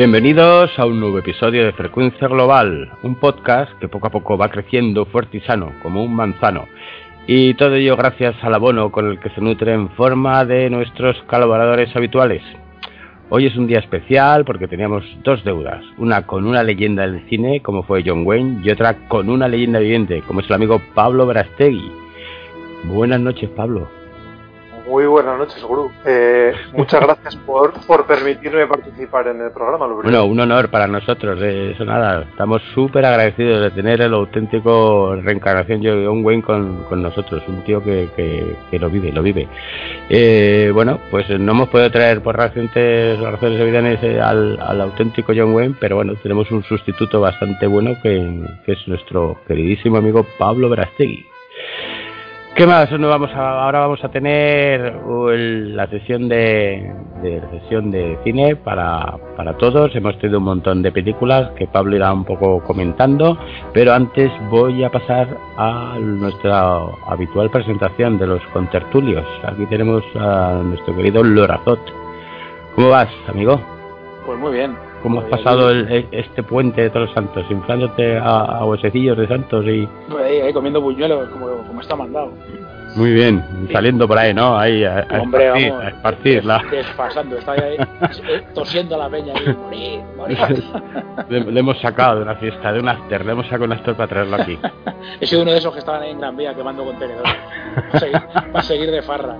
Bienvenidos a un nuevo episodio de Frecuencia Global, un podcast que poco a poco va creciendo fuerte y sano, como un manzano. Y todo ello gracias al abono con el que se nutre en forma de nuestros colaboradores habituales. Hoy es un día especial porque teníamos dos deudas, una con una leyenda del cine como fue John Wayne y otra con una leyenda viviente como es el amigo Pablo Brastegui. Buenas noches Pablo. Muy buenas noches, Guru. Eh, muchas gracias por, por, permitirme participar en el programa. bueno, un honor para nosotros. Eso nada, estamos súper agradecidos de tener el auténtico reencarnación de John Wayne con, con nosotros. Un tío que, que, lo vive, lo vive. Eh, bueno, pues no hemos podido traer por razones, razones evidentes eh, al, al, auténtico John Wayne, pero bueno, tenemos un sustituto bastante bueno que, que es nuestro queridísimo amigo Pablo Brastegui. ¿Qué más? ahora vamos a tener la sesión de, sesión de cine para, para todos. Hemos tenido un montón de películas que Pablo irá un poco comentando, pero antes voy a pasar a nuestra habitual presentación de los contertulios. Aquí tenemos a nuestro querido Lorazot. ¿Cómo vas, amigo? Pues muy bien. ¿Cómo has pasado el, este puente de todos los santos? ¿Inflándote a, huesecillos de santos y...? Comiendo buñuelos, como, como está mandado. Muy bien, saliendo por ahí, ¿no? Ahí a, Hombre, esparcir, vamos, a esparcirla. Desfasando, está ahí, ahí tosiendo a la peña. Ahí, morir, morir. le, le, hemos sacado de una fiesta, de un after, le hemos sacado un after para traerlo aquí. He sido uno de esos que estaban ahí en Gran Vía quemando contenedores. Va a seguir, va a seguir de farra.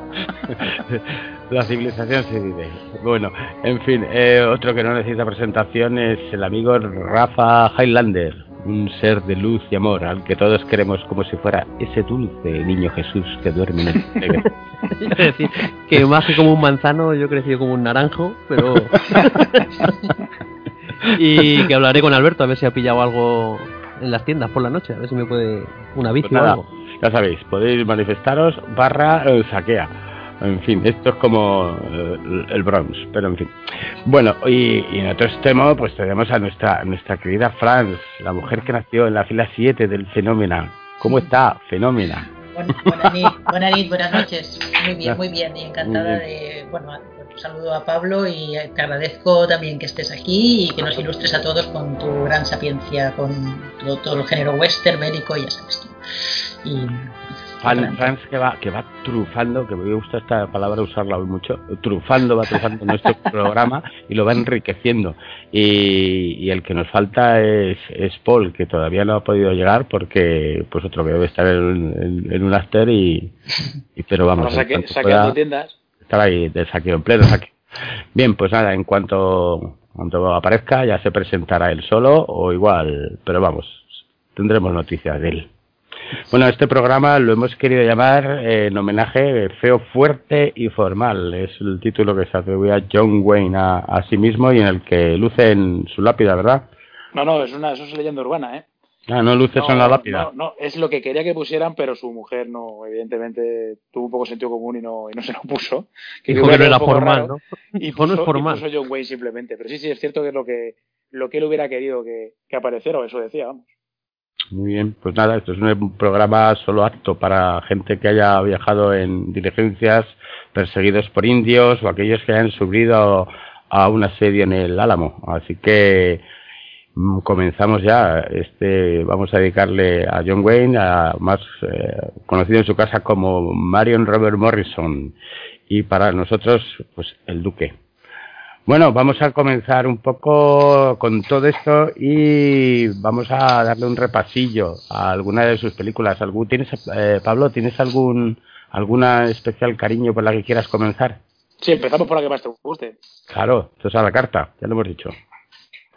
La civilización se vive. Bueno, en fin, eh, otro que no necesita presentación es el amigo Rafa Highlander, un ser de luz y amor al que todos queremos como si fuera ese dulce niño Jesús que duerme en el negro. es decir, que más que como un manzano, yo he crecido como un naranjo, pero. y que hablaré con Alberto a ver si ha pillado algo en las tiendas por la noche, a ver si me puede una bici Pues o nada, algo. ya sabéis, podéis manifestaros barra eh, saquea. En fin, esto es como eh, el Bronx, pero en fin. Bueno, y, y en otro extremo, pues tenemos a nuestra, nuestra querida Franz, la mujer que nació en la fila 7 del Fenómena. ¿Cómo está, Fenómena? Bueno, buenas, nit, buenas, nit, buenas noches. Muy bien, muy bien. Y encantada de. Bueno, un saludo a Pablo y te agradezco también que estés aquí y que nos ilustres a todos con tu gran sapiencia, con todo, todo el género western, bélico, ya sabes tú. Y. Fan- Franz que va, que va trufando, que me gusta esta palabra usarla hoy mucho, trufando, va trufando nuestro programa y lo va enriqueciendo. Y, y el que nos falta es, es Paul, que todavía no ha podido llegar porque, pues otro que debe estar en, en- en un after y, y- pero vamos, saque, tiendas. estar ahí de saqueo, en pleno saqueo. Bien, pues nada, en cuanto, cuanto aparezca ya se presentará él solo o igual, pero vamos, tendremos noticias de él. Bueno, este programa lo hemos querido llamar eh, en homenaje Feo Fuerte y Formal. Es el título que se atribuye a John Wayne a, a sí mismo y en el que luce en su lápida, ¿verdad? No, no, es una eso es leyenda urbana, ¿eh? Ah, no luce No, en la lápida. No, no, es lo que quería que pusieran, pero su mujer no, evidentemente tuvo un poco sentido común y no, y no se lo puso. Dijo hubiera que no era formal, raro, ¿no? Y Dijo, no es puso, y formal. puso John Wayne simplemente. Pero sí, sí, es cierto que es lo que, lo que él hubiera querido que, que apareciera, o eso decía, vamos. Muy bien, pues nada, esto es un programa solo apto para gente que haya viajado en diligencias, perseguidos por indios o aquellos que hayan subido a un asedio en el Álamo. Así que mm, comenzamos ya. Este, vamos a dedicarle a John Wayne, a más eh, conocido en su casa como Marion Robert Morrison, y para nosotros, pues el Duque. Bueno, vamos a comenzar un poco con todo esto y vamos a darle un repasillo a alguna de sus películas. ¿Algún, ¿Tienes, eh, Pablo, tienes algún alguna especial cariño por la que quieras comenzar? Sí, empezamos por la que más te guste. Claro, esto es a la carta, ya lo hemos dicho.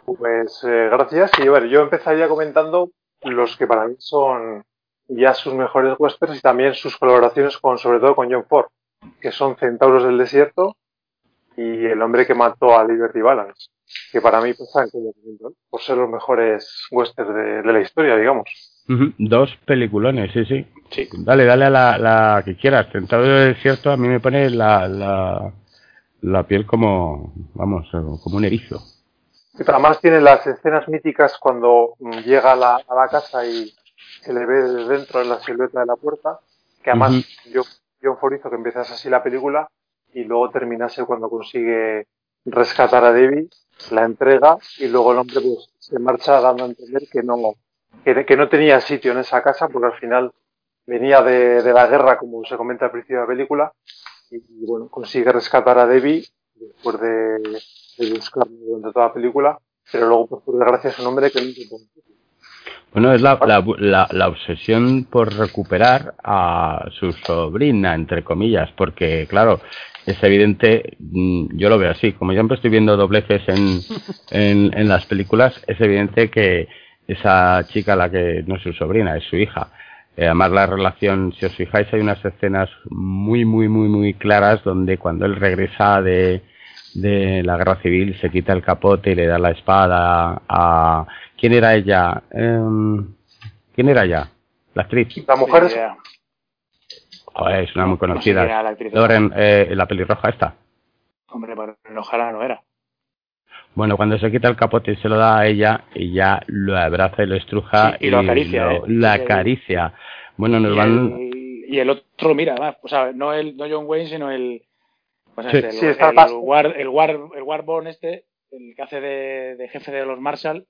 Pues eh, gracias. Y a ver, yo empezaría comentando los que para mí son ya sus mejores westerns y también sus colaboraciones con, sobre todo con John Ford, que son Centauros del Desierto y El hombre que mató a Liberty Balance, que para mí pesan por ser los mejores westerns de, de la historia, digamos. Dos peliculones, sí, sí. Sí. Dale, dale a la, la que quieras. Tentado del desierto a mí me pone la, la, la piel como, vamos, como un erizo. Y además tiene las escenas míticas cuando mm, llega a la, a la casa y se le ve desde dentro en la silueta de la puerta, que además Ujú. yo, John Ford hizo que empezase así la película y luego terminase cuando consigue rescatar a Debbie la entrega y luego el hombre pues, se marcha dando a entender que no, que, que no tenía sitio en esa casa porque al final venía de, de la guerra, como se comenta al principio de la película, y, bueno, consigue rescatar a Debbie después de, de buscarlo durante toda la película, pero luego pues, por desgracia es un hombre que no se puede. Bueno, es la, la, la, la, obsesión por recuperar a su sobrina, entre comillas, porque, claro, es evidente, mm, yo lo veo así, como siempre estoy viendo dobleces en, en, en las películas, es evidente que esa chica, la que no es su sobrina, es su hija. Eh, además, la relación, si os fijáis, hay unas escenas muy, muy, muy, muy claras donde cuando él regresa de, de la guerra civil se quita el capote y le da la espada a. ¿Quién era ella? Eh, ¿Quién era ella? La actriz. La mujer es. Joder, es una muy conocida. No sé quién era la actriz. Loren, eh, la pelirroja esta. Hombre, pero ojalá no era. Bueno, cuando se quita el capote y se lo da a ella, ella lo abraza y lo estruja Sí, y lo acaricia, lo, eh. la acaricia. Bueno, nos y, van. el, y el otro, mira, además, o sea, no, el, no John Wayne, sino el. sea, Sí. este, el, Sí, está el, pas- War, el, War, el Warborn este, el que hace de, de jefe de los Marshall,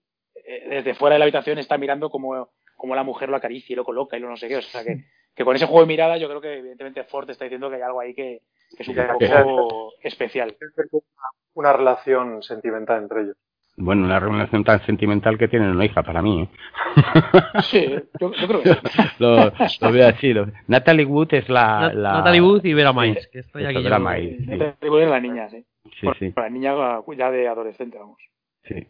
desde fuera de la habitación está mirando como, como la mujer lo acaricia y lo coloca y lo no sé qué. O sea, que, que con ese juego de mirada yo creo que evidentemente Ford está diciendo que hay algo ahí que, que es un poco especial. una relación sentimental entre ellos. Bueno, una relación tan sentimental que tienen una hija para mí. ¿eh? Sí, yo, yo creo que sí. lo, lo veo así. Lo... Natalie Wood es la. Nat- la... Natalie Wood y Vera Miles, que estoy aquí Vera Miles. Sí. Te digo, es la niña, sí. Sí, sí, La niña ya de adolescente, vamos. sí.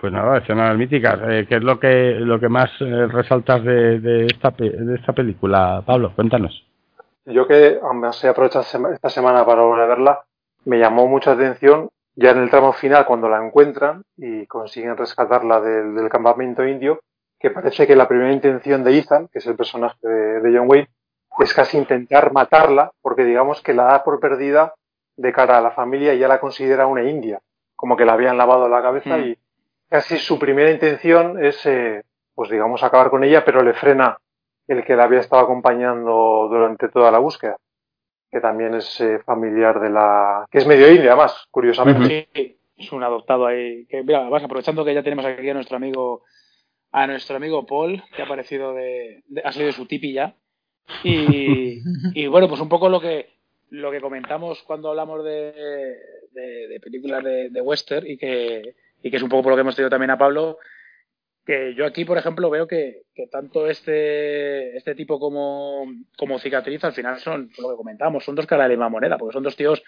Pues nada, escenas míticas. Eh, ¿Qué es lo que lo que más eh, resaltas de, de, esta, pe- de esta película, Pablo? Cuéntanos. Yo que además he aprovechado esta semana para volver a verla, me llamó mucha atención ya en el tramo final cuando la encuentran y consiguen rescatarla del, del campamento indio, que parece que la primera intención de Ethan, que es el personaje de, de John Wayne, es casi intentar matarla porque digamos que la da por perdida de cara a la familia y ya la considera una india, como que la habían lavado la cabeza Mm. y casi su primera intención es, eh, pues digamos, acabar con ella, pero le frena el que la había estado acompañando durante toda la búsqueda, que también es eh, familiar de la... que es medio india, además, curiosamente. Sí, es un adoptado ahí. Que, mira, vas aprovechando que ya tenemos aquí a nuestro amigo a nuestro amigo Paul, que ha aparecido de, de- ha salido de su tipi ya. Y, y bueno, pues un poco lo que lo que comentamos cuando hablamos de, de, de películas de, de western y que, y que es un poco por lo que hemos tenido también a Pablo, que yo aquí, por ejemplo, veo que, tanto este, este tipo como, como cicatriz al final son, lo que comentamos, son dos caras de la misma moneda, porque son dos tíos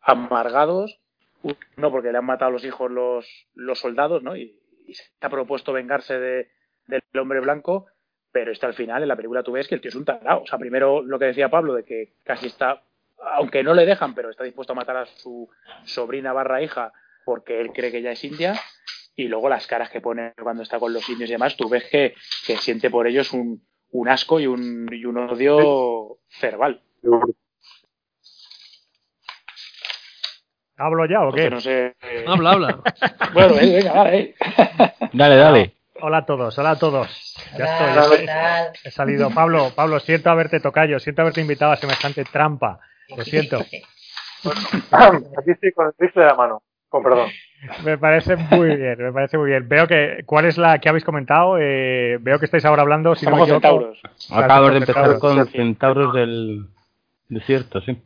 amargados, uno porque le han matado a los hijos los, los soldados, ¿no? Y, y se ha propuesto vengarse de, del hombre blanco, pero este al final en la película tú ves que el tío es un tarao. O sea, primero lo que decía Pablo, de que casi está, aunque no le dejan, pero está dispuesto a matar a su sobrina barra hija porque él cree que ella es india, y luego las caras que pone cuando está con los indios y demás, tú ves que, que siente por ellos un, un asco y un, y un odio cerval. ¿Hablo ya o qué? No sé. Habla, habla. Bueno, venga, venga, dale. eh. Dale, dale. Hola a todos, hola a todos. Ya Hola, estoy. He salido. Pablo, Pablo, siento haberte tocado, siento haberte invitado a semejante trampa. Lo siento. Aquí estoy con el rifle de la mano, con perdón. Me parece muy bien, me parece muy bien. Veo que, ¿cuál es la que habéis comentado? Eh, veo que estáis ahora hablando, si no me equivoco. centauros. Acabamos de empezar Centauros. con Centauros del desierto, sí.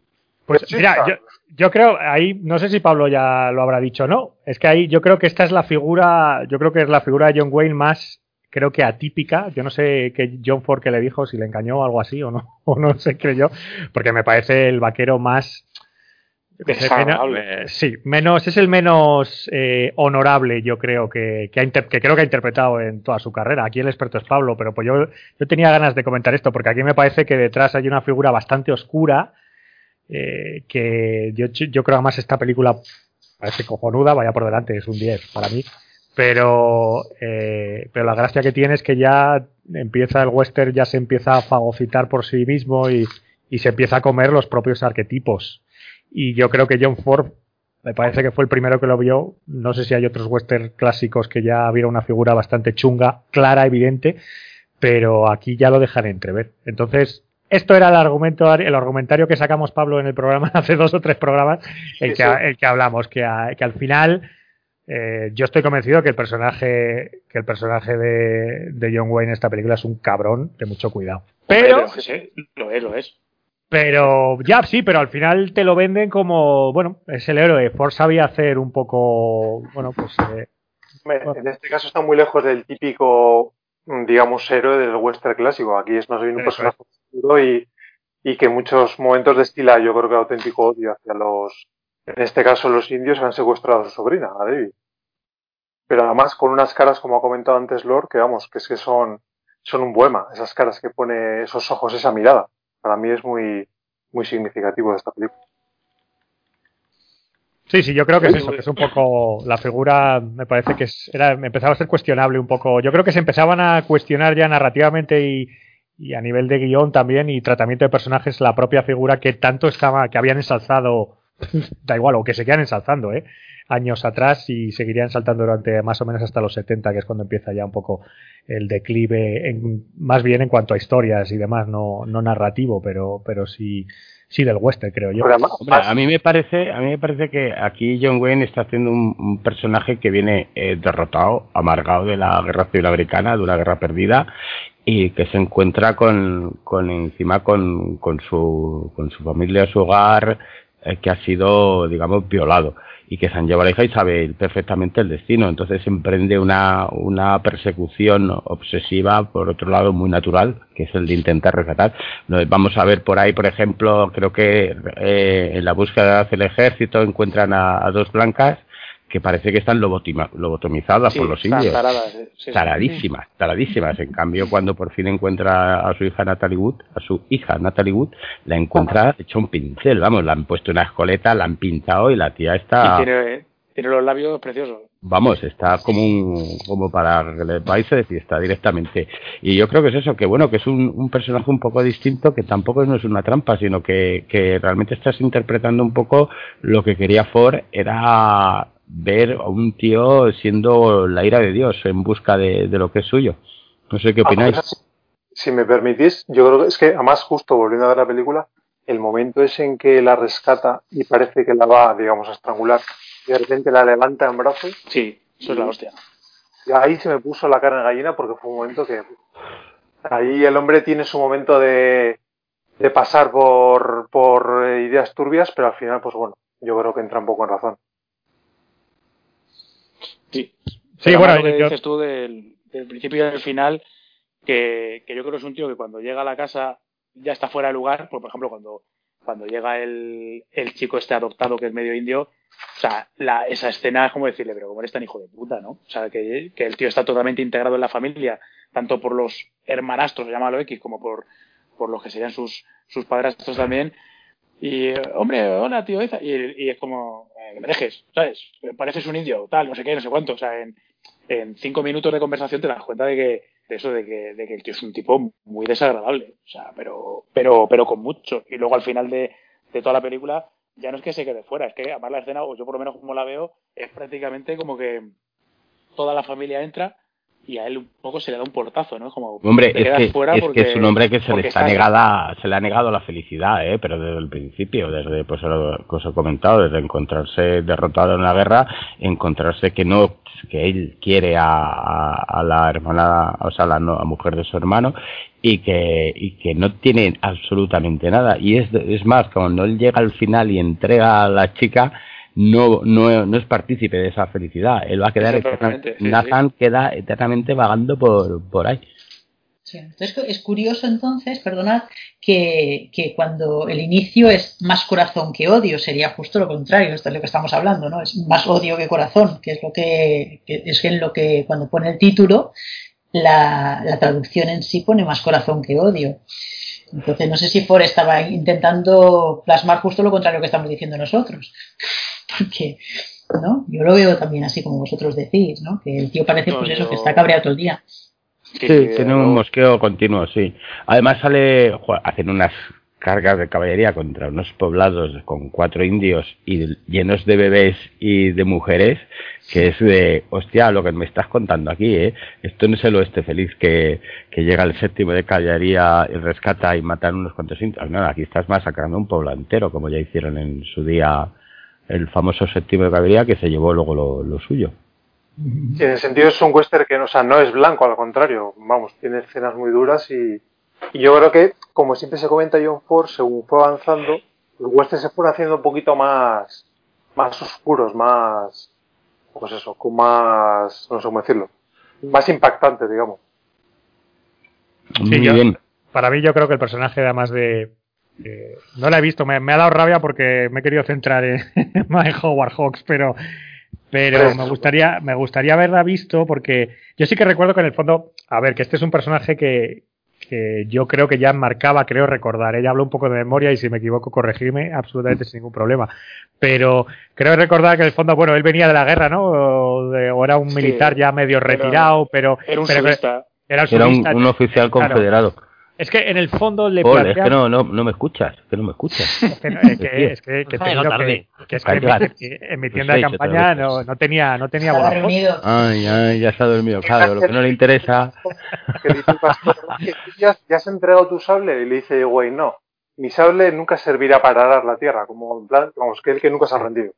Pues mira, yo creo, ahí, no sé si Pablo ya lo habrá dicho o no, es que ahí yo creo que esta es la figura, yo creo que es la figura de John Wayne más, creo que atípica, yo no sé qué John Ford que le dijo, si le engañó o algo así o no, o no sé, creo yo, porque me parece el vaquero más... menos- eh, sí, menos, es el menos eh, honorable, yo creo que, que, ha que creo que ha interpretado en toda su carrera. Aquí el experto es Pablo, pero pues yo, yo tenía ganas de comentar esto, porque aquí me parece que detrás hay una figura bastante oscura, eh, que yo, yo creo además esta película parece cojonuda, vaya por delante, es un 10 para mí. Pero, eh, pero la gracia que tiene es que ya empieza el western, ya se empieza a fagocitar por sí mismo y, y se empieza a comer los propios arquetipos. Y yo creo que John Ford me parece que fue el primero que lo vio. No sé si hay otros western clásicos que ya hubiera una figura bastante chunga, clara, evidente, pero aquí ya lo dejan entrever. Entonces, esto era el argumento, el argumentario que sacamos Pablo en el programa hace dos o tres programas, el Sí, que, sí. el que hablamos, que, a- que al final eh, yo estoy convencido que el personaje que el personaje de, de, John Wayne en esta película es un cabrón de mucho cuidado. Pero, lo es, lo es. Pero ya sí, pero al final te lo venden como bueno es el héroe. Ford sabía hacer un poco bueno pues. Eh, en este caso está muy lejos del típico digamos héroe del western clásico. Aquí es más bien un personaje y, y que en muchos momentos destila yo creo que auténtico odio hacia los en este caso los indios han secuestrado a su sobrina, a Debbie. Pero además con unas caras, como ha comentado antes Lord, que vamos, que es que son, son un poema, esas caras que pone esos ojos, esa mirada. Para mí es muy, muy significativo de esta película. Sí, sí, yo creo que es eso, que es un poco la figura, me parece que es, era, empezaba a ser cuestionable un poco. Yo creo que se empezaban a cuestionar ya narrativamente y, y a nivel de guion también y tratamiento de personajes la propia figura que tanto estaba, que habían ensalzado da igual, o que se quedan ensalzando, ¿eh? Años atrás y seguirían saltando durante más o menos hasta los 70, que es cuando empieza ya un poco el declive, en, más bien en cuanto a historias y demás, no, no narrativo, pero, pero sí, sí del western, creo yo. a mí me parece, a mí me parece que aquí John Wayne está haciendo un, personaje que viene eh, derrotado, amargado de la guerra civil americana, de una guerra perdida, y que se encuentra con, con encima con, con su, con su familia, su hogar, eh, que ha sido, digamos, violado y que se han llevado a la hija y sabe perfectamente el destino. Entonces emprende una, una persecución obsesiva, por otro lado, muy natural, que es el de intentar rescatar. Vamos a ver por ahí, por ejemplo, creo que eh, en la búsqueda del ejército encuentran a dos blancas que parece que están lobotomizadas por los indios. taradísimas, taradísimas. En cambio, cuando por fin encuentra a su hija Natalie Wood, a su hija Natalie Wood, la encuentra hecha un pincel, vamos, la han puesto una escoleta, la han pintado y la tía está... tiene, los labios preciosos. Vamos, está como un, como para el país de fiesta directamente. Y yo creo que es eso, que bueno, que es un, un personaje un poco distinto, que tampoco no es una trampa, sino que, que realmente estás interpretando un poco lo que quería Ford, era ver a un tío siendo la ira de Dios en busca de, lo que es suyo. No sé qué ah, opináis. si, me permitís, yo creo que es que, además, justo volviendo a ver la película, el momento es en que la rescata y parece que la va, digamos, a estrangular y de repente la levanta en brazos. Sí, eso es la hostia. Y ahí se me puso la cara en gallina porque fue un momento que. Ahí el hombre tiene su momento de, de pasar por, por ideas turbias, pero al final, pues bueno, yo creo que entra un poco en razón. Sí. Bueno, lo dices tú del, principio y del final, que, yo creo que es un tío que cuando llega a la casa ya está fuera de lugar, pues, por ejemplo, cuando, cuando llega el, el chico este adoptado que es medio indio, o sea, la, esa escena es como decirle, pero como eres tan hijo de puta, ¿no? O sea, que, que el tío está totalmente integrado en la familia, tanto por los hermanastros, llámalo X, como por, por los que serían sus, sus padrastros también, y, hombre, hola, tío, y, y es como, eh, que me dejes, ¿sabes? Pareces un indio, tal, no sé qué, no sé cuánto. O sea, en, en cinco minutos de conversación te das cuenta de que, de eso, de que, de que el tío es un tipo muy desagradable. O sea, pero, pero, pero con mucho. Y luego al final de, de toda la película, ya no es que se quede fuera, es que además la escena, o yo por lo menos como la veo, es prácticamente como que toda la familia entra y a él un poco se le da un portazo, ¿no? Como hombre, es, que, es que es un hombre que se le está negada, se le ha negado la felicidad, ¿eh? Pero desde el principio, desde pues lo que os he comentado, desde encontrarse derrotado en la guerra, encontrarse que no, que él quiere a, a, la hermana, o sea, a la mujer de su hermano y que, y que no tiene absolutamente nada. Y es, es más, cuando él llega al final y entrega a la chica, no, no, no es partícipe de esa felicidad. Él va a quedar eternamente, Nathan queda eternamente vagando por, por ahí. Sí, entonces es curioso entonces, perdonad, que, que, cuando el inicio es más corazón que odio, sería justo lo contrario, esto es lo que estamos hablando, ¿no? Es más odio que corazón, que es lo que, que es en lo que cuando pone el título, la, la traducción en sí pone más corazón que odio. Entonces no sé si Ford estaba intentando plasmar justo lo contrario que estamos diciendo nosotros. Porque, ¿no? Yo lo veo también así como vosotros decís, ¿no? Que el tío parece pues eso, que está cabreado todo el día. Sí, tiene un mosqueo continuo, sí. Además sale, hacen unas cargas de caballería contra unos poblados con cuatro indios y llenos de bebés y de mujeres, que es de, hostia, lo que me estás contando aquí, ¿eh? Esto no es el oeste feliz que, que llega el séptimo de caballería y rescata y matan unos cuantos indios. No, aquí estás masacrando un pueblo entero, como ya hicieron en su día el famoso séptimo de caballería que se llevó luego lo, lo suyo. Sí, en el sentido es un western que o sea, no es blanco, al contrario, vamos, tiene escenas muy duras y, y yo creo que, como siempre se comenta John Ford, según fue avanzando, los westerns se fueron haciendo un poquito más, más oscuros, más, pues eso, con más, no sé cómo decirlo, más impactantes, digamos. Muy yo- bien. Para mí yo creo que el personaje además de... eh, no la he visto, me, me ha dado rabia porque me he querido centrar en, en Howard Hawks, pero pero Pues- me gustaría me gustaría haberla visto porque yo sí que recuerdo que en el fondo, a ver, que este es un personaje que, que yo creo que ya marcaba, creo recordar, ella habló un poco de memoria y si me equivoco corregirme absolutamente sin ningún problema, pero creo recordar que en el fondo, bueno, él venía de la guerra, ¿no? O, de- o era un Sí, militar ya medio era- retirado, pero Era un pero- era un, oficial Claro. Es que en el fondo le Paul, es que no, no, no me escuchas, es que no me escuchas. es que, no- es que, es que- que Ha te llegado digo tarde. que- que es que en, mi- en mi tienda Pues de campaña no, no tenía no tenía. Ay, ay, ya se ha dormido, claro, lo que no le interesa. Que dice el pastor, "Oye, ¿tú ¿ya, ya has entregado tu sable? Y le dice, güey, no, mi sable nunca servirá para arar la tierra, como en plan, vamos, que él que nunca se ha rendido.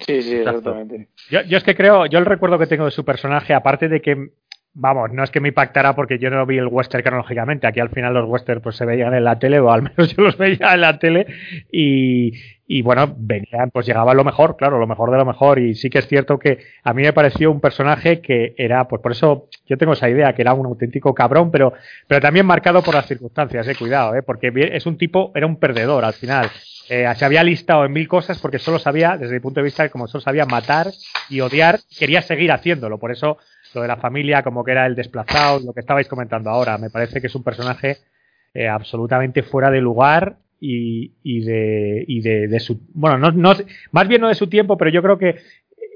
Sí, sí, exactamente. Yo, yo es que creo, yo el recuerdo que tengo de su personaje, aparte de que, vamos, no es que me impactara porque yo no vi el western cronológicamente, aquí al final los western pues se veían en la tele, o al menos yo los veía en la tele, y, bueno, venían, pues llegaba lo mejor, claro, lo mejor de lo mejor, y sí que es cierto que a mí me pareció un personaje que era, pues por eso yo tengo esa idea, que era un auténtico cabrón, pero, pero también marcado por las circunstancias, eh, cuidado, eh, porque es un tipo, era un perdedor al final. Eh, se había listado en mil cosas porque solo sabía, desde mi punto de vista, como solo sabía matar y odiar, quería seguir haciéndolo. Por eso lo de la familia, como que era el desplazado, lo que estabais comentando ahora, me parece que es un personaje eh, absolutamente fuera de lugar y, y de, y de, de su, bueno, no, no, más bien no de su tiempo, pero yo creo que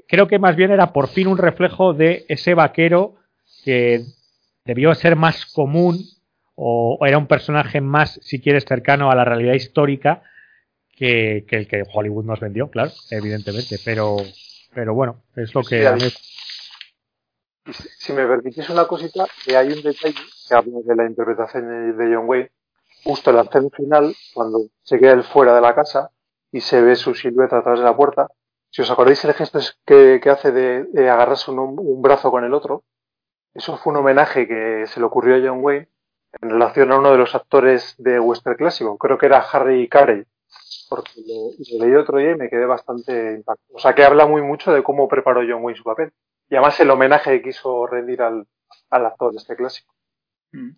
creo que más bien era por fin un reflejo de ese vaquero que debió ser más común o, o era un personaje más, si quieres, cercano a la realidad histórica que, que el que Hollywood nos vendió, claro, evidentemente. Pero, pero bueno, es lo que Sí, a mí- Y si, me permitís una cosita, que hay un detalle que habla de la interpretación de John Wayne, justo en la escena final, cuando se queda él fuera de la casa y se ve su silueta a través de la puerta. Si os acordáis el gesto es que, hace de, agarrarse un, brazo con el otro, eso fue un homenaje que se le ocurrió a John Wayne en relación a uno de los actores de western clásico, creo que era Harry Carey, porque lo leí otro día y me quedé bastante impactado. O sea, que habla muy mucho de cómo preparó John Wayne su papel. Y además el homenaje que quiso rendir al, al actor de este clásico. Mm.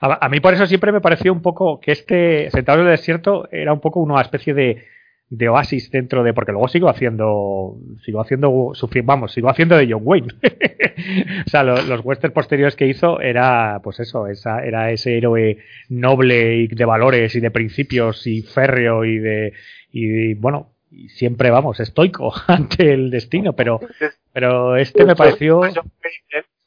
A, mí por eso siempre me pareció un poco que este Centauros del Desierto era un poco una especie de, de oasis dentro de porque luego sigo haciendo sigo haciendo vamos sigo haciendo de John Wayne o sea lo- los westerns posteriores que hizo era pues eso esa era ese héroe noble y de valores y de principios y férreo y de y bueno y siempre vamos estoico ante el destino pero pero este me pareció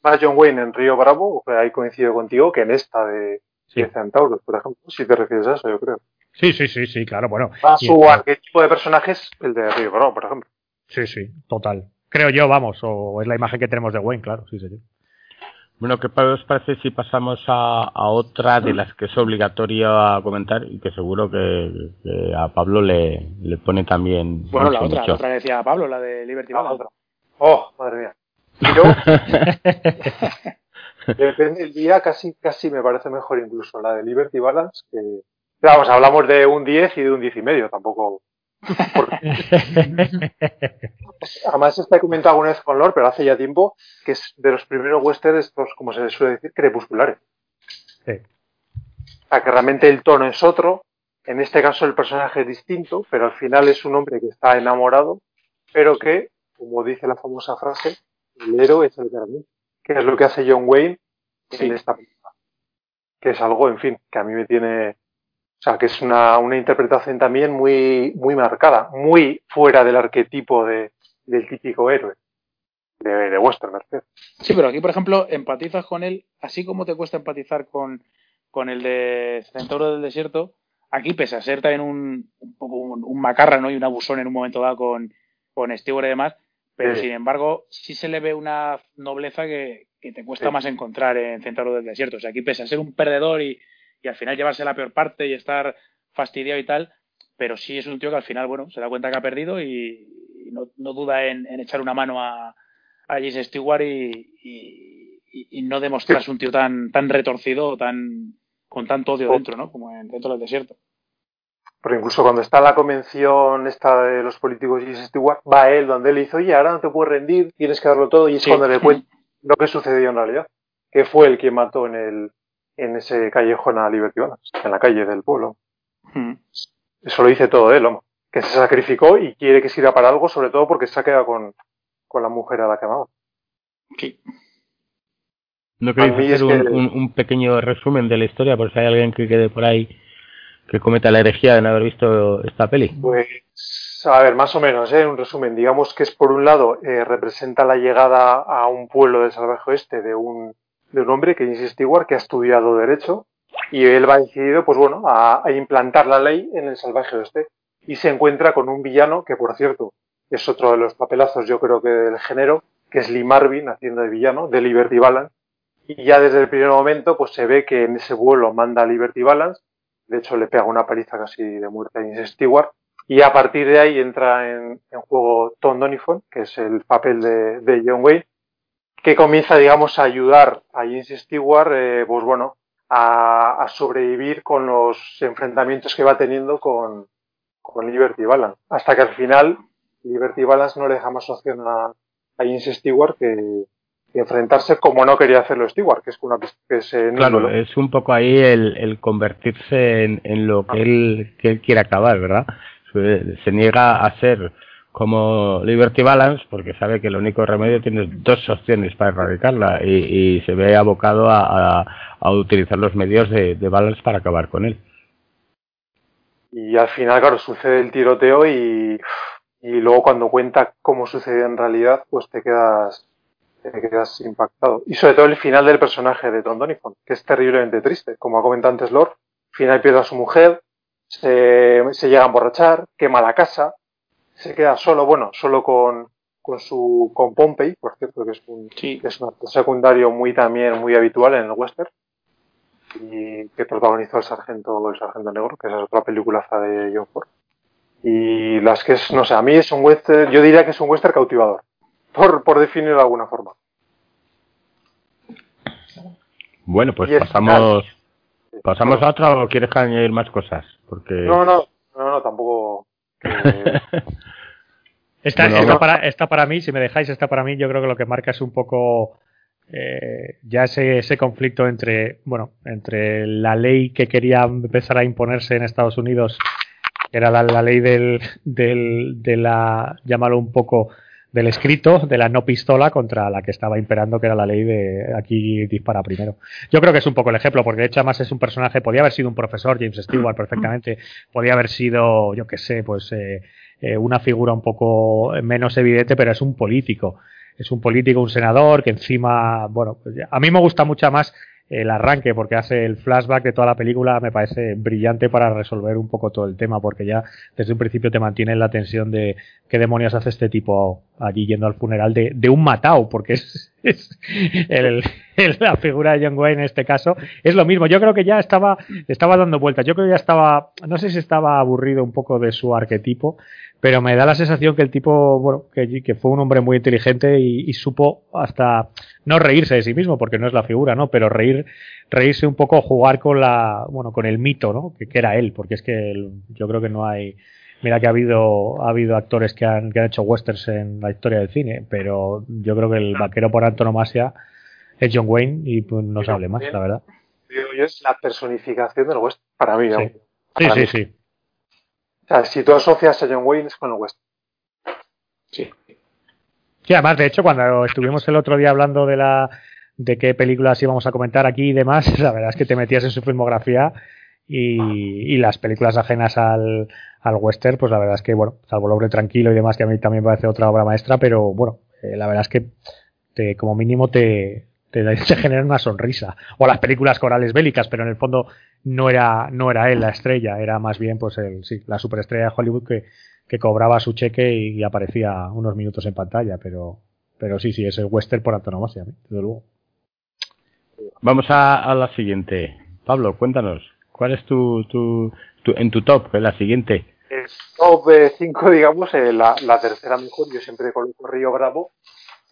Más John Wayne, en Río Bravo, ahí coincido contigo, que en esta de, Sí. de Centauros, por ejemplo, si te refieres a eso, yo creo. sí sí sí sí claro bueno Más y- su arquetipo de personajes, el de Río Bravo, por ejemplo. Sí, sí, total. Creo yo, vamos, o es la imagen que tenemos de Wayne, claro, sí, sí. sí. Bueno, ¿qué os parece si pasamos a, a otra de las que es obligatorio a comentar y que seguro que, que a Pablo le, le pone también Bueno, la mucho, otra, mucho? la otra decía Pablo, la de Liberty Ah. Oh, madre mía. Y yo, depende del día, casi, casi me parece mejor incluso la de Liberty Balance que... Vamos, hablamos de un 10 y de un 10 y medio, tampoco... Además, está comentado alguna vez con Lord, pero hace ya tiempo, que es de los primeros westerns, estos, como se suele decir, crepusculares. Sí. O sea, que realmente el tono es otro. En este caso, el personaje es distinto, pero al final es un hombre que está enamorado, pero que, como dice la famosa frase, el héroe es el que que es lo que hace John Wayne Sí. en esta película. Que es algo, en fin, que a mí me tiene. O sea, que es una, una interpretación también muy, muy marcada, muy fuera del arquetipo de, del típico héroe de, de western. Sí, pero aquí, por ejemplo, empatizas con él, así como te cuesta empatizar con, con el de Centauro del Desierto, aquí pese a ser también un, un poco un, un macarra ¿no? y un abusón en un momento dado con, con Stewart y demás, pero Sí. sin embargo sí se le ve una nobleza que, que te cuesta Sí. más encontrar en Centauro del Desierto. O sea, aquí pese a ser un perdedor y, y al final llevarse la peor parte y estar fastidiado y tal, pero sí es un tío que al final, bueno, se da cuenta que ha perdido y, y no, no, duda en, en, echar una mano a, a James Stewart y, y, y, no demostrarse un tío tan, tan retorcido, tan con tanto odio dentro, ¿no? Como en, dentro del desierto. Pero incluso cuando está la convención esta de los políticos y Stewart, va él donde él dice, oye, ahora no te puedes rendir, tienes que darlo todo, y es sí. cuando le cuenta lo que sucedió en realidad, que fue el que mató en el en ese callejón a Liberty Balance, en la calle del pueblo. Hmm. Eso lo dice todo él, hombre, que se sacrificó y quiere que sirva para algo, sobre todo porque se ha quedado con, con la mujer a la que amaba. Sí. ¿No queréis hacer un, que... un, un, pequeño resumen de la historia por si hay alguien que quede por ahí que cometa la herejía de no haber visto esta peli? Pues, a ver, más o menos, ¿eh? un resumen. Digamos que es, por un lado, eh, representa la llegada a un pueblo del salvaje oeste de un, de un hombre que es Stewart, que ha estudiado Derecho, y él va decidido, pues bueno, a, implantar la ley en el salvaje oeste. Y se encuentra con un villano que, por cierto, es otro de los papelazos, yo creo que del género, que es Lee Marvin, haciendo de villano, de Liberty Balance. Y ya desde el primer momento, pues se ve que en ese vuelo manda a Liberty Balance, de hecho le pega una paliza casi de muerte a James Stewart, y a partir de ahí entra en, en juego Tom Donifon, que es el papel de, de, John Wayne, que comienza, digamos, a ayudar a James Stewart, eh, pues bueno, a, a, sobrevivir con los enfrentamientos que va teniendo con, con Liberty Balance, hasta que al final Liberty Balance no le deja más opción a, a James Stewart que, enfrentarse como no quería hacerlo Stewart, que es una que es, eh, claro, ¿no? es un poco ahí el, el convertirse en, en lo que él, que él quiere acabar, ¿verdad? Se, se, niega a ser como Liberty Balance porque sabe que el único remedio tiene dos opciones para erradicarla y, se ve abocado a, utilizar los medios de, de Balance para acabar con él. Y al final, claro, sucede el tiroteo y, y luego cuando cuenta cómo sucedió en realidad, pues te quedas te quedas impactado. Y sobre todo el final del personaje de Tom Donifon, que es terriblemente triste. Como ha comentado antes Lord, al final pierde a su mujer, se, se llega a emborrachar, quema la casa, se queda solo, bueno, solo con, con su con Pompey, por cierto, que es un, sí. que es un secundario muy también muy habitual en el western y que protagonizó el sargento el sargento negro, que es otra peliculaza de John Ford. Y las que es, no sé, a mí es un western, yo diría que es un western cautivador por, por definirlo de alguna forma. Bueno, pues pasamos pasamos a otra o quieres añadir más cosas, porque no, no, no, no tampoco. Que... esta, bueno, esta, no. para, esta para mí, si me dejáis, esta para mí, yo creo que lo que marca es un poco eh, ya ese, ese conflicto entre, bueno, entre la ley que quería empezar a imponerse en Estados Unidos, que era la, la ley del, del, de la, llámalo un poco, del escrito de la no pistola contra la que estaba imperando, que era la ley de aquí dispara primero. Yo creo que es un poco el ejemplo, porque de hecho además es un personaje, podía haber sido un profesor, James Stewart, perfectamente, podía haber sido, yo qué sé, pues eh, eh, una figura un poco menos evidente, pero es un político. Es un político, un senador, que encima, bueno, pues a mí me gusta mucho más el arranque, porque hace el flashback de toda la película, me parece brillante para resolver un poco todo el tema, porque ya desde un principio te mantiene la tensión de qué demonios hace este tipo allí yendo al funeral de, un matao, porque es, es el, la figura de John Wayne en este caso, es lo mismo. Yo creo que ya estaba, estaba dando vueltas, yo creo que ya estaba, no sé si estaba aburrido un poco de su arquetipo, pero me da la sensación que el tipo, bueno, que, que fue un hombre muy inteligente y, y, supo hasta no reírse de sí mismo, porque no es la figura, ¿no? Pero reír, reírse un poco, jugar con la, bueno, con el mito, ¿no? Que, que era él, porque es que el, yo creo que no hay, mira que ha habido, ha habido actores que han, que han hecho westerns en la historia del cine, pero yo creo que el vaquero por antonomasia es John Wayne y pues no se hable más, la verdad. Yo es la personificación del western, para mí. Sí, para sí, mí. sí, sí. O sea, si tú asocias a John Wayne es con el West. Sí. Sí, además, de hecho, cuando estuvimos el otro día hablando de la de qué películas íbamos a comentar aquí y demás, la verdad es que te metías en su filmografía y, y las películas ajenas al, al western, pues la verdad es que, bueno, salvo El hombre tranquilo y demás, que a mí también me parece otra obra maestra, pero bueno, eh, la verdad es que te, como mínimo te, te, te genera una sonrisa. O las películas corales bélicas, pero en el fondo no era, no era él la estrella, era más bien pues el, sí, la superestrella de Hollywood que, que cobraba su cheque y, aparecía unos minutos en pantalla, pero, pero sí, sí, es el western por antonomasia, desde luego. Vamos a, a, la siguiente. Pablo, cuéntanos, ¿cuál es tu, tu, tu, en tu top, en la siguiente? El top 5, digamos, eh, la, tercera mejor, yo siempre coloco Río Bravo,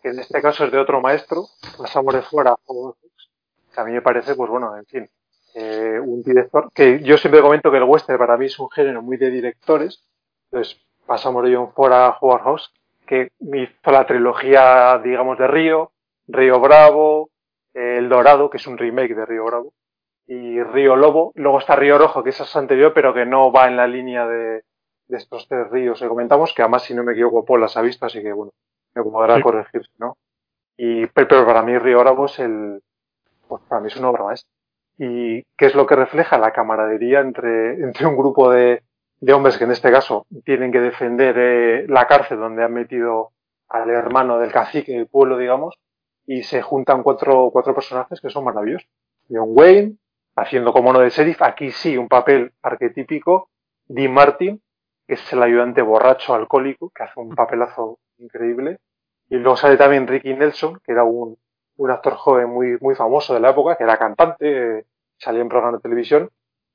que en este caso es de otro maestro, Pasamos de fuera, que a mí me parece, pues bueno, en fin, eh, un director, que yo siempre comento que el western para mí es un género muy de directores, entonces pasamos de John Ford a Howard House, que hizo la trilogía, digamos, de Río, Río Bravo, El Dorado, que es un remake de Río Bravo, y Río Lobo. Luego está Río Rojo, que es anterior, pero que no va en la línea de, de estos tres ríos que comentamos, que además, si no me equivoco, Paul las ha visto, así que bueno, me podrá corregir, ¿no? Y, pero para mí Río Bravo es el, pues para mí es una obra maestra. ¿Y qué es lo que refleja? La camaradería entre, entre un grupo de, de hombres que en este caso tienen que defender eh, la cárcel donde han metido al hermano del cacique del pueblo, digamos, y se juntan cuatro, cuatro personajes que son maravillosos. John Wayne, haciendo como no de sheriff, aquí sí un papel arquetípico, Dean Martin, que es el ayudante borracho alcohólico, que hace un papelazo increíble, y luego sale también Ricky Nelson, que era un, un actor joven muy, muy famoso de la época, que era cantante, salía en programas de televisión,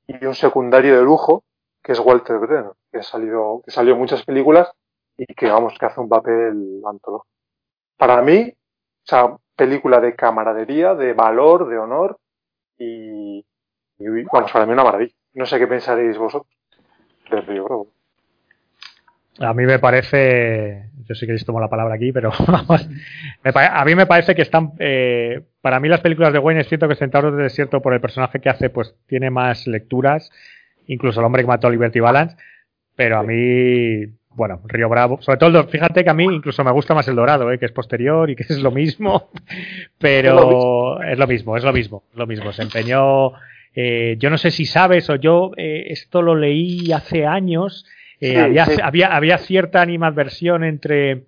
y un secundario de lujo, que es Walter Brennan, que ha salido, que salió en muchas películas y que vamos, que hace un papel antológico. Para mí, o sea, película de camaradería, de valor, de honor y, y vamos, para mí una maravilla. No sé qué pensaréis vosotros de Río Bravo. A mí me parece, yo sé que tomo la palabra aquí, pero vamos, a mí me parece que están, eh, para mí las películas de Wayne es cierto que Centauros del Desierto por el personaje que hace, pues tiene más lecturas, incluso el hombre que mató a Liberty Balance, pero a mí, bueno, Río Bravo, sobre todo, fíjate que a mí incluso me gusta más el Dorado, eh, que es posterior y que es lo mismo, pero es lo mismo, es lo mismo, es lo mismo, se empeñó, eh, yo no sé si sabes o yo, eh, esto lo leí hace años, eh, había, había, había, cierta animadversión entre,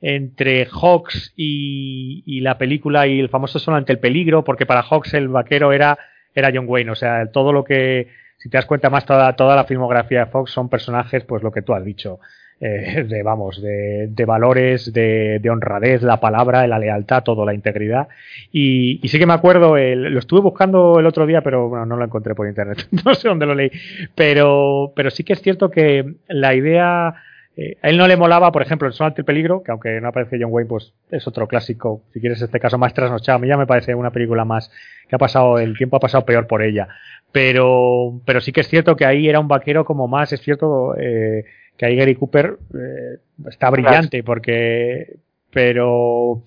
entre Hawks y, y, la película y el famoso Sol ante el peligro, porque para Hawks el vaquero era, era John Wayne. O sea, todo lo que, si te das cuenta más, toda, toda la filmografía de Fox son personajes, pues lo que tú has dicho. Eh, de vamos, de, de valores, de, de, honradez, la palabra, la lealtad, todo, la integridad. Y, y sí que me acuerdo, el, lo estuve buscando el otro día, pero bueno, no lo encontré por internet, no sé dónde lo leí. Pero, pero sí que es cierto que la idea, eh, a él no le molaba, por ejemplo, el Sol ante el peligro, que aunque no aparece John Wayne, pues es otro clásico, si quieres este caso más trasnochado, a mí ya me parece una película más que ha pasado, el tiempo ha pasado peor por ella. Pero, pero sí que es cierto que ahí era un vaquero como más, es cierto, eh, que ahí Gary Cooper eh, está brillante porque pero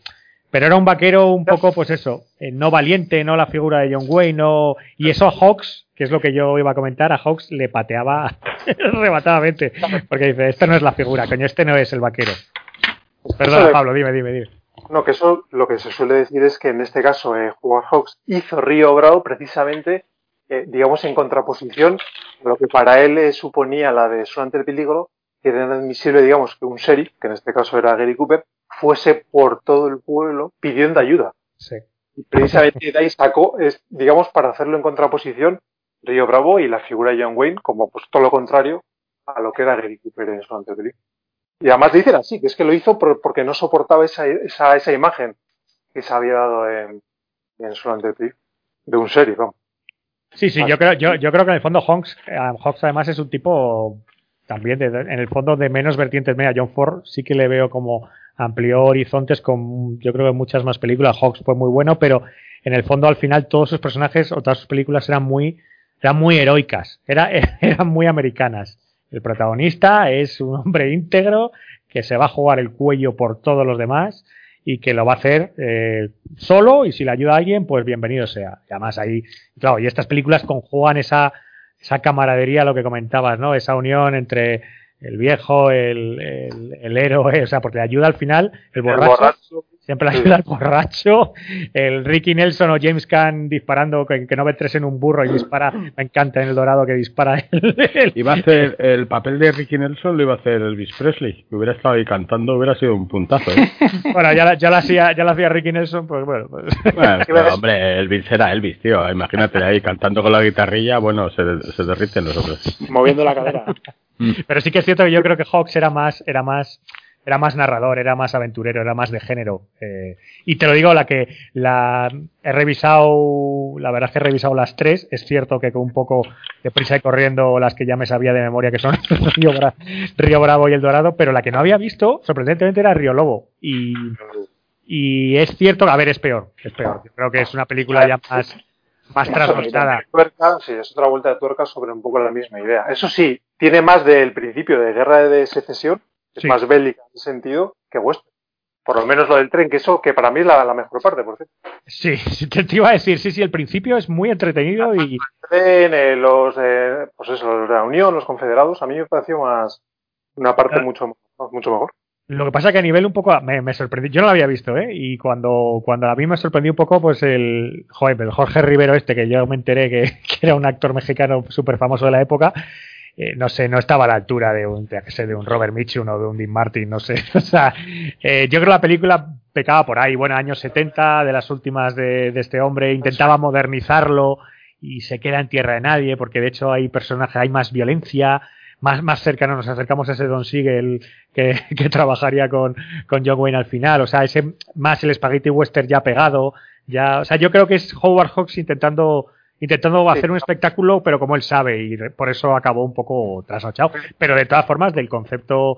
pero era un vaquero un poco pues eso eh, no valiente no la figura de John Wayne no y eso a Hawks que es lo que yo iba a comentar a Hawks le pateaba arrebatadamente porque dice esta no es la figura coño este no es el vaquero perdón Pablo dime dime dime. No que eso lo que se suele decir es que en este caso eh, Juan Hawks hizo Río Bravo precisamente eh, digamos en contraposición a lo que para él eh, suponía la de su ante el peligro que era inadmisible, digamos, que un sheriff, que en este caso era Gary Cooper, fuese por todo el pueblo pidiendo ayuda. Sí. Y precisamente de ahí sacó, es, digamos, para hacerlo en contraposición, Río Bravo y la figura de John Wayne, como pues todo lo contrario a lo que era Gary Cooper en su antepelícula. Y además dicen así, que es que lo hizo por, porque no soportaba esa, esa, esa imagen que se había dado en, en su antepelícula, de un sheriff, vamos. Sí, sí, yo creo, yo, yo creo que en el fondo Hawks, Hawks además es un tipo también de, en el fondo de menos vertientes. Mira, John Ford sí que le veo como amplió horizontes con yo creo que muchas más películas. Hawks fue muy bueno, pero en el fondo al final todos sus personajes o todas sus películas eran muy eran muy heroicas, era, eran muy americanas. El protagonista es un hombre íntegro que se va a jugar el cuello por todos los demás y que lo va a hacer eh, solo y si le ayuda alguien, pues bienvenido sea. Y además ahí, claro, y estas películas conjugan esa esa camaradería, lo que comentabas, ¿no? Esa unión entre el viejo, el, el, el héroe, o sea, porque le ayuda al final el borracho, el borracho siempre le ayuda el borracho, el Ricky Nelson o James Caan disparando, que, que, no ve tres en un burro y dispara, me encanta en el dorado que dispara el, Iba a hacer el papel de Ricky Nelson, lo iba a hacer Elvis Presley, que hubiera estado ahí cantando, hubiera sido un puntazo. ¿eh? bueno, ya, ya, la hacía, ya la hacía Ricky Nelson, pues bueno. Pues... bueno pero, hombre, Elvis era Elvis, tío, imagínate ahí cantando con la guitarrilla, bueno, se, se derriten los otros. Moviendo la cadera. Pero sí que es cierto que yo creo que Hawks era más, era más era más narrador, era más aventurero, era más de género. Eh, y te lo digo, la que la he revisado, la verdad es que he revisado las tres. Es cierto que con un poco de prisa y corriendo las que ya me sabía de memoria que son Río, Bra- Río Bravo y El Dorado, pero la que no había visto, sorprendentemente, era Río Lobo. Y, y es cierto, a ver, es peor, es peor. Yo creo que es una película ya más, más trasnochada. Sí, es otra vuelta de tuerca sobre un poco la misma idea. Eso sí, tiene más del principio de Guerra de Secesión, es Sí. más bélica en ese sentido que vuestro. Por lo menos lo del tren, que eso que para mí es la, la mejor parte, por cierto. Sí, sí, te, te iba a decir, sí, sí, el principio es muy entretenido y, El tren, eh, los, eh, pues eso, los de la Unión, los confederados, a mí me pareció más una parte Ah. mucho, mucho mejor. Lo que pasa que a nivel un poco me, me sorprendió, yo no lo había visto, ¿eh? Y cuando, cuando a mí me sorprendió un poco, pues el, joder, el Jorge Rivero este, que yo me enteré que, que era un actor mexicano súper famoso de la época, eh, no sé, no estaba a la altura de un, de, que sé, de un Robert Mitchum o de un Dean Martin, no sé. O sea, eh, yo creo que la película pecaba por ahí, bueno, años 70, de las últimas de, de este hombre, intentaba modernizarlo y se queda en tierra de nadie, porque de hecho hay personajes, hay más violencia, más, más cercano nos acercamos a ese Don Siegel que, que trabajaría con, con John Wayne al final. O sea, ese más el spaghetti western ya pegado. Ya, o sea, yo creo que es Howard Hawks intentando intentando hacer un espectáculo, pero como él sabe, y por eso acabó un poco trasnochado. Pero de todas formas, del concepto,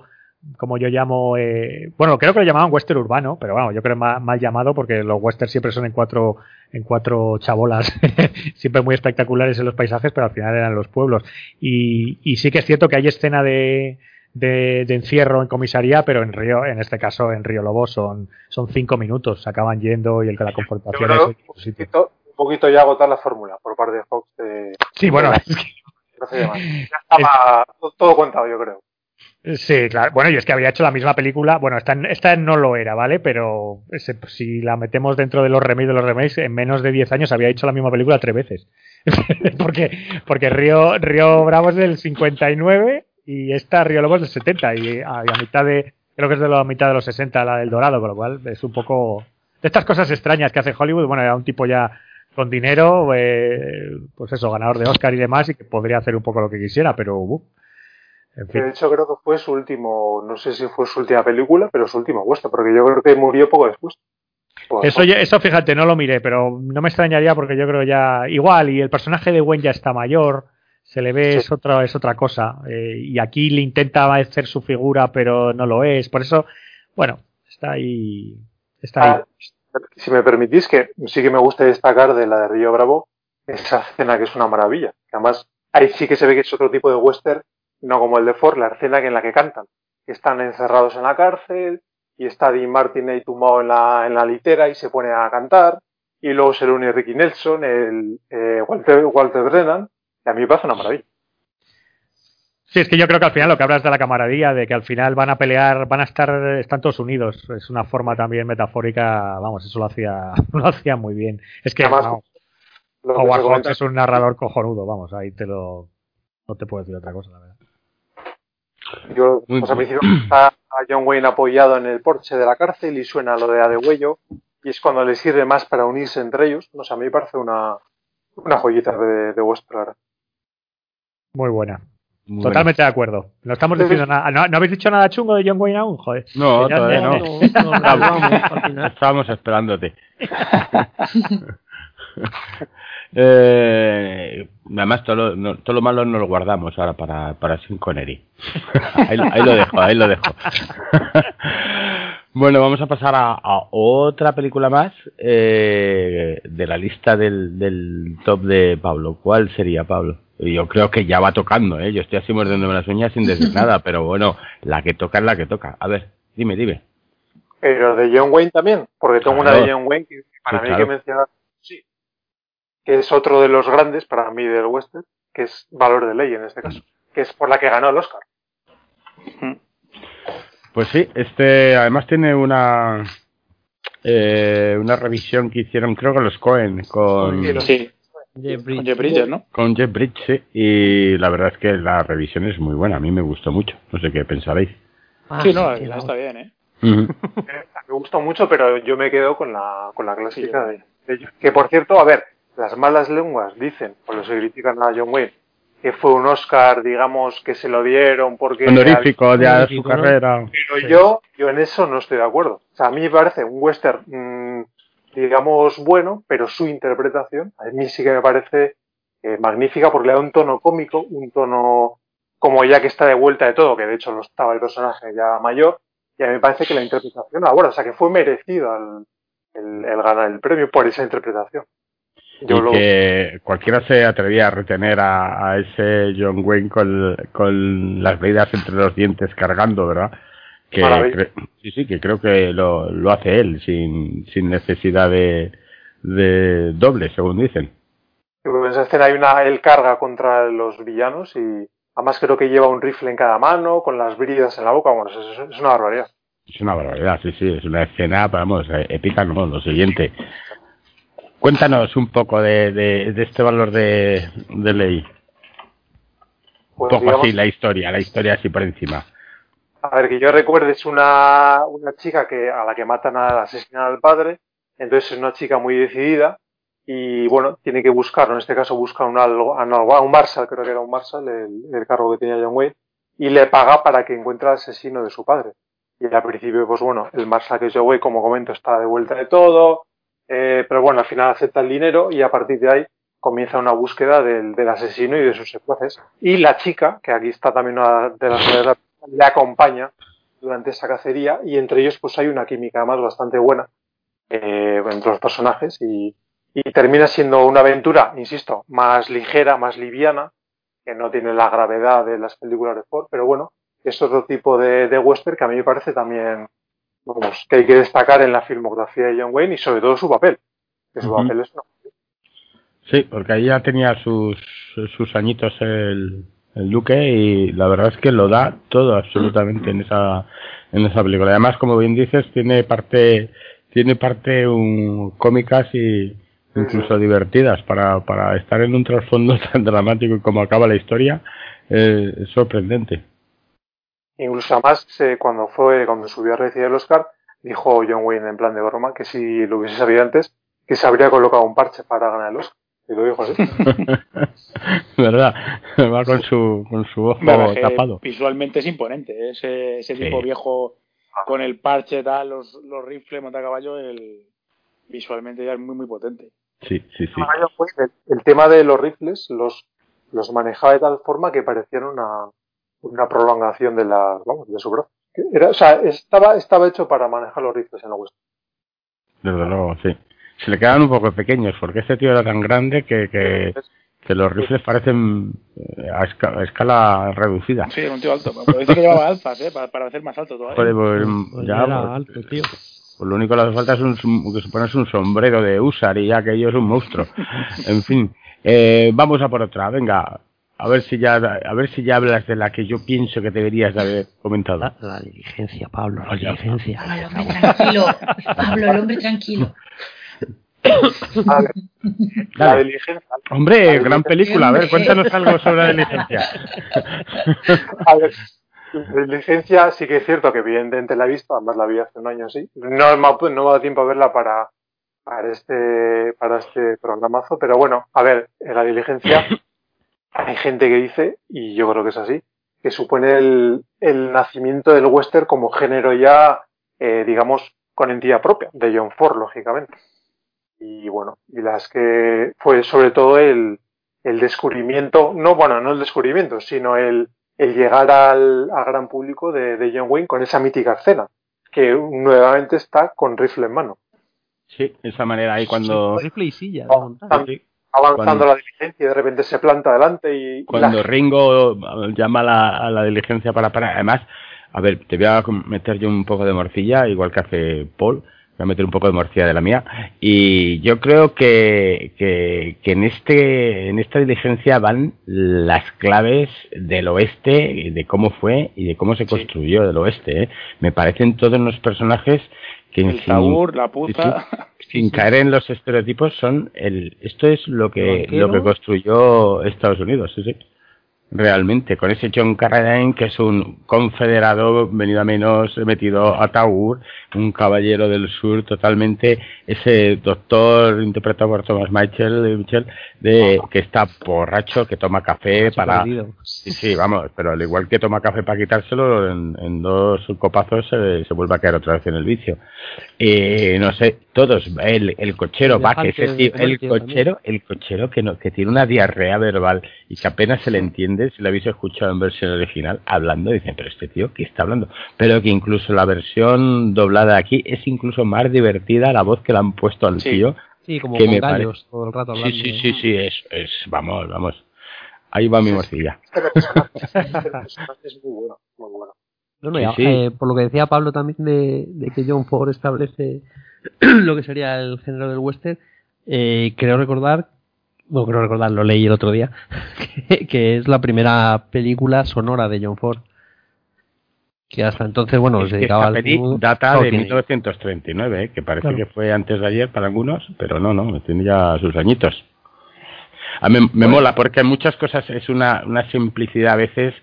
como yo llamo, eh, bueno, creo que lo llamaban western urbano, pero bueno, yo creo mal, mal llamado porque los westerns siempre son en cuatro, en cuatro chabolas, siempre muy espectaculares en los paisajes, pero al final eran los pueblos. Y, y sí que es cierto que hay escena de, de, de encierro en comisaría, pero en Río, en este caso en Río Lobo son, son cinco minutos, se acaban yendo y el que la confrontación es su sitio. Un poquito ya agotar la fórmula por parte de Fox. De, Sí, bueno, es que- no sé más. Ya estaba todo, todo contado, yo creo. Sí, claro. Bueno, y es que había hecho la misma película. Bueno, esta, esta no lo era, ¿vale? Pero ese- si la metemos dentro de los remakes de los remakes, en menos de 10 años había hecho la misma película tres veces. porque porque Río, Río Bravo es del 59 y esta Río Lobo es del 70 y a, y a mitad de, creo que es de la mitad de los 60 la del Dorado, con lo cual es un poco de estas cosas extrañas que hace Hollywood. Bueno, era un tipo ya con dinero, eh, pues eso, ganador de Oscar y demás y que podría hacer un poco lo que quisiera, pero uh, en Que fin. de hecho creo que fue su último, no sé si fue su última película, pero su último western, porque yo creo que murió poco después. Pues, Eso, eso fíjate, no lo miré, pero no me extrañaría porque yo creo ya igual y el personaje de Gwen ya está mayor, se le ve Sí. es otra es otra cosa eh, y aquí le intenta hacer su figura pero no lo es, por eso bueno está ahí está ahí. Ah, si me permitís, que sí que me gusta destacar de la de Río Bravo, esa escena que es una maravilla. Además, ahí sí que se ve que es otro tipo de western, no como el de Ford, la escena en la que cantan. Están encerrados en la cárcel y está Dean Martin ahí tumbado en la, en la litera y se pone a cantar. Y luego se le une Ricky Nelson, el eh, Walter, Walter Brennan, y a mí me parece una maravilla. Sí, es que yo creo que al final lo que hablas de la camaradería, de que al final van a pelear, van a estar, están todos unidos, es una forma también metafórica, vamos, eso lo hacía, lo hacía muy bien. Es que Además, vamos, Lo que comenta- es un narrador cojonudo, vamos, ahí te lo, no te puedo decir otra cosa, la verdad. Yo, pues al principio está a John Wayne apoyado en el porche de la cárcel y suena lo de Adegüello y es cuando le sirve más para unirse entre ellos. No sé, a mí me parece una, una joyita de, de vuestra hora. Muy buena. Muy Totalmente de acuerdo. No estamos diciendo nada. ¿No, no habéis dicho nada chungo de John Wayne aún? Joder. No, Ya- todavía ya- no. Estábamos esperándote. eh, además, todo lo, no- todo lo malo no lo guardamos ahora para, para Sean Connery. ahí, lo- ahí lo dejo, ahí lo dejo. bueno, vamos a pasar a, a otra película más eh, de la lista del, del top de Pablo. ¿Cuál sería, Pablo? Yo creo que ya va tocando, ¿eh? Yo estoy así mordiéndome las uñas sin decir nada, pero bueno, la que toca es la que toca. A ver, dime, dime. Pero de John Wayne también, porque tengo Claro. una de John Wayne que para Sí, mí claro. hay que mencionar, sí, que es otro de los grandes para mí del western, que es Valor de Ley en este caso, que es por la que ganó el Oscar. Pues sí, este además tiene una eh, una revisión que hicieron creo que los Cohen con, Sí, Jeff con Bridges. Jeff Bridges, ¿no? con Jeff Bridges sí, y la verdad es que la revisión es muy buena, a mí me gustó mucho, no sé qué pensaréis. Ah, Sí, no, la- está bien, ¿eh? Me gustó mucho, pero yo me quedo con la, con la clásica Sí, de, de ellos. Que por cierto, a ver, las malas lenguas dicen, cuando se critican a John Wayne, que fue un Oscar, digamos, que se lo dieron porque... Honorífico de su carrera. Pero yo, yo en eso no estoy de acuerdo. O sea, a mí me parece un western, mm, digamos, bueno, pero su interpretación a mí sí que me parece eh, magnífica porque le da un tono cómico, un tono como ya que está de vuelta de todo, que de hecho lo estaba el personaje ya mayor, y a mí me parece que la interpretación ahora, o sea, que fue merecido el, el ganar el premio por esa interpretación y que cualquiera se atrevía a retener a, ese John Wayne con, con, las medidas entre los dientes cargando, ¿verdad? Que sí, sí, que creo que lo, lo hace él sin, sin necesidad de, de doble, según dicen. En esa escena hay una, él carga contra los villanos y además creo que lleva un rifle en cada mano, con las bridas en la boca, bueno, es, una barbaridad. Es una barbaridad, sí, sí, es una escena, vamos, épica, no, lo siguiente. Cuéntanos un poco de, de, este valor de, de ley. un pues poco así la historia, la historia así por encima. A ver, que yo recuerde, es una, una chica que a la que matan al asesinar al padre, entonces es una chica muy decidida y bueno, tiene que buscarlo, en este caso busca un, un Marshall, creo que era un Marshall, el, el, cargo que tenía John Wayne, y le paga para que encuentre al asesino de su padre. Y al principio, pues bueno, el Marshall que es John Wayne, como comento, está de vuelta de todo, eh, pero bueno, al final acepta el dinero y a partir de ahí comienza una búsqueda del, del asesino y de sus secuaces. Y la chica, que aquí está también una de las le acompaña durante esa cacería y entre ellos pues hay una química además bastante buena eh, entre los personajes y, y, termina siendo una aventura, insisto, más ligera, más liviana, que no tiene la gravedad de las películas de Ford, pero bueno, es otro tipo de, de western que a mí me parece también vamos, que hay que destacar en la filmografía de John Wayne y sobre todo su papel. Que su papel es Sí, porque ahí ya tenía sus, sus añitos el, el Duque y la verdad es que lo da todo absolutamente en esa en esa película. Además, como bien dices, tiene parte tiene parte un, cómicas y incluso divertidas para, para estar en un trasfondo tan dramático como acaba la historia eh, es sorprendente. Incluso además, cuando fue, cuando subió a recibir el Oscar, dijo John Wayne en plan de broma que si lo hubiese sabido antes, que se habría colocado un parche para ganar el Oscar. Y lo dijo así. ¿Verdad? Va con su, con su ojo tapado. Visualmente es imponente. Ese, ese tipo viejo con el parche, tal, los, los rifles, montacaballo, el, visualmente ya es muy, muy potente. Sí, sí, sí. El, el, tema de los rifles los, los manejaba de tal forma que parecían una, una prolongación de la, vamos, de su brazo. Era, o sea, estaba, estaba hecho para manejar los rifles en la West. Desde luego, sí. Se le quedan un poco pequeños, porque este tío era tan grande que, que, que los rifles parecen eh, a, escala, reducida. Sí, era un tío alto. Pero dice que llevaba alzas, ¿eh? Para, para hacer más alto todavía. Pues, pues, pues ya, era pues, alto, tío. Pues lo único que le hace falta es un, que supones un sombrero de Usar y ya que ellos es un monstruo. en fin, eh, vamos a por otra. Venga, a ver si ya, a ver si ya hablas de la que yo pienso que deberías de haber comentado. La, diligencia, Pablo, la diligencia. el hombre tranquilo, Pablo, el hombre tranquilo. la diligencia. Hombre, gran película. A ver, cuéntanos algo sobre la diligencia. A ver, la diligencia sí que es cierto que evidentemente la he visto, además la vi hace un año sí. No, no me ha dado tiempo a verla para, para este, para este programazo, pero bueno, a ver, en la diligencia hay gente que dice, y yo creo que es así, que supone el, el nacimiento del western como género ya, eh, digamos, con entidad propia, de John Ford, lógicamente. Y bueno, y las que fue sobre todo el, el descubrimiento, no, bueno, no el descubrimiento, sino el, el llegar al, al gran público de, de, John Wayne con esa mítica escena, que nuevamente está con rifle en mano. Sí, de esa manera ahí cuando... rifle y silla. Oh, avanzando la diligencia y de repente se planta adelante y... Cuando Ringo llama a la, diligencia para parar, además, a ver, te voy a meter yo un poco de morcilla, igual que hace Paul, voy a meter un poco de morcilla de la mía, y yo creo que, que, que en, este, en esta diligencia van las claves del oeste, de cómo fue y de cómo se construyó el oeste. ¿eh? Me parecen todos los personajes que el sin, la puta. Sin, caer en los estereotipos, son el. Esto es lo que lo que construyó Estados Unidos, sí, sí. Realmente, con ese John Carradine que es un confederado venido a menos, metido a Taur, un caballero del sur totalmente, ese doctor interpretado por Thomas Michael, Michel, de, que está borracho, que toma café para... Sí, sí, vamos, pero al igual que toma café para quitárselo, en, dos copazos se, se, vuelve a caer otra vez en el vicio. Eh, no sé, todos, el, el cochero, va, que ese el cochero, el cochero que, no, que tiene una diarrea verbal y que apenas se le entiende, si lo habéis escuchado en versión original, hablando, dicen, pero este tío, ¿qué está hablando? Pero que incluso la versión doblada aquí es incluso más divertida la voz que le han puesto al tío. Sí, como que con gallos todo el rato hablando. Sí, sí, sí, sí, es, es, vamos, vamos. Ahí va mi morcilla. es muy bueno, muy bueno. No, no, ya, eh, por lo que decía Pablo también de, de que John Ford establece lo que sería el género del western, eh, creo recordar, bueno, creo recordar, lo leí el otro día, que, que, es la primera película sonora de John Ford. Que hasta entonces, bueno, se dedicaba al. Data de 1939, ¿eh? que parece claro. que fue antes de ayer para algunos, pero no, no, tiene ya sus añitos. A mí me bueno. mola porque en muchas cosas es una, una simplicidad a veces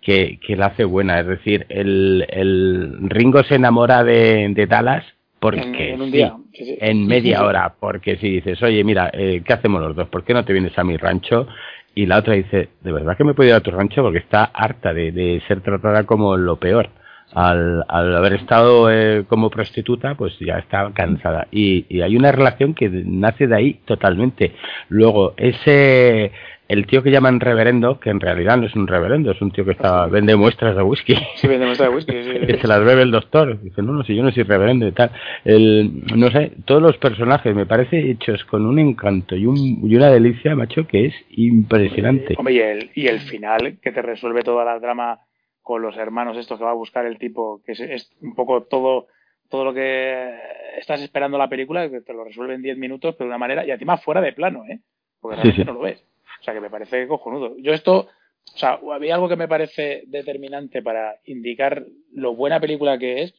que, que la hace buena. Es decir, el, el Ringo se enamora de, de Dallas porque en, en un día. Sí, sí. en media hora, porque si dices, oye, mira, eh, ¿qué hacemos los dos? ¿Por qué no te vienes a mi rancho? Y la otra dice, ¿de verdad que me puedo ir a tu rancho? Porque está harta de, de ser tratada como lo peor. Al, al haber estado eh, como prostituta, pues ya está cansada. Y, y hay una relación que nace de ahí totalmente. Luego, ese el tío que llaman reverendo, que en realidad no es un reverendo, es un tío que está, vende muestras de whisky. Sí, vende muestras de whisky. Sí, que se las bebe el doctor. Dice, no, no, si yo no soy reverendo y tal. El, no sé, todos los personajes me parece hechos con un encanto y, un, y una delicia, macho, que es impresionante. Hombre, y el, y el final, que te resuelve toda la drama con los hermanos estos que va a buscar el tipo, que es, es un poco todo todo lo que estás esperando la película, que te lo resuelve en 10 minutos, pero de una manera, y encima fuera de plano, ¿eh? Porque realmente sí, sí. no lo ves. O sea, que me parece cojonudo. Yo esto, o sea, había algo que me parece determinante para indicar lo buena película que es,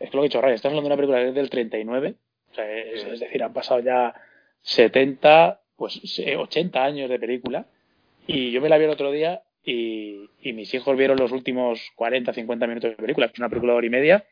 es que lo que he dicho, Ray, estamos hablando de una película que es del 39, o sea, es, es decir, han pasado ya 70, pues 80 años de película, y yo me la vi el otro día y, y mis hijos vieron los últimos 40, 50 minutos de película, es una película de hora y media,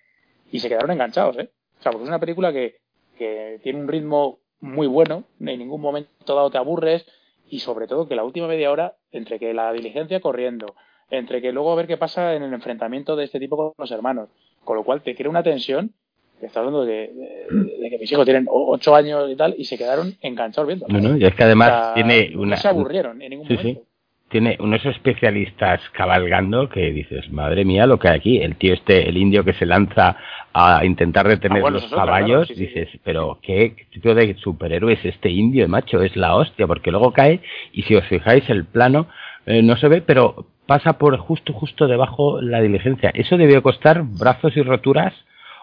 y se quedaron enganchados, ¿eh? O sea, porque es una película que, que tiene un ritmo muy bueno, en ningún momento dado te aburres, y sobre todo que la última media hora, entre que la diligencia corriendo, entre que luego a ver qué pasa en el enfrentamiento de este tipo con los hermanos, con lo cual te crea una tensión, que está hablando de, de, de, que mis hijos tienen ocho años y tal, y se quedaron enganchados viendo. No, no, y es que además o sea, tiene una... No se aburrieron en ningún sí, momento. Sí. Tiene unos especialistas cabalgando que dices, madre mía, lo que hay aquí. El tío este, el indio que se lanza a intentar detener ah, bueno, los caballos, claro, sí, dices, sí. pero ¿qué tipo de superhéroe es este indio, macho? Es la hostia, porque luego cae y si os fijáis el plano eh, no se ve, pero pasa por justo, justo debajo la diligencia. Eso debió costar brazos y roturas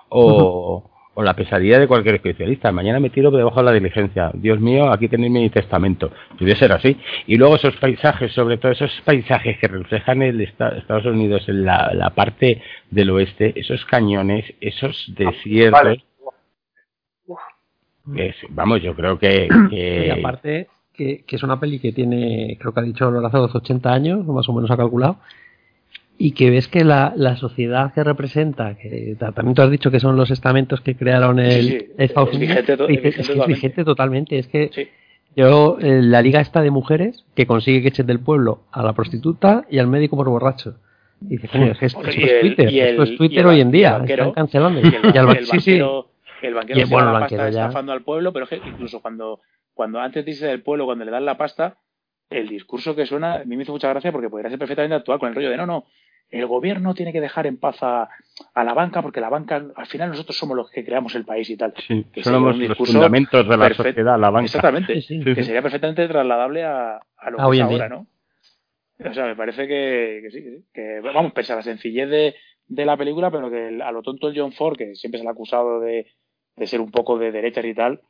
o... o la pesadilla de cualquier especialista. Mañana me tiro debajo de la diligencia. Dios mío, aquí tenéis mi testamento. Debe ser así. Y luego esos paisajes, sobre todo esos paisajes que reflejan el Estados Unidos en la, la parte del oeste, esos cañones, esos desiertos. Vale. Es, vamos, yo creo que. que... Y aparte, que, que, es una peli que tiene, creo que ha dicho Lorazo, 80 años, más o menos ha calculado y que ves que la, la sociedad que representa, que también tú has dicho que son los estamentos que crearon el, sí, sí. Estados es Unidos, vigente, es, vigente, es, totalmente. vigente totalmente. Es que sí. yo, eh, la liga está de mujeres que consigue que echen del pueblo a la prostituta y al médico por borracho. Y dice, coño, es que esto, Oye, es Twitter, el, esto es Twitter el, hoy en día, banquero, están cancelando. Y el, y el sí, sí. banquero, el banquero y, se bueno, la banquero pasta ya. estafando al pueblo, pero incluso cuando, cuando antes de irse del pueblo, cuando le dan la pasta, el discurso que suena, a mí me hizo mucha gracia porque podría ser perfectamente actual con el rollo de no, no, el gobierno tiene que dejar en paz a, a, la banca porque la banca, al final nosotros somos los que creamos el país y tal. Sí, que somos los fundamentos de la perfecto, sociedad, la banca. Exactamente, sí, sí. que sería perfectamente trasladable a, a lo que es ahora, ¿no? O sea, me parece que, que sí, que, sí, que vamos, pese a la sencillez de, de la película, pero que el, a lo tonto el John Ford, que siempre se le ha acusado de, de ser un poco de derechas y tal,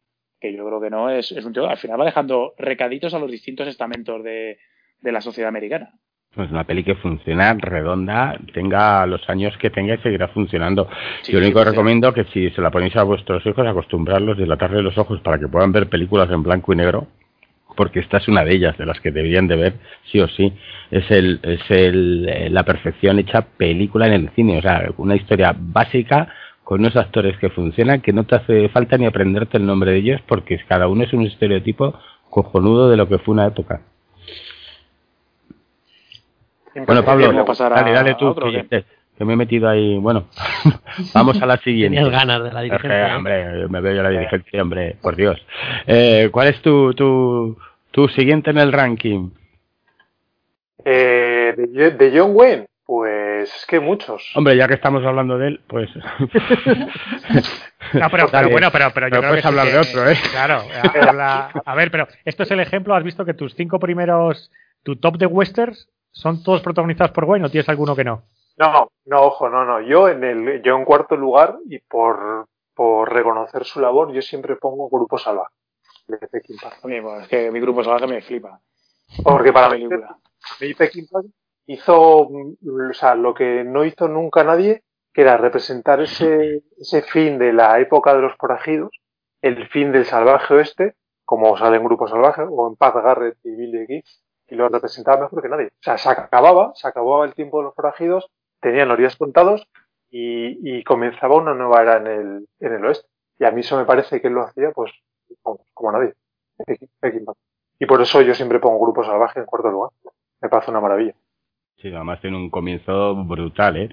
que yo creo que no, es, es un tío, al final va dejando recaditos a los distintos estamentos de, de la sociedad americana. Es una peli que funciona redonda, tenga los años que tenga y seguirá funcionando. Sí, Yo lo único sí, que recomiendo que si se la ponéis a vuestros hijos, acostumbrarlos, dilatarles los ojos para que puedan ver películas en blanco y negro, porque esta es una de ellas, de las que deberían de ver, sí o sí. Es, el, es el, eh, la perfección hecha película en el cine, o sea, una historia básica con unos actores que funcionan, que no te hace falta ni aprenderte el nombre de ellos, porque cada uno es un estereotipo cojonudo de lo que fue una época. Bueno, Pablo, dale, dale tú, que, me he metido ahí. Bueno, vamos a la siguiente. Tenías ganas de la dirigencia. hombre, me veo yo la dirigencia, hombre, por Dios. Eh, ¿Cuál es tu, tu, tu siguiente en el ranking? Eh, de, de John Wayne. Pues es que muchos. Hombre, ya que estamos hablando de él, pues. no, pero, pero bueno, pero, pero yo creo puedes hablar de otro, ¿eh? Claro, a ver, pero esto es el ejemplo. Has visto que tus cinco primeros, tu top de westerns, son todos protagonizados por Wayne o tienes alguno que no? No, no, ojo, no, no. Yo en el, yo en cuarto lugar y por, por reconocer su labor, yo siempre pongo Grupo Salvaje de es que mi Grupo Salvaje me flipa. Porque para mí, hizo, o sea, lo que no hizo nunca nadie, que era representar ese, ese fin de la época de los forajidos, el fin del salvaje oeste, como sale en Grupo Salvaje, o en Paz Garrett y Billy Gibbs, y lo representaba mejor que nadie. O sea, se acababa, se acababa el tiempo de los forajidos, tenían los días contados y, y comenzaba una nueva era en el, en el oeste. Y a mí eso me parece que él lo hacía, pues, como, nadie. Y por eso yo siempre pongo Grupo Salvaje en cuarto lugar. Me parece una maravilla. Sí, además tiene un comienzo brutal, ¿eh?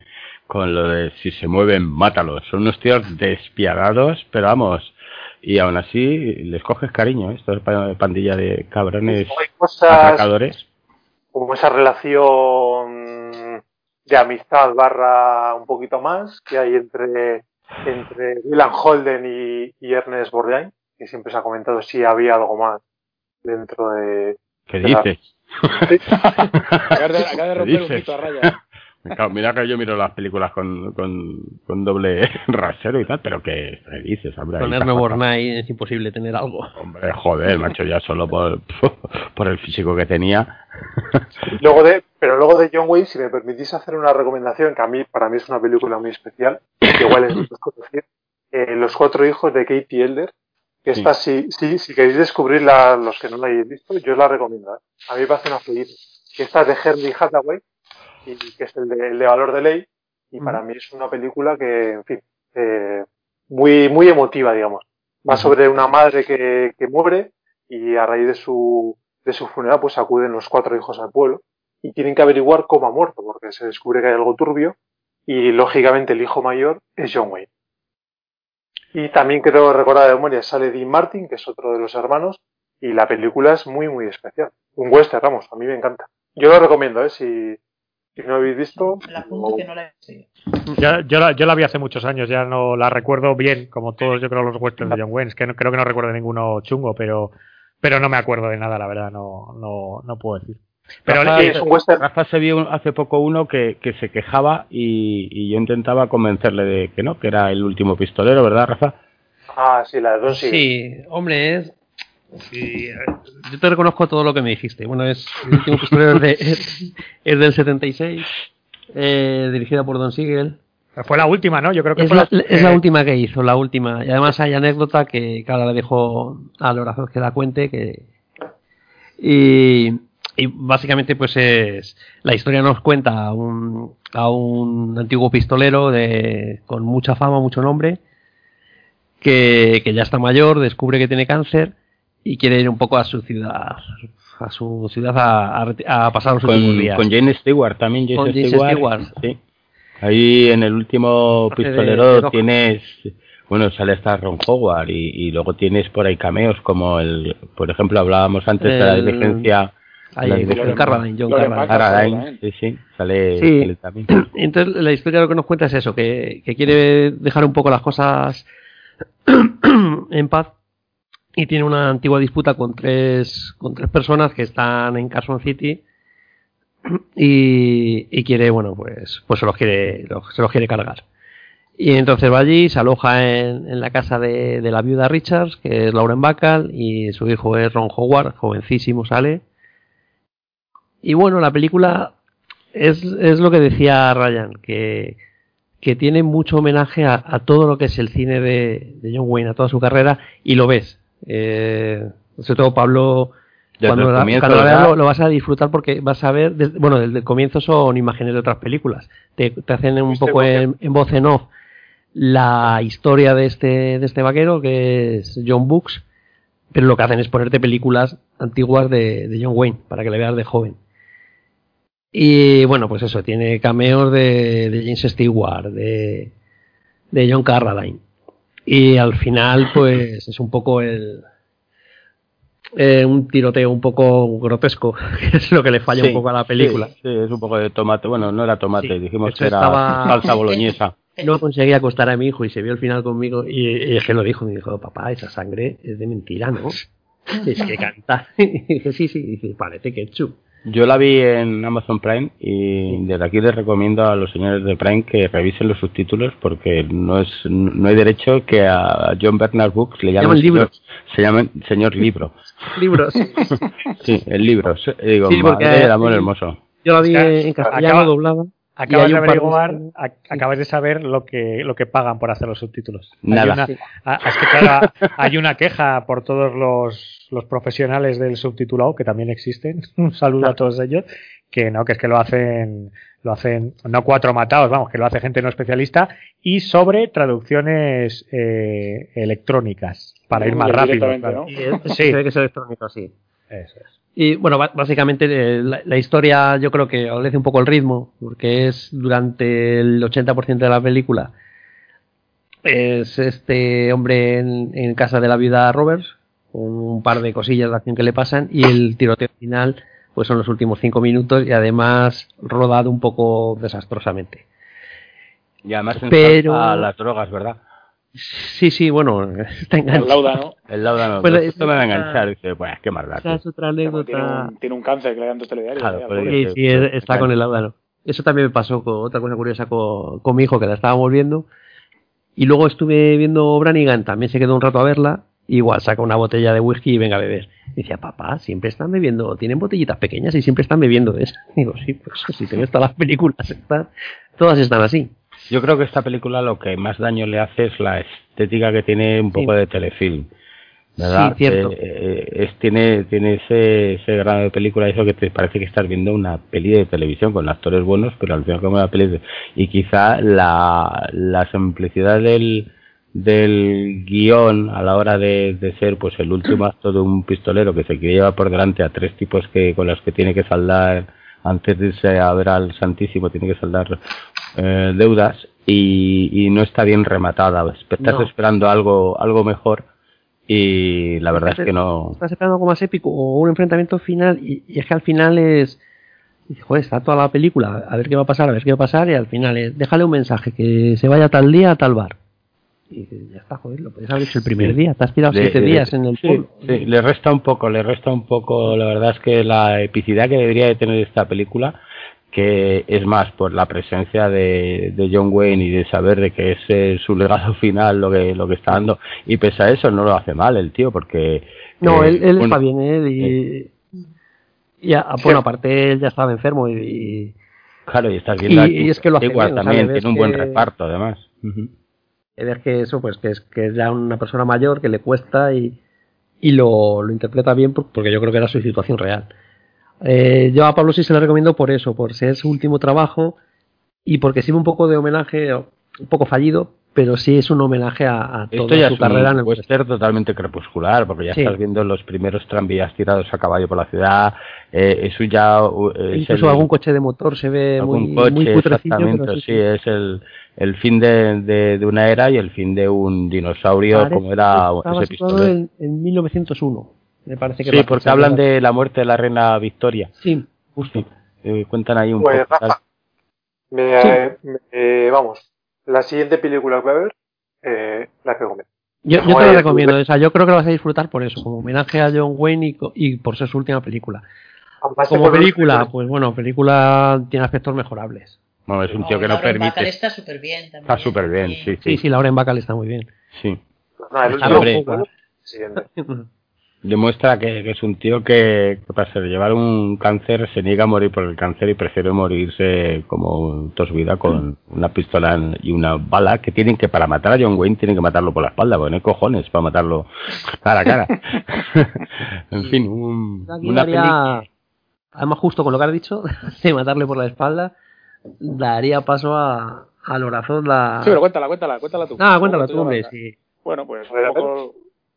Con lo de si se mueven, mátalos. Son unos tíos despiadados, pero vamos. Y aún así les coges cariño, ¿eh? Esto es pandilla de cabrones atacadores. Como esa relación de amistad barra un poquito más que hay entre, entre William Holden y, y Ernest Bourdain, que siempre se ha comentado si había algo más dentro de... ¿Qué dices? Acaba de, romper un mito a raya. Mira que yo miro las películas con, con, con doble rasero y tal, pero que dices, hombre. Con Ernest Bornay es imposible tener algo. Hombre, joder, macho, ya solo por, por el físico que tenía. Luego de, pero luego de John Wayne, si me permitís hacer una recomendación, que a mí, para mí es una película muy especial, que igual es decir, eh, Los cuatro hijos de Katie Elder, que esta, si, si, si queréis descubrirla, los que no la hayáis visto, yo os la recomiendo. ¿eh? A mí me parece una. Que esta es de Henry Hathaway, y, que es el de, el de Valor de Ley, y para mí es una película que, en fin, eh, muy, muy emotiva, digamos. Va sobre una madre que, que muere y a raíz de su, de su funeral pues acuden los cuatro hijos al pueblo y tienen que averiguar cómo ha muerto porque se descubre que hay algo turbio y lógicamente el hijo mayor es John Wayne. Y también creo recordar de memoria sale Dean Martin, que es otro de los hermanos, y la película es muy, muy especial. Un western, vamos, a mí me encanta. Yo lo recomiendo, ¿eh? Si, si no habéis visto. La o... que no la he yo, yo, la, yo la vi hace muchos años, ya no la recuerdo bien, como todos yo creo los westerns de John Wayne. Es que no, creo que no recuerdo ninguno chungo, pero, pero no me acuerdo de nada, la verdad, no, no, no puedo decir. Pero Rafa, se vio hace poco uno que, que se quejaba y, yo intentaba convencerle de que no, que era el último pistolero, ¿verdad, Rafa? Ah, sí, la de Don Sí, hombre, es. Sí, yo te reconozco todo lo que me dijiste. Bueno, es el último pistolero es, de, es, del 76, eh, dirigida por Don Siegel. Fue la última, ¿no? Yo creo que es fue la, es la última que hizo, la última. Y además hay anécdota que, claro, le dijo a Lorazón que la cuente que. Y, y básicamente pues es la historia nos cuenta a un, a un antiguo pistolero de, con mucha fama, mucho nombre, que, que, ya está mayor, descubre que tiene cáncer y quiere ir un poco a su ciudad a su ciudad a, a, pasar los con, últimos días. Con Jane Stewart también, Jane con Stewart, Stewart. Sí. Ahí en el último pistolero de, de tienes bueno, sale hasta Ron Howard y, y, luego tienes por ahí cameos como el, por ejemplo, hablábamos antes el, de la diligencia Ahí, John Carradine, John Carradine. Carradine. Sí, sí, sale, sí. sale también. Entonces, la historia lo que nos cuenta es eso, que, que quiere dejar un poco las cosas en paz y tiene una antigua disputa con tres, con tres personas que están en Carson City y, y quiere, bueno, pues, pues se los quiere, los, se los quiere cargar. Y entonces va allí, se aloja en, en la casa de, de, la viuda Richards, que es Lauren Bacall, y su hijo es Ron Howard, jovencísimo sale y bueno, la película es, es lo que decía Ryan, que, que tiene mucho homenaje a, a, todo lo que es el cine de, de, John Wayne, a toda su carrera, y lo ves. Eh, sobre todo Pablo Desde Cuando, el la, comienzo, cuando la veas lo, lo vas a disfrutar porque vas a ver, desde- bueno, desde el comienzo son imágenes de otras películas. Te, te hacen un poco en, en voz en off la historia de este, de este vaquero, que es John Books, pero lo que hacen es ponerte películas antiguas de, de John Wayne, para que le veas de joven. Y bueno, pues eso, tiene cameos de, de James Stewart, de, de John Carradine. Y al final, pues es un poco el, eh, un tiroteo un poco grotesco, que es lo que le falla Sí, un poco a la película. Sí, sí, es un poco de tomate. Bueno, no era tomate, Sí, dijimos que era salsa boloñesa. No conseguía acostar a mi hijo y se vio el final conmigo y, y es que lo dijo, me dijo, papá, esa sangre es de mentira, ¿no? Es que canta. Y dije, sí, sí, y dice, parece ketchup. Yo la vi en Amazon Prime y desde aquí les recomiendo a los señores de Prime que revisen los subtítulos porque no es no hay derecho que a John Bernard Books le llamen libros. se llamen señor libro. Libros. Sí, el libro. Sí, Digo, Sí, madre del amor hermoso. Yo la vi en castellano doblada. Acabas hay de averiguar, acabas de saber lo que, lo que pagan por hacer los subtítulos. Hay Nada. una- Sí. ah, es que claro, hay una queja por todos los, los profesionales del subtitulado, que también existen. Un saludo a todos ellos. Que no, que es que lo hacen, lo hacen, no cuatro matados, vamos, que lo hace gente no especialista. Y sobre traducciones eh, electrónicas, para ir más rápido. claro. ¿no? Y es- Sí. Que electrónico, sí. Eso es. Y bueno, básicamente eh, la, la historia yo creo que obedece un poco el ritmo, porque es durante el 80% de la película. Es este hombre en, en casa de la viuda Roberts, con un par de cosillas de acción que le pasan, y el tiroteo final, pues son los últimos cinco minutos, y además rodado un poco desastrosamente. Y además Pero- a las drogas, ¿verdad? Sí, sí, bueno, está El enganchado. Lauda, ¿no? El Laudano. Pues, esto me va a enganchar. Dice, pues qué maldad. Esa es otra Tiene anécdota. un, tiene un cáncer que le dan dos telediarios. Claro, eh, pues. Sí, sí, es- está con el láudano. Eso también me pasó con otra cosa curiosa con, con mi hijo que la estábamos viendo. Y luego estuve viendo Branigan, también se quedó un rato a verla. Igual saca una botella de whisky y venga a beber. Y decía, papá, siempre están bebiendo, tienen botellitas pequeñas y siempre están bebiendo eso. Digo, sí, pues si te ves todas las películas, están- todas están así. Yo creo que esta película lo que más daño le hace es la estética que tiene un poco Sí. de telefilm. ¿Verdad? Sí, cierto. Eh, eh, es, tiene tiene ese, ese grado de película, eso que te parece que estás viendo una peli de televisión con actores buenos, pero al final como una peli de- Y quizá la, la simplicidad del, del guion a la hora de, de ser pues el último acto de un pistolero que se quiere llevar por delante a tres tipos que con los que tiene que saldar antes de irse a ver al Santísimo tiene que saldar eh, deudas y, y no está bien rematada estás No. esperando algo algo mejor y la verdad es que no Estás esperando algo más épico o un enfrentamiento final y, y es que al final es... Joder, está toda la película, a ver qué va a pasar, a ver qué va a pasar y al final es, déjale un mensaje, que se vaya tal día a tal bar. Y dices, ya está, joder, lo puedes haber hecho el primer día, te has tirado Le- siete le- días en el sí, pueblo. sí, le resta un poco, le resta un poco, la verdad es que la epicidad que debería de tener esta película, que es más por la presencia de, de John Wayne y de saber de que es eh, su legado final lo que lo que está dando y pese a eso no lo hace mal el tío porque No, eh, él, él bueno, está bien, él y... y a- bueno, aparte él ya estaba enfermo y, y claro y estás viendo y- aquí es que lo hace Stewart bien, o sea, también tiene un buen que- reparto además. Y ves que eso, pues que es, que es ya una persona mayor que le cuesta y, y lo, lo interpreta bien por- porque yo creo que era su situación real. Eh, yo a Pablo sí se le recomiendo por eso, por ser su último trabajo y porque sirve un poco de homenaje, un poco fallido, pero sí es un homenaje a, a toda ya su es carrera un el western totalmente crepuscular, porque ya Sí. estás viendo los primeros tranvías tirados a caballo por la ciudad. Eh, eso ya es Incluso el- algún coche de motor se ve algún muy, coche, muy exactamente. sí. es el, el fin de, de, de una era y el fin de un dinosaurio Parece como era ese pistolero. en, en 1901. Me parece que Sí, la porque hablan era- de la muerte de la reina Victoria. Sí, justo. Eh, cuentan ahí un Pues, poco. Rafa, me, Sí. eh, vamos, la siguiente película que voy a ver, eh, la recomiendo. Yo, yo te lo recomiendo, o sea, yo creo que lo vas a disfrutar por eso, como homenaje a John Wayne y, co- y por ser su última película. Además, Como película, pues bueno, película tiene aspectos mejorables. Bueno, es un tío Oh, que no permite. está súper bien también. Está súper bien, sí, Sí, sí. sí, Lauren Bacall está muy bien. sí. No, el último demuestra que, que es un tío que, que para ser- llevar un cáncer se niega a morir por el cáncer y prefiere morirse como toda su vida con una pistola en- y una bala que tienen que para matar a John Wayne tienen que matarlo por la espalda, porque no hay cojones para matarlo cara a cara. en fin, un- una película Además, justo con lo que has dicho, de matarle por la espalda, daría paso a, al Horazón la... Sí, pero cuéntala, cuéntala, cuéntala tú. Ah, cuéntala tú, hombre, a- sí. Bueno, pues A a un poco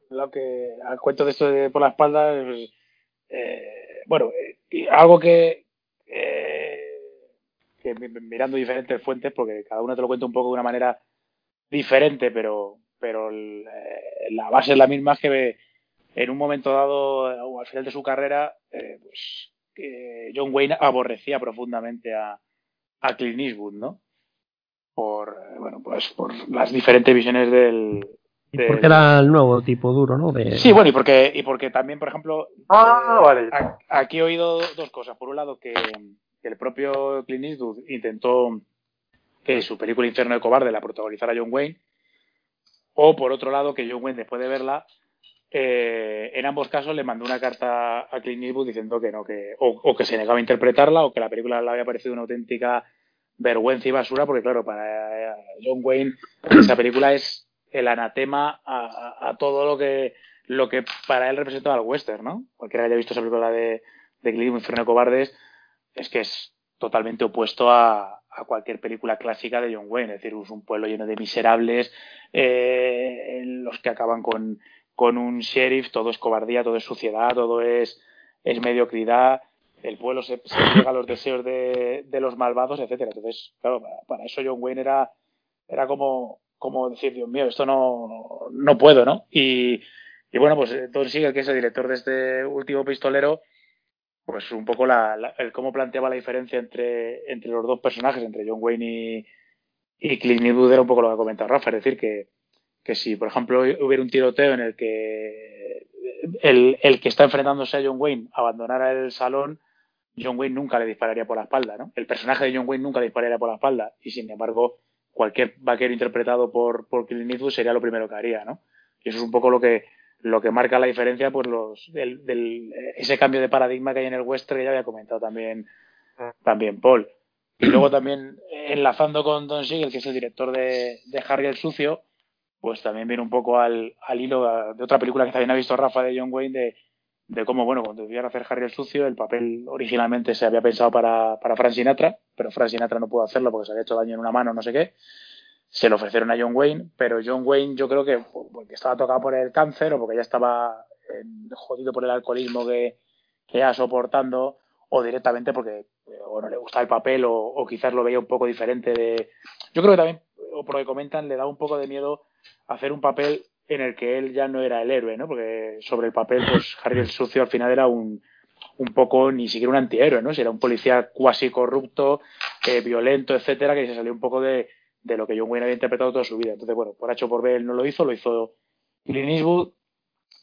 lo que al cuento de esto de por la espalda, pues, eh, bueno, eh, algo que, eh, que mirando diferentes fuentes, porque cada uno te lo cuenta un poco de una manera diferente, pero, pero el, eh, la base es la misma, es que en un momento dado, o al final de su carrera, eh, pues John Wayne aborrecía profundamente a, a Clint Eastwood, ¿no? Por, eh, bueno, pues por las diferentes visiones del, Y del- porque era el nuevo tipo duro, ¿no? De... Sí, bueno, y porque, y porque también, por ejemplo, Ah, eh, vale. a- aquí he oído dos cosas. Por un lado, que, que el propio Clint Eastwood intentó que su película Infierno de Cobarde la protagonizara John Wayne. O por otro lado, que John Wayne, después de verla, eh, en ambos casos le mandó una carta a Clint Eastwood diciendo que no, que o, o que se negaba a interpretarla o que la película le había parecido una auténtica vergüenza y basura, porque claro, para eh, John Wayne esa película es el anatema a, todo lo que lo que para él representaba el western, ¿no? Cualquiera que haya visto esa película de, de Clint de Cobardes, es que es totalmente opuesto a, cualquier película clásica de John Wayne, es decir, es un pueblo lleno de miserables, eh, los que acaban con, con un sheriff, todo es cobardía, todo es suciedad, todo es, es mediocridad, el pueblo se, se llega a los deseos de, de los malvados, etcétera. Entonces, claro, para, eso John Wayne era, era como, como decir, Dios mío, esto no, no puedo, ¿no? Y, y bueno, pues eh, Don Siegel, que es el director de este último pistolero, pues un poco la, la- el cómo planteaba la diferencia entre, entre los dos personajes, entre John Wayne y, y Clint Eastwood, era un poco lo que ha comentado Rafa, es decir, que, que si, por ejemplo, hubiera un tiroteo en el que el, el que está enfrentándose a John Wayne abandonara el salón, John Wayne nunca le dispararía por la espalda, ¿no? El personaje de John Wayne nunca le dispararía por la espalda y, sin embargo, cualquier vaquero interpretado por, por Clint Eastwood sería lo primero que haría, ¿no? Y eso es un poco lo que lo que marca la diferencia, pues los del, del- ese cambio de paradigma que hay en el western que ya había comentado también también Paul. Y luego también enlazando con Don Siegel, que es el director de, de Harry el Sucio, pues también viene un poco al, al hilo de otra película que también ha visto Rafa de John Wayne, de, de cómo, bueno, cuando debían hacer Harry el Sucio, el papel originalmente se había pensado para, para Frank Sinatra, pero Frank Sinatra no pudo hacerlo porque se había hecho daño en una mano, no sé qué. Se lo ofrecieron a John Wayne, pero John Wayne yo creo que pues, porque estaba tocado por el cáncer o porque ya estaba eh, jodido por el alcoholismo que, que ya soportando, o directamente porque eh, o no le gustaba el papel o, o quizás lo veía un poco diferente de... Yo creo que también, o por lo que comentan, le da un poco de miedo hacer un papel en el que él ya no era el héroe, ¿no? Porque sobre el papel, pues Harry el Sucio al final era un, un poco ni siquiera un antihéroe, ¿no? Si era un policía cuasi corrupto, eh, violento, etcétera, que se salió un poco de, de lo que John Wayne había interpretado toda su vida. Entonces, bueno, por H o por B él no lo hizo, lo hizo Clint Eastwood.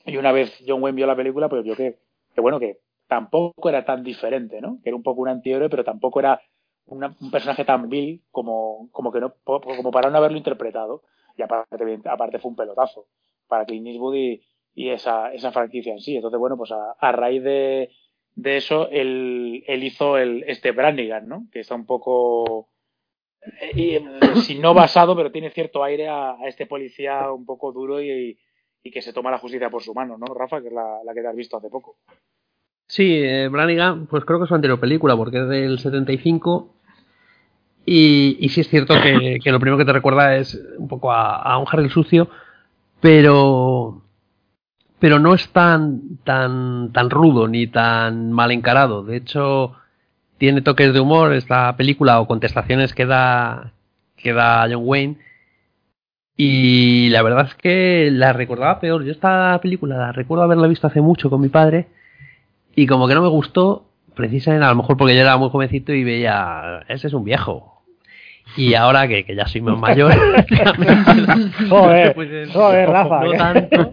Y una vez John Wayne vio la película, pues vio que, que bueno, que tampoco era tan diferente, ¿no? Que era un poco un antihéroe, pero tampoco era una- un personaje tan vil como, como que no, como para no haberlo interpretado. Y aparte, aparte fue un pelotazo para Clint Eastwood y, y esa, esa franquicia en sí. Entonces, bueno, pues a, raíz de, de eso, él, hizo el, este Brannigan, ¿no? Que está un poco, eh, y, eh, si no basado, pero tiene cierto aire a, este policía un poco duro y, y que se toma la justicia por su mano, ¿no, Rafa? Que es la, la que te has visto hace poco. Sí, eh, Brannigan, pues creo que es su anterior película, porque es del 75. Y, y sí es cierto que, lo primero que te recuerda es un poco a, a un Harry el sucio, pero pero no es tan tan tan rudo ni tan mal encarado. De hecho, tiene toques de humor esta película o contestaciones que da que da John Wayne. Y la verdad es que la recordaba peor. Yo esta película la recuerdo haberla visto hace mucho con mi padre y como que no me gustó, precisamente a lo mejor porque yo era muy jovencito y veía, ese es un viejo. Y ahora que, que ya soy más mayor. Joder, pues, eh, joder, Rafa. No tanto.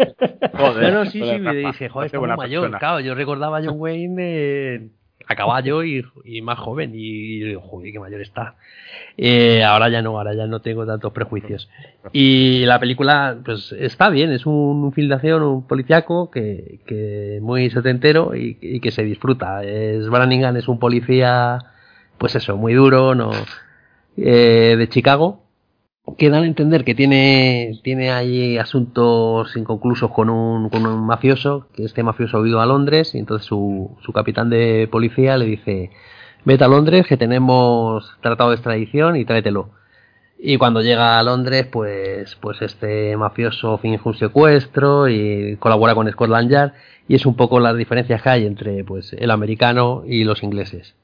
Joder, No, no, sí, joder, sí, me dije, joder, está muy mayor. persona. Claro, yo recordaba a John Wayne eh, a caballo y, y más joven. Y, joder, qué mayor está. Eh, ahora ya no, ahora ya no tengo tantos prejuicios. Y la película, pues está bien, es un film de acción, un policiaco que, que muy setentero y, y que se disfruta. Es Brannigan es un policía, pues eso, muy duro, no eh, de Chicago que dan a entender que tiene, tiene ahí asuntos inconclusos con un, con un mafioso, que este mafioso ha ido a Londres y entonces su, su capitán de policía le dice, vete a Londres que tenemos tratado de extradición y tráetelo. Y cuando llega a Londres, pues, pues este mafioso finge un secuestro y colabora con Scotland Yard y es un poco las diferencias que hay entre pues el americano y los ingleses.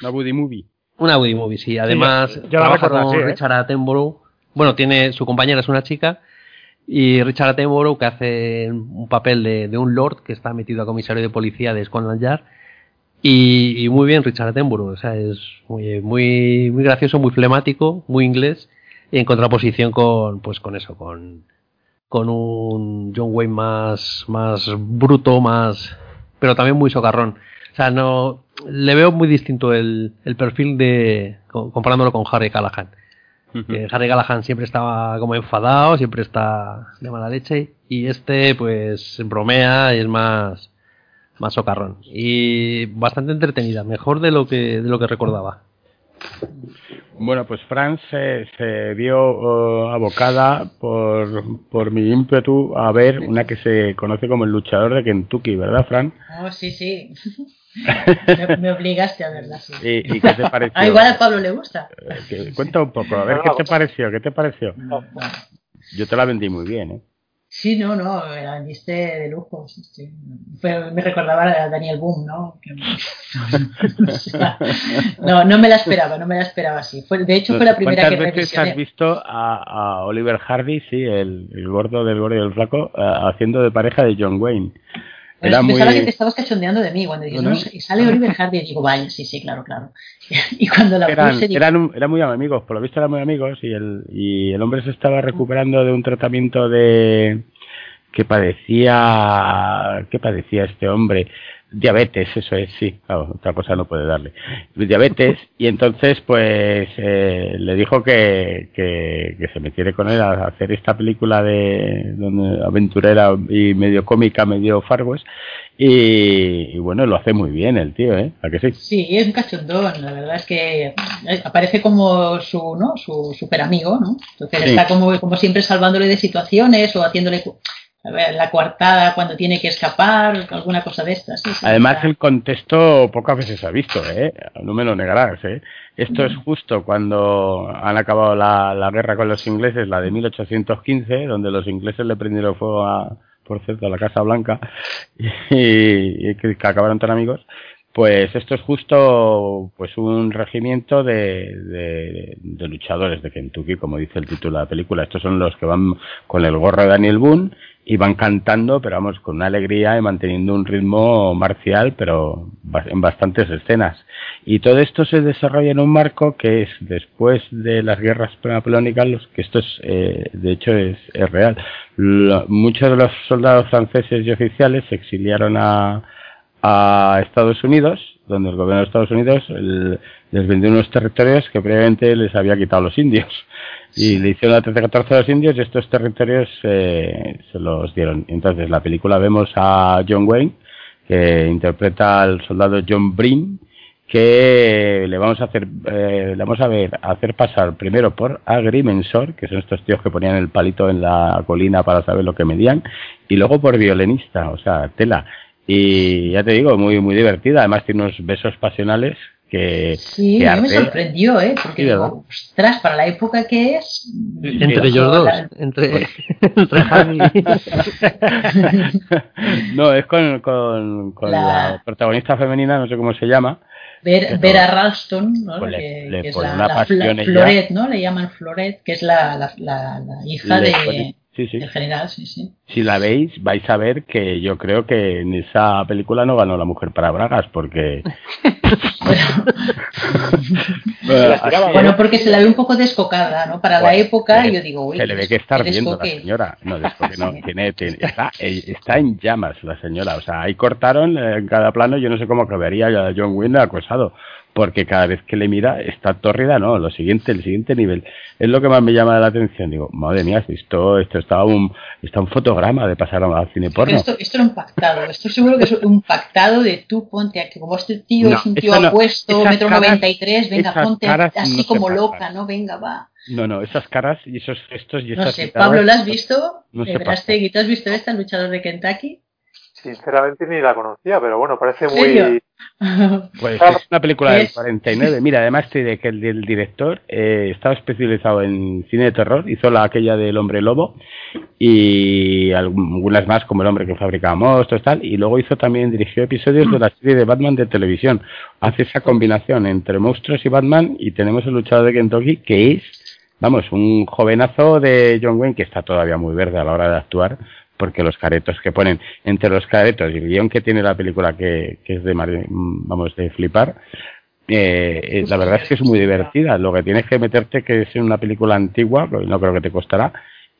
Una buddy movie. Una buddy movie, sí. Además, yo- yo la trabaja recuerdo con ¿eh? Richard Attenborough. Bueno, tiene su compañera es una chica y Richard Attenborough que hace un papel de, un lord que está metido a comisario de policía de Scotland Yard y, muy bien Richard Attenborough, o sea, es muy, muy, muy gracioso, muy flemático, muy inglés y en contraposición con, pues con eso, con, con un John Wayne más, más bruto, más, pero también muy socarrón. O sea, no, le veo muy distinto el, el perfil de, co- comparándolo con Harry Callahan. Que Harry Callahan siempre estaba como enfadado, siempre está de mala leche y este pues bromea y es más más socarrón y bastante entretenida, mejor de lo que de lo que recordaba. Bueno, pues Fran se, se vio eh, abocada por, por mi ímpetu a ver una que se conoce como el luchador de Kentucky, ¿verdad, Fran? Oh, sí, sí. me, me obligaste a verla, sí. ¿Y, y qué te pareció? Ah, igual a Pablo le gusta. Eh, Cuenta un poco, a ver qué te pareció, qué te pareció. Bueno, Yo te la vendí muy bien, ¿eh? Sí, no, no, me la vendiste de lujo. sí, sí. Fue- me recordaba a Daniel Boom, ¿no? Que- o sea, no, no me la esperaba, no me la esperaba así. Fue, de hecho, fue la primera que ¿Cuántas veces has revisioné. visto a, a Oliver Hardy, sí, el, el gordo del gordo y el flaco, eh, haciendo de pareja de John Wayne? Era muy... pensaba que te estabas cachondeando de mí cuando dices, No, no, sale Oliver Hardy y digo, vaya, sí, sí, claro, claro. Y cuando la eran, puse, digo, eran, eran muy amigos, por lo visto eran muy amigos y el, y el hombre se estaba recuperando de un tratamiento de que padecía, ¿qué padecía este hombre? Diabetes, eso es, sí, claro, otra cosa no puede darle. Diabetes, y entonces pues eh, le dijo que, que, que se metiera con él a hacer esta película de donde, aventurera y medio cómica, medio fargos, y, y bueno, lo hace muy bien el tío, ¿eh? ¿A que sí? Sí, es un cachondón, la verdad es que eh, aparece como su, ¿no? Su super amigo, ¿no? Entonces Sí. está como, como siempre salvándole de situaciones o haciéndole la coartada cuando tiene que escapar, alguna cosa de estas. sí, sí, Además, está- el contexto pocas veces se ha visto, ¿eh? No me lo negarás, ¿eh? Esto es justo cuando han acabado la, la guerra con los ingleses, la de 1815, donde los ingleses le prendieron fuego a, por cierto, a la Casa Blanca y, y que, que acabaron tan amigos. Pues esto es justo pues un regimiento de, de, luchadores de Kentucky, como dice el título de la película. Estos son los que van con el gorro de Daniel Boone y van cantando, pero vamos, con una alegría y manteniendo un ritmo marcial, pero en bastantes escenas. Y todo esto se desarrolla en un marco que es después de las guerras napoleónicas, los que esto es, eh, de hecho, es, es real. Lo- muchos de los soldados franceses y oficiales se exiliaron a, a Estados Unidos, donde el gobierno de Estados Unidos les vendió unos territorios que previamente les había quitado los indios. Y le hicieron la 13-14 a los indios y estos territorios eh, se los dieron. Entonces, la película vemos a John Wayne, que interpreta al soldado John Breen, que le vamos a hacer, eh, le vamos a ver hacer pasar primero por agrimensor, que son estos tíos que ponían el palito en la colina para saber lo que medían, y luego por violinista, o sea, tela. Y ya te digo, muy muy divertida. Además tiene unos besos pasionales que, Sí, que a mí me sorprendió, ¿eh? Porque Sí, digo, ostras, para la época que es. Entre ellos dos, la- entre, entre Harry y- no, es con, con, con La- la... protagonista femenina, no sé cómo se llama. Ver, Vera Ralston, ¿no? Pues le- que, le que es la, una la pasión Fla- ella. Floret, ¿no? Le llaman Floret, que es la, la, la, la hija Le de, pone- sí, sí. del general, sí, sí. Si la veis, vais a ver que yo creo que en esa película no ganó la mujer para Bragas, porque bueno, porque se la ve un poco descocada, ¿no? Para la época, yo digo, uy, se le ve que está ardiendo la señora. No, después no, tiene, está, está, en llamas la señora. O sea, ahí cortaron en cada plano, yo no sé cómo acabaría a John Wayne acosado porque cada vez que le mira está tórrida, no, lo siguiente, el siguiente nivel. Es lo que más me llama la atención. Digo, madre mía, esto, esto está un, está un fotograma de pasar al cine porno. Esto, esto era un pactado, esto seguro que es un pactado de tú ponte aquí, como este tío es un tío apuesto, metro noventa y tres, venga, ponte así como loca, ¿no? Venga, va. No, no, esas caras y esos gestos y No sé, Pablo, ¿la has visto? No ¿Te has visto esta, luchador de Kentucky? Sinceramente ni la conocía, pero bueno, parece muy... Pues es una película del 49. Mira, además de que el, director eh, estaba especializado en cine de terror, hizo la aquella del hombre lobo y algunas más como el hombre que fabricaba monstruos tal, y luego hizo también, dirigió episodios de la serie de Batman de televisión. Hace esa combinación entre monstruos y Batman y tenemos el luchador de Kentucky que es, vamos, un jovenazo de John Wayne que está todavía muy verde a la hora de actuar porque los caretos que ponen entre los caretos y el guion que tiene la película que, es de vamos de flipar eh, eh, la verdad es que es muy divertida. Lo que tienes que meterte que es en una película antigua no creo que te costará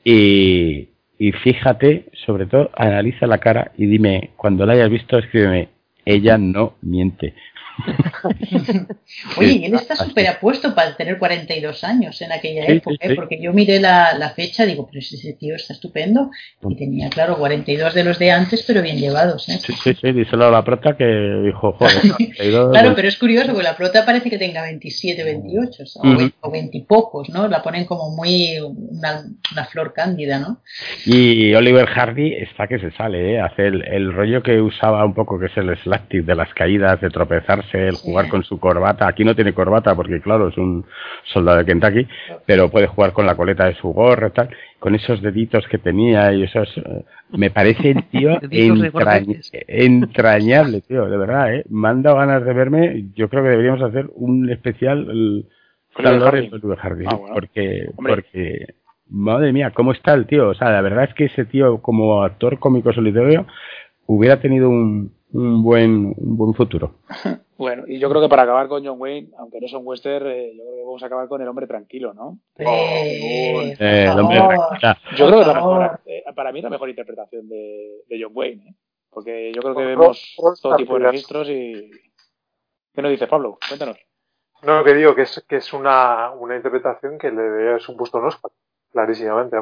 y, y fíjate sobre todo analiza la cara y dime cuando la hayas visto escríbeme ella no miente Oye, él está súper apuesto para tener 42 años en aquella época, ¿eh? porque yo miré la, la, fecha, digo, pero ese tío está estupendo, y tenía, claro, 42 de los de antes, pero bien llevados. ¿eh? Sí, sí, sí, díselo a la prota que dijo, joder, claro, pero es curioso, porque la prota parece que tenga 27, 28, o, 20, y pocos, ¿no? La ponen como muy una, flor cándida, ¿no? Y Oliver Hardy está que se sale, ¿eh? Hace el, el rollo que usaba un poco, que es el slapstick de las caídas, de tropezar el jugar con su corbata. Aquí no tiene corbata porque, claro, es un soldado de Kentucky, pero puede jugar con la coleta de su gorro y tal, con esos deditos que tenía y esos. Eh, me parece el tío entrañable, tío, de verdad, ¿eh? Me han dado ganas de verme. Yo creo que deberíamos hacer un especial. El, Hardy, ah, porque, porque madre mía, ¿cómo está el tío? O sea, la verdad es que ese tío como actor cómico solitario hubiera tenido un, un buen, un buen futuro. Bueno, y yo creo que para acabar con John Wayne, aunque no son western, eh, yo creo que vamos a acabar con El Hombre Tranquilo, ¿no? Eh, el Hombre Tranquilo. Yo creo que la mejor, eh, para mí es la mejor interpretación de, de John Wayne, ¿eh? porque yo creo que vemos todo tipo de registros y... ¿Qué nos dice Pablo? Cuéntanos. No, que digo que es, que es una, una interpretación que le debe supuesto un Oscar, clarísimamente.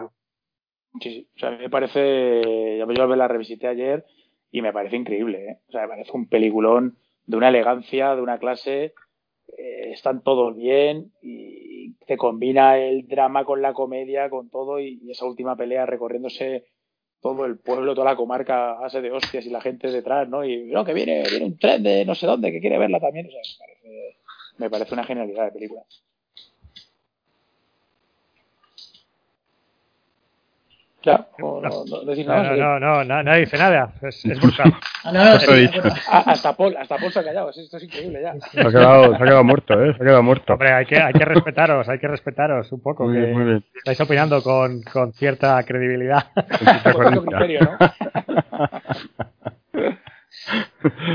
Sí, sí. O sea, a mí me parece... Yo me la revisité ayer y me parece increíble. ¿eh? O sea, me parece un peliculón de una elegancia, de una clase. Eh, están todos bien y te combina el drama con la comedia, con todo y, esa última pelea recorriéndose todo el pueblo, toda la comarca hace de hostias y la gente detrás, ¿no? Y no, que viene, viene un tren de no sé dónde que quiere verla también. O sea, me parece, me parece una genialidad de película. Ya, no, no, no, decir nada, no, no, no, nadie dice nada, es, es brutal. Ah, no, no, sí, hasta Paul, hasta Paul se ha callado, esto es increíble ya. Se ha quedado, se ha quedado muerto, ¿eh? Se ha quedado muerto. Hombre, hay que, hay que respetaros, hay que respetaros un poco, muy que bien, muy bien. estáis opinando con, con cierta credibilidad. Con criterio, ¿no?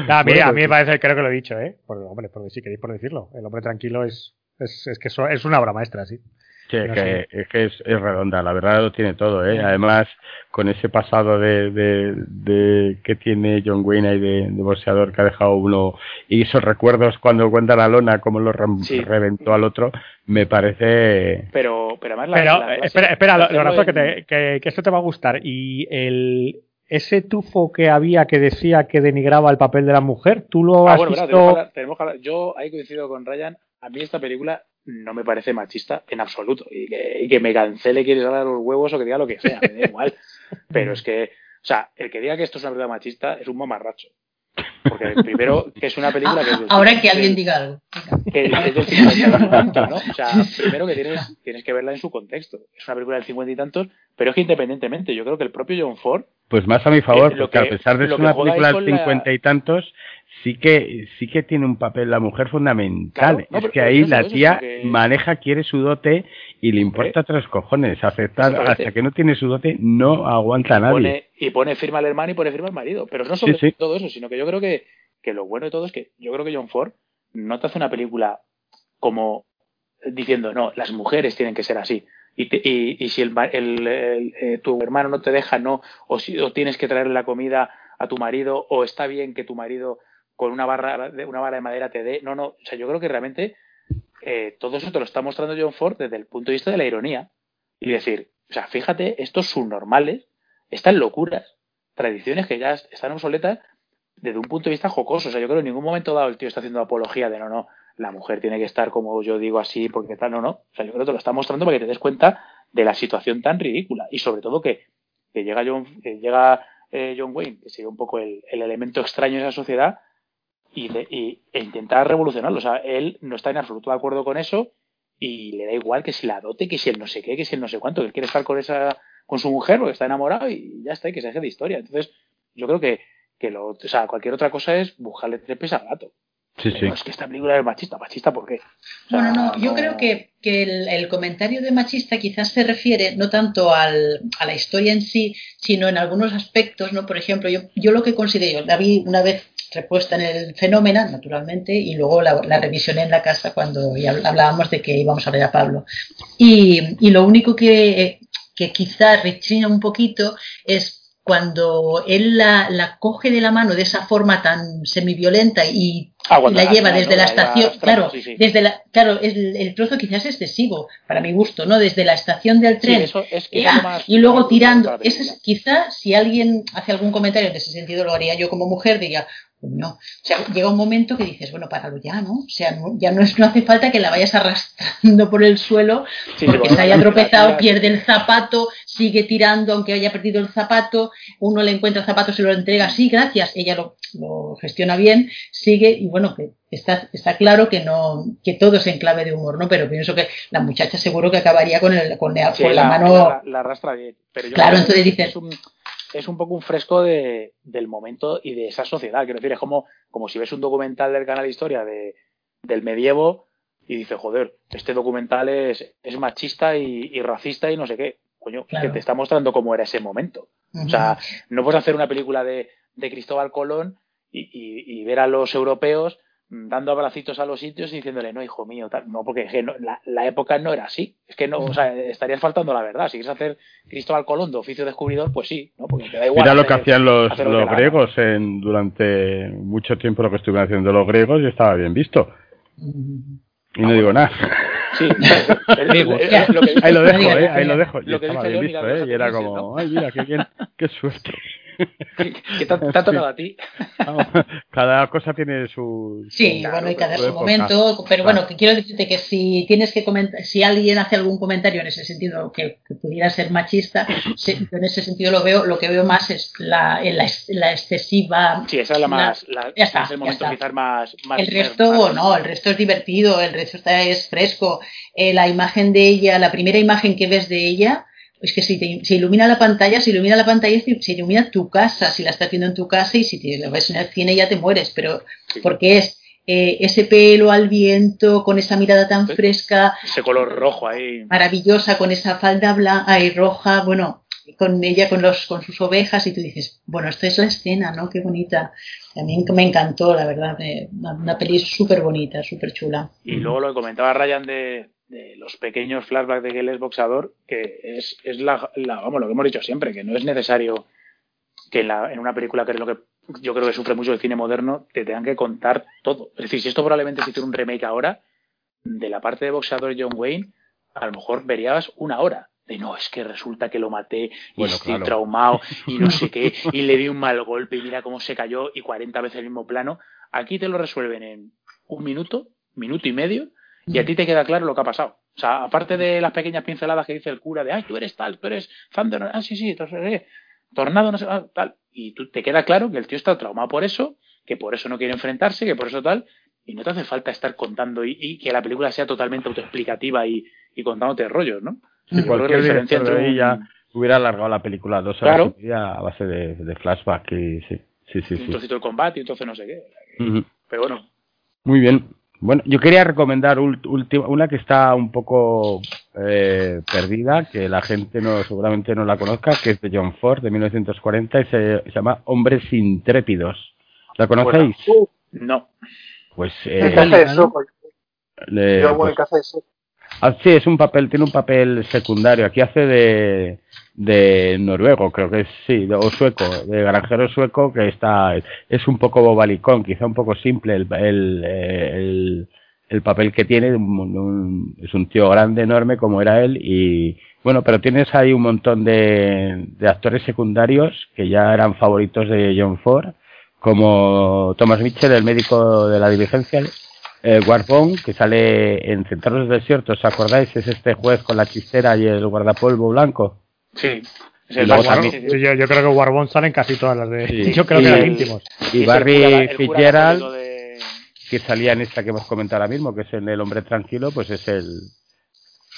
a, mí, a mí me parece, creo que lo he dicho, ¿eh? Por, hombre, porque si queréis por decirlo. El hombre tranquilo es, es, es que es una obra maestra, sí. Sí, es, que, es que es, redonda, la verdad lo tiene todo, ¿eh? Además, con ese pasado de, de, que tiene John Wayne ahí de, de, boxeador que ha dejado uno, y esos recuerdos cuando cuenta la lona, como lo reventó al otro, me parece... Pero, pero además la, espera, espera, lo, que, te, que, esto te va a gustar. Y el, ese tufo que había que decía que denigraba el papel de la mujer, ¿tú lo ah, has visto? tenemos yo ahí coincido con Ryan, a mí esta película no me parece machista en absoluto. Y que, me cancele quiere dar los huevos o que diga lo que sea, me da igual. Pero es que, o sea, el que diga que esto es una película machista es un mamarracho. Porque primero, que es una película que... Ahora que alguien diga algo. Que es del 50 ¿no? O sea, primero que tienes, tienes que verla en su contexto. Es una película del 50 y tantos, pero es que independientemente, yo creo que el propio John Ford... Pues más a mi favor, eh, porque a pesar de ser una película del 50 y tantos, sí que sí que tiene un papel la mujer fundamental. es que ahí la tía maneja, quiere su dote y le importa tres cojones. Aceptar hasta que no tiene su dote no aguanta a nadie. y pone firma al hermano y pone firma al marido. Pero no solo todo eso, sino que yo creo que, que lo bueno de todo es que yo creo que John Ford no te hace una película como diciendo, no, las mujeres tienen que ser así. Y, y, y si el, el, eh, tu hermano no te deja, no, o, si, o tienes que traerle la comida a tu marido, o está bien que tu marido con una barra de una vara de madera te dé. No, no, o sea, yo creo que realmente eh, todo eso te lo está mostrando John Ford desde el punto de vista de la ironía. Y decir, o sea, fíjate, estos subnormales, estas locuras, tradiciones que ya están obsoletas desde un punto de vista jocoso. O sea, yo creo que en ningún momento dado el tío está haciendo apología de no, no, la mujer tiene que estar como yo digo así porque tal, no, no. O sea, yo creo que te lo está mostrando para que te des cuenta de la situación tan ridícula y sobre todo que, que llega John, que llega eh, John Wayne, que sería un poco el, elemento extraño de esa sociedad y, y e intentar revolucionarlo. O sea, él no está en absoluto de acuerdo con eso y le da igual que si la dote, que si él no sé qué, que si él no sé cuánto, que él quiere estar con esa con su mujer porque está enamorado y ya está, y que se deje de historia. Entonces, yo creo que, que lo, o sea, cualquier otra cosa es buscarle tres pies al gato. Sí, sí. es que esta película es machista. ¿Machista por qué? O sea, bueno, no, yo no... creo que, que el, el, comentario de machista quizás se refiere no tanto al, a la historia en sí, sino en algunos aspectos, ¿no? Por ejemplo, yo, yo lo que considero, la vi una vez repuesta en el fenómeno, naturalmente, y luego la, la revisioné en la casa cuando ya hablábamos de que íbamos a ver a Pablo. Y, y lo único que, que quizás rechina un poquito es cuando él la, la, coge de la mano de esa forma tan semiviolenta y, ah, la lleva desde no, la estación, la claro, sí, sí. desde la, claro, el, el, trozo quizás es excesivo para mi gusto, ¿no? Desde la estación del tren sí, eso es y, ah, y, luego tirando, es, quizá si alguien hace algún comentario en ese sentido lo haría yo como mujer, diría, no. O sea, llega un momento que dices, bueno, páralo ya, ¿no? O sea, no, ya no, es, no hace falta que la vayas arrastrando por el suelo sí, porque se haya tropezado, pierde el zapato, sigue tirando aunque haya perdido el zapato, uno le encuentra el zapato, se lo entrega, sí, gracias, ella lo, lo gestiona bien, sigue y bueno, que está, está claro que no que todo es en clave de humor, ¿no? Pero pienso que la muchacha seguro que acabaría con, el, con, sí, con la, la, mano... La, la arrastra bien. Pero yo claro, entonces dices... Es un, es un poco un fresco de, del momento y de esa sociedad. Quiero decir, es como, como si ves un documental del canal Historia de, del medievo y dices, joder, este documental es, es machista y, y, racista y no sé qué. Coño, claro. que te está mostrando cómo era ese momento. Uh -huh. O sea, no puedes hacer una película de, de Cristóbal Colón y, y, y, ver a los europeos dando abracitos a los sitios y diciéndole, no, hijo mío, tal. no, porque no, la, la, época no era así. Es que no, o sea, estarías faltando la verdad. Si quieres hacer Cristóbal Colón de oficio descubridor, pues sí, ¿no? Porque te da igual. Mira lo que hacían los, lo los griegos en, durante mucho tiempo, lo que estuvieron haciendo los griegos y estaba bien visto. Y no digo nada. Sí, ahí lo dejo, ¿eh? Ahí lo dejo. Lo que estaba bien visto, ¿eh? Y era como, ay, mira, qué bien, qué suerte. que te ha tocado a ti. cada cosa tiene su. Sí, claro, bueno, y cada su momento. Pero bueno, que quiero decirte que si tienes que comentar, si alguien hace algún comentario en ese sentido que, que pudiera ser machista, sí, en ese sentido lo veo, lo que veo más es la, la, la excesiva. Sí, esa es la más. La, ya está, es el momento quizás más, más. El resto, más, no, el resto es divertido, el resto está, es fresco. Eh, la imagen de ella, la primera imagen que ves de ella es que si te, se ilumina la pantalla, se ilumina la pantalla, se ilumina tu casa, si la estás haciendo en tu casa y si te lo ves en el cine ya te mueres, pero sí. porque es eh, ese pelo al viento, con esa mirada tan fresca. Ese color rojo ahí. Maravillosa, con esa falda blanca y roja, bueno, con ella, con, los, con sus ovejas, y tú dices, bueno, esta es la escena, ¿no? Qué bonita. Mí me encantó, la verdad, una, una peli súper bonita, súper chula. Y luego lo que comentaba Ryan de, de los pequeños flashbacks de que él es boxeador, que es, es la, la, vamos, lo que hemos dicho siempre, que no es necesario que en, la, en una película, que es lo que yo creo que sufre mucho el cine moderno, te tengan que contar todo. Es decir, si esto probablemente se hiciera un remake ahora, de la parte de boxeador John Wayne, a lo mejor verías una hora. De no, es que resulta que lo maté y bueno, estoy claro. traumado y no sé qué, y le di un mal golpe y mira cómo se cayó y 40 veces el mismo plano. Aquí te lo resuelven en un minuto, minuto y medio, y a ti te queda claro lo que ha pasado. O sea, aparte de las pequeñas pinceladas que dice el cura de, ay, tú eres tal, tú eres Thunder, ah, sí, sí, tornado, no sé, ah, tal. Y tú te queda claro que el tío está traumado por eso, que por eso no quiere enfrentarse, que por eso tal, y no te hace falta estar contando y, y que la película sea totalmente autoexplicativa y, y contándote rollos, ¿no? Sí, Yo cualquier director de un... ya hubiera alargado la película dos horas claro. y media a base de, de flashback y sí, sí, sí. Un trocito de combate y entonces no sé qué. Uh -huh. Pero bueno. Muy bien. Bueno, yo quería recomendar última, una que está un poco eh, perdida, que la gente no seguramente no la conozca, que es de John Ford, de 1940, y se, se llama Hombres Intrépidos. ¿La conocéis? Bueno, no. Pues ¿Qué eh, hace eso? le- Yo, bueno, pues, ¿qué hace eso? Ah, sí, es un papel, tiene un papel secundario. Aquí hace de, de noruego, creo que es, sí, o sueco, de granjero sueco que está, es un poco bobalicón, quizá un poco simple el, el, el, el papel que tiene, un- un- es un tío grande, enorme como era él y bueno, pero tienes ahí un montón de, de actores secundarios que ya eran favoritos de John Ford, como Thomas Mitchell, el médico de la diligencia, eh, Warbone, que sale en Centauros Desiertos, ¿os acordáis? Es este juez con la chistera y el guardapolvo blanco. Sí. Es Y el también- sí, sí. Yo, yo creo que Warbone salen casi todas las de. Sí. Yo creo que Y- eran íntimos. Y Es Barry el cura- el cura Fitzgerald, de- que salía en esta que hemos comentado ahora mismo, que es en El Hombre Tranquilo, pues es el,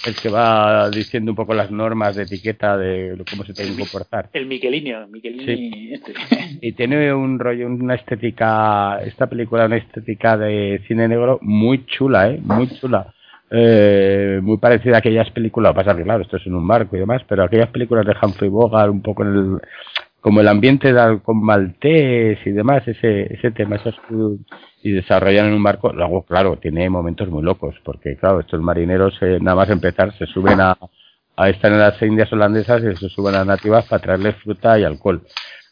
el que va diciendo un poco las normas de etiqueta de cómo se tiene que comportar. El Miquelinio, Miquelini este. Y tiene un rollo, una estética, esta película, una estética de cine negro muy chula, ¿eh? Muy chula. Eh, muy parecida a aquellas películas, pasa que claro, esto es en un barco y demás, pero aquellas películas de Humphrey Bogart, un poco en el, como el ambiente de, con maltés y demás, ese, ese tema, esas, y desarrollan en un barco, luego claro, tiene momentos muy locos, porque claro, estos marineros eh, nada más empezar se suben a, a estar en las indias holandesas y se suben a nativas para traerles fruta y alcohol.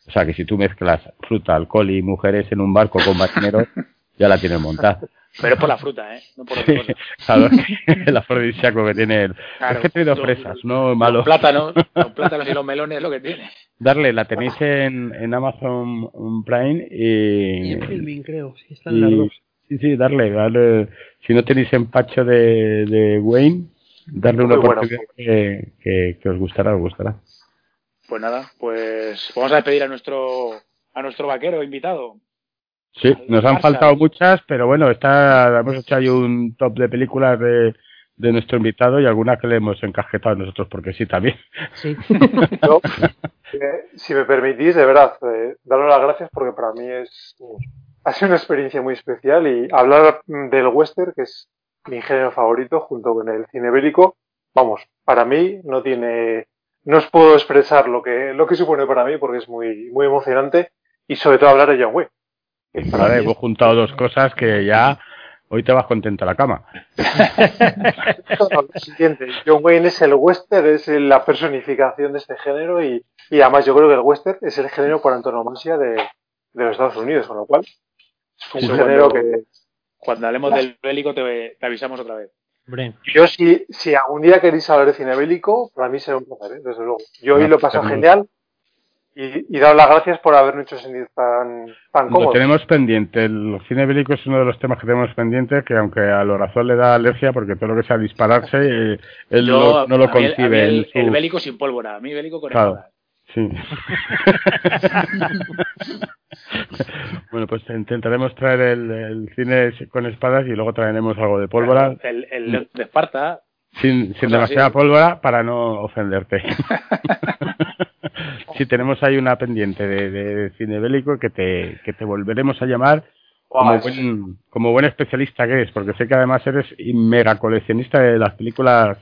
O sea que si tú mezclas fruta, alcohol y mujeres en un barco con marineros, ya la tienes montada. Pero es por la fruta, ¿eh? No por otra cosa. Claro, el afrodisíaco que tiene el... Claro. es que traído Los- fresas, no malo. Los plátanos, los plátanos y los melones es lo que tiene. Darle, la tenéis en, en Amazon Prime y... Y en filming, creo. Sí, están y- las dos. sí, sí, darle, darle. Si no tenéis empacho de, de Wayne, darle una bueno. oportunidad que, que, que os gustará, os gustará. Pues nada, pues vamos a despedir a nuestro a nuestro vaquero invitado. Sí, nos han Marshall. faltado muchas, pero bueno, está, hemos hecho ahí un top de películas de, de nuestro invitado y algunas que le hemos encajetado nosotros porque sí también. Sí. Yo, eh, si me permitís, de verdad, eh, daros las gracias porque para mí es ha sido una experiencia muy especial y hablar del western, que es mi género favorito, junto con el cine bélico, vamos, para mí no tiene, no os puedo expresar lo que, lo que supone para mí porque es muy, muy emocionante y sobre todo hablar de John para Vale, hemos juntado dos cosas que ya hoy te vas contento a la cama. lo siguiente. John Wayne es el western, es la personificación de este género y, y además yo creo que el western es el género por antonomasia de, de los Estados Unidos, con lo cual es un Eso género cuando- que Cuando hablemos del bélico te, te avisamos otra vez. Yo si, si algún día queréis hablar de cine bélico, para mí será un placer, ¿eh? desde luego. Yo hoy Ah, lo he pasado tenemos- genial y, y daros las gracias por habernos hecho sentir tan, tan Lo cómodos. tenemos pendiente. El cine bélico es uno de los temas que tenemos pendiente, que aunque a Lorazón le da alergia, porque todo lo que sea dispararse, eh, él Yo, no, no lo el- concibe. el, su- el bélico sin pólvora, a mí bélico con Claro. espadas. Sí. bueno, pues intentaremos traer el, el cine con espadas y luego traeremos algo de pólvora, El, el de Esparta, sin, sin demasiada así. pólvora para no ofenderte. sí, tenemos ahí una pendiente de, de cine bélico que te, que te volveremos a llamar como buen, como buen especialista que eres, porque sé que además eres mega coleccionista de las películas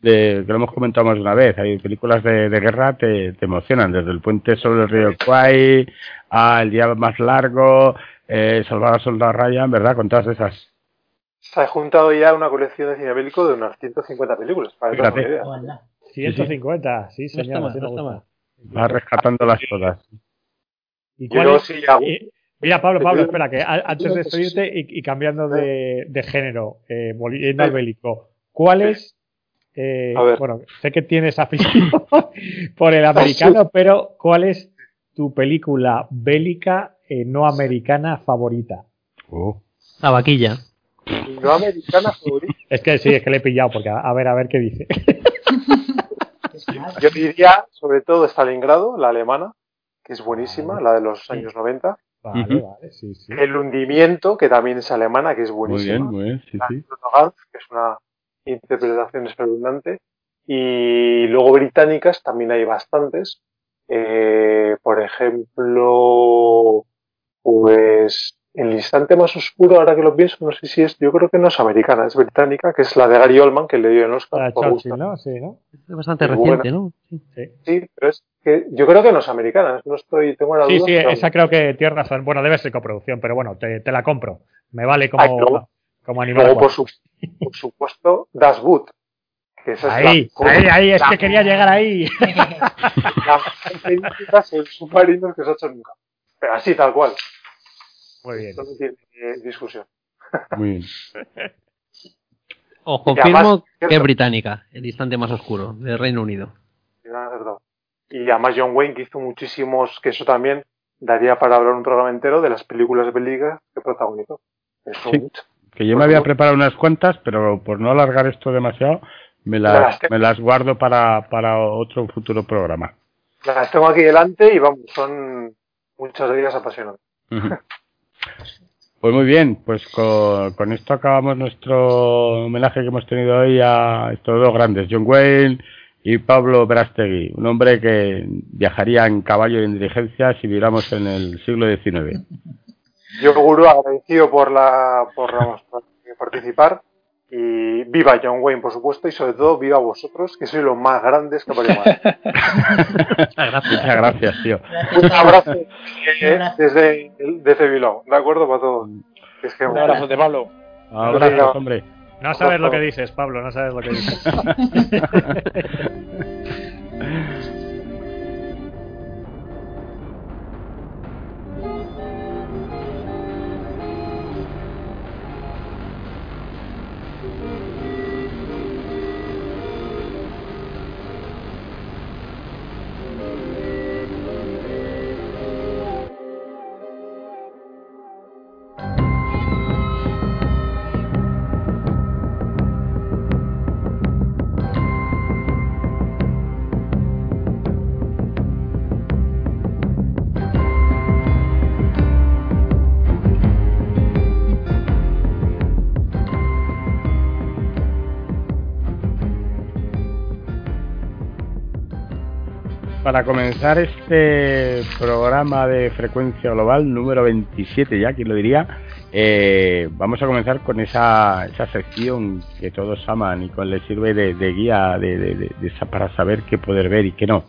de, que lo hemos comentado más de una vez, hay películas de, de guerra te, te emocionan, desde el puente sobre el río Kwai, a El día más largo, eh, Salvar al soldado Ryan, ¿verdad? Con todas esas. Se ha juntado ya una colección de cine bélico de unas 150 películas, para que te hagas una Fíjate. idea. Hola. 150, sí, no señor. está mal, así no está. Mal. Vas rescatándolas todas. ¿Y Yo cuál es- sí hago. Mira, Pablo, Pablo, espera, que antes de despedirte y, y cambiando de, de género, eh, volviendo al bélico, ¿cuál es? eh, bueno, sé que tienes afición por el americano, pero ¿cuál es tu película bélica eh, no americana favorita? Oh. La vaquilla. No americana favorita. Es que sí, es que le he pillado, porque a, a ver, a ver qué dice. Nada. Yo diría, sobre todo, Stalingrado, la alemana, que es buenísima, la de los años 90. Vale, Ujú. vale, sí, sí. El hundimiento, que también es alemana, que es Muy buenísima. bien, muy bien, sí, Bruno Ganz, que es una interpretación espeluznante. Y luego británicas también hay bastantes. Eh, por ejemplo, pues el instante más oscuro, ahora que lo pienso, no sé si es, yo creo que no es americana, es británica, que es la de Gary Oldman, que le dio el Oscar. Por Churchill. ¿no? Sí, ¿no? Es bastante reciente, buena. ¿no? Sí. Sí, Sí, pero es que yo creo que no es americana, no estoy, tengo la sí, duda. sí, pero- esa creo que tienes razón. Bueno, debe ser coproducción, pero bueno, te, te la compro. Me vale como, Ay, luego- como animal. Luego, por, su- por supuesto, Das Boot. Que esa es Ahí, la, ahí, ahí, es la- que quería llegar ahí. la mejor película sobre submarinos que se ha hecho nunca. Pero así, tal cual. Muy bien. Esto no tiene eh, discusión. Muy bien. Os confirmo además, que es británica, el instante más oscuro, del Reino Unido. Y además John Wayne que hizo muchísimos, que eso también daría para hablar un programa entero de las películas bélicas que protagonizó. Eso Sí. mucho. Que yo me había favor. preparado unas cuantas, pero por no alargar esto demasiado, me las las, te- me las guardo para, para otro futuro programa. Las tengo aquí delante y vamos, son muchas de ellas apasionantes. Pues muy bien, pues con, esto acabamos nuestro homenaje que hemos tenido hoy a estos dos grandes, John Wayne y Pablo Brastegui, un hombre que viajaría en caballo y en diligencia si viviéramos en el siglo XIX. Yo, Guru, agradecido por la por participar y viva John Wayne, por supuesto, y sobre todo viva vosotros, que sois los más grandes que aparecen. Muchas gracias, tío. Un abrazo eh, Un abrazo. desde desde Bilbao, ¿de acuerdo? Para todos. Es que, Un abrazo de Pablo. Abrazos, hombre. No sabes lo que dices, Pablo, no sabes lo que dices. Para comenzar este programa de frecuencia global número 27 ya, ¿quién lo diría? Eh, vamos a comenzar con esa, esa sección que todos aman y con le sirve de, de guía de, de- para saber qué poder ver y qué no.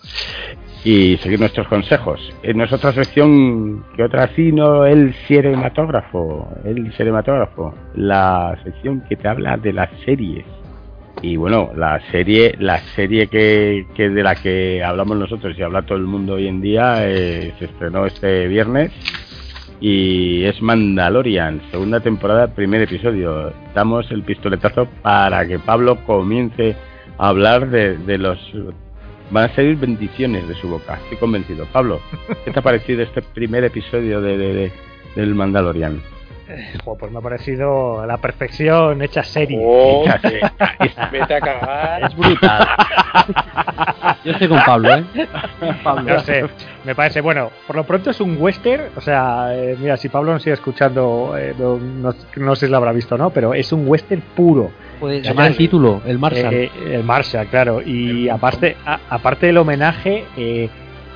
Y seguir nuestros consejos. En nuestra otra sección, que otra sí, no, el cinematógrafo, el cinematógrafo, la sección que te habla de las series. Y bueno, la serie, la serie que, que de la que hablamos nosotros y habla todo el mundo hoy en día eh, se estrenó este viernes y es Mandalorian, segunda temporada, primer episodio. Damos el pistoletazo para que Pablo comience a hablar de, de los van a salir bendiciones de su boca, estoy convencido. Pablo, ¿qué te ha parecido este primer episodio de, de- de- del Mandalorian? Pues me ha parecido la perfección hecha serie. Oh, vete a cagar. Es brutal. Yo estoy con Pablo, ¿eh? Pablo. No sé, me parece, bueno, por lo pronto es un western, o sea, eh, mira, si Pablo nos sigue escuchando, eh, no, no- no sé si lo habrá visto, ¿no? Pero es un western puro. Pues el título, el Marshall. Eh, eh, el Marshall, claro. Y aparte, a- aparte del homenaje, eh,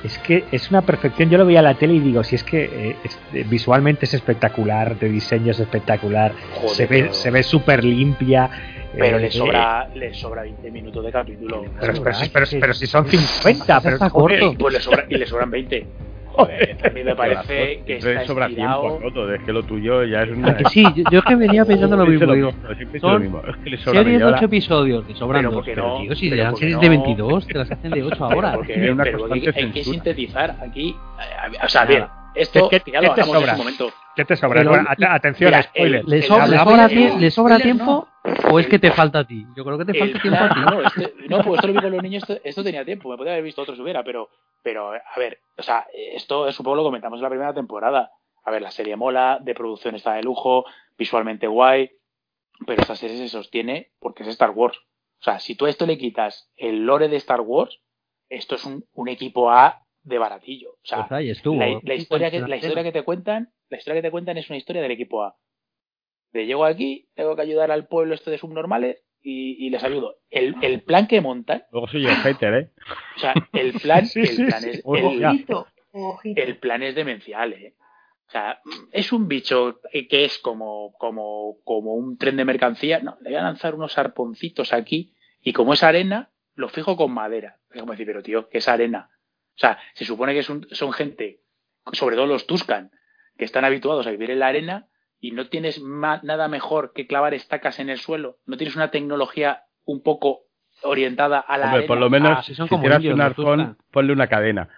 es que es una perfección. Yo lo veía en la tele y digo, si es que eh, es- eh, visualmente es espectacular, de diseño es espectacular, Joder, se ve, pero- se ve súper limpia. Pero eh, le sobra, le sobra 20 minutos de capítulo. Pero, pero, pero- pero si son 50, pero está corto. Pues le sobra, y le sobran 20. Joder, a mí me parece que está sobra tiempo todo, es que lo tuyo ya es una... ¿A que sí, yo, yo es que venía pensando lo mismo. Digo, son series de media hora. 8 episodios, que sobran Pero dos. ¿por qué Pero, no? tío, si le dan ¿por qué series no? de 22, te las hacen de 8 Pero ahora. porque, una pero constante hay que sintetizar aquí. eh, O sea, bien, esto ¿Qué- qué- ya qué lo te sobra? su momento. ¿Qué te sobra? Pero- Bueno, at- atención, Mira, spoiler. el- ¿Le, el- sobra- el- le el- sobra, el- tie- ¿Le sobra spoiler tiempo o es que te falta a ti? Yo creo que te El falta tiempo a ti. no, este- no, pues esto lo vi con los niños, esto, esto tenía tiempo, me podía haber visto otro si hubiera, pero, pero, a ver, o sea, esto supongo lo comentamos en la primera temporada. A ver, la serie mola, de producción está de lujo, visualmente guay, pero esta serie se sostiene porque es Star Wars. O sea, si tú a esto le quitas el lore de Star Wars, esto es un, un equipo A de baratillo. O sea, Pues ahí estuvo. la, la historia que, la historia que te cuentan, la historia que te cuentan es una historia del equipo A. De llego aquí, tengo que ayudar al pueblo este de subnormales y, y les ayudo. El, el plan que montan, Luego soy yo hater, ¿eh? o sea, el plan, Sí, el plan sí. es, el- ojito. el plan es demencial, ¿eh? O sea, es un bicho que es como, como, como un tren de mercancía. No, le voy a lanzar unos arponcitos aquí y como es arena, lo fijo con madera. Es como decir, pero tío, que es arena. O sea, se supone que son, son gente, sobre todo los Tuscan, que están habituados a vivir en la arena y no tienes nada mejor que clavar estacas en el suelo. No tienes una tecnología un poco orientada a la Hombre, por lo menos si, son como un arcón, ponle una cadena.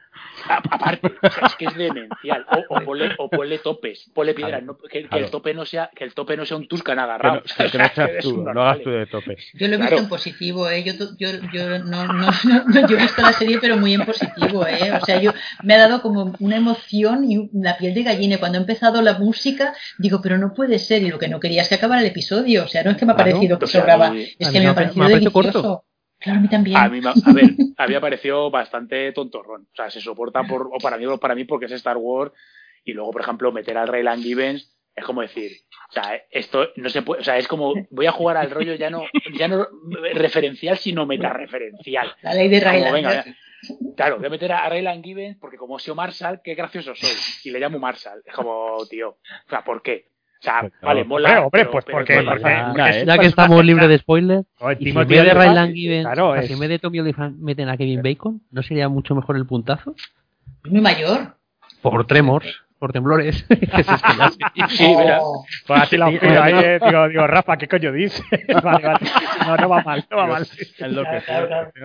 aparte, o sea, es que es demencial. O, o, ponle, o ponle, topes, ponle piedras, no, que, que el tope no sea, que el tope no sea un Tuscan agarrado. Que no, que no seas tú, no hagas tú de tope. Yo lo he visto en positivo, eh. Yo, yo, yo no, no, no, yo he visto la serie, pero muy en positivo, eh. O sea, yo me ha dado como una emoción y la piel de gallina. Cuando ha empezado la música, digo, pero no puede ser. Y lo que no quería es que acabara el episodio. O sea, no es que me ha parecido que sobraba, es que me ha parecido delicioso. Corto. Claro, a mí también. A mí, a ver, había parecido bastante tontorrón. O sea, se soporta por, o para mí o para mí porque es Star Wars. Y luego, por ejemplo, meter al Raylan Givens es como decir, o sea, esto no se puede, o sea, es como voy a jugar al rollo ya no, ya no referencial, sino metareferencial. La ley de Raylan. claro, voy a meter a Raylan Givens porque como soy Marshall, qué gracioso soy. Y le llamo Marshall. Es como, tío, o sea, ¿por qué? O sea, vale, mola. Hombre, pues porque, ya que estamos libres de spoilers, y si en vez de Raylan Givens, claro, si en vez de Tommy Oliphant meten a Kevin Bacon, ¿no sería mucho mejor el puntazo? Muy mayor. Por Tremors por temblores. sí, mira. Pues así la oscura, eh, digo, digo, Rafa, ¿qué coño dices? vale, vale. No, no va mal, no va mal. Es lo que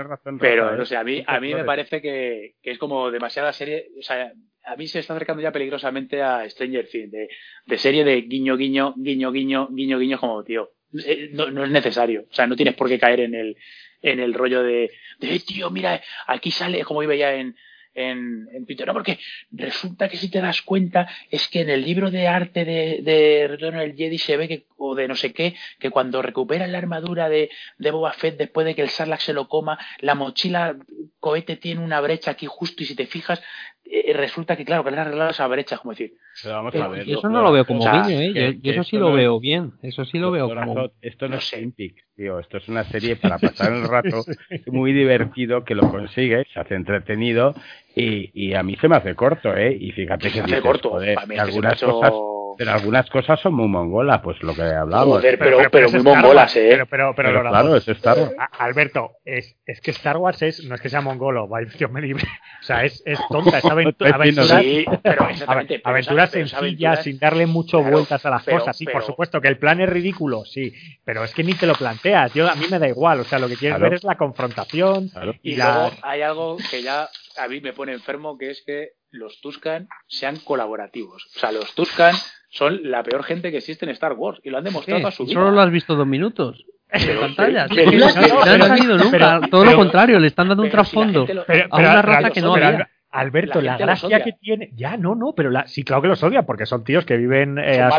razón, Pero, no sé, a mí, a mí me parece que, que, es como demasiada serie, o sea, a mí se está acercando ya peligrosamente a Stranger Things, de, de serie de guiño, guiño, guiño, guiño, guiño, guiño, como, tío, eh, no, es necesario, o sea, no tienes por qué caer en el, en el rollo de, de tío, mira, aquí sale, como iba ya en, en, en, Twitter, no, porque resulta que si te das cuenta es que en el libro de arte de, de Retorno del Jedi se ve que, o de no sé qué, que cuando recuperan la armadura de, de Boba Fett después de que el Sarlacc se lo coma, la mochila cohete tiene una brecha aquí justo y si te fijas, eh, resulta que claro, que le han arreglado esa brecha, como decir. vamos a ver, eso no lo veo como guiño, ¿eh? Yo, eso sí lo veo bien, eso sí lo veo como... Esto no, es Olympic, tío, esto es una serie para pasar el rato, muy divertido, que lo consigue, se hace entretenido y, y a mí se me hace corto, ¿eh? Y fíjate que, hace corto, joder, algunas cosas pero algunas cosas son muy mongolas, pues lo que hablamos. pero, pero, pero, muy mongolas, ¿eh? Pero, pero, pero, claro, es Star Wars. Alberto, es, es que Star Wars es, no es que sea mongolo, vaya, Dios me libre. O sea, es, es tonta, es aventura, aventuras, sí, pero exactamente, aventuras sencillas, sin darle mucho vueltas a las cosas. Sí, por supuesto que el plan es ridículo, sí, pero es que ni te lo planteas. Yo, a mí me da igual, o sea, lo que quieres ver es la confrontación. Y, luego hay algo que ya a mí me pone enfermo, que es que los Tuscan sean colaborativos. O sea, los Tuscan son la peor gente que existe en Star Wars y lo han demostrado a su vida. Solo lo has visto dos minutos. En pantalla. no, han visto nunca. Todo lo contrario, le están dando un trasfondo a una raza que no había. Alberto, la, gracia que tiene. Ya, no, no, pero la, sí, claro que los odia, porque son tíos que viven eh,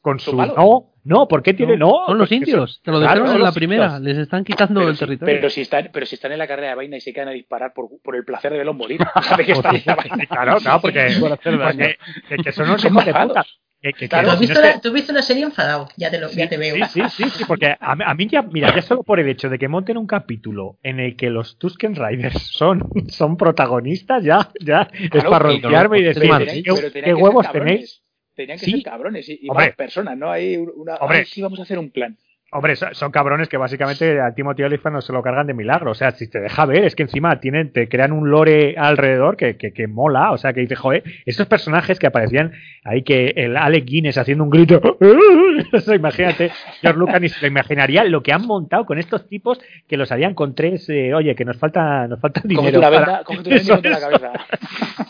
con, su. No, no, ¿por qué tiene.? No, son los indios, te lo dejaron en la primera, les están quitando el territorio. Pero si, están, pero si están en la carrera de vaina y se quedan a disparar por, por el placer de verlos morir, que están en la vaina. Claro, claro, porque, porque que son unos hijos de puta. Claro, ¿tú, has visto la, ¿tú, has visto la, serie enfadado? Ya te, lo, ya te veo. Sí, sí, sí, porque a, a, mí ya, mira, ya solo por el hecho de que monten un capítulo en el que los Tusken Riders son, son protagonistas, ya, ya es para rodearme y decir, ¿qué, ¿qué huevos tenéis? Tenían que ser cabrones y, y más personas, ¿no? Hay una, Hombre, sí vamos a hacer un plan. Hombre, son cabrones que básicamente a Timothy Olyphant no se lo cargan de milagro. O sea, si te deja ver, es que encima tienen, te crean un lore alrededor que, que, que mola. O sea, que dice, joder, estos personajes que aparecían ahí, que el Alec Guinness haciendo un grito. Eso, imagínate, George Lucas ni se lo imaginaría lo que han montado con estos tipos que los harían con tres, eh, oye, que nos falta, nos falta dinero. Para... la cabeza.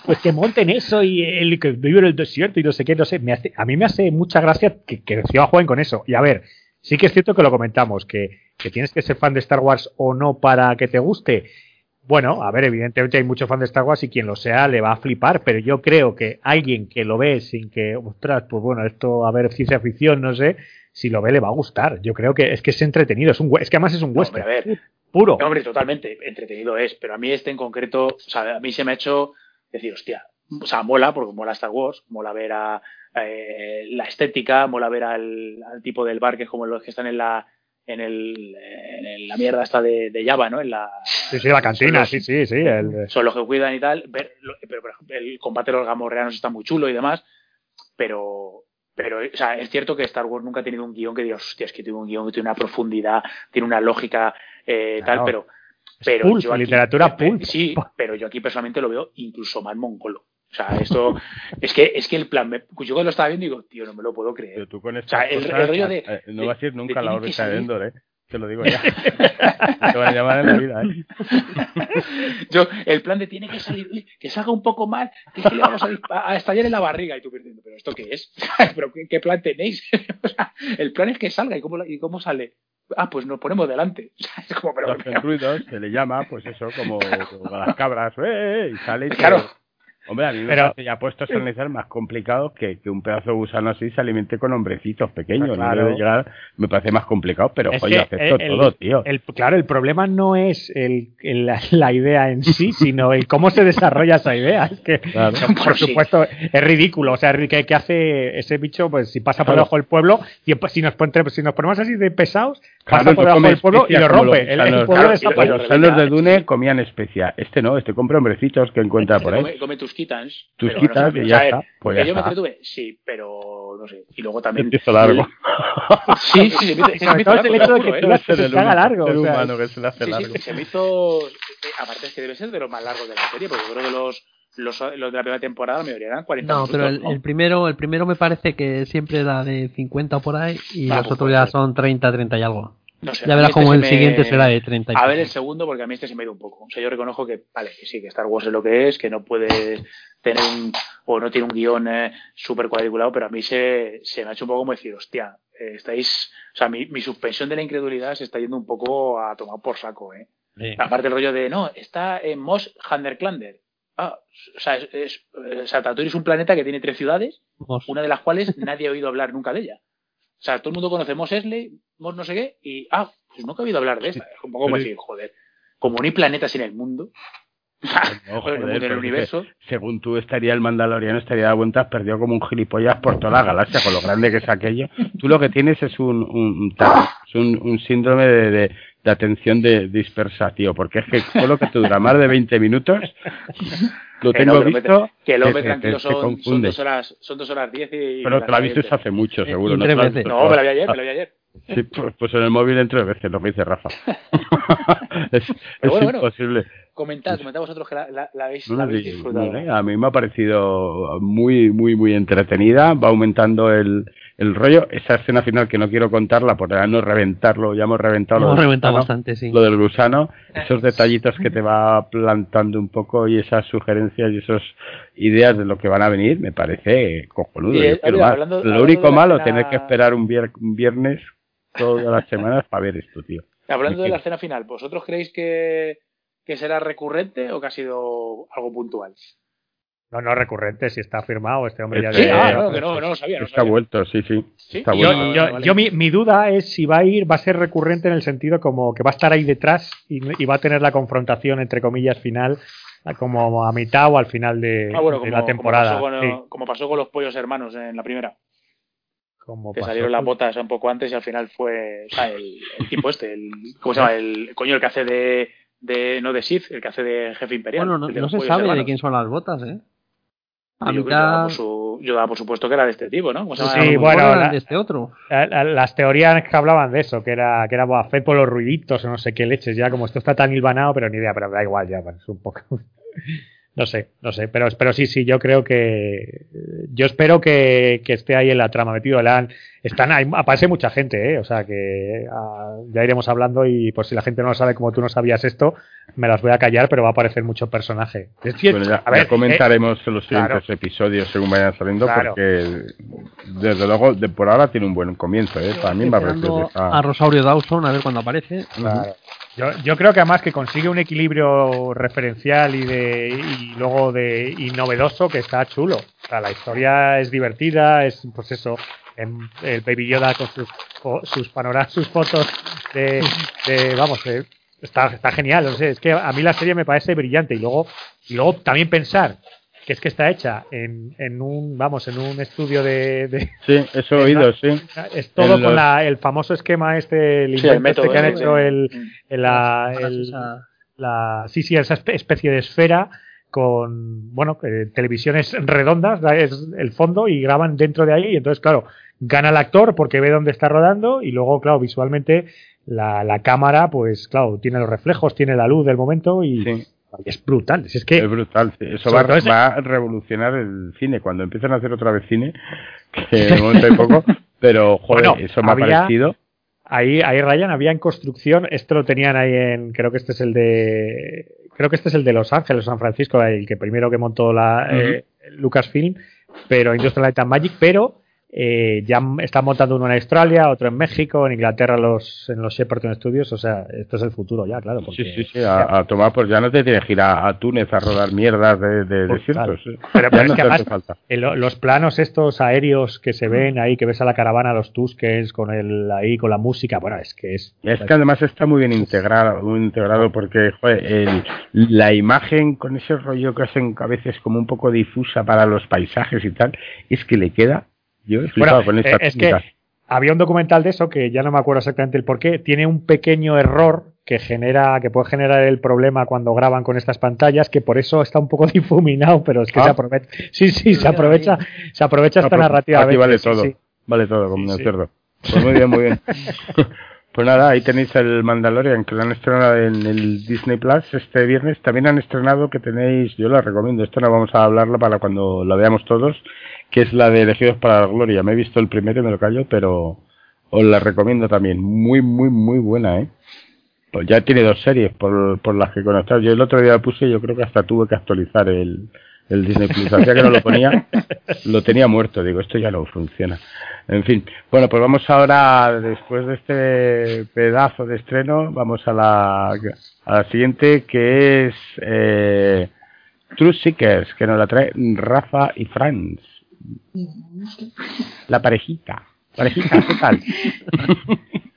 pues que monten eso y el que vive en el desierto y no sé qué, no sé. Me hace, a mí me hace mucha gracia que, que encima jueguen con eso. Y a ver, Sí que es cierto que lo comentamos, que, que, tienes que ser fan de Star Wars o no para que te guste. Bueno, a ver, evidentemente hay mucho fan de Star Wars y quien lo sea le va a flipar, pero yo creo que alguien que lo ve sin que, ostras, pues bueno, esto, a ver, ciencia ficción, no sé, si lo ve le va a gustar. Yo creo que es que es entretenido, es un es que además es un western. a ver, puro. hombre, totalmente entretenido es, pero a mí este en concreto, o sea, a mí se me ha hecho decir, hostia, o sea, mola, porque mola Star Wars, mola ver a, eh, la estética, mola ver al, al, tipo del bar que es como los que están en la en, el, en la mierda esta de, de, Java, ¿no? En la, sí, sí, la cantina, sí, sí, sí. El... Son los que cuidan y tal. Ver, pero, por ejemplo, el combate de los gamorreanos está muy chulo y demás, pero, pero o sea, es cierto que Star Wars nunca ha tenido un guion que diga, hostia, es que tiene un guion que tiene una profundidad, tiene una lógica, eh, claro. tal, pero Pero pulp, yo aquí- literatura pulp. Sí, pero yo aquí personalmente lo veo incluso más mongolo. O sea, esto es que es que el plan, me- yo cuando lo estaba viendo digo, tío, no me lo puedo creer. Pero tú con O sea, el- el rollo de- eh, no de- vas a ir nunca a la órbita de Endor, ¿eh? Te lo digo ya. te van a llamar en la vida, ¿eh? Yo, el plan de tiene que salir, que salga un poco mal, que es que le vamos a, estallar en la barriga. Y tú diciendo, ¿pero esto qué es? ¿Pero qué, qué plan tenéis? O sea, el plan es que salga, ¿y cómo, y cómo sale? Ah, pues nos ponemos delante. Es como, pero, Hacen ruidos, se le llama, pues eso, como, como a las cabras, ¡eh! Y sale y Claro. Hombre, a mí me Pero- ya puestos a analizar más complicado que, que un pedazo de gusano así se alimente con hombrecitos pequeños. Claro. No llegar, me parece más complicado, pero Es que acepto el- todo, tío. el- claro, el problema no es el, el- la, la idea en sí, sino el cómo se desarrolla esa idea. Es que, Claro. por Pues supuesto, es ridículo. O sea, ¿qué, qué hace ese bicho? Pues si pasa por Claro. debajo del pueblo, y pues, si nos, si nos ponemos así de pesados, Claro, pasa por debajo del pueblo y lo rompe. los El, pueblo Claro, desaparece. Los lo gusanos de. Dune comían especia. Este no, este compra hombrecitos que encuentra por ahí. come, come tus quitans. Tus pero quitas bueno, y ya está. Pues ya yo me está. entretuve, sí, pero no sé. Y luego también. Empiezo largo. Sí, sí, se me hizo- se me el largo, hecho de que ¿eh? que se te haga largo, sea, humano que se le hace Sí, largo. se me hizo. eh, Aparte es que debe ser de los más largos de la serie, porque yo creo que los, los, los de la primera temporada, mayoría eran 40 No, minutos. pero el, ¿no? el primero el primero me parece que siempre era de 50 por ahí y Ah, los pues otros puede ya son 30, 30 y algo. No sé, Ya verás este como el me- siguiente será de 30 y A ver el segundo, porque a mí este se me ha ido un poco. O sea, yo reconozco que, vale, que sí, que Star Wars es lo que es, que no puede tener un. o no tiene un guion eh, súper cuadriculado, pero a mí se, se me ha hecho un poco como decir, hostia, eh, estáis. O sea, mi, mi suspensión de la incredulidad se está yendo un poco a tomar por saco, ¿eh? Aparte el rollo de, no, está en Mos Handerklander. Ah, o sea, es, es, eh, o sea, Tatooine es un planeta que tiene tres ciudades, una de las cuales nadie ha oído hablar nunca de ella. O sea, todo el mundo conoce Mos Eisley, Mos no sé qué, y, ah, pues nunca he oído hablar de esta. Es un poco como decir, joder, como no hay planetas en el mundo, No, o en el, joder, el universo, dice, según tú estaría el Mandaloriano, estaría de vueltas perdido como un gilipollas por toda la galaxia, con lo grande que es aquello. Tú lo que tienes es un, un, un un, un síndrome de, de, de atención de dispersa, tío, porque es que todo lo que te dura más de 20 minutos, lo Que tengo no, visto, que el hombre te- te- tranquilo te son, son, confunde. dos horas, son dos horas diez y... Pero te lo has visto hace mucho, seguro. ¿no? te lo me la vi ayer, me la vi ayer. Sí, pues, pues en el móvil en tres veces, lo que dice Rafa. es es bueno. imposible. Comentad, comentad vosotros que la, la, la habéis, No, la no, habéis sí, disfrutado. no a mí me ha parecido muy, muy, muy entretenida. Va aumentando el, el rollo. Esa escena final que no quiero contarla por no reventarlo, ya hemos reventado lo Hemos reventado gusano, bastante, sí. Lo del gusano, esos detallitos que te va plantando un poco y esas sugerencias y esas ideas de lo que van a venir, me parece cojonudo. Y, Yo eh, hablando- lo hablando único malo, escena- tener que esperar un, vier- un viernes todas las semanas para ver esto, tío. Hablando de la escena final, ¿vosotros creéis que, que será recurrente o que ha sido algo puntual? No, no recurrente, si está firmado, este hombre ya Sí, Eh, ah, no, que no, no lo sabía. No Está sabía. vuelto, sí, sí. ¿Sí? Está Y Yo, yo- mi, mi duda es si va a ir, va a ser recurrente en el sentido como que va a estar ahí detrás y, y va a tener la confrontación, entre comillas, final, como a mitad o al final de, Ah, bueno, de como, la temporada. Como pasó, Sí, con, como pasó con los pollos hermanos en la primera. Como Que pasó salieron las botas un poco antes y al final fue o sea, el, el tipo este, el, ¿cómo se llama? El coño, el que hace de, de no de Sith, el que hace de jefe imperial. Bueno, no, no se sabe de quién son las botas, ¿eh? A Yo, yo daba mitad... por su- yo daba por supuesto que era de este tipo, ¿no? ¿Cómo se llama? Sí, bueno, la- de este otro. La- la- las teorías que hablaban de eso, que era que era Fett por los ruiditos o no sé qué leches, ya como esto está tan hilvanado, pero ni idea, pero da igual ya, bueno, es un poco. No sé, no sé, pero, pero sí, sí, yo creo que. Yo espero que, que esté ahí en la trama metido. Le están ahí, aparece mucha gente, ¿eh? O sea que ah, ya iremos hablando y por si la gente no lo sabe como tú no sabías esto, me las voy a callar, pero va a aparecer mucho personaje. Es cierto, Bueno, ya, a ver, ya comentaremos en los siguientes claro. episodios según vayan saliendo, Claro. porque desde luego de por ahora tiene un buen comienzo. ¿eh? Para mí Esperando que está- a Rosario Dawson a ver cuándo aparece. Claro. Yo, yo creo que además que consigue un equilibrio referencial y de y luego de y novedoso que está chulo. O sea, la historia es divertida, es pues eso, en- el Baby Yoda con sus sus panoramas, sus fotos de, de vamos, de- está, está genial. No sé, es que a mí la serie me parece brillante y luego y luego también pensar que es que está hecha en, en un vamos en un estudio de- de, Sí, eso he oído, sí. es todo En con los- la- el famoso esquema este, el Sí, el invento método este que han hecho el, el- la, el- la- sí, sí, esa espe- especie de esfera con, bueno, eh, televisiones redondas, da- es el fondo y graban dentro de ahí y entonces, claro, gana el actor porque ve dónde está rodando y luego, claro, visualmente la, la cámara, pues claro, tiene los reflejos, tiene la luz del momento y, Sí. es brutal. Es que Es brutal, sí. Eso va, todo ese- va a revolucionar el cine. Cuando empiezan a hacer otra vez cine, que de momento hay poco, pero joder, Bueno, eso me había- ha parecido. Ahí, ahí Ryan había en construcción, esto lo tenían ahí en, creo que este es el de, creo que este es el de Los Ángeles, San Francisco, el que primero que montó la eh, Lucasfilm, pero Industrial Light and Magic, pero eh, ya están montando uno en Australia, otro en México, en Inglaterra los, en los Shepperton Studios, o sea, esto es el futuro ya, claro. Porque, Sí, sí, sí, a, a tomar, pues ya no te tienes que ir a, a Túnez a rodar mierdas de, de Pues, desiertos. Pero, pero es no que además, falta. eh, lo- los planos estos aéreos que se ven ahí, que ves a la caravana, los Tuskens, con el ahí, con la música, bueno, es que es... Es que además está muy bien integrado, muy integrado porque joder, el- la imagen con ese rollo que hacen a veces como un poco difusa para los paisajes y tal, es que le queda. Yo he flipado Bueno, con eh, esta es que técnica. había un documental de eso que ya no me acuerdo exactamente el por qué. Tiene un pequeño error que genera, que puede generar el problema cuando graban con estas pantallas, que por eso está un poco difuminado, pero es que Ah. se aprovecha. Sí, sí, se aprovecha, se aprovecha Ah, esta narrativa. Aquí vale todo, sí. vale todo, como Sí. Pues muy bien, muy bien. Pues nada, ahí tenéis el Mandalorian que lo han estrenado en el Disney Plus este viernes. También han estrenado que tenéis, yo la recomiendo, esto no vamos a hablarlo para cuando la veamos todos, que es la de Elegidos para la Gloria. Me he visto el primero y me lo callo, pero os la recomiendo también. Muy, muy, muy buena, ¿eh? Pues ya tiene dos series por, por las que conectar. Yo el otro día la puse yo creo que hasta tuve que actualizar el, el Disney Plus. Hacía que no lo ponía, lo tenía muerto. Digo, esto ya no funciona. En fin, bueno, pues vamos ahora, después de este pedazo de estreno, vamos a la, a la siguiente que es eh, True Seekers, que nos la trae Rafa y Franz. La parejita. Parejita, ¿qué tal?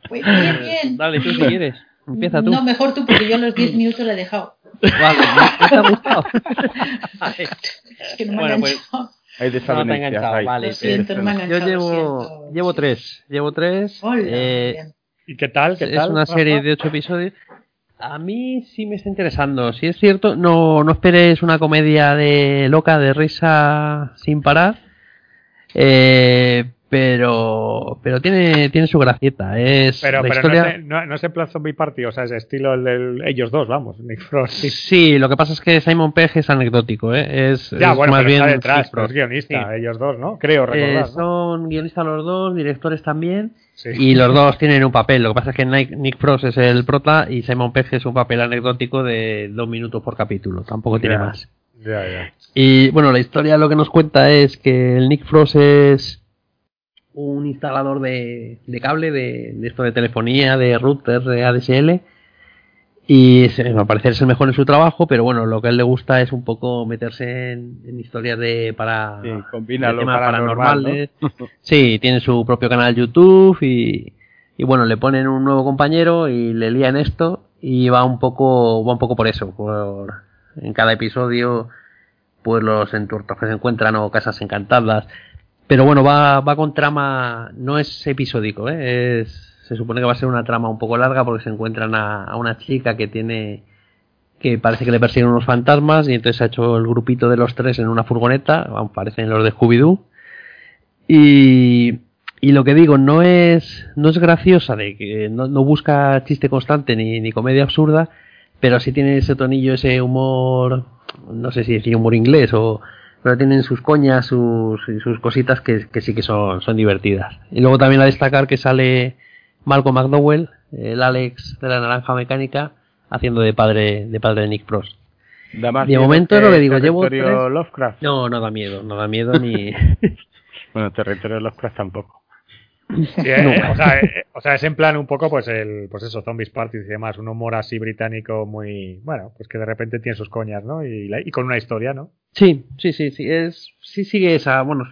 Pues bien, bien. Dale, tú si quieres. Empieza tú. No, mejor tú, porque yo los 10 minutos le he dejado. Vale, ¿no te ha gustado? Es que no me Bueno, han pues. Hay No te enganchado, ahí. vale. Lo siento, no me han Yo llevo, siento. llevo tres. Llevo tres. Hola, Eh. ¿Y qué tal? ¿Qué es tal? una Rafa? serie de ocho episodios. A mí sí me está interesando. Si es cierto, no, no esperes una comedia de loca, de risa sin parar. Eh, pero pero tiene tiene su gracieta. Es Pero, la pero historia... no, es, no, no es en plan zombie party, o sea, es estilo el ellos dos, vamos, Nick Frost. y- Sí, lo que pasa es que Simon Pegg es anecdótico, ¿eh? Es, Ya, es bueno, más pero bien está detrás, no Frost. es guionista, Sí. ellos dos, ¿no? Creo Eh, recordar, ¿no? son guionistas los dos, directores también, Sí. y los dos tienen un papel. Lo que pasa es que Nick, Nick Frost es el prota y Simon Pegg es un papel anecdótico de dos minutos por capítulo. Tampoco tiene Ya. más. Y bueno, la historia lo que nos cuenta es que el Nick Frost es un instalador de, de cable, de, de esto de telefonía, de routers, de ADSL. Y se, al parecer es el mejor en su trabajo, pero bueno, lo que a él le gusta es un poco meterse en, en historias de para Sí, de temas paranormal, paranormales. Sí, tiene su propio canal YouTube y, y bueno, le ponen un nuevo compañero y le lían esto y va un poco va un poco por eso, por en cada episodio pues los entuertos que se encuentran o casas encantadas. Pero bueno, va, va con trama, no es episódico, ¿eh? es, se supone que va a ser una trama un poco larga porque se encuentran a, a una chica que tiene que parece que le persiguen unos fantasmas y entonces ha hecho el grupito de los tres en una furgoneta, parecen los de Scooby-Doo. Y, y lo que digo, no es, no es graciosa, de que no, no busca chiste constante ni, ni comedia absurda, pero sí tiene ese tonillo, ese humor, no sé si decir humor inglés o, pero tienen sus coñas, sus, sus cositas que, que sí que son, son divertidas. Y luego también a destacar que sale Malcolm McDowell, el Alex de la Naranja Mecánica, haciendo de padre de padre de Nick Frost. Da más De momento lo que digo, llevo Territorio tres- Lovecraft. No, no da miedo, no da miedo ni. Bueno, Territorio Lovecraft tampoco. Sí, eh, o, sea, eh, o sea, es en plan un poco, pues, el, pues eso, Zombies Party y demás, un humor así británico muy, bueno, pues que de repente tiene sus coñas, ¿no? Y, y con una historia, ¿no? sí, sí, sí, sí, es, sí sigue esa, bueno,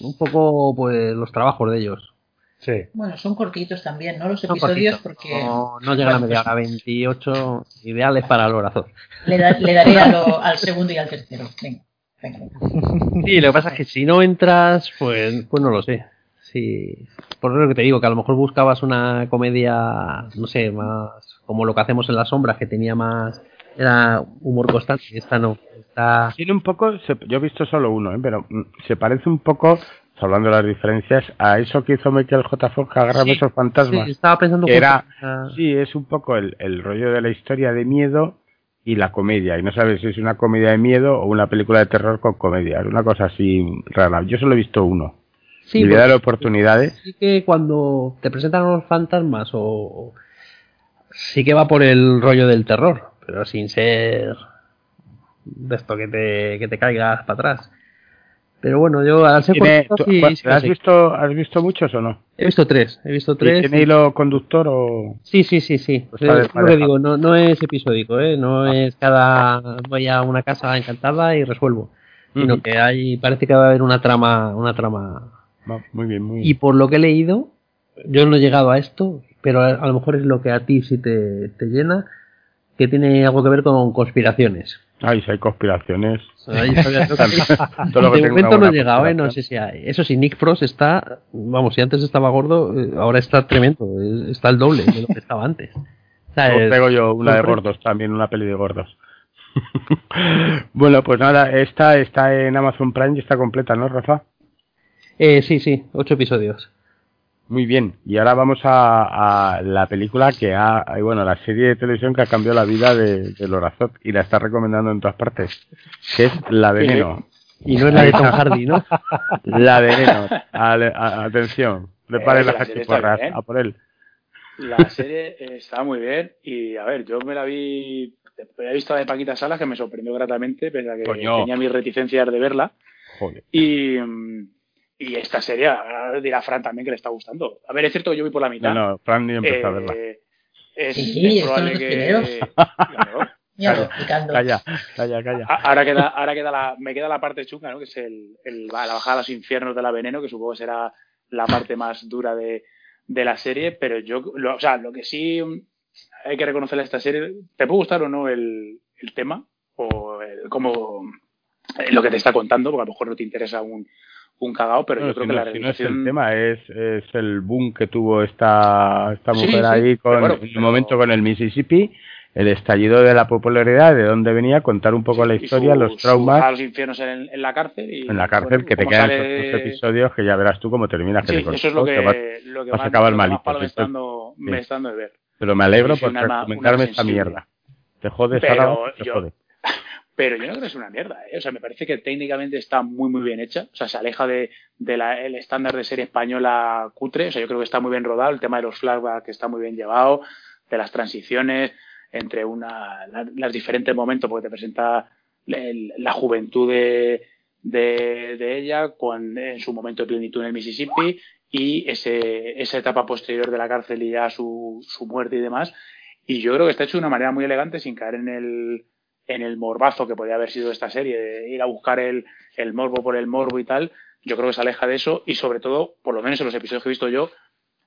un poco pues los trabajos de ellos. Sí. Bueno, son cortitos también, ¿no? Los Son episodios, cortitos, porque no, no llegan a media hora, 28 ideales para el corazón. le, da- le daré a lo- al segundo y al tercero. Venga, venga, venga. Sí, lo que pasa es que si no entras, pues, pues no lo sé. Sí, por lo que te digo, que a lo mejor buscabas una comedia, no sé, más como lo que hacemos en las sombras, que tenía más, era humor constante, y esta no, está... Tiene un poco, yo he visto solo uno, ¿eh? pero mm, se parece un poco, hablando de las diferencias, a eso que hizo Michael J. Fox, agarrarme Sí, esos fantasmas. Sí, estaba pensando que era, sí, es un poco el, el rollo de la historia de miedo y la comedia. Y no sabes si es una comedia de miedo o una película de terror con comedia. Es una cosa así rara. Yo solo he visto uno. Sí, porque dar oportunidades. sí que cuando te presentan los fantasmas o, o- sí que va por el rollo del terror, pero sin ser de esto que te, que te caigas para atrás. Pero bueno, yo al ser sí- ¿cuál- sí ¿has, visto, ¿Has visto muchos o no? He visto tres, he visto ¿Y tres. ¿Tiene hilo conductor o...? Sí, sí, sí, sí. Pues vale, es lo vale. que digo, no, no es episódico, ¿eh? No es cada voy a una casa encantada y resuelvo, sino que hay parece que va a haber una trama, una trama. Muy bien, muy Y bien. por lo que he leído, yo no he llegado a esto, pero a, a lo mejor es lo que a ti sí te, te llena, que tiene algo que ver con conspiraciones. Ay, si hay conspiraciones. Ahí sabía yo que- Todo lo que de momento no he llegado, ¿eh? No sé si hay. Eso sí, Nick Frost está, vamos, si antes estaba gordo, eh, ahora está tremendo, está el doble de lo que estaba antes. O sea, Os es- pego yo una de gordos también, una peli de gordos. bueno, pues nada, esta está en Amazon Prime y está completa, ¿no, Rafa? Eh, sí, sí, ocho episodios. Muy bien. Y ahora vamos a, a la película que ha, ay, bueno, la serie de televisión que ha cambiado la vida de, de Lorazot y la está recomendando en todas partes, que es La Veneno. Y no es la de Tom Hardy, ¿no? La Veneno. A- atención, preparen Eh, las achiporras ¿eh? a por él. La serie eh, está muy bien y a ver, yo me la vi, había visto la de Paquita Salas que me sorprendió gratamente, pese a que Coño. tenía mis reticencias de verla. Joder. Y, y esta serie, ahora dirá Fran también que le está gustando. A ver, es cierto que yo voy por la No, mitad. no, Fran ni empezó a verla. Eh, es, Sí, es estos probable los que. Calla, lo explicando. Calla, calla, calla. Ahora queda, ahora queda la, me queda la parte chunga, ¿no? Que es el, el- la bajada a los infiernos de la veneno, que supongo que será la parte más dura de, de la serie, pero yo, lo, o sea, lo que sí hay que reconocerle a esta serie, ¿te puede gustar o no el, el tema? O el- como eh, lo que te está contando, porque a lo mejor no te interesa un, un cagao, pero Bueno, yo creo si que no, la si no es realización... el tema, es, es el boom que tuvo esta, esta Sí, mujer sí, ahí pero con bueno, en el pero- momento con el Mississippi, el estallido de la popularidad, de dónde venía, contar un poco la y historia, su- los traumas a los infiernos en, en la cárcel. Y, en la cárcel, bueno, que te quedan sale- esos episodios que ya verás tú cómo termina. que Sí, te eso es lo te que, vas- lo que vas a más, acabar que más malito, palo me sí, está dando, sí. me está dando de ver. Pero me alegro Sí, por un comentarme un esta mierda. Te jodes Pero ahora, te yo- jode. Pero yo no creo que es una mierda, ¿eh? O sea, me parece que técnicamente está muy, muy bien hecha. O sea, se aleja de, de la- el estándar de serie española cutre. O sea, yo creo que está muy bien rodado. El tema de los flashbacks está muy bien llevado. De las transiciones entre una, la- los diferentes momentos, porque te presenta la juventud de, de, de ella con, en su momento de plenitud en el Mississippi y ese, esa etapa posterior de la cárcel y ya su, su muerte y demás. Y yo creo que está hecho de una manera muy elegante sin caer en el, en el morbazo que podría haber sido esta serie, de ir a buscar el, el morbo por el morbo y tal. Yo creo que se aleja de eso y sobre todo, por lo menos en los episodios que he visto yo,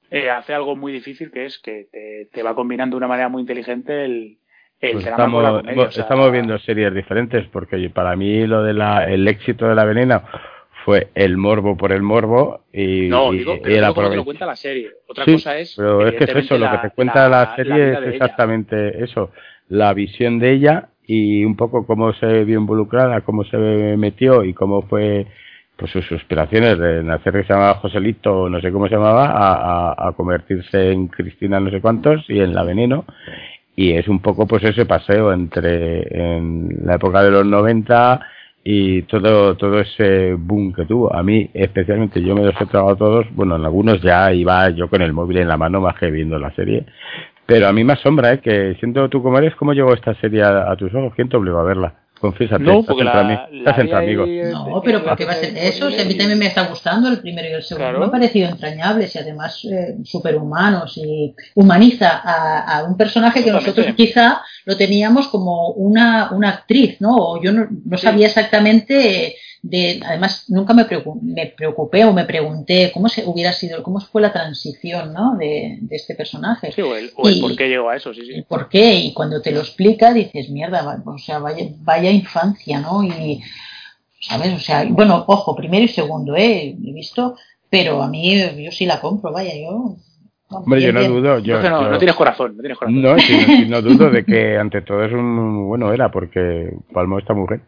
eh, hace algo muy difícil que es que te, te va combinando de una manera muy inteligente el, el Pues drama con la estamos, comedia. o sea, estamos viendo series diferentes porque para mí lo de la, el éxito de la venena fue el morbo por el morbo y, No, y- digo, y pero el digo cómo te lo cuenta la serie. Otra Sí, cosa es. pero es que es eso, lo que te cuenta la, serie es ella. exactamente eso, la visión de ella y un poco cómo se vio involucrada, cómo se metió y cómo fue pues sus aspiraciones de nacer que se llamaba Joselito, no sé cómo se llamaba, a, convertirse en Cristina no sé cuántos y en la veneno. Y es un poco pues ese paseo entre en la época de los 90 y todo todo ese boom que tuvo. A mí especialmente yo me los he tragado todos, bueno, en algunos ya iba yo con el móvil en la mano más que viendo la serie, pero a mí me asombra, ¿eh? que siendo tú como eres, ¿cómo llegó esta serie a, a tus ojos? ¿Quién te obligó a verla? Confiésate, No, estás porque entre, la, la estás entre amigos. eh, No, eh, pero la ¿por qué va a ser eso? Si a mí también me está gustando el primero y el segundo. Claro. Me han parecido entrañables y además eh, superhumanos y humaniza a, a un personaje que nosotros quizá lo teníamos como una, una actriz, ¿no? O yo no, no Sí. sabía exactamente de, además nunca me, preocu- me preocupé o me pregunté cómo se hubiera sido, cómo fue la transición, ¿no? De, de este personaje. Sí, o el, o el Y- por qué llegó a eso, sí, el sí. por qué y cuando te lo explica dices mierda o sea vaya, vaya infancia no y sabes o sea bueno ojo primero y segundo eh he visto pero a mí yo sí la compro vaya yo Hombre, yo no dudo, yo, no, no, yo- no tienes corazón, no tienes corazón. No, sí, sí, no dudo de que ante todo es un bueno era porque palmó esta mujer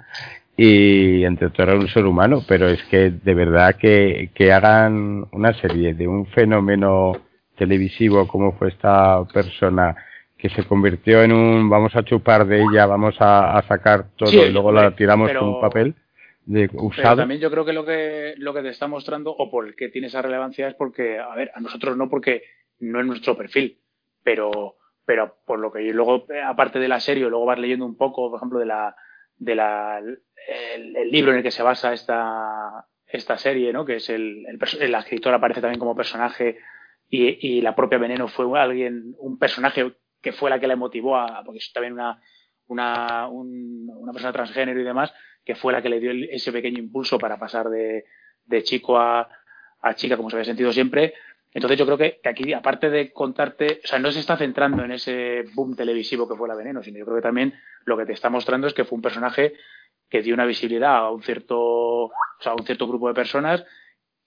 y entre todo era un ser humano, pero es que de verdad que, que hagan una serie de un fenómeno televisivo como fue esta persona que se convirtió en un vamos a chupar de ella, vamos a, sacar todo y luego la tiramos con un papel de usado. también yo creo que lo que lo que te está mostrando o por el que tiene esa relevancia es porque a ver, a nosotros no porque no es nuestro perfil, pero pero por lo que yo luego aparte de la serie, luego vas leyendo un poco, por ejemplo, de la de la el, libro en el que se basa esta esta serie, ¿no? Que es el, el, el escritor aparece también como personaje y, y, la propia Veneno fue alguien, un personaje que fue la que la motivó a, porque es también una, una, una persona transgénero y demás, que fue la que le dio ese pequeño impulso para pasar de, de chico a, a, chica como se había sentido siempre. Entonces yo creo que, que, aquí, aparte de contarte, o sea, no se está centrando en ese boom televisivo que fue la veneno, sino yo creo que también lo que te está mostrando es que fue un personaje que dio una visibilidad a un cierto, o sea, a un cierto grupo de personas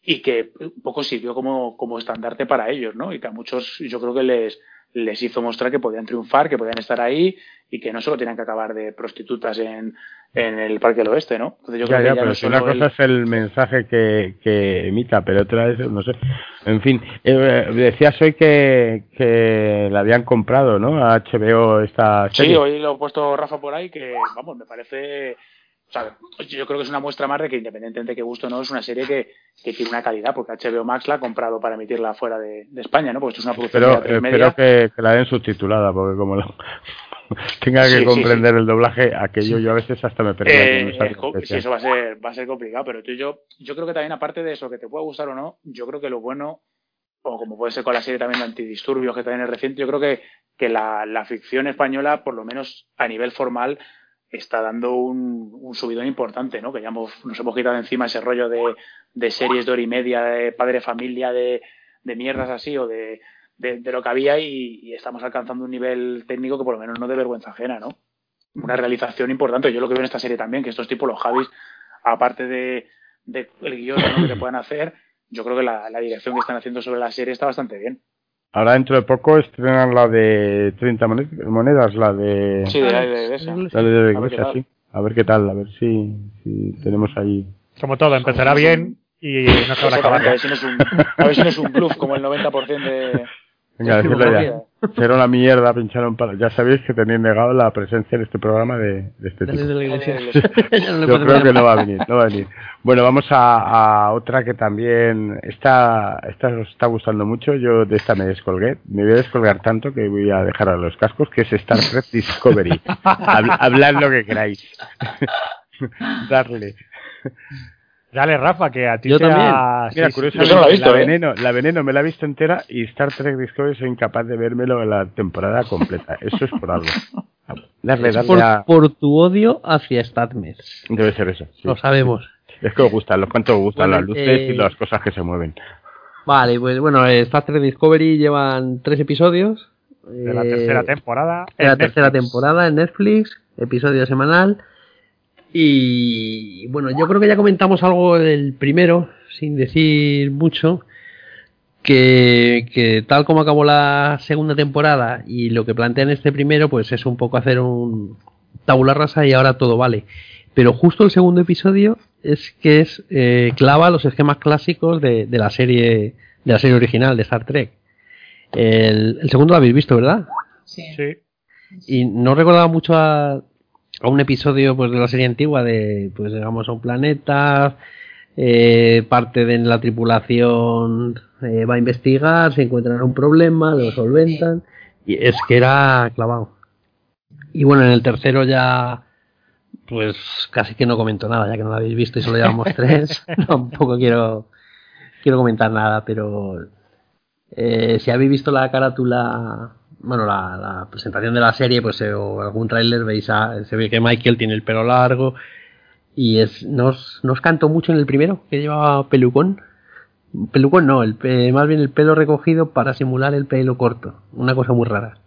y que un poco sirvió como, como estandarte para ellos, ¿no? Y que a muchos yo creo que les, les hizo mostrar que podían triunfar, que podían estar ahí y que no solo tenían que acabar de prostitutas en, en el Parque del Oeste, ¿no? Entonces yo creo que pero si una cosa es el mensaje que, que emita, pero otra es, no sé, en fin, eh, decías hoy que, que la habían comprado, ¿no? A HBO esta serie. Sí, hoy lo he puesto Rafa por ahí, que, vamos, me parece o sea, yo creo que es una muestra más de que independientemente de que gusto o no, es una serie que, que, tiene una calidad, porque HBO Max la ha comprado para emitirla fuera de, de España, ¿no? Porque esto es una producción Pero espero que, que, la den subtitulada, porque como lo, tenga que comprender el doblaje, aquello yo a veces hasta me perdí. Eh, sí, eso va a ser, va a ser complicado, pero tú, yo, yo creo que también aparte de eso, que te pueda gustar o no, yo creo que lo bueno, o como puede ser con la serie también de antidisturbios que también es reciente, yo creo que, que la, la ficción española, por lo menos a nivel formal, está dando un, un, subidón importante, ¿no? Que ya hemos, nos hemos quitado encima ese rollo de, de series de hora y media, de padre familia, de, de mierdas así, o de, de, lo que había y, estamos alcanzando un nivel técnico que por lo menos no de vergüenza ajena, ¿no? Una realización importante. Yo lo que veo en esta serie también, que estos tipos, los Javis, aparte de, el guion que te puedan hacer, yo creo que la, la dirección que están haciendo sobre la serie está bastante bien. Ahora dentro de poco estrenan la de 30 monedas, la de... Sí, de la de esa. La de Iglesia, sí. A ver qué tal, a ver si, si tenemos ahí... Como todo, empezará bien y no se va a acabar. A ver si no es un, a ver si no es un bluff como el 90% de, Venga, decirlo ya. Era una mierda, pincharon para. Ya sabéis que tenéis negado la presencia en este programa de, de este tipo. Yo creo que no va a venir, no va a venir. Bueno, vamos a, a otra que también está, esta os está gustando mucho. Yo de esta me descolgué. Me voy a descolgar tanto que voy a dejar a los cascos, que es Star Trek Discovery. Hablad lo que queráis. Darle. Dale, Rafa, que a ti Yo también. Mira, curiosamente, la, visto, la, ¿eh? veneno, la Veneno me la he visto entera y Star Trek Discovery soy incapaz de vérmelo en la temporada completa. Eso es por algo. Darle, darle por, a... por, tu odio hacia Statmes. Debe ser eso. Sí. Lo sabemos. Es que os gustan, los cuantos os gustan bueno, las luces eh... y las cosas que se mueven. Vale, pues bueno, Star Trek Discovery llevan tres episodios. De la tercera temporada. De la Netflix. tercera temporada en Netflix, episodio semanal. Y bueno, yo creo que ya comentamos algo del primero, sin decir mucho, que, que, tal como acabó la segunda temporada y lo que plantean este primero, pues es un poco hacer un tabula rasa y ahora todo vale. Pero justo el segundo episodio es que es eh, clava los esquemas clásicos de, de, la serie de la serie original de Star Trek. El, el segundo lo habéis visto, ¿verdad? Sí. sí. Y no recordaba mucho a, a un episodio pues de la serie antigua de pues llegamos a un planeta eh, parte de la tripulación eh, va a investigar se encuentran un problema lo solventan y es que era clavado. Y bueno en el tercero ya pues casi que no comento nada ya que no lo habéis visto y solo llevamos tres tampoco quiero quiero comentar nada pero eh, si habéis visto la carátula bueno, la, la, presentación de la serie, pues eh, o algún tráiler veis a, se ve que Michael tiene el pelo largo y es nos nos cantó mucho en el primero que llevaba pelucón. Pelucón no, el, eh, más bien el pelo recogido para simular el pelo corto, una cosa muy rara.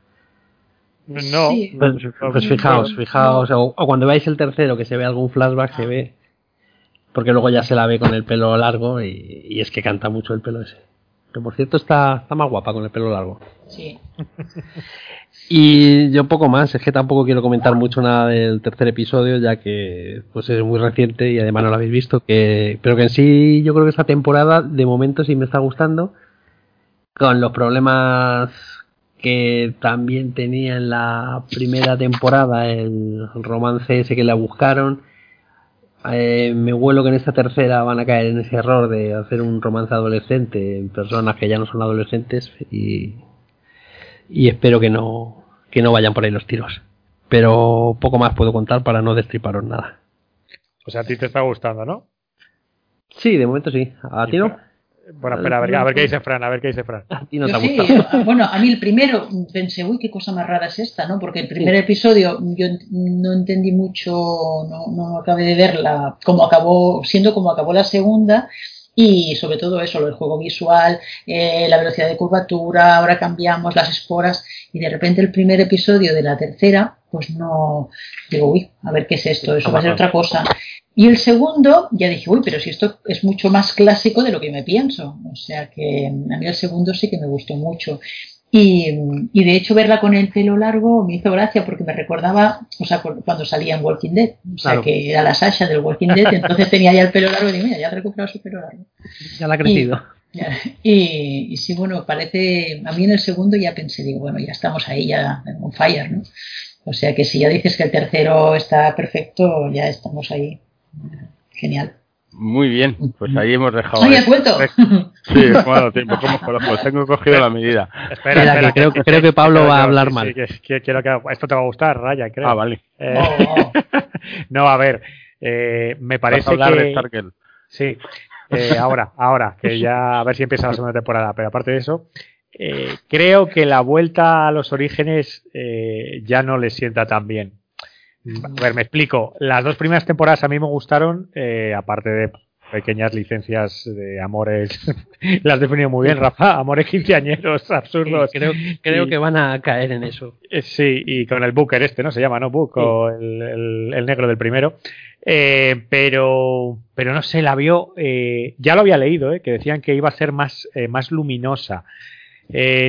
No, sí. pues, pues, fijaos, fijaos, no. o, o, cuando veáis el tercero que se ve algún flashback se ve, porque luego ya se la ve con el pelo largo y, y es que canta mucho el pelo ese. Que por cierto está, está más guapa con el pelo largo. Sí. Y yo poco más, es que tampoco quiero comentar mucho nada del tercer episodio, ya que pues es muy reciente y además no lo habéis visto, que, pero que en sí yo creo que esta temporada de momento sí me está gustando, con los problemas que también tenía en la primera temporada, el romance ese que la buscaron. Eh, me huelo que en esta tercera van a caer en ese error de hacer un romance adolescente en personas que ya no son adolescentes y, y espero que no, que no vayan por ahí los tiros. Pero poco más puedo contar para no destriparos nada. O sea, a ti te está gustando, ¿no? Sí, de momento sí. ¿A ti no? Bueno, espera, a ver, a ver qué dice Fran, a ver qué dice Fran. A ti no Yo te sí, ah, bueno, a mí el primero pensé, uy, qué cosa más rara es esta, ¿no? Porque el primer episodio yo no entendí mucho, no, no acabé de verla, como acabó, siendo como acabó la segunda, y sobre todo eso, lo del juego visual, eh, la velocidad de curvatura, ahora cambiamos las esporas, y de repente el primer episodio de la tercera, pues no, digo, uy, a ver qué es esto, eso va a ser otra cosa. Y el segundo, ya dije, uy, pero si esto es mucho más clásico de lo que me pienso. O sea que a mí el segundo sí que me gustó mucho. Y, y de hecho verla con el pelo largo me hizo gracia porque me recordaba, o sea, cu- cuando salía en Walking Dead, o sea, Claro. que era la Sasha del Walking Dead, entonces tenía ya el pelo largo y digo, mira, ya ha recuperado su pelo largo. Ya la ha crecido. Y, y sí, bueno, parece, a mí en el segundo ya pensé, digo, bueno, ya estamos ahí, ya on fire, ¿no? O sea que si ya dices que el tercero está perfecto, ya estamos ahí. Genial. Muy bien, pues ahí hemos dejado. ¡Ay, has vuelto! Sí, bueno, tiempo, ¿cómo conozco? Tengo cogido la medida. Espera, Espera, que creo- creo que Pablo va a que- hablar mal. sí, que- que quiero que esto te va a gustar, Raya, creo. Ah, vale. Eh, Oh, no, a ver, eh, me Vas a parece hablar de que Stargirl. sí, eh, ahora, ahora, que ya a ver si empieza la segunda temporada, pero aparte de eso, eh, creo que la vuelta a los orígenes eh, ya no le sienta tan bien. A ver, me explico. Las dos primeras temporadas a mí me gustaron, eh, aparte de pequeñas licencias de amores. Las has definido muy bien, Rafa. Amores quinceañeros absurdos. creo creo Y- que van a caer en eso. Eh, Sí, y con el Booker este, ¿no? Se llama, ¿no? Book, o el, el- el negro del primero. Eh, pero, pero no sé, la vio, eh, ya lo había leído, ¿eh? Que decían que iba a ser más, más luminosa.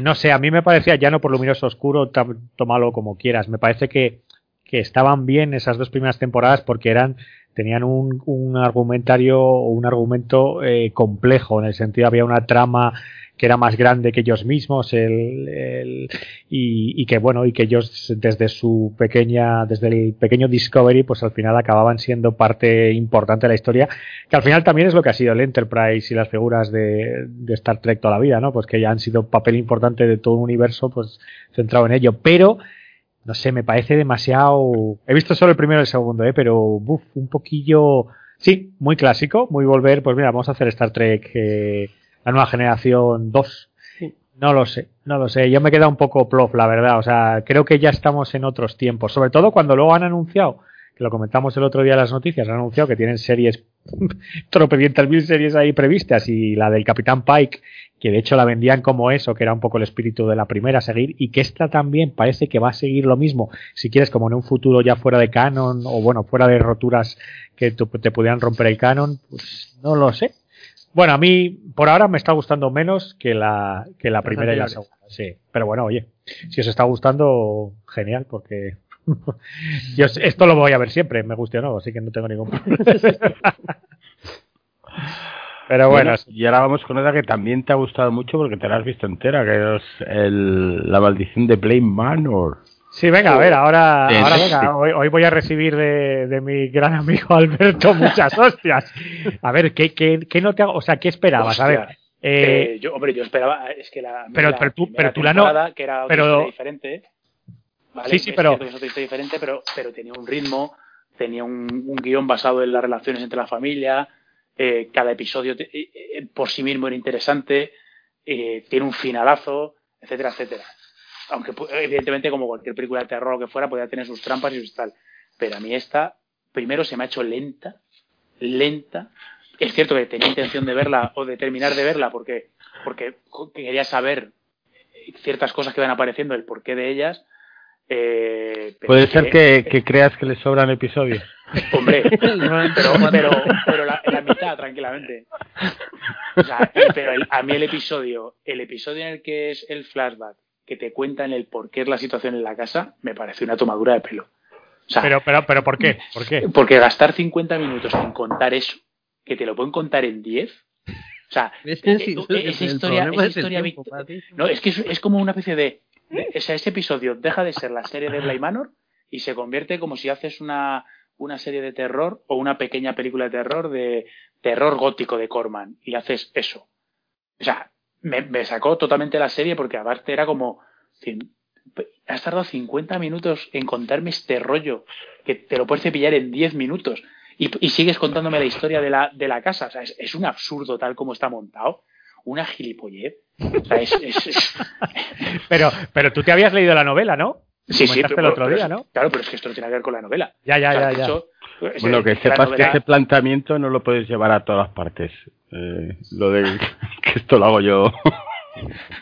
No sé, a mí me parecía, ya no por luminoso oscuro, tómalo como quieras, me parece que, que estaban bien esas dos primeras temporadas porque eran tenían un, un argumentario o un argumento eh, complejo en el sentido había una trama que era más grande que ellos mismos el, el- y, y que bueno y que ellos desde su pequeña desde el pequeño Discovery pues al final acababan siendo parte importante de la historia que al final también es lo que ha sido el Enterprise y las figuras de, de Star Trek toda la vida no pues que ya han sido papel importante de todo un universo pues centrado en ello. Pero no sé, me parece demasiado. He visto solo el primero y el segundo, ¿eh? pero buf, un poquillo. Sí, muy clásico, muy volver. Pues mira, vamos a hacer Star Trek, eh, la nueva generación 2. No lo sé, no lo sé. Yo me he quedado un poco plof, la verdad. O sea, creo que ya estamos en otros tiempos. Sobre todo cuando luego han anunciado, que lo comentamos el otro día en las noticias, han anunciado que tienen series, tropecientas mil series ahí previstas y la del Capitán Pike que de hecho la vendían como eso, que era un poco el espíritu de la primera a seguir, y que esta también parece que va a seguir lo mismo, si quieres, como en un futuro ya fuera de canon, o bueno, fuera de roturas que te pudieran romper el canon, pues no lo sé. Bueno, a mí por ahora me está gustando menos que la, que la primera y la segunda, sí. Pero bueno, oye, si os está gustando, genial, porque yo esto lo voy a ver siempre, me guste o no, así que no tengo ningún problema. Pero bueno, y ahora vamos con otra que también te ha gustado mucho porque te la has visto entera, que es el- la maldición de Blame Manor. Sí, venga, a ver, ahora, ahora venga, hoy, hoy voy a recibir de, de mi gran amigo Alberto muchas hostias. A ver, ¿qué, qué, qué no te hago? O sea, ¿qué esperabas? A ver, eh, eh, yo, hombre, yo esperaba, es que la, Pero- la pero tú- pero tú la no- que era otra pero- diferente, ¿vale? Sí, sí, Es pero- es diferente, pero, pero tenía un ritmo, tenía un, un guion basado en las relaciones entre la familia, eh, cada episodio eh, eh, por sí mismo era interesante, tiene un finalazo, etcétera, etcétera. Aunque pu- evidentemente como cualquier película de terror o que fuera podía tener sus trampas y sus tal. Pero a mí esta, primero se me ha hecho lenta, lenta. Es cierto que tenía intención de verla o de terminar de verla porque, porque quería saber ciertas cosas que van apareciendo, el porqué de ellas, Eh, Puede ser que, que creas que le sobran episodios. Hombre, pero, pero, pero la, la mitad, tranquilamente. O sea, pero el- a mí el episodio, el episodio en el que es el flashback, que te cuentan el por qué es la situación en la casa, me parece una tomadura de pelo. O sea, Pero, pero, pero, ¿por qué? ¿Por qué? porque gastar 50 minutos en contar eso, que te lo pueden contar en 10, o sea, eh, es eh, problema historia, esa es historia tiempo, no, es que es, es como una especie de, sea, ese episodio deja de ser la serie de Bly Manor y se convierte como si haces una, una serie de terror o una pequeña película de terror de terror gótico de Corman y haces eso. O sea, me, sacó totalmente la serie porque aparte era como, has tardado 50 minutos en contarme este rollo que te lo puedes cepillar en 10 minutos y, sigues contándome la historia de la, de la casa. O sea, es un absurdo tal como está montado. Una gilipollez. O sea, es- es- es, Pero, pero tú te habías leído la novela, ¿no? Sí, sí, Comentaste pero, el otro pero día, es- ¿no? Claro, pero es que esto no tiene que ver con la novela. Ya, ya, O sea, ya, ya. hecho, es- Bueno, que es sepas que ese planteamiento no lo puedes llevar a todas partes. Eh, lo de que esto lo hago yo.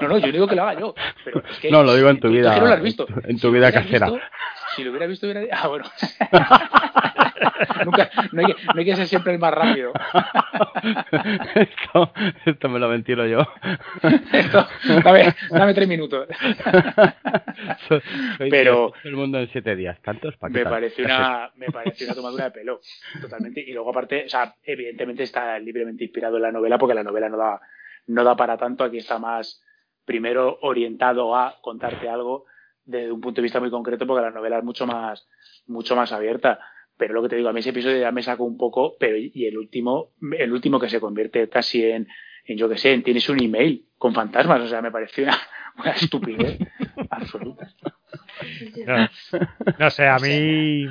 No, no, yo digo que lo haga yo. Pero es que, No, lo digo en tu vida- que no lo has visto. en tu- en tu Si lo vida casera. visto- si lo hubiera visto, hubiera Ah, bueno. Nunca, no, hay que, no hay que ser siempre el más rápido. esto, esto me lo ventilo yo. Esto, dame, dame tres minutos. Soy- soy Pero- el mundo en siete días. ¿Tantos? ¿Para qué me haces? una me parece una tomadura de pelo totalmente y luego aparte o sea evidentemente está libremente inspirado en la novela porque la novela no da no da para tanto aquí está más primero orientado a contarte algo desde un punto de vista muy concreto porque la novela es mucho más mucho más abierta pero lo que te digo a mí ese episodio ya me sacó un poco pero y el último el último que se convierte casi en en yo que sé en tienes un email con fantasmas o sea me pareció una, una estupidez absoluta No, no sé, a mí.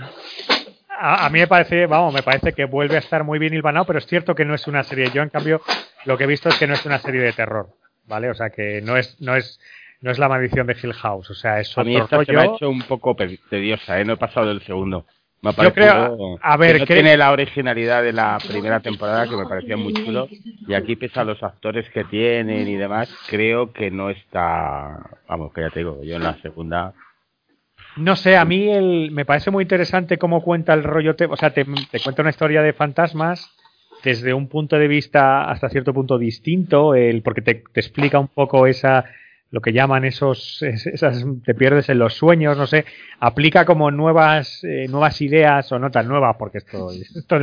A, a mí me parece, vamos, me parece que vuelve a estar muy bien hilvanado, pero es cierto que no es una serie. Yo, en cambio, lo que he visto es que no es una serie de terror, ¿vale? O sea, que no es, no es, no es la maldición de Hill House, o sea, es A mí otro esta se me ha rollo. hecho un poco tediosa, ¿eh? No he pasado del segundo. Me Yo creo- a ver, que no tiene la originalidad de la primera temporada, que me parecía muy chulo. Y aquí, pese a los actores que tienen y demás, creo que no está... Vamos, que ya te digo, yo en la segunda... No sé, a mí el, me parece muy interesante cómo cuenta el rollo, te- o sea, te, te cuenta una historia de fantasmas desde un punto de vista hasta cierto punto distinto, el, porque te, te explica un poco esa lo que llaman esos, es- esas, te pierdes en los sueños, no sé, aplica como nuevas, eh, nuevas ideas, o no tan nuevas, porque esto, esto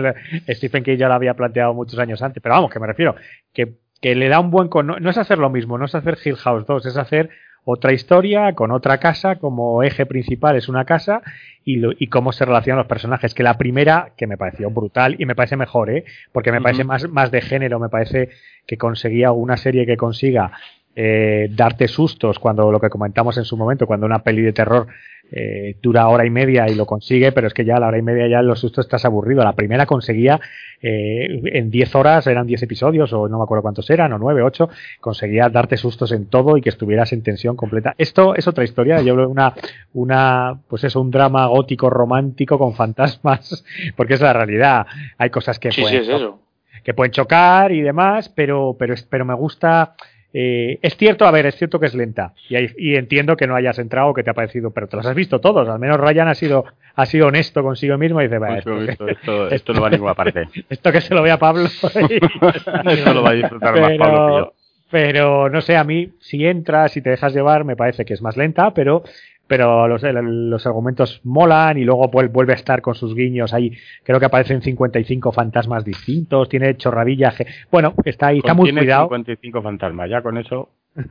Stephen King ya lo había planteado muchos años antes, pero vamos, que me refiero, que, que le da un buen, con- no, no es hacer lo mismo, no es hacer Hill House 2, es hacer otra historia con otra casa, como eje principal es una casa, y, lo- y cómo se relacionan los personajes, que la primera, que me pareció brutal, y me parece mejor, ¿eh? porque me parece más, más de género, me parece que conseguía una serie que consiga eh, darte sustos cuando lo que comentamos en su momento, cuando una peli de terror eh, dura hora y media y lo consigue, pero es que ya a la hora y media ya los sustos estás aburrido. La primera conseguía eh, en 10 horas, eran 10 episodios o no me acuerdo cuántos eran, o 9, 8, conseguía darte sustos en todo y que estuvieras en tensión completa. Esto es otra historia, yo veo una, una, pues eso, un drama gótico romántico con fantasmas, porque es la realidad. Hay cosas que sí sí pueden es eso que pueden chocar y demás, pero, pero, pero me gusta. Eh, es cierto, a ver, es cierto que es lenta y, hay- y entiendo que no hayas entrado o que te ha parecido, pero te los has visto todos. Al menos Ryan ha sido, ha sido honesto consigo mismo y dice, "Va, Pues, esto, esto, esto, esto no va a ninguna parte. esto que se lo vea Pablo. esto lo va a disfrutar más Pablo que yo. pero no sé, a mí, si entras y te dejas llevar, me parece que es más lenta, pero, pero los, los argumentos molan y luego vuel- vuelve a estar con sus guiños ahí. Creo que aparecen 55 fantasmas distintos, tiene chorradilla. ge- Bueno, está ahí, está muy cuidado. 55 fantasmas, ya con eso...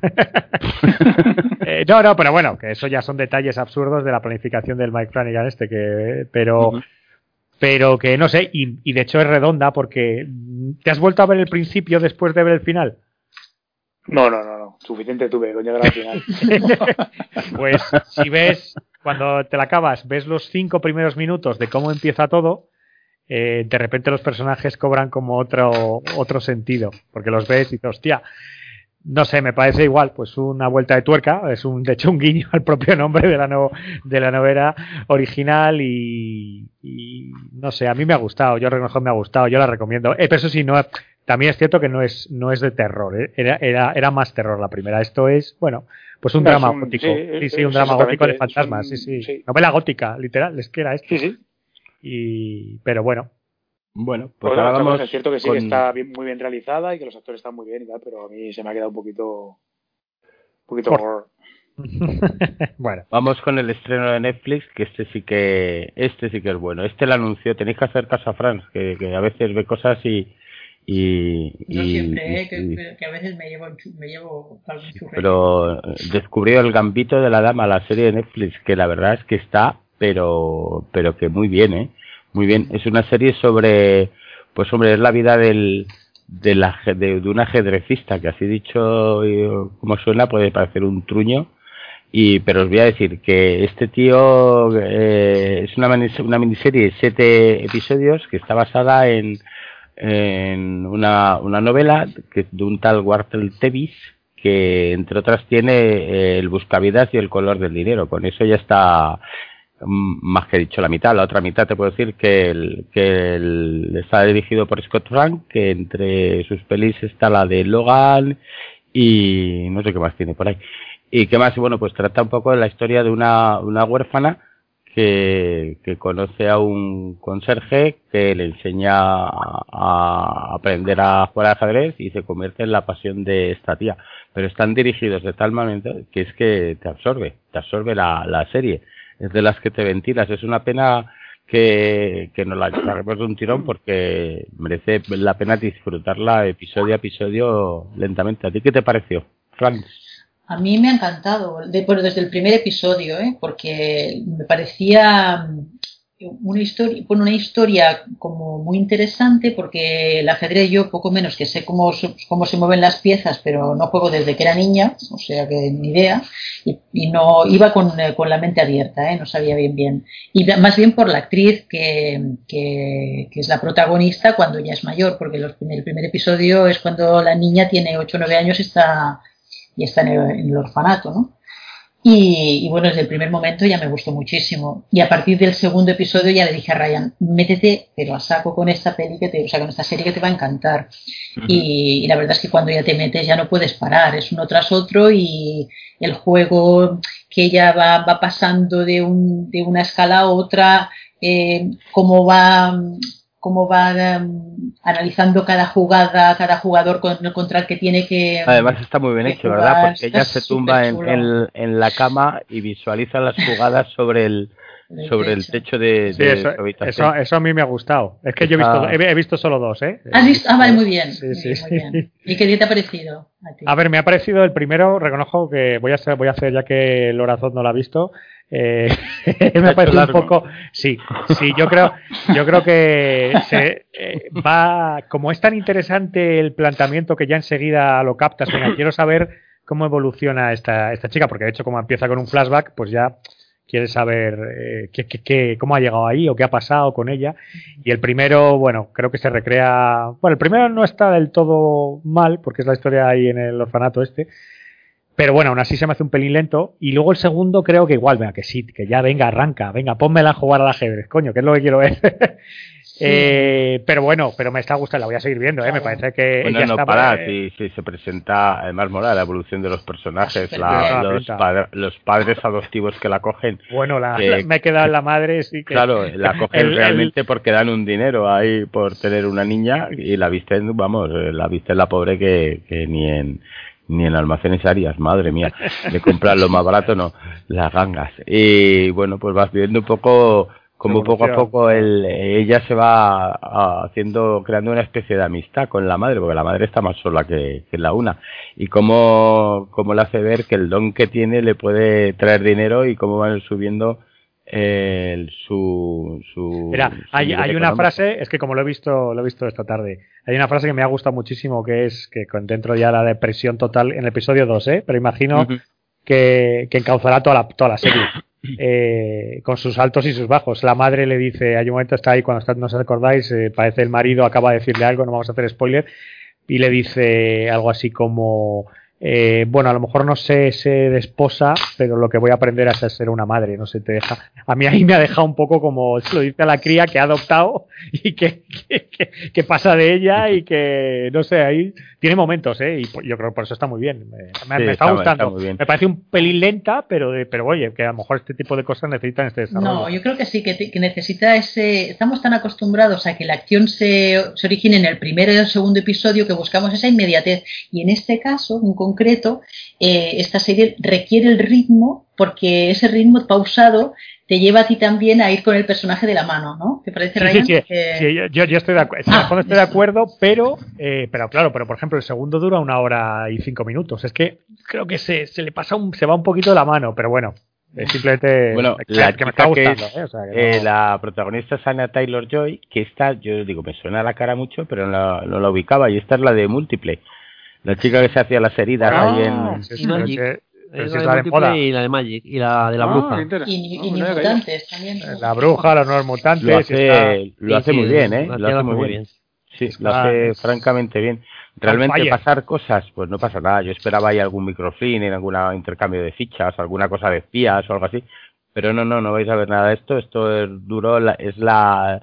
Eh, no, no, pero bueno, que eso ya son detalles absurdos de la planificación del Mike Flanagan este, que, pero, pero que no sé, y, y de hecho es redonda porque ¿te has vuelto a ver el principio después de ver el final? No no no no. Suficiente tuve coño llegar al final. Pues si ves, cuando te la acabas, ves los cinco primeros minutos de cómo empieza todo, eh, de repente los personajes cobran como otro, otro sentido, porque los ves y dices, hostia, no sé, me parece igual, pues una vuelta de tuerca, es un, de hecho un guiño al propio nombre de la, de la novela original y, no sé, a mí me ha gustado, yo reconozco me ha gustado, yo la recomiendo, Eh, pero eso sí, no, también es cierto que no es, no es de terror, ¿eh? era, era, era más terror la primera. Esto es, bueno, pues un No, drama un- gótico. sí, Sí, un drama gótico de fantasmas, un- sí, sí. Novela gótica, literal, es que era esto. Sí, sí. Y, pero bueno, Bueno, pues Bueno, ahora vamos es cierto que sí con- que está bien- muy bien realizada y que los actores están muy bien y tal, pero a mí se me ha quedado un poquito. Un poquito Por- horror. bueno. Vamos con el estreno de Netflix, que este sí que este sí que es bueno. Este lo anunció, tenéis que hacer caso a Franz, que, que a veces ve cosas y y, No y- siempre, ¿eh? que, y- que- que a veces me llevo, me llevo algún pero eh, descubrió el Gambito de la Dama, la serie de Netflix, que la verdad es que está, pero pero que muy bien, ¿eh? Muy bien. Es una serie sobre, pues hombre, es la vida del del aje- de, de un ajedrecista, que así dicho como suena puede parecer un truño, y pero os voy a decir que este tío eh, es una, una miniserie de siete episodios que está basada en, en una, una novela que, de un tal Wartel Tevis que entre otras tiene eh, el buscavidas y el color del dinero. Con eso ya está mm, más que dicho la mitad. La otra mitad te puedo decir que, el, que el- está dirigido por Scott Frank, que entre sus pelis está la de Logan y no sé qué más tiene por ahí. Y qué más, bueno, pues trata un poco de la historia de una, una huérfana que, que conoce a un conserje que le enseña a, aprender a jugar al ajedrez y se convierte en la pasión de esta tía. Pero están dirigidos de tal manera que es que te absorbe, te absorbe la, la serie. Es de las que te ventilas. Es una pena que, que no la agarremos de un tirón porque merece la pena disfrutarla episodio a episodio lentamente. ¿A ti qué te pareció, Franz? A mí me ha encantado, de- bueno, desde el primer episodio, ¿eh? porque me parecía mm, una historia, bueno, una historia como muy interesante, porque el ajedrez yo poco menos que sé cómo, cómo se mueven las piezas, pero no juego desde que era niña, o sea que ni idea, y, no iba con, eh, con la mente abierta, ¿eh? no sabía bien bien. Y más bien por la actriz que, que, que es la protagonista cuando ya es mayor, porque los- el primer episodio es cuando la niña tiene 8 o 9 años y está y está en el, en el orfanato, ¿no? Y, y bueno, desde el primer momento ya me gustó muchísimo. Y a partir del segundo episodio ya le dije a Ryan, métete, pero a saco con esta peli que te, o sea, con esta serie que te va a encantar. y, y la verdad es que cuando ya te metes ya no puedes parar, es uno tras otro y el juego que ella va, va pasando de, un, de una escala a otra, eh, cómo va cómo va em, analizando cada jugada, cada jugador con, contra el que tiene que... Además está muy bien hecho, ¿verdad? Porque ella se tumba en, en la cama y visualiza las jugadas sobre el El sobre el techo. de, Sí, de eso, su habitación. eso, eso a mí me ha gustado. Es que yo he visto, he, he visto solo dos, ¿eh? ¿Has visto? Ah, vale, muy bien. Sí, muy sí, bien, sí. muy bien. ¿Y qué te ha parecido a ti? A ver, me ha parecido el primero, reconozco que voy a hacer, voy a hacer ya que Lorazón no lo ha visto. eh, me ha parecido un poco. Sí, sí, yo creo, yo creo que se, eh, va. Como es tan interesante el planteamiento que ya enseguida lo captas, venga, quiero saber cómo evoluciona esta, esta chica, porque de hecho, como empieza con un flashback, pues ya quieres saber eh, qué, qué- qué- cómo ha llegado ahí o qué ha pasado con ella. Y el primero, bueno, creo que se recrea. Bueno, el primero no está del todo mal, porque es la historia ahí en el orfanato este. Pero bueno, aún así se me hace un pelín lento. Y luego el segundo creo que igual, venga, que sí, que ya venga, arranca, venga, pónmela a jugar al ajedrez, coño, que es lo que quiero ver. Eh, pero bueno, pero me está gustando, la voy a seguir viendo, ¿eh? me parece que Bueno, ella no está- para, eh, si, si se presenta, además mola la evolución de los personajes, la- los, Pinta. padre- los padres adoptivos que la cogen. Bueno, la, que- me he quedado en la madre, sí que. Claro, la cogen El- el- realmente porque dan un dinero ahí por tener una niña y la visten, vamos, eh, la visten la pobre que, que ni en ni en almacenes Arias, madre mía, de comprar lo más barato, no, las gangas. Y bueno, pues vas viendo un poco como poco a poco el, ella se va a- haciendo, creando una especie de amistad con la madre, porque la madre está más sola que, que la una. Y cómo, cómo le hace ver que el don que tiene le puede traer dinero y cómo van subiendo el, su, su, Mira, su hay, hay una frase, es que como lo he visto, lo he visto esta tarde, hay una frase que me ha gustado muchísimo que es que dentro ya la depresión total en el episodio 2, ¿eh? pero imagino que, que encauzará toda la, toda la serie. eh, con sus altos y sus bajos. La madre le dice, hay un momento, está ahí cuando está, no os acordáis, eh, parece el marido acaba de decirle algo, no vamos a hacer spoiler, y le dice algo así como, eh, bueno, a lo mejor no sé ser de esposa, pero lo que voy a aprender es a ser una madre, no sé, te deja. A mí ahí me ha dejado un poco como se lo dice a la cría que ha adoptado y que, que, pasa de ella y que, no sé, ahí tiene momentos, ¿eh? Y yo creo que por eso está muy bien. Me, está, gustando. me parece un pelín lenta, pero, pero oye, que a lo mejor este tipo de cosas necesitan este desarrollo. No, yo creo que sí, que, necesita ese. Estamos tan acostumbrados a que la acción se, se origine en el primero y el segundo episodio que buscamos esa inmediatez. Y en este caso, en concreto, eh, esta serie requiere el ritmo porque ese ritmo pausado te lleva a ti también a ir con el personaje de la mano, ¿no? ¿Te parece, sí, Sí, sí. yo, estoy de, acuerdo, ah, estoy de acuerdo, pero, eh, pero claro, pero por ejemplo el segundo dura una hora y cinco minutos. Es que creo que se, se le pasa un, se va un poquito la mano, pero bueno. Es simplemente bueno, la que me está gustando. ¿eh? la protagonista es Anna Taylor Joy, que está, yo digo, me suena la cara mucho, pero no la, ubicaba, y esta es la de Múltiple. La chica que se hacía las heridas ahí en. Ah, sí, Magic. Es, la, de y la de Magic y la de la ah, bruja. Y, y, mutantes también. La bruja, los nuevos mutantes. Lo hace, lo hace muy bien, ¿eh? Lo hace muy bien. Sí, lo hace francamente bien. Realmente pasar cosas, pues no pasa nada. Yo esperaba ahí algún microfilm, en algún intercambio de fichas, alguna cosa de espías o algo así. Pero no, no, no vais a ver nada de esto. Esto es duro, es la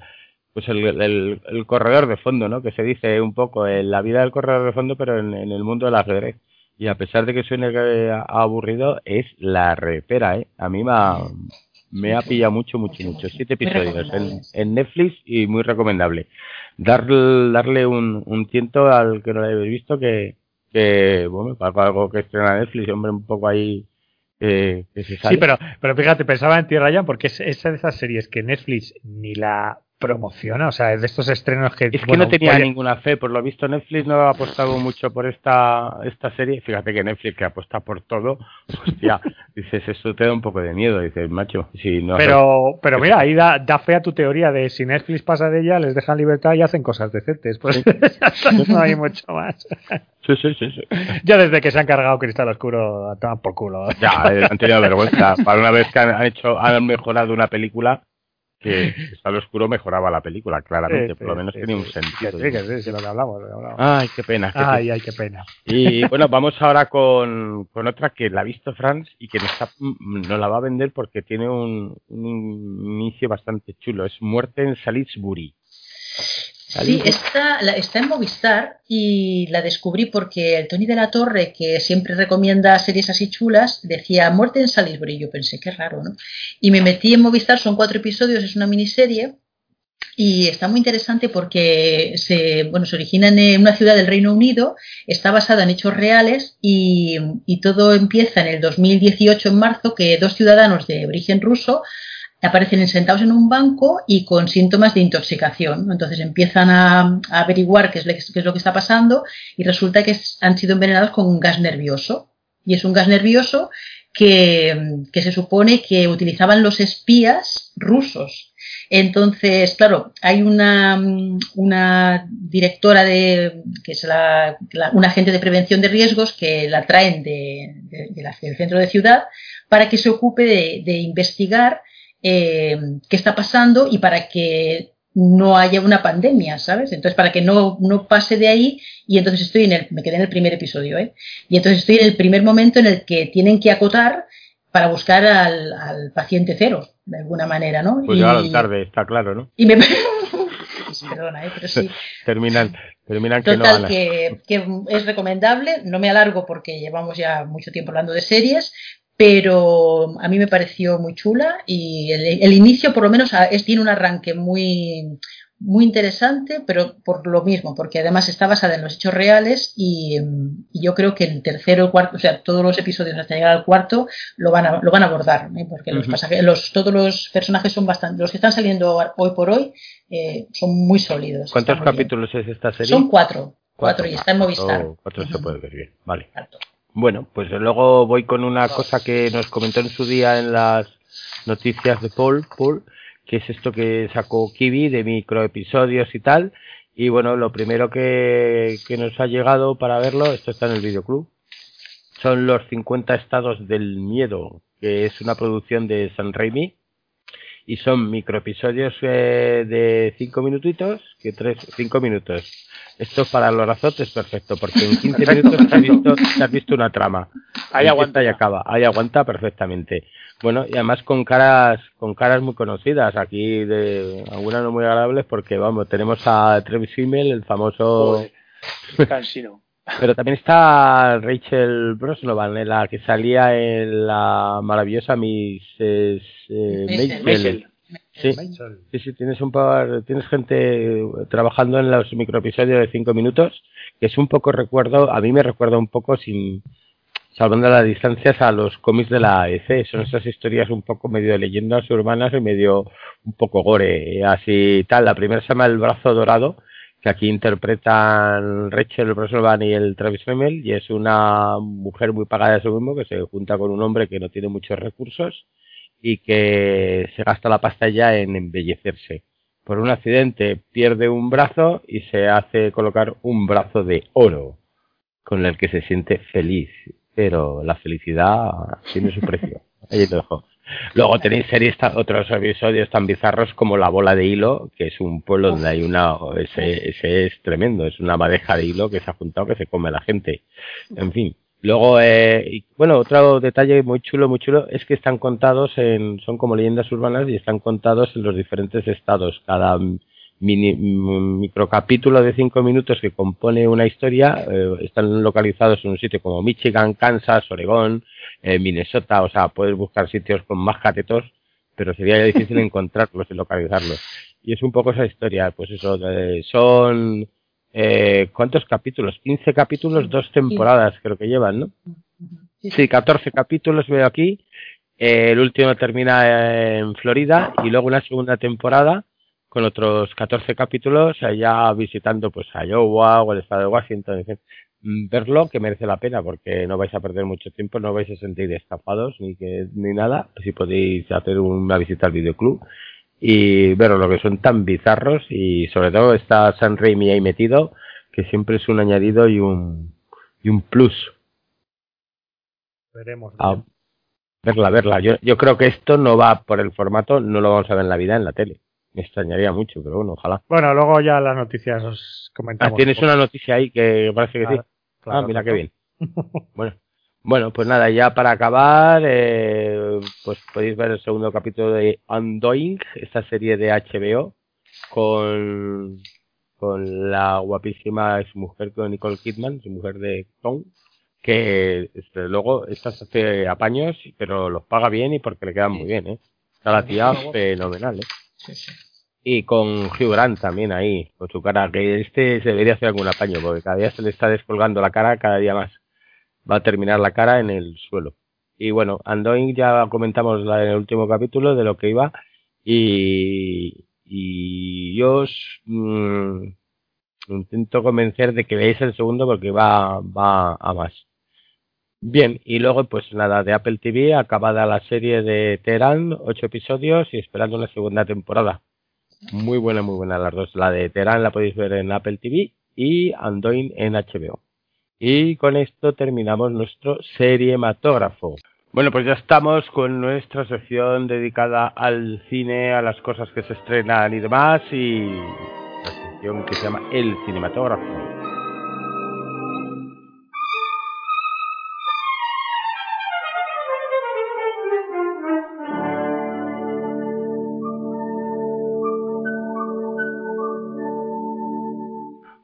pues el, el, corredor de fondo, ¿no? Que se dice un poco en la vida del corredor de fondo, pero en, el mundo del ajedrez. Y a pesar de que suene aburrido, es la repera, ¿eh? A mí me ha, me ha pillado mucho, mucho, mucho. Siete episodios en, en Netflix y muy recomendable. Darle, darle un, un tiento al que no lo habéis visto, que, que bueno, para algo que estrena Netflix, hombre, un poco ahí que se sale. Sí, pero, pero fíjate, pensaba en Tierra Ryan porque es esa de esas series que Netflix ni la promociona, o sea, es de estos estrenos que... Es que no tenía ninguna fe, por lo visto Netflix no ha apostado mucho por esta, esta serie, fíjate que Netflix que apuesta por todo, hostia, dices, eso te da un poco de miedo, dices, macho, si no... Pero, pero mira, ahí da, da fe a tu teoría de si Netflix pasa de ella, les dejan libertad y hacen cosas decentes, pues no hay mucho más. Sí, sí, sí, sí, Ya desde que se han cargado Cristal Oscuro, toman por culo. Ya, han tenido vergüenza. Para una vez que han hecho, han mejorado una película, que Estado Oscuro mejoraba la película, claramente, por lo menos tenía un sentido. Sí, que sí, sí, lo que hablamos. Ay, qué pena. ay, ay, qué pena. Y bueno, vamos ahora con, con otra que la ha visto Franz y que nos, no la va a vender porque tiene un, un inicio bastante chulo. Es Muerte en Salisbury. Sí, está, está en Movistar y la descubrí porque el Tony de la Torre, que siempre recomienda series así chulas, decía Muerte en Salisbury. Yo pensé, qué raro, ¿no? Y me metí en Movistar, son cuatro episodios, es una miniserie y está muy interesante porque se, bueno, se origina en una ciudad del Reino Unido, está basada en hechos reales y, y todo empieza en el 2018, en marzo, que dos ciudadanos de origen ruso aparecen sentados en un banco y con síntomas de intoxicación. Entonces empiezan a, averiguar qué es, lo que está pasando y resulta que han sido envenenados con un gas nervioso. Y es un gas nervioso que, se supone que utilizaban los espías rusos. Entonces, claro, hay una, una directora de, que es la, un agente de prevención de riesgos que la traen de, del centro de ciudad para que se ocupe de investigar eh, qué está pasando y para que no haya una pandemia, ¿sabes? Entonces, para que no, no pase de ahí, y entonces estoy en el, me quedé en el primer episodio, ¿eh? Y entonces estoy en el primer momento en el que tienen que acotar para buscar al, al paciente cero, de alguna manera, ¿no? Pues ya tarde, está claro, ¿no? Y me... perdona, ¿eh? pero sí. terminan, terminan que no van que, que es recomendable, no me alargo porque llevamos ya mucho tiempo hablando de series, pero a mí me pareció muy chula y el, inicio por lo menos es, tiene un arranque muy, muy interesante, pero por lo mismo, porque además está basada en los hechos reales y, yo creo que el tercero, cuarto, o sea, todos los episodios hasta llegar al cuarto lo van a, lo van a abordar, ¿eh? porque los, los todos los personajes son bastante, los que están saliendo hoy por hoy eh, son muy sólidos. ¿Cuántos capítulos es esta serie? Son cuatro, cuatro, y está en Movistar. cuatro se puede ver bien, vale. Bueno, pues luego voy con una cosa que nos comentó en su día en las noticias de Paul, Paul, que es esto que sacó Kiwi de microepisodios y tal. Y bueno, lo primero que, que nos ha llegado para verlo, esto está en el videoclub, son los 50 estados del miedo, que es una producción de San Raimi. Y son microepisodios eh, de cinco minutitos, que tres, cinco minutos. Esto para los azotes es perfecto, porque en 15 minutos te has, visto, te has visto una trama. Ahí aguanta y acaba, ahí aguanta perfectamente. Bueno, y además con caras, con caras muy conocidas, aquí de algunas no muy agradables, porque vamos, tenemos a Travis Fimmel, el famoso Joder, cansino. Pero también está Rachel Brosnahan, en la que salía en la maravillosa Miss eh, Maisel. Maisel. Sí, sí, sí, tienes un par, tienes gente trabajando en los microepisodios de cinco minutos, que es un poco recuerdo, a mí me recuerda un poco sin salvando las distancias a los cómics de la EC, son esas historias un poco medio de leyendas urbanas y medio un poco gore, así tal. La primera se llama El brazo dorado, que aquí interpretan Rachel Brosnahan y el Travis Fimmel, y es una mujer muy pagada de su mismo que se junta con un hombre que no tiene muchos recursos y que se gasta la pasta ya en embellecerse. Por un accidente pierde un brazo y se hace colocar un brazo de oro con el que se siente feliz. Pero la felicidad tiene su precio. Ahí te dejo. Luego tenéis series, otros episodios tan bizarros como La Bola de Hilo, que es un pueblo donde hay una, ese, ese es tremendo, es una madeja de hilo que se ha juntado que se come a la gente. En fin. Luego, eh, y, bueno, otro detalle muy chulo, muy chulo, es que están contados en, son como leyendas urbanas y están contados en los diferentes estados. Cada mini, m- microcapítulo de cinco minutos que compone una historia eh, están localizados en un sitio como Michigan, Kansas, Oregón, eh, Minnesota, o sea, puedes buscar sitios con más catetos, pero sería difícil encontrarlos y localizarlos. Y es un poco esa historia, pues eso, eh, son, eh, ¿cuántos capítulos? 15 capítulos, dos temporadas creo que llevan, ¿no? Sí, 14 capítulos veo aquí. Eh, el último termina en Florida y luego una segunda temporada con otros 14 capítulos allá visitando pues a Iowa o el estado de Washington. En fin, mm, verlo que merece la pena porque no vais a perder mucho tiempo, no vais a sentir estafados ni que ni nada. Si podéis hacer una visita al videoclub y ver lo que son tan bizarros y sobre todo está San Raimi ahí metido que siempre es un añadido y un y un plus Veremos. a verla, verla. Yo, yo creo que esto no va por el formato, no lo vamos a ver en la vida en la tele. Me extrañaría mucho, pero bueno, ojalá. Bueno, luego ya las noticias os Ah, comentamos. tienes una noticia ahí que parece que sí. Claro, ah, mira qué bien. Bueno, bueno, pues nada, ya para acabar, eh, pues podéis ver el segundo capítulo de Undoing, esta serie de HBO, con, con la guapísima ex mujer con Nicole Kidman, su mujer de Tom, que este, luego esta se hace apaños, pero los paga bien y porque le quedan muy bien, ¿eh? Está la tía fenomenal, ¿eh? Y con Hugh también ahí, con su cara, que este se debería hacer algún apaño, porque cada día se le está descolgando la cara, cada día más. Va a terminar la cara en el suelo. Y bueno, Andoing ya comentamos en el último capítulo de lo que iba. Y, yo os mm, intento convencer de que veáis el segundo porque va, va a más. Bien, y luego pues nada, de Apple TV, acabada la serie de Teherán, ocho episodios y esperando una segunda temporada. Muy buena, muy buena las dos. La de Teherán la podéis ver en Apple TV y Andoin en HBO. Y con esto terminamos nuestro seriematógrafo. Bueno, pues ya estamos con nuestra sección dedicada al cine, a las cosas que se estrenan y demás, y la sección que se llama El Cinematógrafo.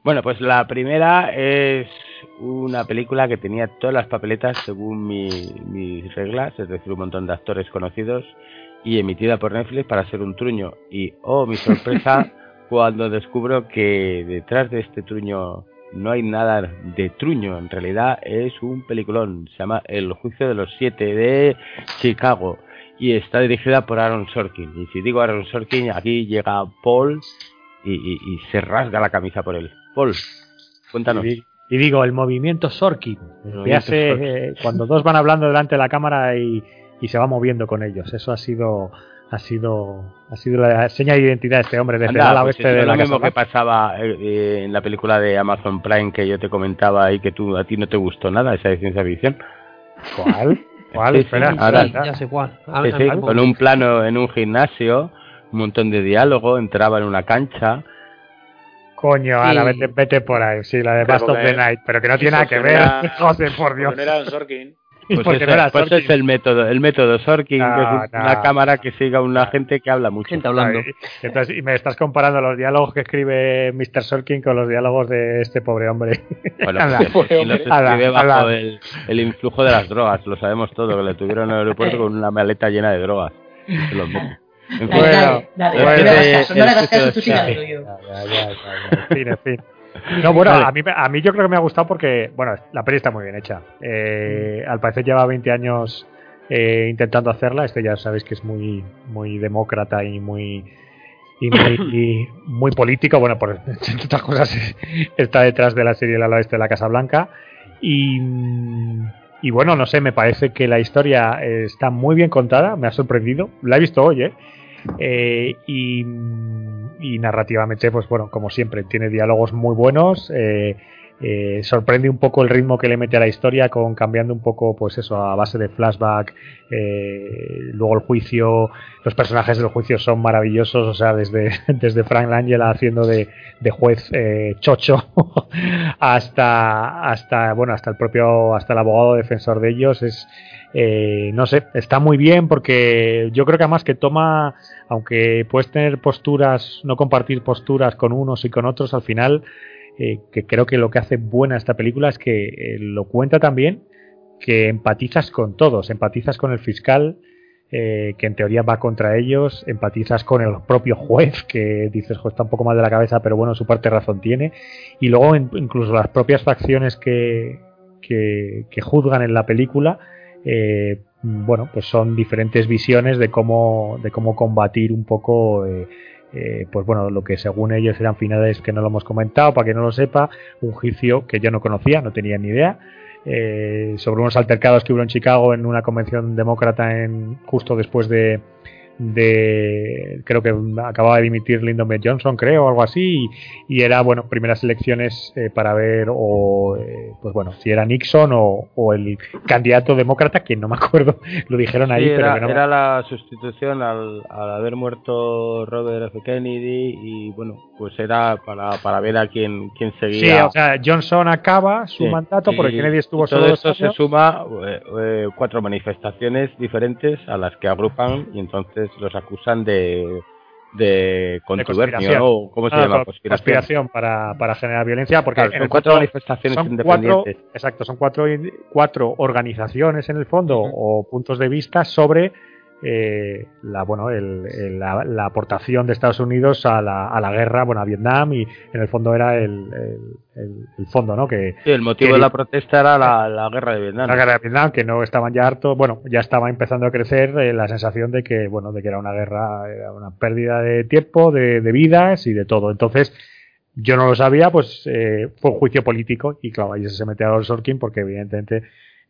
Bueno, pues la primera es una película que tenía todas las papeletas según mi- mis reglas, es decir, un montón de actores conocidos y emitida por Netflix para ser un truño. Y oh, mi sorpresa cuando descubro que detrás de este truño no hay nada de truño, en realidad es un peliculón, se llama El juicio de los siete de Chicago y está dirigida por Aaron Sorkin. Y si digo Aaron Sorkin, aquí llega Paul y, y- y se rasga la camisa por él. Paul, cuéntanos. Y, y digo, el movimiento Sorkin. Que hace eh, cuando dos van hablando delante de la cámara y, y se va moviendo con ellos. Eso ha sido ha sido ha sido la seña de identidad de este hombre desde Anda, el ala pues oeste de es la lo mismo Casa que pasaba eh, en la película de Amazon Prime que yo te comentaba y que tú a ti no te gustó nada esa de ciencia ficción. ¿Cuál? ¿Cuál? Sí, sí, Espera, ahora- espera. Ya sé cuál. A- Sí, sí, con un plano en un gimnasio, un montón de diálogo, entraba en una cancha. Coño, Sí. Vete, vete por ahí. Sí, la de Bast of the Night, pero que no tiene nada que ver. era- Joder, por Dios. No era un Sorkin. Pues, porque ese, no era pues es el método, el método Sorkin, No, que es no. una cámara que siga a una gente que habla mucho. Gente hablando. Ay, Entonces, y me estás comparando los diálogos que escribe Mr. Sorkin con los diálogos de este pobre hombre. Bueno, Ala. pues, los Ala, escribe bajo el, el influjo de las drogas, lo sabemos todo, que le tuvieron en el aeropuerto con una maleta llena de drogas. Los Dale, Bueno, dale, dale, bueno, no le hagas caso, no le hagas el caso, sitio tú sigue de- lo tuyo. Ya, ya, ya, ya, ya. En fin, en fin. No, bueno, a mí, a mí yo creo que me ha gustado porque, bueno, la peli está muy bien hecha. Eh, al parecer lleva 20 años eh, intentando hacerla. Este ya sabéis que es muy, muy demócrata y muy y muy, y muy político. Bueno, por entre otras cosas está detrás de la serie El ala oeste de la Casa Blanca. Y, y bueno, no sé, me parece que la historia está muy bien contada, me ha sorprendido. La he visto hoy, ¿eh? Eh, y, narrativamente, pues bueno, como siempre, tiene diálogos muy buenos. eh, eh, sorprende un poco el ritmo que le mete a la historia, con cambiando un poco, pues eso, a base de flashback. eh, luego el juicio, los personajes del juicio son maravillosos, o sea, desde, desde Frank Langella haciendo de, de juez chocho hasta, hasta, bueno, hasta el propio, hasta el abogado defensor de ellos es, eh, no sé, está muy bien porque yo creo que además que toma, aunque puedes tener posturas, no compartir posturas con unos y con otros, al final, eh, que creo que lo que hace buena esta película es que eh, lo cuenta también, que empatizas con todos, empatizas con el fiscal, eh, que en teoría va contra ellos, empatizas con el propio juez, que dices, "Jo, está un poco mal de la cabeza, pero bueno, su parte razón tiene, y luego in- incluso las propias facciones que, que, que juzgan en la película, eh, bueno, pues son diferentes visiones de cómo, de cómo combatir un poco, eh, eh, pues bueno, lo que según ellos eran finales que no lo hemos comentado, para que no lo sepa, un juicio que yo no conocía, no tenía ni idea, eh, sobre unos altercados que hubo en Chicago en una convención demócrata en justo después de, de creo que acababa de dimitir Lyndon B. Johnson creo o algo así y, y era bueno primeras elecciones eh, para ver o eh, pues bueno si era Nixon o, o el candidato demócrata que no me acuerdo lo dijeron ahí Sí, pero era, que no me- era la sustitución al, al haber muerto Robert F. Kennedy y bueno, pues era para, para ver a quién, quién sí seguía. o sea Johnson acaba su Sí, mandato porque Kennedy estuvo todo solo dos esto se años. suma eh, eh, cuatro manifestaciones diferentes a las que agrupan y entonces los acusan de, de contubernio. ¿O ¿Cómo se Ah, llama? con- conspiración para, para generar violencia porque Claro, en el cuatro fondo manifestaciones son cuatro, independientes. exacto, son cuatro, cuatro organizaciones en el fondo o puntos de vista sobre eh, la bueno el- el- la, la aportación de Estados Unidos a la, a la guerra, bueno a Vietnam y en el fondo era el, el- fondo, ¿no? Que Sí, el motivo que- de la protesta era la, la guerra de Vietnam. la guerra de Vietnam, que no estaban ya hartos, bueno, ya estaba empezando a crecer eh, la sensación de que, bueno, de que era una guerra, era una pérdida de tiempo, de, de vidas y de todo. Entonces, yo no lo sabía, pues eh, fue un juicio político y claro, ahí se mete a Sorkin porque evidentemente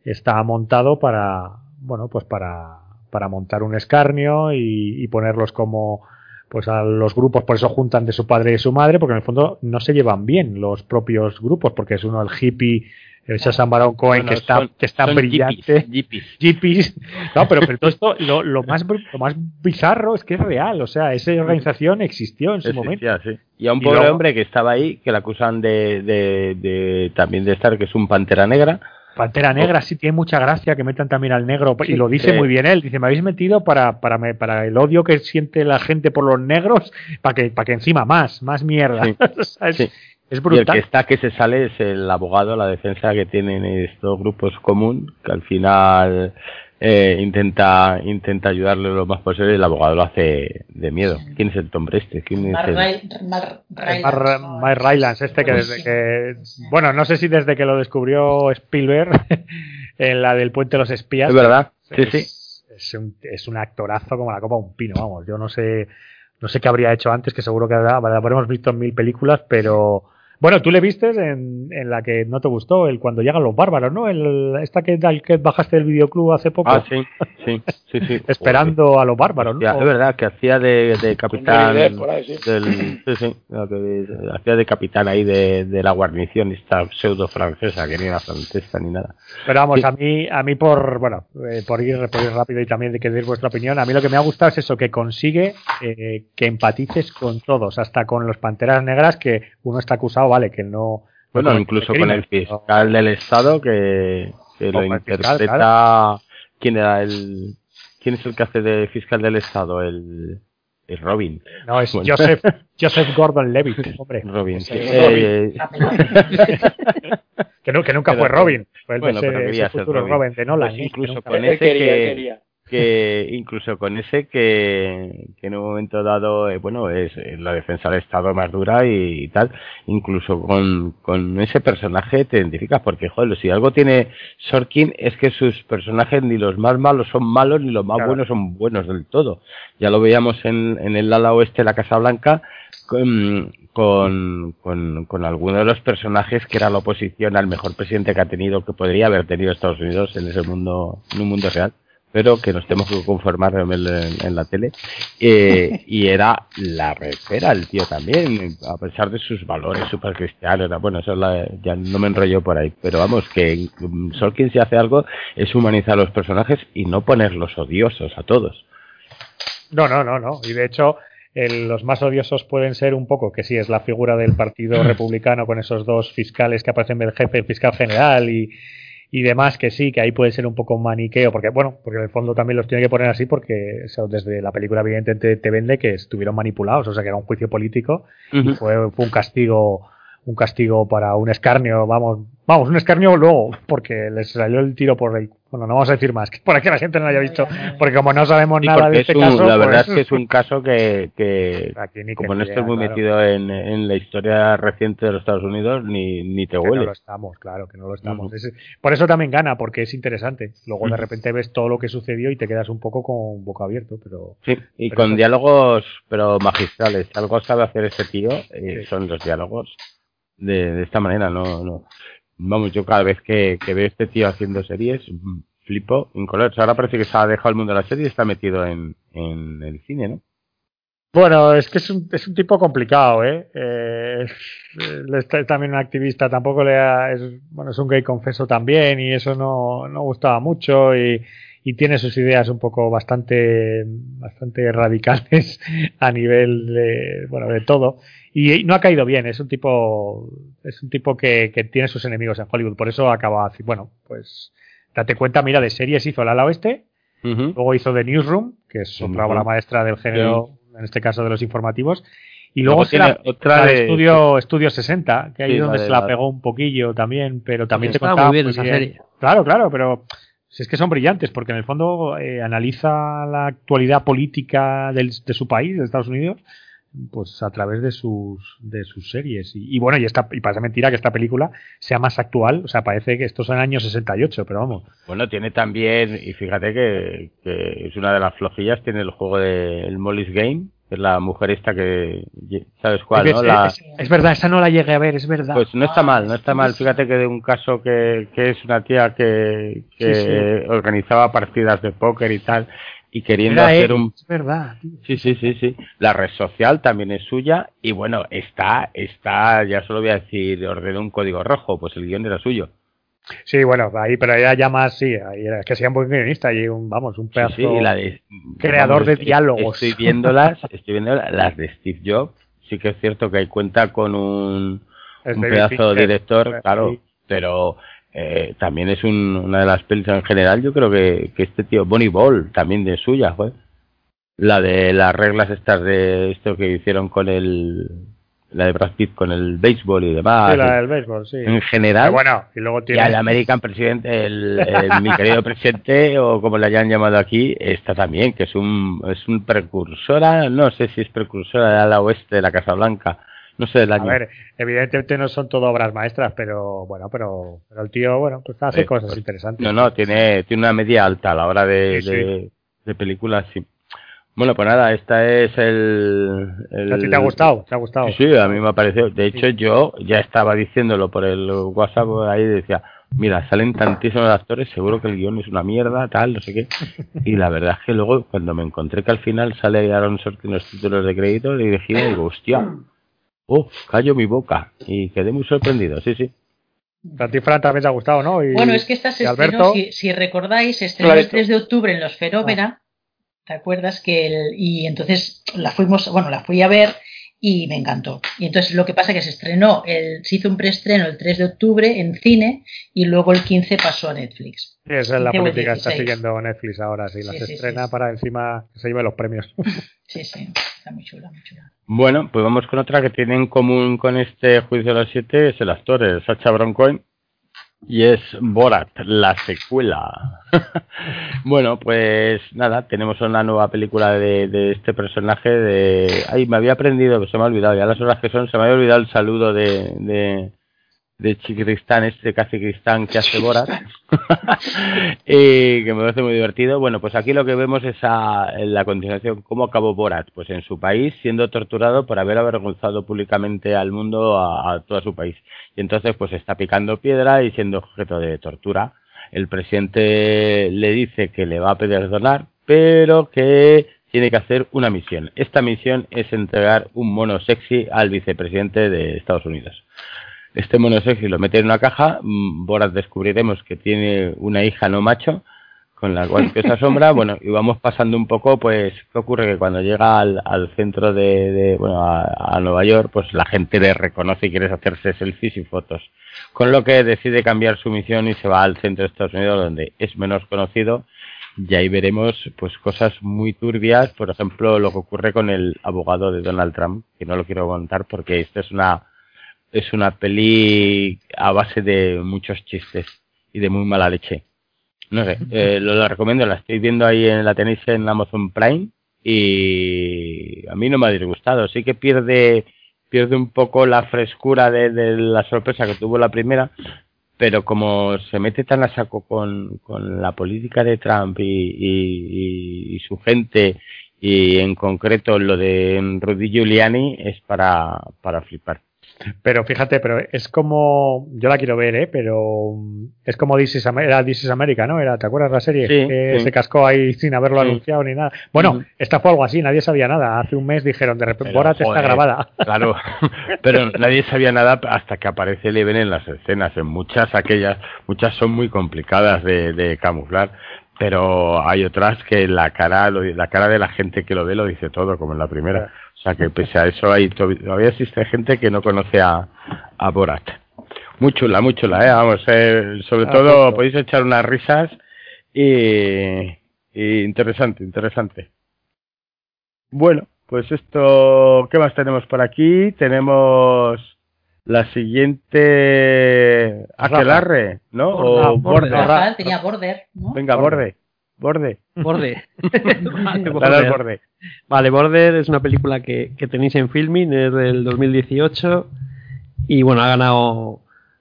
está montado para, bueno, pues para, para montar un escarnio y, y ponerlos como pues a los grupos, por eso juntan de su padre y su madre, porque en el fondo no se llevan bien los propios grupos, porque es uno el hippie, el Shashan Baron Cohen, Bueno, que está, son- que está son brillante. yippies, yippies. Hippies. No, pero, pero todo esto, lo, lo más, lo más bizarro es que es real. O sea, esa organización existió en su momento. Sí. Y a un Y pobre luego- hombre que estaba ahí, que le acusan de, de, de- también de estar, que es un pantera negra. Pantera Negra sí tiene mucha gracia que metan también al negro. y lo dice sí. muy bien él. Dice, me habéis metido para, para, me- para el odio que siente la gente por los negros, para que, para que encima más, más mierda. Sí. Es, Sí. es Y el brutal. que está que se sale es el abogado, la defensa que tienen estos grupos común, que al final eh, intenta intenta ayudarle lo más posible y el abogado lo hace de miedo. ¿Quién es el hombre este? ¿Quién es Mar el- Mar Rylance, Mar- este que desde que. Bueno, no sé si desde que lo descubrió Spielberg en la del Puente de los Espías. Es verdad, sí, sí. es, es un, es un actorazo como la copa de un pino, vamos. Yo no sé, no sé qué habría hecho antes, que seguro que habrá- habremos visto en mil películas, pero, Bueno, tú le vistes en, en, la que no te gustó, el cuando llegan los bárbaros, ¿no? El, esta que, que bajaste del videoclub hace poco. Ah, sí, sí, sí. sí. Esperando a los bárbaros, ¿no? es verdad, que hacía de, de capitán. Ahí, sí. Del, sí, sí. hacía de capitán ahí de, de, la guarnición, esta pseudo francesa, que ni era francesa ni nada. Pero vamos, a mí, a mí por, bueno, eh, por, ir, por ir rápido y también de que decir vuestra opinión, a mí lo que me ha gustado es eso, que consigue eh, que empatices con todos, hasta con los panteras negras que uno está acusado, vale, que no. Bueno, incluso con el fiscal del Estado que, que lo interpreta. Fiscal, claro. ¿Quién era el. ¿Quién es el que hace de fiscal del Estado? El. el Robin. No, es bueno. Joseph, Joseph Gordon Levitt, hombre. Robin, sí. Eh, que, no, que nunca fue Robin. Fue el bueno, ese, ese futuro Robin. Robin. de Nolan. Pues incluso con ese quería, que, quería que incluso con ese que, que en un momento dado, eh, bueno, es la defensa del Estado más dura y, y, tal, incluso con, con ese personaje te identificas, porque, joder, si algo tiene Sorkin es que sus personajes ni los más malos son malos ni los más claro. buenos son buenos del todo. Ya lo veíamos en, en el ala oeste de la Casa Blanca con, con, con, con alguno de los personajes que era la oposición al mejor presidente que ha tenido, que podría haber tenido Estados Unidos en ese mundo, en un mundo real pero que nos tenemos que conformar en, en la tele. Eh, y era la repera el tío también, a pesar de sus valores super cristianos. Bueno, eso la, ya no me enrollo por ahí, pero vamos, que Sorkin si hace algo es humanizar a los personajes y no ponerlos odiosos a todos. No, no, no, no. Y de hecho, el, los más odiosos pueden ser un poco, que sí, es la figura del Partido Republicano con esos dos fiscales que aparecen del jefe, el fiscal general y y demás que sí, que ahí puede ser un poco un maniqueo, porque bueno, porque en el fondo también los tiene que poner así porque o sea, desde la película evidentemente te vende que estuvieron manipulados, o sea que era un juicio político uh -huh. y fue, fue un castigo un castigo para un escarnio, vamos, vamos, un escarnio luego, porque les salió el tiro por el, bueno, no vamos a decir más, que por aquí la gente no lo haya visto, porque como no sabemos sí, nada de este un, caso, la verdad pues, es que es un caso que, que como no estés muy claro. metido en, en, la historia reciente de los Estados Unidos, ni, ni te huele. No lo estamos, claro, que no lo estamos. Uh -huh. es, por eso también gana, porque es interesante. Luego de repente ves todo lo que sucedió y te quedas un poco con boca abierto, pero... Sí, y pero con eso... diálogos, pero magistrales. Algo sabe hacer ese tío, eh, sí. son los diálogos de, de esta manera, no, no. Vamos, yo cada vez que, veo este tío haciendo series, flipo en colores. Ahora parece que se ha dejado el mundo de la serie y está metido en, en el cine, ¿no? Bueno, es que es un, es un tipo complicado, ¿eh? eh es también un activista, tampoco le ha, es, bueno, es un gay confeso también y eso no, no gustaba mucho y, y tiene sus ideas un poco bastante, bastante radicales a nivel de, bueno, de todo y no ha caído bien, es un tipo, es un tipo que, que tiene sus enemigos en Hollywood, por eso acaba así, bueno, pues date cuenta, mira, de series hizo El ala oeste, uh -huh. luego hizo The Newsroom, que es otra obra maestra del género, sí. en este caso de los informativos, y luego, luego otra de Estudio, Estudio 60, que ahí sí, donde se la pegó un poquillo también, pero también te contaba muy bien esa serie. Claro, claro, pero si es que son brillantes, porque en el fondo eh, analiza la actualidad política del, de su país, de Estados Unidos, pues a través de sus de sus series. Y, y, bueno y esta y parece mentira que esta película sea más actual o sea parece que estos son años 68 pero vamos. Bueno tiene también y fíjate que, que es una de las flojillas tiene el juego de el Molly's Game que es la mujer esta que sabes cuál es, no la... es, es, verdad esa no la llegué a ver es verdad. Pues no está mal no está mal. Fíjate que de un caso que, que es una tía que, que sí, sí. organizaba partidas de póker y tal y queriendo Era hacer él, un es verdad sí sí sí sí la red social también es suya y bueno está está ya solo voy a decir ordenó un código rojo pues el guion era suyo Sí, bueno, ahí, pero ella ya más, sí, era, que sea un buen guionista y un, vamos, un pedazo sí, sí, la de, creador vamos, de diálogos. Estoy viéndolas, estoy viendo las de Steve Jobs, sí que es cierto que cuenta con un, un pedazo Fincher, director, claro, sí. pero eh, también es un, una de las pelis en general, yo creo que, que este tío, Bonnie Ball, también de suya, fue la de las reglas estas de esto que hicieron con el la de Brad Pitt con el béisbol y demás. Sí, la del béisbol, sí. En general. Pero bueno, y luego tiene... Y el American President, el, el mi querido presidente, o como le hayan llamado aquí, está también, que es un, es un precursora, no sé si es precursora de ala oeste de la Casa Blanca, no sé del año. A ver, evidentemente no son todo obras maestras, pero bueno, pero, pero el tío, bueno, pues hace sí, cosas pues, interesantes. No, no, tiene, tiene una media alta a la hora de, sí, de, de películas, sí. Bueno, pues nada, esta es el, el... ¿A ti te ha gustado? ¿Te ha gustado? Sí, sí, a mí me ha parecido. De hecho, yo ya estaba diciéndolo por el WhatsApp ahí, decía, mira, salen tantísimos actores, seguro que el guion es una mierda, tal, no sé qué. Y la verdad es que luego, cuando me encontré que al final sale Aaron Sorkin los títulos de crédito, le dije, digo, hostia, oh, callo mi boca. Y quedé muy sorprendido, sí, sí. A ti, Fran, también te ha gustado, ¿no? Y, bueno, es que esta se y estrenó, Alberto, si, si recordáis, se estrenó el 3 de octubre en los Ferómena. ¿Te acuerdas? que el, Y entonces la fuimos, bueno, la fui a ver y me encantó. Y entonces lo que pasa es que se estrenó, el, se hizo un preestreno el 3 de octubre en cine y luego el 15 pasó a Netflix. Sí, esa es la 15 o el política que está 16. siguiendo Netflix ahora, sí, las Sí, sí, estrena sí. para encima que se lleve los premios. Sí, sí, está muy chula, muy chula. Bueno, pues vamos con otra que tiene en común con este juicio de los siete, es el actor, es Sacha Baron Cohen, y es Borat, la secuela. bueno, pues nada, tenemos una nueva película de, este personaje de... Ay, me había aprendido, se me ha olvidado, ya las horas que son, se me había olvidado el saludo de de Chicristán, este casi Cristán que hace Borat, y que me parece muy divertido. Bueno, pues aquí lo que vemos es a, en la continuación cómo acabó Borat, pues en su país siendo torturado por haber avergonzado públicamente al mundo, a, a todo su país. Y entonces pues está picando piedra y siendo objeto de tortura. El presidente le dice que le va a perdonar, pero que tiene que hacer una misión. Esta misión es entregar un mono sexy al vicepresidente de Estados Unidos. Este mono sexy lo mete en una caja, mm, Borat descubriremos que tiene una hija no macho, con la cual que se asombra, bueno, y vamos pasando un poco, pues, ¿qué ocurre? Que cuando llega al, al centro de, de bueno, a, a Nueva York, pues la gente le reconoce y quiere hacerse selfies y fotos. Con lo que decide cambiar su misión y se va al centro de Estados Unidos, donde es menos conocido, y ahí veremos, pues, cosas muy turbias, por ejemplo, lo que ocurre con el abogado de Donald Trump, que no lo quiero contar porque esta es una, es una peli a base de muchos chistes y de muy mala leche. No sé, eh, lo, lo recomiendo, la estoy viendo ahí en la tenéis en Amazon Prime y a mí no me ha disgustado. Sí que pierde pierde un poco la frescura de, de la sorpresa que tuvo la primera, pero como se mete tan a saco con, con la política de Trump y, y, y, y su gente y en concreto lo de Rudy Giuliani es para, para flipar. Pero fíjate, pero es como. Yo la quiero ver, ¿eh? Pero mm, es como This is era This is America, ¿no? Era, ¿Te acuerdas la serie? Sí, que sí. se cascó ahí sin haberlo Sí. anunciado ni nada. Bueno, esta fue algo así, nadie sabía nada. Hace un mes dijeron, de repente, Borat está grabada. Claro, pero nadie sabía nada hasta que aparece Eleven en las escenas. En muchas, aquellas, muchas son muy complicadas de, de camuflar, pero hay otras que la cara, la cara de la gente que lo ve lo dice todo, como en la primera. O sea que pese a eso hay to- todavía existe gente que no conoce a, a Borat. Muy chula, muy chula, ¿eh? Vamos, eh, sobre Ah, todo podéis echar unas risas y, y interesante, interesante. Bueno, pues esto, ¿qué más tenemos por aquí? Tenemos la siguiente Aquelarre, ¿no? O Borda. Borde. Rafael tenía Border, ¿no? Venga, Borde. Borde. Borde. Vale, Border. borde. Vale, Border es una película que, que tenéis en filming, es del 2018 y bueno, ha ganado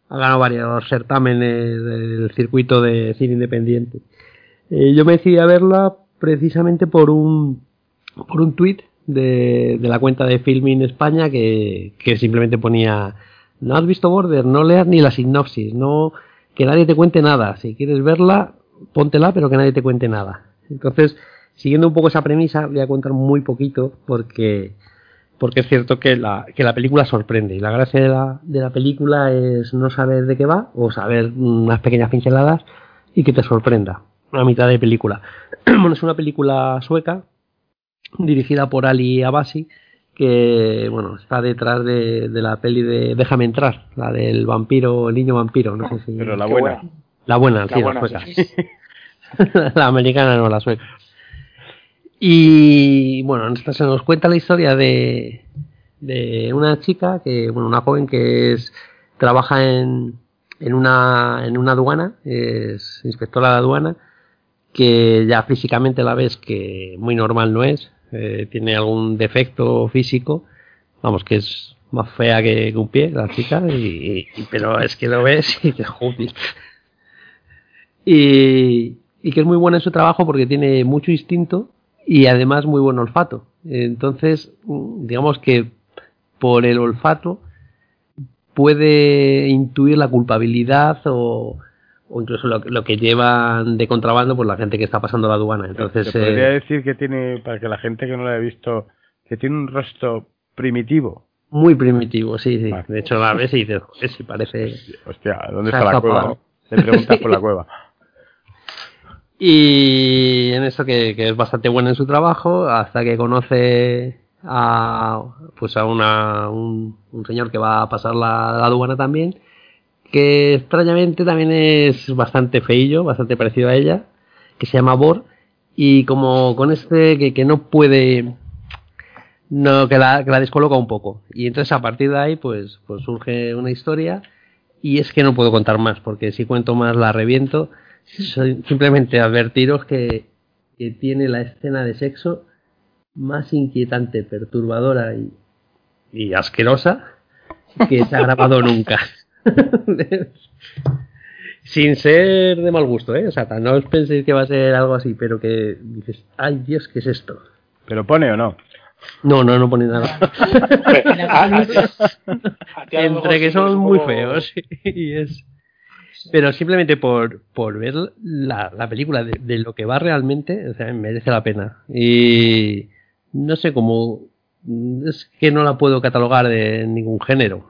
ha ganado varios certámenes del circuito de cine independiente. Eh, yo me decidí a verla precisamente por un por un tuit de, de la cuenta de Filming España que, que simplemente ponía no has visto Border, no leas ni la sinopsis, no que nadie te cuente nada. Si quieres verla, póntela, pero que nadie te cuente nada. Entonces, siguiendo un poco esa premisa, voy a contar muy poquito porque porque es cierto que la, que la película sorprende y la gracia de la, de la película es no saber de qué va o saber unas pequeñas pinceladas y que te sorprenda a mitad de película. bueno, es una película sueca dirigida por Ali Abasi que bueno está detrás de, de la peli de Déjame entrar, la del vampiro, el niño vampiro, no sé si Pero la buena. La buena, La sí, la sueca. sí, la americana no, la sueca. Y bueno, esta se nos cuenta la historia de, de una chica que, bueno, una joven que es trabaja en, en una en una aduana, es inspectora de aduana, que ya físicamente la ves que muy normal no es, eh, tiene algún defecto físico, vamos que es más fea que, que un pie la chica, y, y- pero es que lo ves y te joder. Y, y que es muy buena en su trabajo porque tiene mucho instinto y además muy buen olfato. Entonces, digamos que por el olfato puede intuir la culpabilidad o, o incluso lo, lo, que llevan de contrabando por la gente que está pasando la aduana. Entonces, podría eh, decir que tiene, para que la gente que no lo haya visto, que tiene un rostro primitivo. Muy primitivo, sí, sí. Vale. De hecho, la ves y dices, si parece. Hostia, ¿dónde está la cueva? Te preguntas por la cueva. Y en eso que, es bastante bueno en su trabajo, hasta que conoce a pues a una, un, un señor que va a pasar la, la, aduana también, que extrañamente también es bastante feillo, bastante parecido a ella, que se llama Bor, y como con este que, que no puede no que la, que la descoloca un poco. Y entonces a partir de ahí pues, pues surge una historia y es que no puedo contar más, porque si cuento más la reviento. Simplemente advertiros que, que tiene la escena de sexo más inquietante, perturbadora y, y asquerosa que se ha grabado nunca. Sin ser de mal gusto, ¿eh? O sea, no os penséis que va a ser algo así, pero que dices, ay Dios, ¿qué es esto? ¿Pero pone o no? No, no, no pone nada. Entre que son muy feos y es pero simplemente por, por ver la, la película de, de, lo que va realmente, o sea, merece la pena. Y no sé cómo. Es que no la puedo catalogar de ningún género.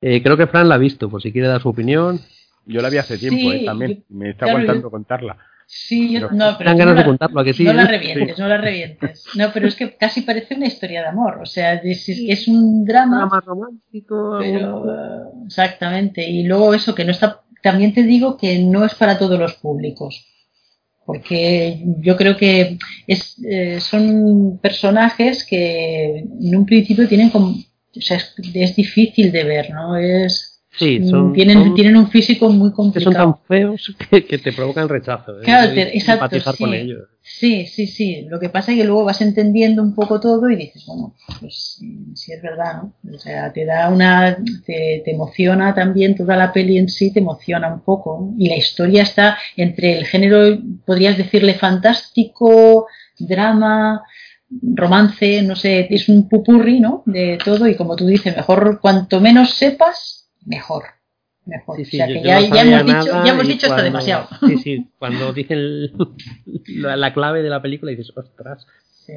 Eh, creo que Fran la ha visto, por si quiere dar su opinión. Yo la vi hace tiempo, sí, eh, también. Me está aguantando yo, contarla. Sí, yo, Pero- no, pero Dan ganas no de la- contarlo, ¿a que sí? No la revientes, no la revientes. No, pero es que casi parece una historia de amor. O sea, es, es un drama, Drama romántico. pero exactamente. Y luego eso que no está. También te digo que no es para todos los públicos. Porque yo creo que es, eh, son personajes que en un principio tienen como. O sea, es, es difícil de ver, ¿no? Es. Sí, son, tienen, son- tienen un físico muy que son complicado. tan feos que, que te provocan rechazo. ¿eh? Claro, te- exacto, sí. con ellos. Sí, sí, sí. Lo que pasa es que luego vas entendiendo un poco todo y dices, bueno, pues mm, sí es verdad, ¿no? O sea, te da una, te, te emociona también toda la peli en sí, te emociona un poco. Y la historia está entre el género, podrías decirle fantástico, drama, romance, no sé, es un pupurri, ¿no? De todo y como tú dices, mejor cuanto menos sepas, mejor. Mejor. Sí, sí, o sea, yo- que yo ya, no ya sabía hemos dicho, ya hemos dicho cuando- demasiado. Sí, sí, cuando dicen la, la clave de la película dices, ostras. Sí.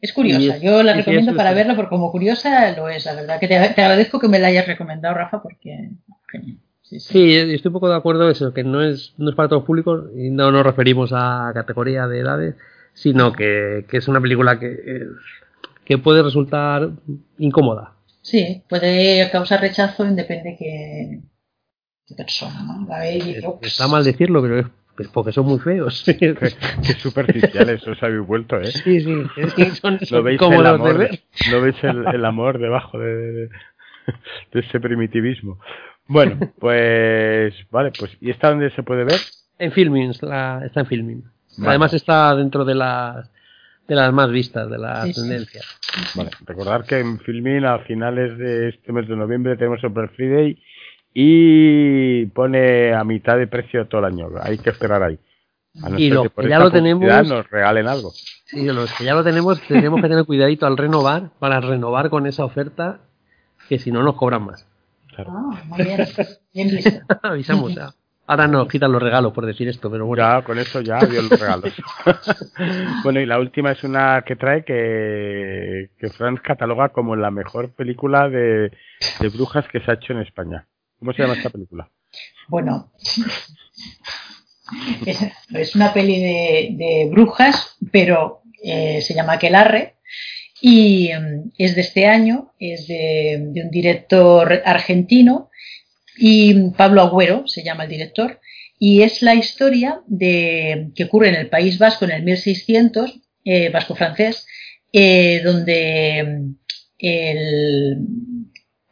Es curiosa, yo la recomiendo para verla porque como curiosa lo es, la verdad. Que te, te agradezco que me la hayas recomendado, Rafa, porque genial. Sí, sí. Sí, estoy un poco de acuerdo eso, que no es, no es para todos los públicos y no nos referimos a categoría de edades, sino que, que es una película que, eh, que puede resultar incómoda. Sí, puede causar rechazo depende que qué persona, ¿no? La ve y. Está mal decirlo, pero es, porque son muy feos. sí, Qué, qué superficiales os habéis vuelto, ¿eh? sí, es que son, ¿No son veis el de amor, ver. ¿no veis el, el amor debajo de, de, de ese primitivismo? Bueno, pues vale, pues ¿y esta dónde se puede ver? En Filming, la- está en Filming. Vale. Además está dentro de las de las más vistas, de las Sí, sí. tendencias. Vale, recordar que en Filmin a finales de este mes de noviembre tenemos el Black Friday y pone a mitad de precio todo el año. Hay que esperar ahí. A no Y los que ya lo tenemos- nos regalen algo. Sí, los que ya lo tenemos, tenemos que tener cuidadito al renovar, para renovar con esa oferta, que si no nos cobran más. Ah, muy bien, bien visto. Avisamos ya. Ahora nos quitan los regalos por decir esto, pero bueno. Ya, con eso ya dio los regalos. bueno, y la última es una que trae que, que Franz cataloga como la mejor película de, de brujas que se ha hecho en España. ¿Cómo se llama esta película? Bueno, es, es una peli de, de brujas, pero eh, se llama Aquelarre y mm, es de este año, es de, de un director argentino y Pablo Agüero se llama el director y es la historia de que ocurre en el País Vasco en el 1600, eh, vasco-francés, eh, donde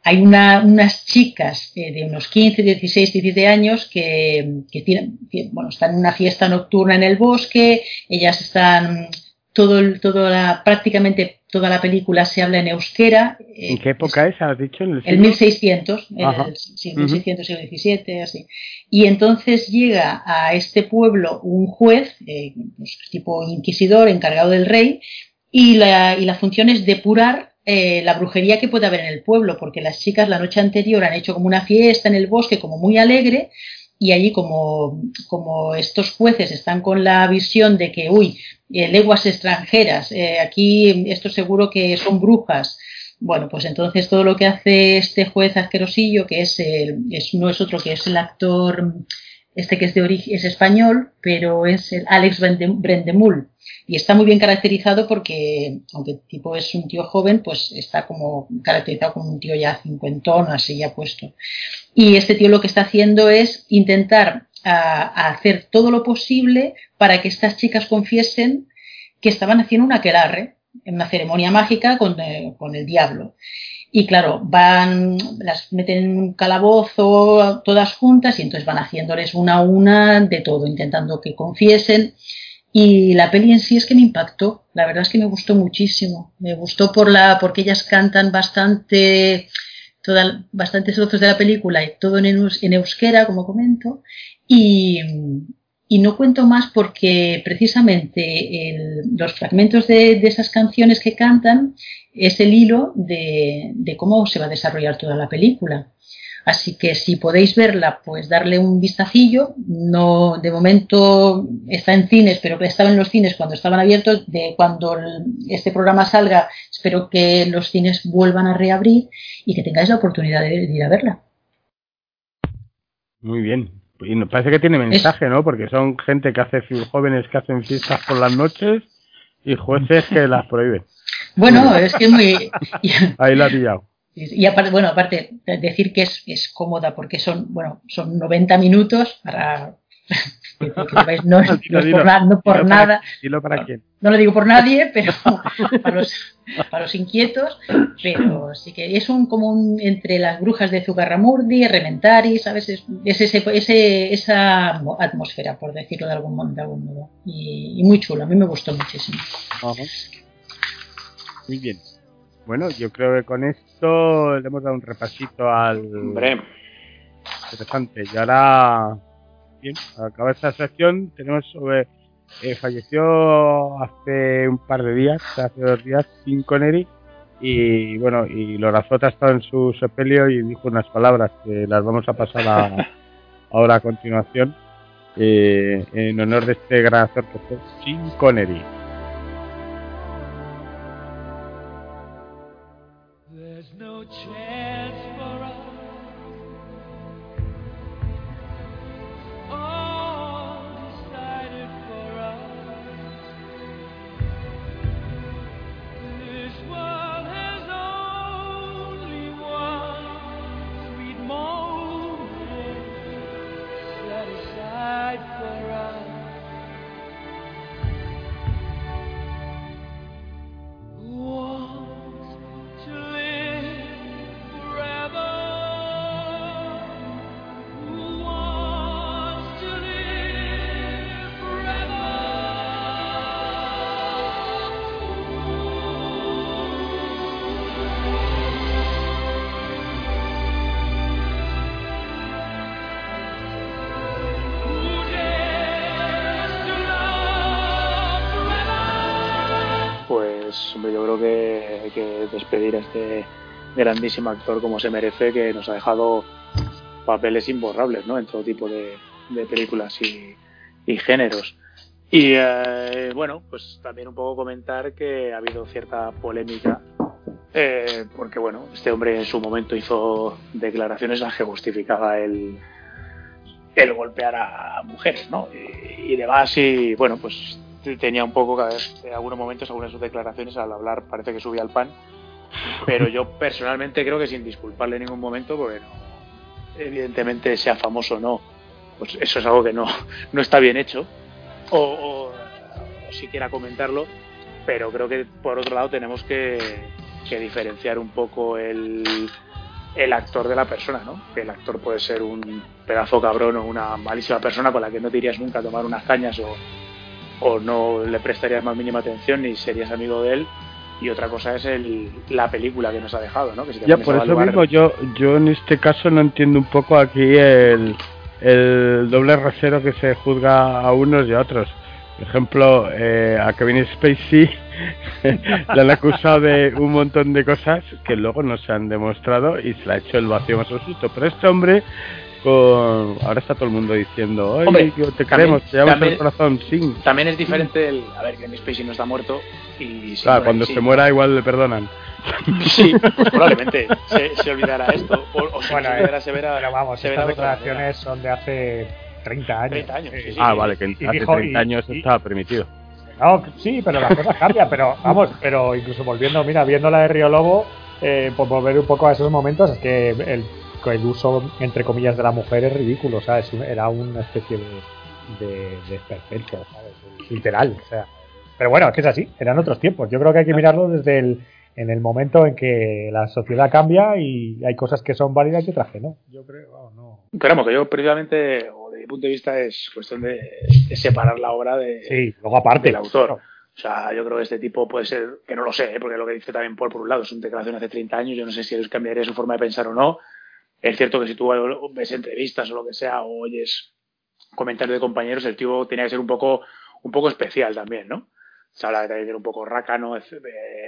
hay una- unas chicas eh, de unos 15, 16, 17 años que, tienen, bueno, están en una fiesta nocturna en el bosque, ellas están todo, todo la, prácticamente toda la película se habla en euskera. ¿En qué época es, has dicho? En el, 1600, el, el, sí, 1600, siglo XVII, así. Y entonces llega a este pueblo un juez, eh, pues, tipo inquisidor, encargado del rey, y la, y la función es depurar eh, la brujería que puede haber en el pueblo, porque las chicas la noche anterior han hecho como una fiesta en el bosque, como muy alegre, y allí como, como estos jueces están con la visión de que, uy, eh, lenguas extranjeras, eh, aquí esto seguro que son brujas. Bueno, pues entonces todo lo que hace este juez asquerosillo, que es, el, es no es otro que es el actor, este que es de origen, es español, pero es el Alex Brendemul. Y está muy bien caracterizado porque, aunque el tipo es un tío joven, pues está como caracterizado como un tío ya cincuentón, así ya puesto. Y este tío lo que está haciendo es intentar hacer todo lo posible para que estas chicas confiesen que estaban haciendo una aquelarre, una ceremonia mágica con, eh, con el diablo. Y claro, van, las meten en un calabozo todas juntas y entonces van haciéndoles una a una de todo, intentando que confiesen. Y la peli en sí es que me impactó, la verdad es que me gustó muchísimo. Me gustó por la, porque ellas cantan bastante, bastantes trozos de la película y todo en, euskera, como comento, y, no cuento más porque precisamente los fragmentos de, esas canciones que cantan es el hilo de, cómo se va a desarrollar toda la película. Así que si podéis verla, pues darle un vistacillo. No, de momento está en cines, pero estaba en los cines cuando estaban abiertos. De cuando este programa salga, espero que los cines vuelvan a reabrir y que tengáis la oportunidad de, ir a verla. Muy bien. Y nos parece que tiene mensaje, es... ¿no? Porque son gente que hace jóvenes que hacen fiestas por las noches y jueces que las prohíben. Bueno, es que es muy. Ahí la ha pillado. Y aparte, bueno, aparte, decir que es, es cómoda porque son, bueno, son 90 minutos para. que, que veis, no, no, por, na, no por nada. Para, para quién. No lo digo por nadie, pero para los, para los inquietos. Pero sí que es un como un, entre las brujas de Zugarramurdi, Rementari, ¿sabes? Es, es ese, ese, esa atmósfera, por decirlo de algún, de algún modo. Y, y muy chulo, a mí me gustó muchísimo. Ajá. Muy bien. Bueno, yo creo que con esto le hemos dado un repasito al. Hombre. Interesante. Y ahora. Bien, al acabar esta sección, tenemos sobre. Eh, falleció hace un par de días, hace dos días, Tim Connery. Y bueno, y Lorazota estaba en su sepelio y dijo unas palabras que las vamos a pasar a, ahora a continuación. Eh, en honor de este gran actor que fue Tim Connery. Grandísimo actor como se merece, que nos ha dejado papeles imborrables ¿no? en todo tipo de, películas y, y, géneros. Y eh, bueno, pues también un poco comentar que ha habido cierta polémica, eh, porque bueno, este hombre en su momento hizo declaraciones las que justificaba el, el golpear a mujeres, ¿no? Y, y demás, y bueno, pues tenía un poco, en algunos momentos, algunas de sus declaraciones al hablar parece que subía al pan pero yo personalmente creo que sin disculparle en ningún momento, porque no, evidentemente sea famoso o no, pues eso es algo que no, no está bien hecho, o, o, o siquiera comentarlo, pero creo que por otro lado tenemos que, diferenciar un poco el, el actor de la persona, ¿no? Que el actor puede ser un pedazo cabrón o una malísima persona con la que no te irías nunca a tomar unas cañas o, o no le prestarías más mínima atención ni serías amigo de él y otra cosa es el, la película que nos ha dejado, ¿no? Que si Ya, por eso mismo yo, yo en este caso no entiendo un poco aquí el, el doble rasero que se juzga a unos y a otros. Por ejemplo, eh, a Kevin Spacey le han acusado de un montón de cosas que luego no se han demostrado y se le ha hecho el vacío más absoluto. Pero este hombre, con... ahora está todo el mundo diciendo, "Ay, Hombre, que te también- queremos, te llevamos también- el corazón, sí. También es diferente el. A ver, que Spacey no está muerto y. Claro, cuando sí. se muera igual le perdonan. Sí, pues probablemente se, se olvidará esto. O, o si Bueno, se eh, olvidará severa. Pero vamos, severa estas declaraciones son de hace 30 años. 30 años, sí, sí. ah, vale, que y hace dijo- 30 y- años y- estaba permitido. No, sí, pero las cosas cambian. Pero vamos, pero incluso volviendo, mira, viendo la de Río Lobo, eh, por volver un poco a esos momentos, es que el, el uso, entre comillas, de la mujer es ridículo. O sea, es un- era una especie de, de, de esperpento, ¿sabes? Literal, o sea. Pero bueno, es que es así, eran otros tiempos. Yo creo que hay que mirarlo desde el, en el momento en que la sociedad cambia y hay cosas que son válidas y otras que no. Yo creo, vamos, no. Que yo precisamente, o de mi punto de vista, es cuestión de, de separar la obra de, Sí, luego aparte. del autor. O sea, yo creo que este tipo puede ser, que no lo sé, ¿eh? porque lo que dice también Paul, por un lado, es una declaración hace 30 años, yo no sé si él cambiaría su forma de pensar o no. Es cierto que si tú ves entrevistas o lo que sea, o oyes comentarios de compañeros, el tío tenía que ser un poco, un poco especial también, ¿no? Se habla de que era un poco rácano, eh,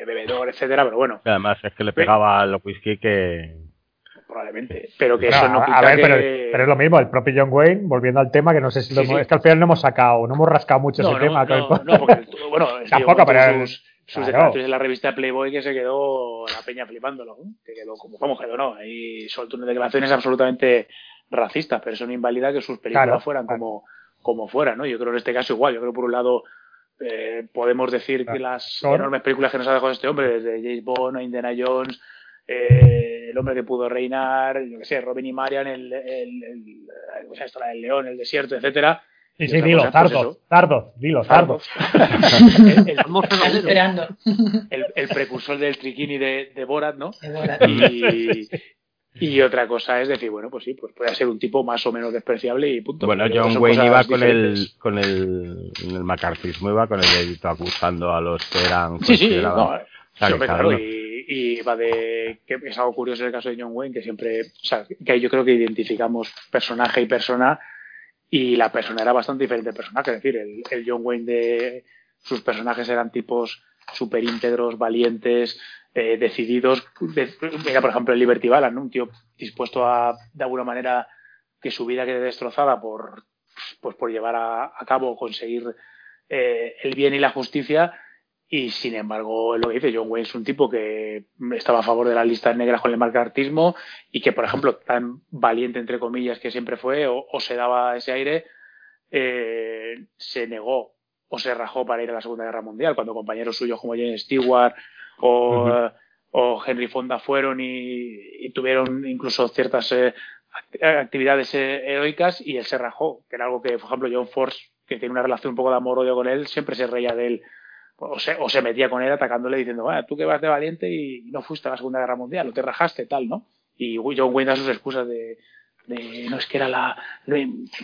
bebedor, etcétera, pero bueno, Y además es que le pegaba al whisky que... probablemente. Pero que No, eso no a- quita a ver, que... pero, pero es lo mismo, el propio John Wayne, volviendo al tema, que no sé si lo hemos- sí. es que al final no hemos sacado, no hemos rascado mucho no, ese no, tema. no, no, porque, el- bueno, Tampoco, pero sus, sus claro. declaraciones en la revista Playboy que se quedó la peña flipándolo, que quedó como, ¿cómo quedó? No, ahí soltó unas declaraciones absolutamente racistas, pero eso no invalida que sus películas Claro, fueran claro. como, como fueran, ¿no? Yo creo en este caso igual, yo creo por un lado eh, podemos decir que las enormes películas que nos ha dejado este hombre, desde James Bond a Indiana Jones, eh, El hombre que pudo reinar, yo que sé, Robin y Marian, el, el, el, o sea, esto, la del león, el desierto, etcétera. Sí, sí, dilo, cosa, pues. Tardos, dilo, Tardos. el, esperando. el- el precursor del triquini de, de Borat, ¿no? De Borat. Y, y otra cosa es decir, bueno, pues sí, pues puede ser un tipo más o menos despreciable y punto. Bueno, Pero John Wayne iba con el, con el, el macartismo, iba con el dedito acusando a los que eran Sí, sí, no, claro, y, y va de que es algo curioso en el caso de John Wayne, que siempre, o sea, que ahí yo creo que identificamos personaje y persona, y la persona era bastante diferente del personaje, es decir, el, el John Wayne de sus personajes eran tipos súper íntegros, valientes, eh, decididos. De- mira, por ejemplo, el Liberty Balance, ¿no? un tío dispuesto a, de alguna manera, que su vida quede destrozada por, pues, por llevar a, a cabo, conseguir eh, el bien y la justicia. Y sin embargo, lo que dice John Wayne es un tipo que estaba a favor de las listas negras con el marcartismo y que, por ejemplo, tan valiente, entre comillas, que siempre fue, o, o se daba ese aire, eh, se negó o se rajó para ir a la Segunda Guerra Mundial, cuando compañeros suyos como James Stewart o, Henry Fonda fueron y, y tuvieron incluso ciertas eh, act- actividades eh, heroicas y él se rajó, que era algo que, por ejemplo, John Force, que tiene una relación un poco de amor-odio con él, siempre se reía de él o se, o se metía con él atacándole diciendo, "Ah, tú que vas de valiente y no fuiste a la Segunda Guerra Mundial, o te rajaste, tal, ¿no? Y John Wayne da sus excusas de, de no es que era la,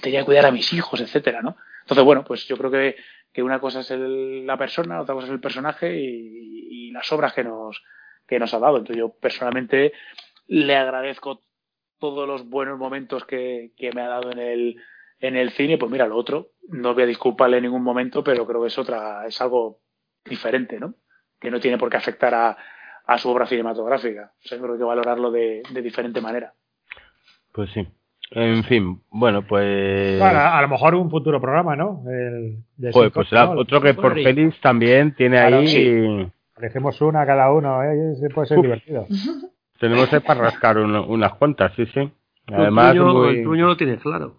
tenía que cuidar a mis hijos, etcétera, ¿no? Entonces, bueno, pues yo creo que, que una cosa es el- la persona, otra cosa es el personaje y, y las obras que nos, que nos ha dado. Entonces, yo personalmente le agradezco todos los buenos momentos que, que me ha dado en el, en el cine. Pues mira, lo otro, no voy a disculparle en ningún momento, pero creo que es otra, es algo diferente, ¿no? Que no tiene por qué afectar a, a su obra cinematográfica. O sea, creo que hay que valorarlo de, de diferente manera. Pues sí. En fin, bueno, pues... Bueno, a lo mejor un futuro programa, ¿no? El, de Joder, pues otro que por. Félix también tiene Claro, ahí... sí. Una cada uno, ¿eh? Ese puede ser Uf. divertido. Tenemos ahí para rascar uno- unas cuantas, sí, sí. El Además, tuyo- muy- el tuyo lo tienes claro.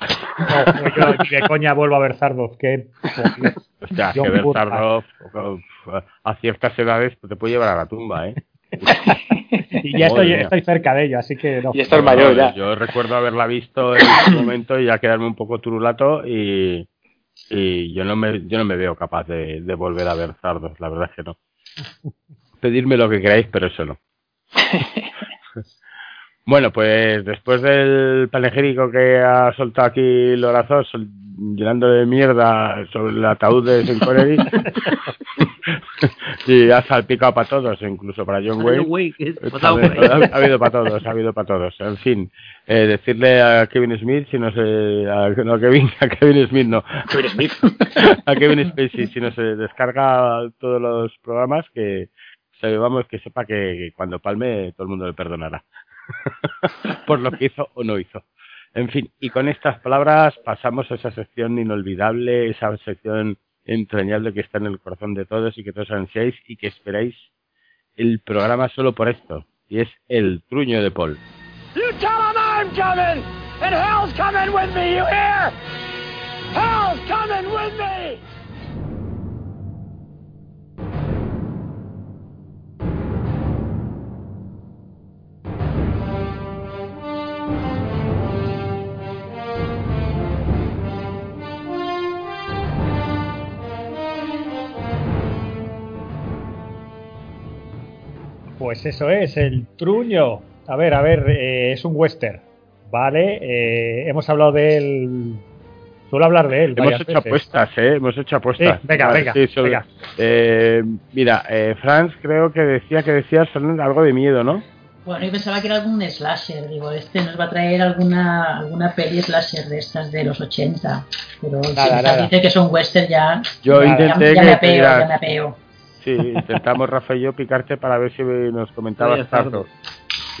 No, yo ni de coña vuelvo a ver Zardoz, que Hostia, John que ver. Tarnoff, uf, a ciertas edades pues, te puede llevar a la tumba, ¿eh? y ya estoy, estoy cerca de ello, así que no. Y estás No, mayor ya. Yo recuerdo haberla visto en ese momento y ya quedarme un poco turulato y, y yo no me yo no me veo capaz de, de volver a ver Zardos, la verdad es que no. Pedirme lo que queráis, pero eso no. Bueno, pues después del panegírico que ha soltado aquí Lorazos, llenando de mierda sobre el ataúd de Sean Connery, y ha salpicado para todos, incluso para John Wayne. ha, habido para todos, ha habido para todos. En fin, eh, decirle a Kevin Smith, si no se. A, no, Kevin, a Kevin Smith no. Kevin Smith. a Kevin Spacey, si no se descarga todos los programas, que vamos que sepa que cuando palme todo el mundo le perdonará. por lo que hizo o no hizo. En fin, y con estas palabras pasamos a esa sección inolvidable, esa sección entrañable que está en el corazón de todos y que todos ansiáis y que esperáis el programa solo por esto, y es el truño de Paul. Pues eso es, el truño. A ver, a ver, eh, es un western, ¿vale? Eh, hemos hablado de él. Suelo hablar de él. Hemos hecho apuestas, ¿eh? Hemos hecho apuestas. venga, venga, venga. Eh, mira, Franz creo que decía que decías algo de miedo, ¿no? Bueno, yo pensaba que era algún slasher, digo, este nos va a traer alguna alguna peli slasher de estas de los 80, pero si dice que son western ya, yo intenté ya, me apeo, ya me apeo. Sí, intentamos Rafa y yo picarte para ver si nos comentabas tanto.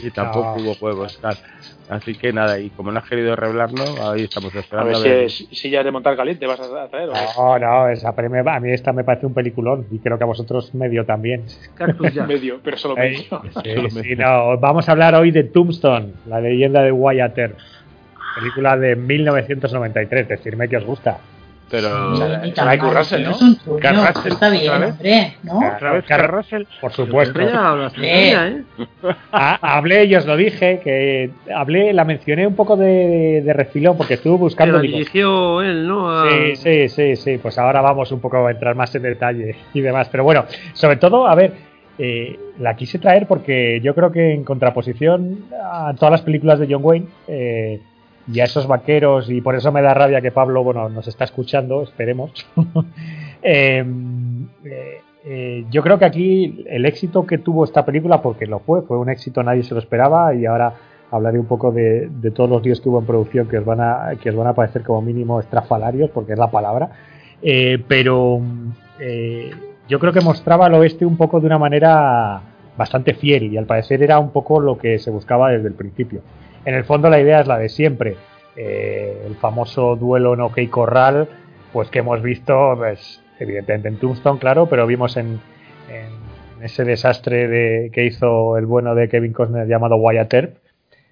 Y tampoco hubo juegos, tal. Así que nada, y como no has querido revelarnos, ahí estamos esperando. A ver, Si, ya de montar caliente vas a traer. No, no, esa a mí esta me parece un peliculón y creo que a vosotros medio también. medio, pero solo medio. Sí, no, vamos a hablar hoy de Tombstone, la leyenda de Wyatt película de 1993. Decirme que os gusta. Pero hay Russell, ¿no? está bien, hombre, ¿no? Russell, por supuesto. ¿eh? Ah, hablé y os lo dije, que hablé, la mencioné un poco de, de refilón porque estuve buscando. Que dirigió él, ¿no? Sí, sí, sí, sí. Pues ahora vamos un poco a entrar más en detalle y demás. Pero bueno, sobre todo, a ver, eh, la quise traer porque yo creo que en contraposición a todas las películas de John Wayne, eh, y a esos vaqueros, y por eso me da rabia que Pablo, bueno, nos está escuchando, esperemos. Eh, eh, eh, yo creo que aquí el éxito que tuvo esta película, porque lo fue, fue un éxito, nadie se lo esperaba, y ahora hablaré un poco de, todos los días que hubo en producción que os van a, que os van a parecer como mínimo estrafalarios, porque es la palabra. pero yo creo que mostraba al oeste un poco de una manera bastante fiel, y al parecer era un poco lo que se buscaba desde el principio. En el fondo la idea es la de siempre. Eh, el famoso duelo en OK Corral, pues que hemos visto, pues, evidentemente en Tombstone, claro, pero vimos en, ese desastre de, que hizo el bueno de Kevin Costner llamado Wyatt Earp,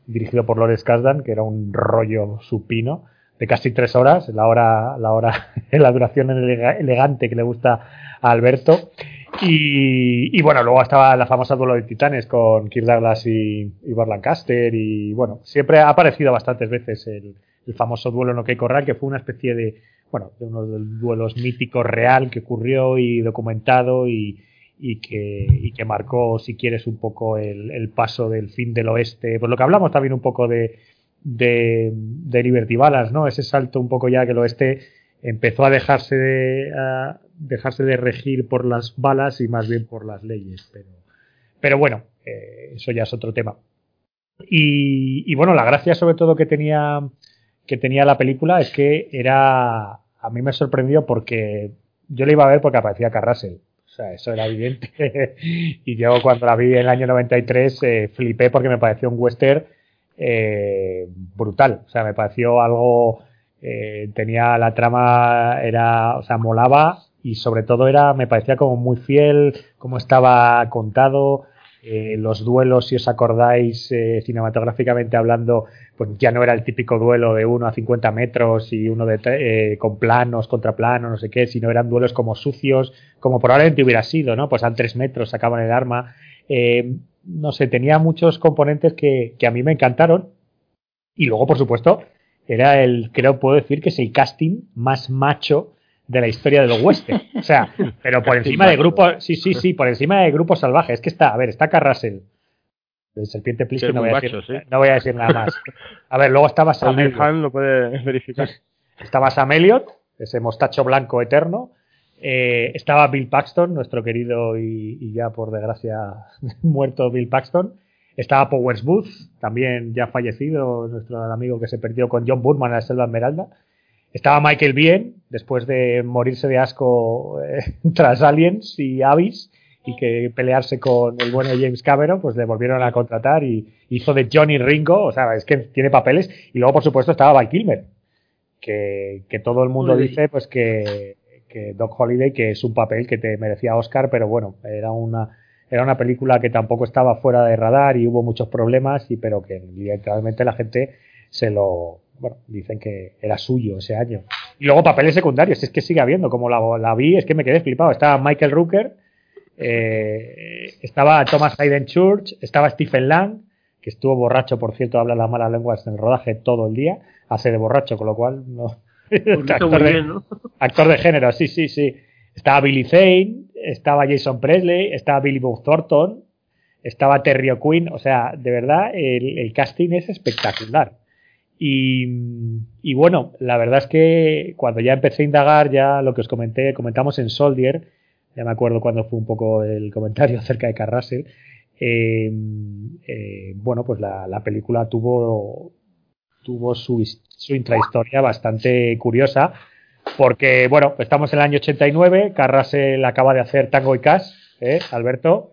dirigido por Lawrence Kasdan, que era un rollo supino de casi tres horas, la hora, la hora, la duración elegante que le gusta a Alberto. Y, bueno, luego estaba la famosa duelo de titanes con Kirk Douglas y, y Lancaster. Y bueno, siempre ha aparecido bastantes veces el, famoso duelo en OK Corral, que fue una especie de, bueno, de uno de los duelos míticos real que ocurrió y documentado y, y, que, y que marcó, si quieres, un poco el, paso del fin del oeste. Por lo que hablamos también un poco de, de, de Liberty Balance, ¿no? Ese salto un poco ya que el oeste empezó a dejarse de, dejarse de regir por las balas y más bien por las leyes. Pero, pero bueno, eh, eso ya es otro tema. Y, bueno, la gracia sobre todo que tenía, que tenía la película es que era, a mí me sorprendió porque yo la iba a ver porque aparecía Carrasel. O sea, eso era evidente. y yo cuando la vi en el año 93 eh, flipé porque me pareció un western eh, brutal. O sea, me pareció algo eh, tenía la trama, era, o sea, molaba y sobre todo era, me parecía como muy fiel, como estaba contado, eh, los duelos, si os acordáis, eh, cinematográficamente hablando, pues ya no era el típico duelo de uno a 50 metros y uno de con planos, contra planos, no sé qué, sino eran duelos como sucios, como probablemente hubiera sido, ¿no? Pues a tres metros sacaban el arma. no sé, tenía muchos componentes que, que a mí me encantaron. Y luego, por supuesto, era el, creo, puedo decir que es el casting más macho de la historia del western. O sea, pero por encima de grupos, sí, sí, sí, por encima de grupos salvajes. Es que está, a ver, está Carrasel, de Serpiente Plisky Que es no, voy a decir- macho, sí. no voy a decir nada más. A ver, luego estaba Sam fan lo puede verificar. Estaba Sam Elliott, ese mostacho blanco eterno. Eh, estaba Bill Paxton, nuestro querido y, y ya por desgracia muerto Bill Paxton. Estaba Powers Booth, también ya fallecido, nuestro amigo que se perdió con John Burman en la Selva Esmeralda. Estaba Michael Bien, después de morirse de asco eh, tras Aliens y Abyss, y que pelearse con el bueno James Cameron, pues le volvieron a contratar y hizo de Johnny Ringo, o sea, es que tiene papeles. Y luego, por supuesto, estaba Val Kilmer, que, que todo el mundo dice pues que, que Doc Holiday que es un papel que te merecía Oscar, pero bueno, era una era una película que tampoco estaba fuera de radar y hubo muchos problemas, y pero que literalmente la gente se lo bueno, dicen que era suyo ese año. Y luego papeles secundarios, es que sigue habiendo, como la, la vi, es que me quedé flipado. Estaba Michael Rooker, eh, estaba Thomas Hayden Church, estaba Stephen Lang, que estuvo borracho, por cierto, habla las malas lenguas en el rodaje todo el día, hace de borracho, con lo cual no. Pues actor, de, bien, ¿no? actor de género, sí, sí, sí. Estaba Billy Zane, estaba Jason Presley, estaba Billy Bob Thornton, estaba Terry O'Quinn, o sea, de verdad, el, el casting es espectacular. Y, bueno, la verdad es que cuando ya empecé a indagar, ya lo que os comenté, comentamos en Soldier, ya me acuerdo cuando fue un poco el comentario acerca de Carrasel, eh, eh, bueno, pues la, la película tuvo, tuvo su, su intrahistoria bastante curiosa, porque, bueno, estamos en el año 89, Carrasel acaba de hacer Tango y Cash, ¿eh, Alberto?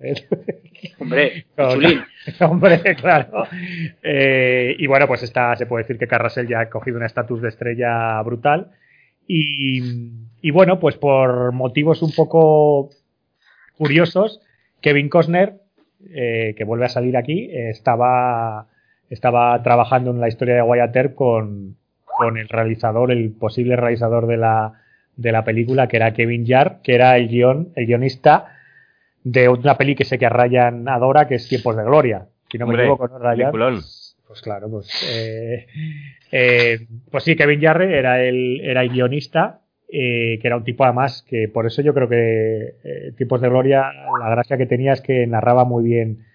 Hombre, Con- chulín. Hombre, claro. Eh, y bueno, pues está, se puede decir que Carrasel ya ha cogido un estatus de estrella brutal. Y, y bueno, pues por motivos un poco curiosos, Kevin Costner, eh, que vuelve a salir aquí, eh, estaba, estaba trabajando en la historia de Wyatt con, con el realizador, el posible realizador de la, de la película, que era Kevin Jarre, que era el guion, el guionista de una peli que sé que a Ryan adora, que es Tiempos de Gloria. Si no me Hombre, equivoco, ¿no, Ryan? peliculón. Pues claro, pues, eh, eh, pues sí, Kevin Jarre era el, era el guionista, eh, que era un tipo además que por eso yo creo que eh, Tiempos de Gloria, la gracia que tenía es que narraba muy bien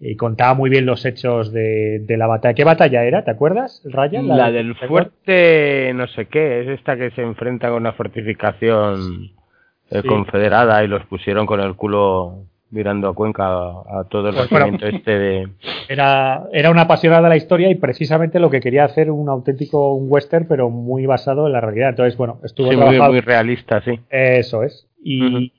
y contaba muy bien los hechos de, de la batalla. ¿Qué batalla era? ¿Te acuerdas, Ryan? La de- del fuerte, no sé qué, es esta que se enfrenta con una fortificación eh, Sí. confederada y los pusieron con el culo mirando a Cuenca a, a todo el Pues bueno. este de... Era, era una apasionada de la historia y precisamente lo que quería hacer un auténtico un western, pero muy basado en la realidad. Entonces, bueno, estuvo Sí, muy, muy realista, sí. Eso es. Y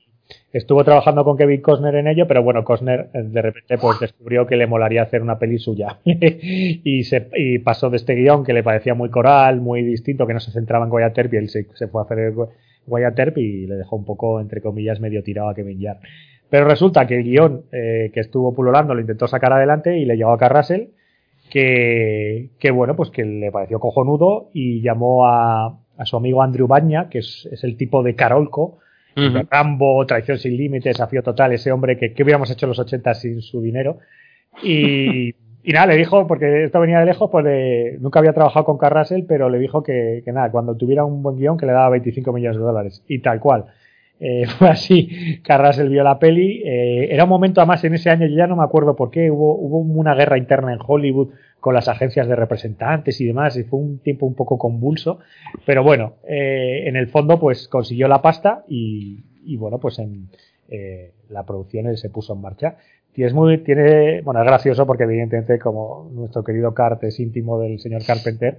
estuvo trabajando con Kevin Costner en ello, pero bueno, Costner eh, de repente pues descubrió que le molaría hacer una peli suya. y, se, y pasó de este guion que le parecía muy coral, muy distinto, que no se centraba en y él se, se fue a hacer el Wyatt Earp y le dejó un poco, entre comillas, medio tirado a Kevin Jarre. Pero resulta que el guion eh, que estuvo pululando lo intentó sacar adelante y le llegó a Carrasel, que, que bueno, pues que le pareció cojonudo y llamó a, a su amigo Andrew Baña, que es, es el tipo de Carolco, Rambo, Traición sin límites, Desafío total, ese hombre que, que hubiéramos hecho en los 80 sin su dinero. Y, y nada, le dijo, porque esto venía de lejos, pues de- nunca había trabajado con Carrasel, pero le dijo que, que nada, cuando tuviera un buen guion que le daba 25 millones de dólares. Y tal cual. Eh, fue así, Carrasel vio la peli. eh, era un momento, además, en ese año, yo ya no me acuerdo por qué, hubo, hubo una guerra interna en Hollywood con las agencias de representantes y demás, y fue un tiempo un poco convulso. Pero bueno, eh, en el fondo, pues consiguió la pasta y, y bueno, pues en eh, la producción se puso en marcha. Y es muy, tiene, bueno, es gracioso porque evidentemente como nuestro querido Cart es íntimo del señor Carpenter,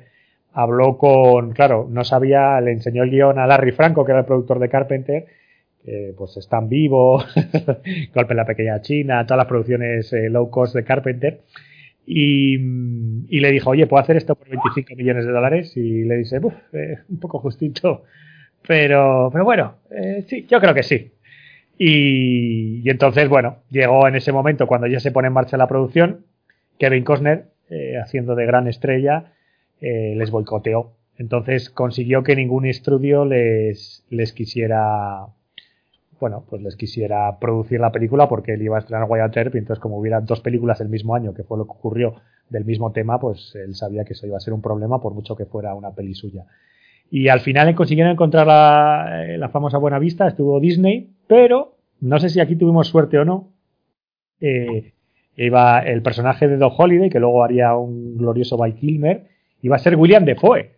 habló con, claro, no sabía, le enseñó el guion a Larry Franco, que era el productor de Carpenter, que pues están vivos, Golpe en la Pequeña China, todas las producciones eh, low cost de Carpenter. Y, y le dijo, oye, ¿puedo hacer esto por 25 millones de dólares? Y le dice, "Uf, eh, un poco justito. Pero, pero bueno, eh, sí, yo creo que sí. Y, entonces, bueno, llegó en ese momento cuando ya se pone en marcha la producción, Kevin Costner, eh, haciendo de gran estrella, eh, les boicoteó. Entonces consiguió que ningún estudio les, les quisiera, bueno, pues les quisiera producir la película porque él iba a estrenar Wyatt Earp y entonces como hubiera dos películas el mismo año, que fue lo que ocurrió del mismo tema, pues él sabía que eso iba a ser un problema por mucho que fuera una peli suya. Y al final consiguieron encontrar la, eh, la famosa Buena Vista, estuvo Disney, pero no sé si aquí tuvimos suerte o no. Eh, iba el personaje de Doc Holiday, que luego haría un glorioso Val Kilmer, iba a ser William Defoe.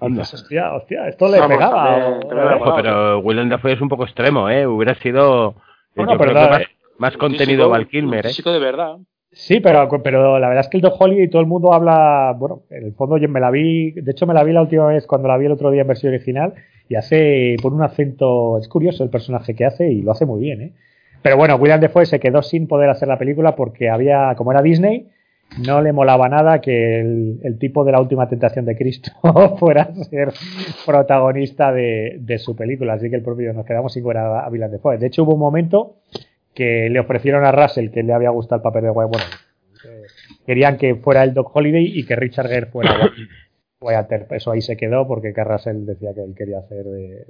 Anda. Dices, hostia, hostia, esto le Vamos, pegaba. eh, o- pero Willem Dafoe es un poco extremo, ¿eh? Hubiera sido. Bueno, pero más, más contenido Val Kilmer, ¿eh? Físico de verdad. Sí, pero, pero la verdad es que el Doc Holiday todo el mundo habla, bueno, en el fondo yo me la vi, de hecho me la vi la última vez cuando la vi el otro día en versión original y hace, por un acento, es curioso el personaje que hace y lo hace muy bien, ¿eh? Pero bueno, William Defoe se quedó sin poder hacer la película porque había, como era Disney, no le molaba nada que el, el tipo de la última tentación de Cristo fuera a ser protagonista de, de su película, así que el propio nos quedamos sin ver a, a William Defoe. De hecho hubo un momento que le ofrecieron a Russell que le había gustado el papel de Wyatt. Bueno, eh, querían que fuera el Doc Holiday y que Richard Gere fuera Wyatt-. Eso ahí se quedó porque que Russell decía que él quería hacer de,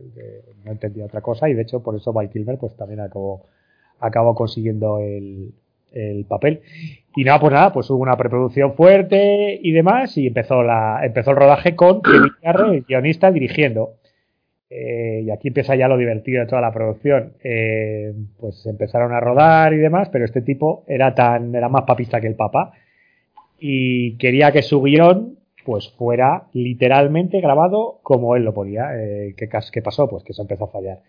no entendía otra cosa y de hecho por eso Val Kilmer pues también acabó, acabó consiguiendo el, el papel. Y nada, pues nada, pues hubo una preproducción fuerte y demás y empezó la empezó el rodaje con Kevin Jarre, el guionista, dirigiendo. Eh, y aquí empieza ya lo divertido de toda la producción. Eh, pues empezaron a rodar y demás, pero este tipo era tan, era más papista que el papá. Y quería que su guion pues fuera literalmente grabado como él lo ponía. Eh, ¿qué, cas- ¿Qué pasó? Pues que eso empezó a fallar.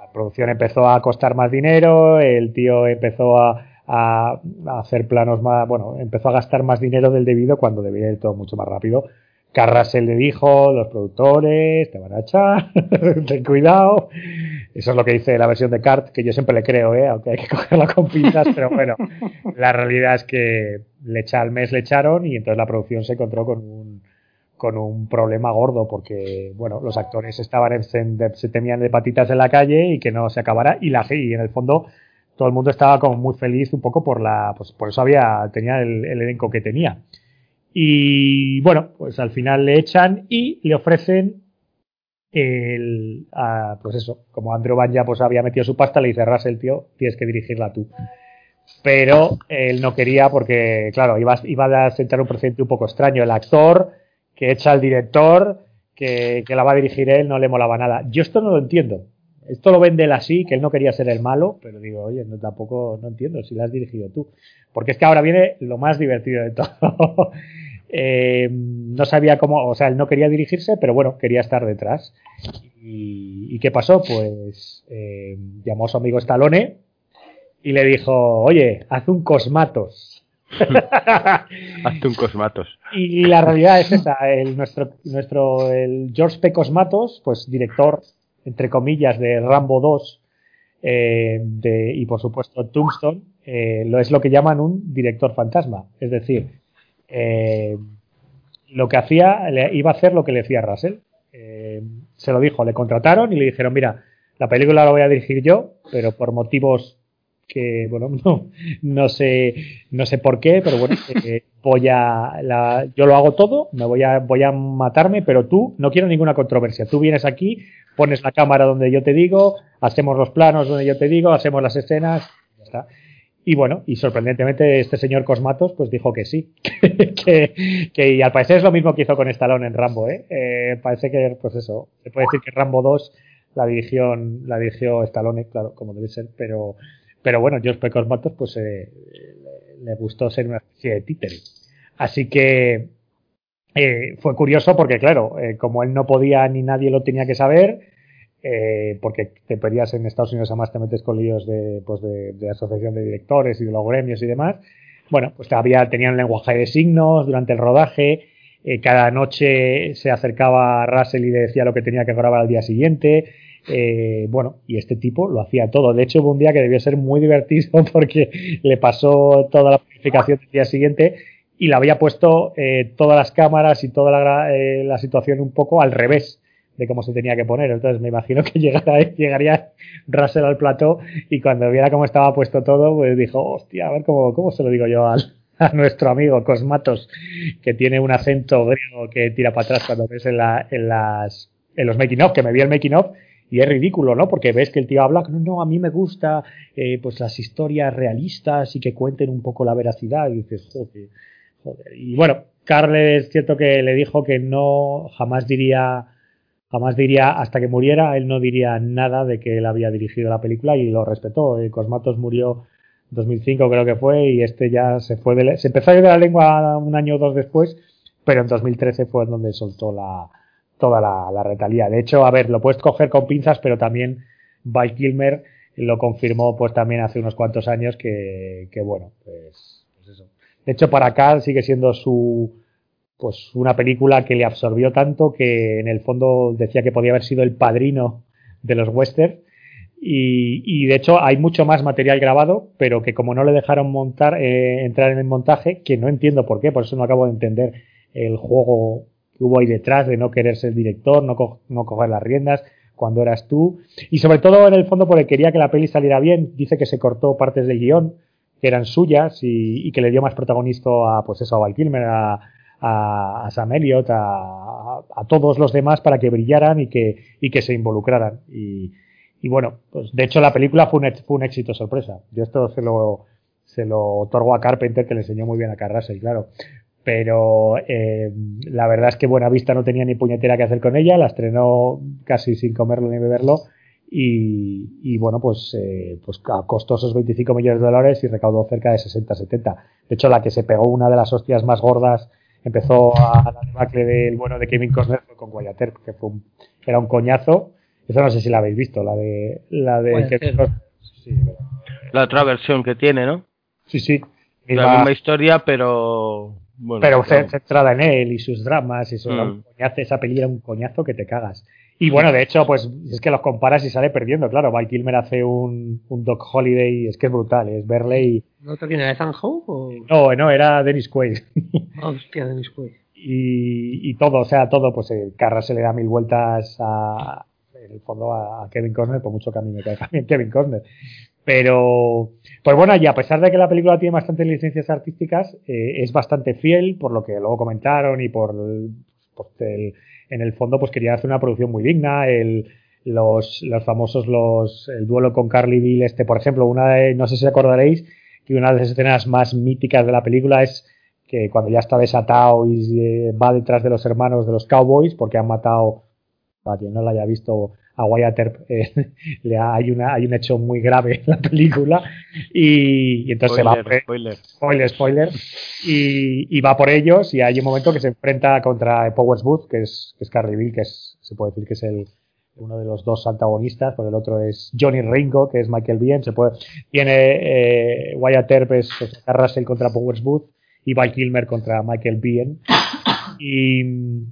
La producción empezó a costar más dinero, el tío empezó a- a hacer planos más, bueno, empezó a gastar más dinero del debido cuando debía ir todo mucho más rápido. Carrasel le dijo, los productores te van a echar, ten cuidado. Eso es lo que dice la versión de Cart, que yo siempre le creo, ¿eh? aunque hay que cogerla con pinzas, pero bueno, la realidad es que le echa al mes le echaron y entonces la producción se encontró con un, con un problema gordo porque, bueno, los actores estaban en, se, temían de patitas en la calle y que no se acabara y la y en el fondo todo el mundo estaba como muy feliz un poco por la, pues por eso había, tenía el elenco que tenía. Y bueno, pues al final le echan y le ofrecen el, a, pues eso, como Andrew Van ya pues había metido su pasta, le dice Russell, tío, tienes que dirigirla tú. Pero él no quería porque, claro, iba, iba a sentar un precedente un poco extraño. El actor que echa al director, que, que la va a dirigir él, no le molaba nada. Yo esto no lo entiendo. Esto lo vende él así, que él no quería ser el malo, pero digo, oye, no, tampoco no entiendo si la has dirigido tú. Porque es que ahora viene lo más divertido de todo. Eh, no sabía cómo, o sea, él no quería dirigirse, pero bueno, quería estar detrás. ¿Y, y qué pasó? Pues eh, llamó a su amigo Stallone y le dijo, oye, haz un Cosmatos. Hazte un cosmatos. Y la realidad es esa, el, nuestro, nuestro el George P. Cosmatos, pues director, entre comillas, de Rambo 2 eh, de, y por supuesto Tombstone, eh, lo es lo que llaman un director fantasma. Es decir, eh, lo que hacía, le, iba a hacer lo que le decía Russell. Eh, se lo dijo, le contrataron y le dijeron, mira, la película la voy a dirigir yo, pero por motivos que, bueno, no, no sé, no sé por qué, pero bueno, eh, voy a, la, yo lo hago todo, me voy a, voy a matarme, pero tú, no quiero ninguna controversia. Tú vienes aquí, pones la cámara donde yo te digo, hacemos los planos donde yo te digo, hacemos las escenas, ya está. Y bueno, y sorprendentemente este señor Cosmatos pues dijo que sí, que, y al parecer es lo mismo que hizo con Stallone en Rambo, ¿eh? eh parece que, pues eso, se puede decir que Rambo 2 la dirigió, la dirigió Stallone, claro, como debe ser, pero, pero bueno, George. Cosmatos pues eh, le, le, gustó ser una especie de títere. Así que eh, fue curioso porque, claro, eh, como él no podía ni nadie lo tenía que saber, eh, porque te pedías en Estados Unidos además te metes con líos de, pues de, asociación de directores y de los gremios y demás. Bueno, pues todavía tenían lenguaje de signos durante el rodaje. Eh, cada noche se acercaba a Russell y le decía lo que tenía que grabar al día siguiente. Eh, bueno, y este tipo lo hacía todo. De hecho, hubo un día que debió ser muy divertido porque le pasó toda la planificación del día siguiente y le había puesto eh, todas las cámaras y toda la, eh, la situación un poco al revés de cómo se tenía que poner. Entonces me imagino que llegaría Russell al plató y cuando viera cómo estaba puesto todo, pues dijo, hostia, a ver cómo, cómo se lo digo yo al, a nuestro amigo Cosmatos, que tiene un acento griego que tira para atrás cuando ves en, la, en, las, en los making of, que me vi el making of y es ridículo, ¿no? Porque ves que el tío habla, no, no, a mí me gusta eh, pues las historias realistas y que cuenten un poco la veracidad y dices, joder, joder. Y bueno, Carl es cierto que le dijo que no jamás diría jamás diría, hasta que muriera, él no diría nada de que él había dirigido la película y lo respetó. Eh, Cosmatos murió 2005 creo que fue, y este ya se fue de se empezó a ir de la lengua un año o dos después, pero en 2013 fue donde soltó la, toda la, la retalía. De hecho, a ver, lo puedes coger con pinzas, pero también Val Kilmer lo confirmó pues también hace unos cuantos años que, que bueno, pues, pues eso. De hecho, para acá sigue siendo su pues una película que le absorbió tanto que en el fondo decía que podía haber sido el padrino de los westerns y, y, de hecho hay mucho más material grabado, pero que como no le dejaron montar, eh, entrar en el montaje, que no entiendo por qué, por eso no acabo de entender el juego que hubo ahí detrás de no querer ser director, no, no coger las riendas cuando eras tú. Y sobre todo en el fondo porque quería que la peli saliera bien, dice que se cortó partes del guion que eran suyas y, y que le dio más protagonista a, pues eso, a Val Kilmer, a, a, Sam Elliott, a, a, todos los demás para que brillaran y que, y que se involucraran. Y, y bueno, pues de hecho la película fue un, fue un éxito sorpresa. Yo esto se lo, se lo otorgo a Carpenter, que le enseñó muy bien a Carrasel, claro. Pero eh, la verdad es que Buena Vista no tenía ni puñetera que hacer con ella, la estrenó casi sin comerlo ni beberlo. Y, y bueno, pues, eh, pues costó esos 25 millones de dólares y recaudó cerca de 60-70. De hecho, la que se pegó una de las hostias más gordas empezó a la debacle del bueno de Kevin Costner fue con Wyatt Earp, que fue un, era un coñazo eso no sé si la habéis visto, la de la de que, sí, la otra versión que tiene, ¿no? Sí, sí. Misma, la misma historia, pero bueno, pero centrada en él y sus dramas y eso, mm. coñazo, esa peli era un coñazo que te cagas. Y bueno, de hecho, pues es que los comparas y sale perdiendo, claro. Val Kilmer hace un, un Doc Holiday, es que es brutal, es verle y... ¿No te viene Ethan Hope o...? No, no, era Dennis Quaid. Hostia, Dennis Quaid. Y, y todo, o sea, todo, pues el Carra se le da mil vueltas a, en el fondo a, Kevin Costner, por mucho que a mí me caiga bien Kevin Costner. Pero, pues bueno, y a pesar de que la película tiene bastantes licencias artísticas, eh, es bastante fiel, por lo que luego comentaron y por, por el, en el fondo, pues quería hacer una producción muy digna. El, los, los famosos, los, el duelo con Carly Bill, este, por ejemplo, una de, no sé si acordaréis, que una de las escenas más míticas de la película es que cuando ya está desatado y eh, va detrás de los hermanos de los cowboys porque han matado para quien no la haya visto a Wyatt Earp eh, le ha, hay una hay un hecho muy grave en la película y, y entonces spoiler, se va spoiler. spoiler. Spoiler y, y, va por ellos y hay un momento que se enfrenta contra Powers Booth que es que es Carrie Bill que es se puede decir que es el uno de los dos antagonistas, porque el otro es Johnny Ringo, que es Michael Biehn, se puede, tiene eh, Wyatt Earp es pues, Russell contra Powers Booth y Val Kilmer contra Michael Biehn y,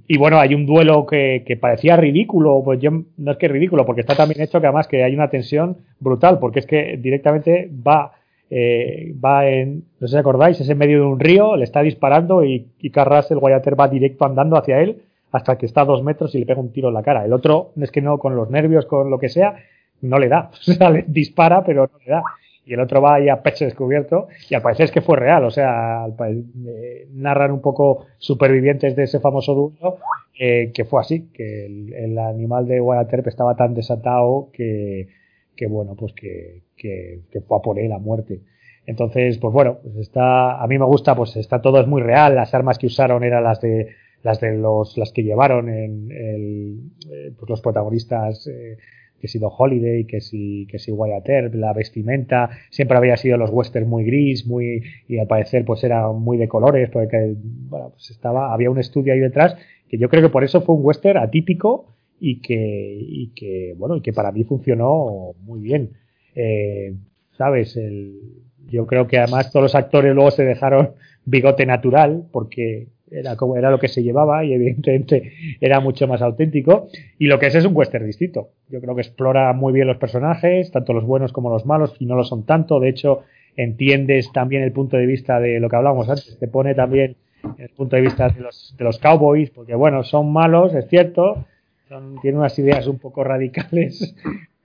y, bueno, hay un duelo que, que, parecía ridículo, pues yo no es que ridículo, porque está también hecho que además que hay una tensión brutal, porque es que directamente va, eh, va en, no sé si acordáis, es en medio de un río, le está disparando y, y Carras, el Guayater, va directo andando hacia él hasta que está a dos metros y le pega un tiro en la cara. El otro, es que no, con los nervios, con lo que sea, no le da. O sea, le dispara, pero no le da y el otro va ahí a pecho descubierto y al parecer es que fue real, o sea, eh, narran un poco supervivientes de ese famoso duelo eh, que fue así, que el, animal de Wyatt estaba tan desatado que, que bueno, pues que, que, que, fue a por él a muerte. Entonces, pues bueno, pues está, a mí me gusta, pues está todo es muy real, las armas que usaron eran las de las de los las que llevaron en el, eh, pues los protagonistas eh, que si Do Holiday, que si, que si Wyatt Earp, la vestimenta, siempre había sido los westerns muy gris, muy, y al parecer pues era muy de colores, porque, bueno, pues estaba, había un estudio ahí detrás, que yo creo que por eso fue un western atípico y que, y que, bueno, y que para mí funcionó muy bien. Eh, ¿Sabes? El, yo creo que además todos los actores luego se dejaron bigote natural, porque era como era lo que se llevaba y evidentemente era mucho más auténtico. Y lo que es es un western distinto. Yo creo que explora muy bien los personajes tanto los buenos como los malos y no lo son tanto. De hecho entiendes también el punto de vista de lo que hablábamos antes. Te pone también el punto de vista de los, de los cowboys porque bueno son malos es cierto. Tienen unas ideas un poco radicales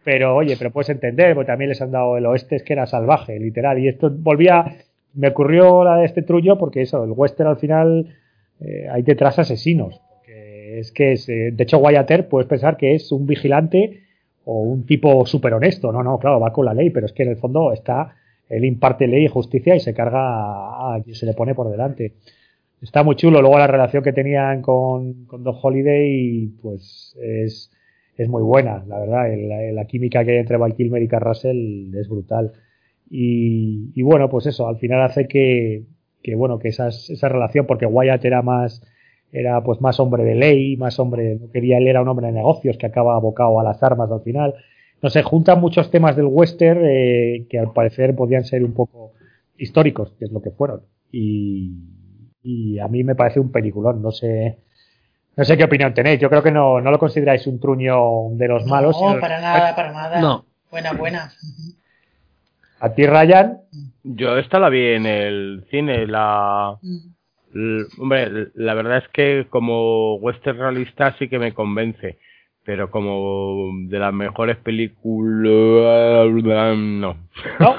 pero oye pero puedes entender porque también les han dado el oeste es que era salvaje literal. Y esto volvía me ocurrió la de este trullo porque eso el western al final eh, hay detrás asesinos. Es que, eh, de hecho, Wyatt puedes pensar que es un vigilante o un tipo súper honesto. No, no, claro, va con la ley, pero es que en el fondo está, él imparte ley y justicia y se carga a, quien se le pone por delante. Está muy chulo. Luego la relación que tenían con, con Doc Holiday, pues es, es muy buena, la verdad. La química que hay entre Val Kilmer y Carrasel es brutal. Y bueno, pues eso, al final hace que, que bueno, que esas, esa relación, porque Wyatt era más, era pues más hombre de ley, más hombre, no quería, él era un hombre de negocios que acaba abocado a las armas al final. No sé, juntan muchos temas del western eh, que al parecer podían ser un poco históricos, que es lo que fueron. Y, y a mí me parece un peliculón, no sé, no sé qué opinión tenéis. Yo creo que no, no lo consideráis un truño de los malos. No, para nada, para nada. No. Buena, buena. A ti, Ryan, Yo esta la vi en el cine, la... Mm. Hombre, la verdad es que como western realista sí que me convence, pero como de las mejores películas, no. ¿no?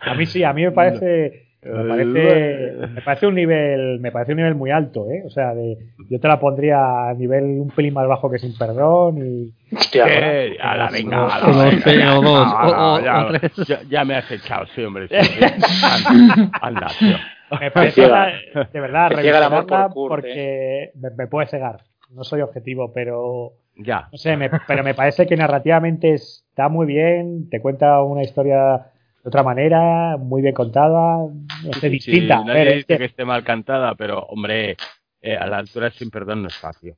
a mí sí, a mí me parece, me parece, me parece un nivel, me parece un nivel muy alto, ¿eh? O sea, de, yo te la pondría a nivel un pelín más bajo que sin perdón y Hostia. Eh, venga, O dos, venga, o dos, no, o- o- ya, me has echado, sí, hombre. sí, sí. Anda, anda, tío. me parece de verdad revisarla por porque me, me puede cegar. No soy objetivo, pero Ya. no sé, me- pero me parece que narrativamente está muy bien, te cuenta una historia de otra manera, muy bien contada, no sé, Sí, distinta. A nadie ver, es que- que esté mal cantada, pero, hombre, eh, a la altura sin perdón no es fácil.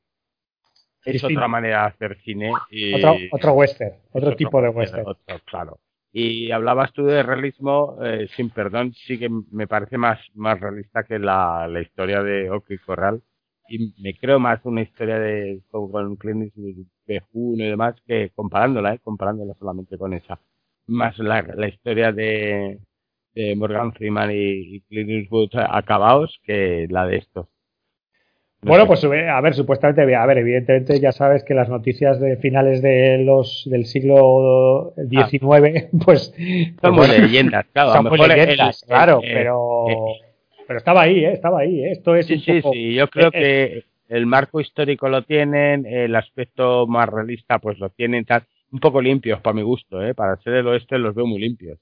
Es otra manera de hacer cine y... otro, otro western, es otro tipo de western. otro, claro. Y hablabas tú de realismo, eh, sin perdón, sí que me parece más, más realista que la, la historia de Oki Corral. Y me creo más una historia de con, con Clint Eastwood, de Juno y demás que comparándola, eh, comparándola solamente con esa. Más la, la historia de, de Morgan Freeman y, y Clint Eastwood acabados que la de estos. No Bueno, pues eh, a ver, supuestamente, a ver, evidentemente ya sabes que las noticias de finales de los del siglo XIX, pues son pues leyendas, claro. a son mejor leyendas, el- claro, eh, pero eh, pero estaba ahí, ¿eh? estaba ahí, ¿eh? esto es Sí, un sí, poco sí. Yo creo que el marco histórico lo tienen, el aspecto más realista pues lo tienen, tal, un poco limpios para mi gusto, ¿eh? Para ser el oeste los veo muy limpios.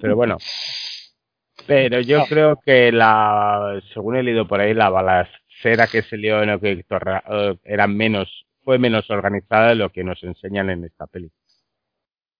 Pero bueno. Pero yo No. creo que la, según he leído por ahí, la balacera que se lió en que eh, era menos, fue menos organizada de lo que nos enseñan en esta peli.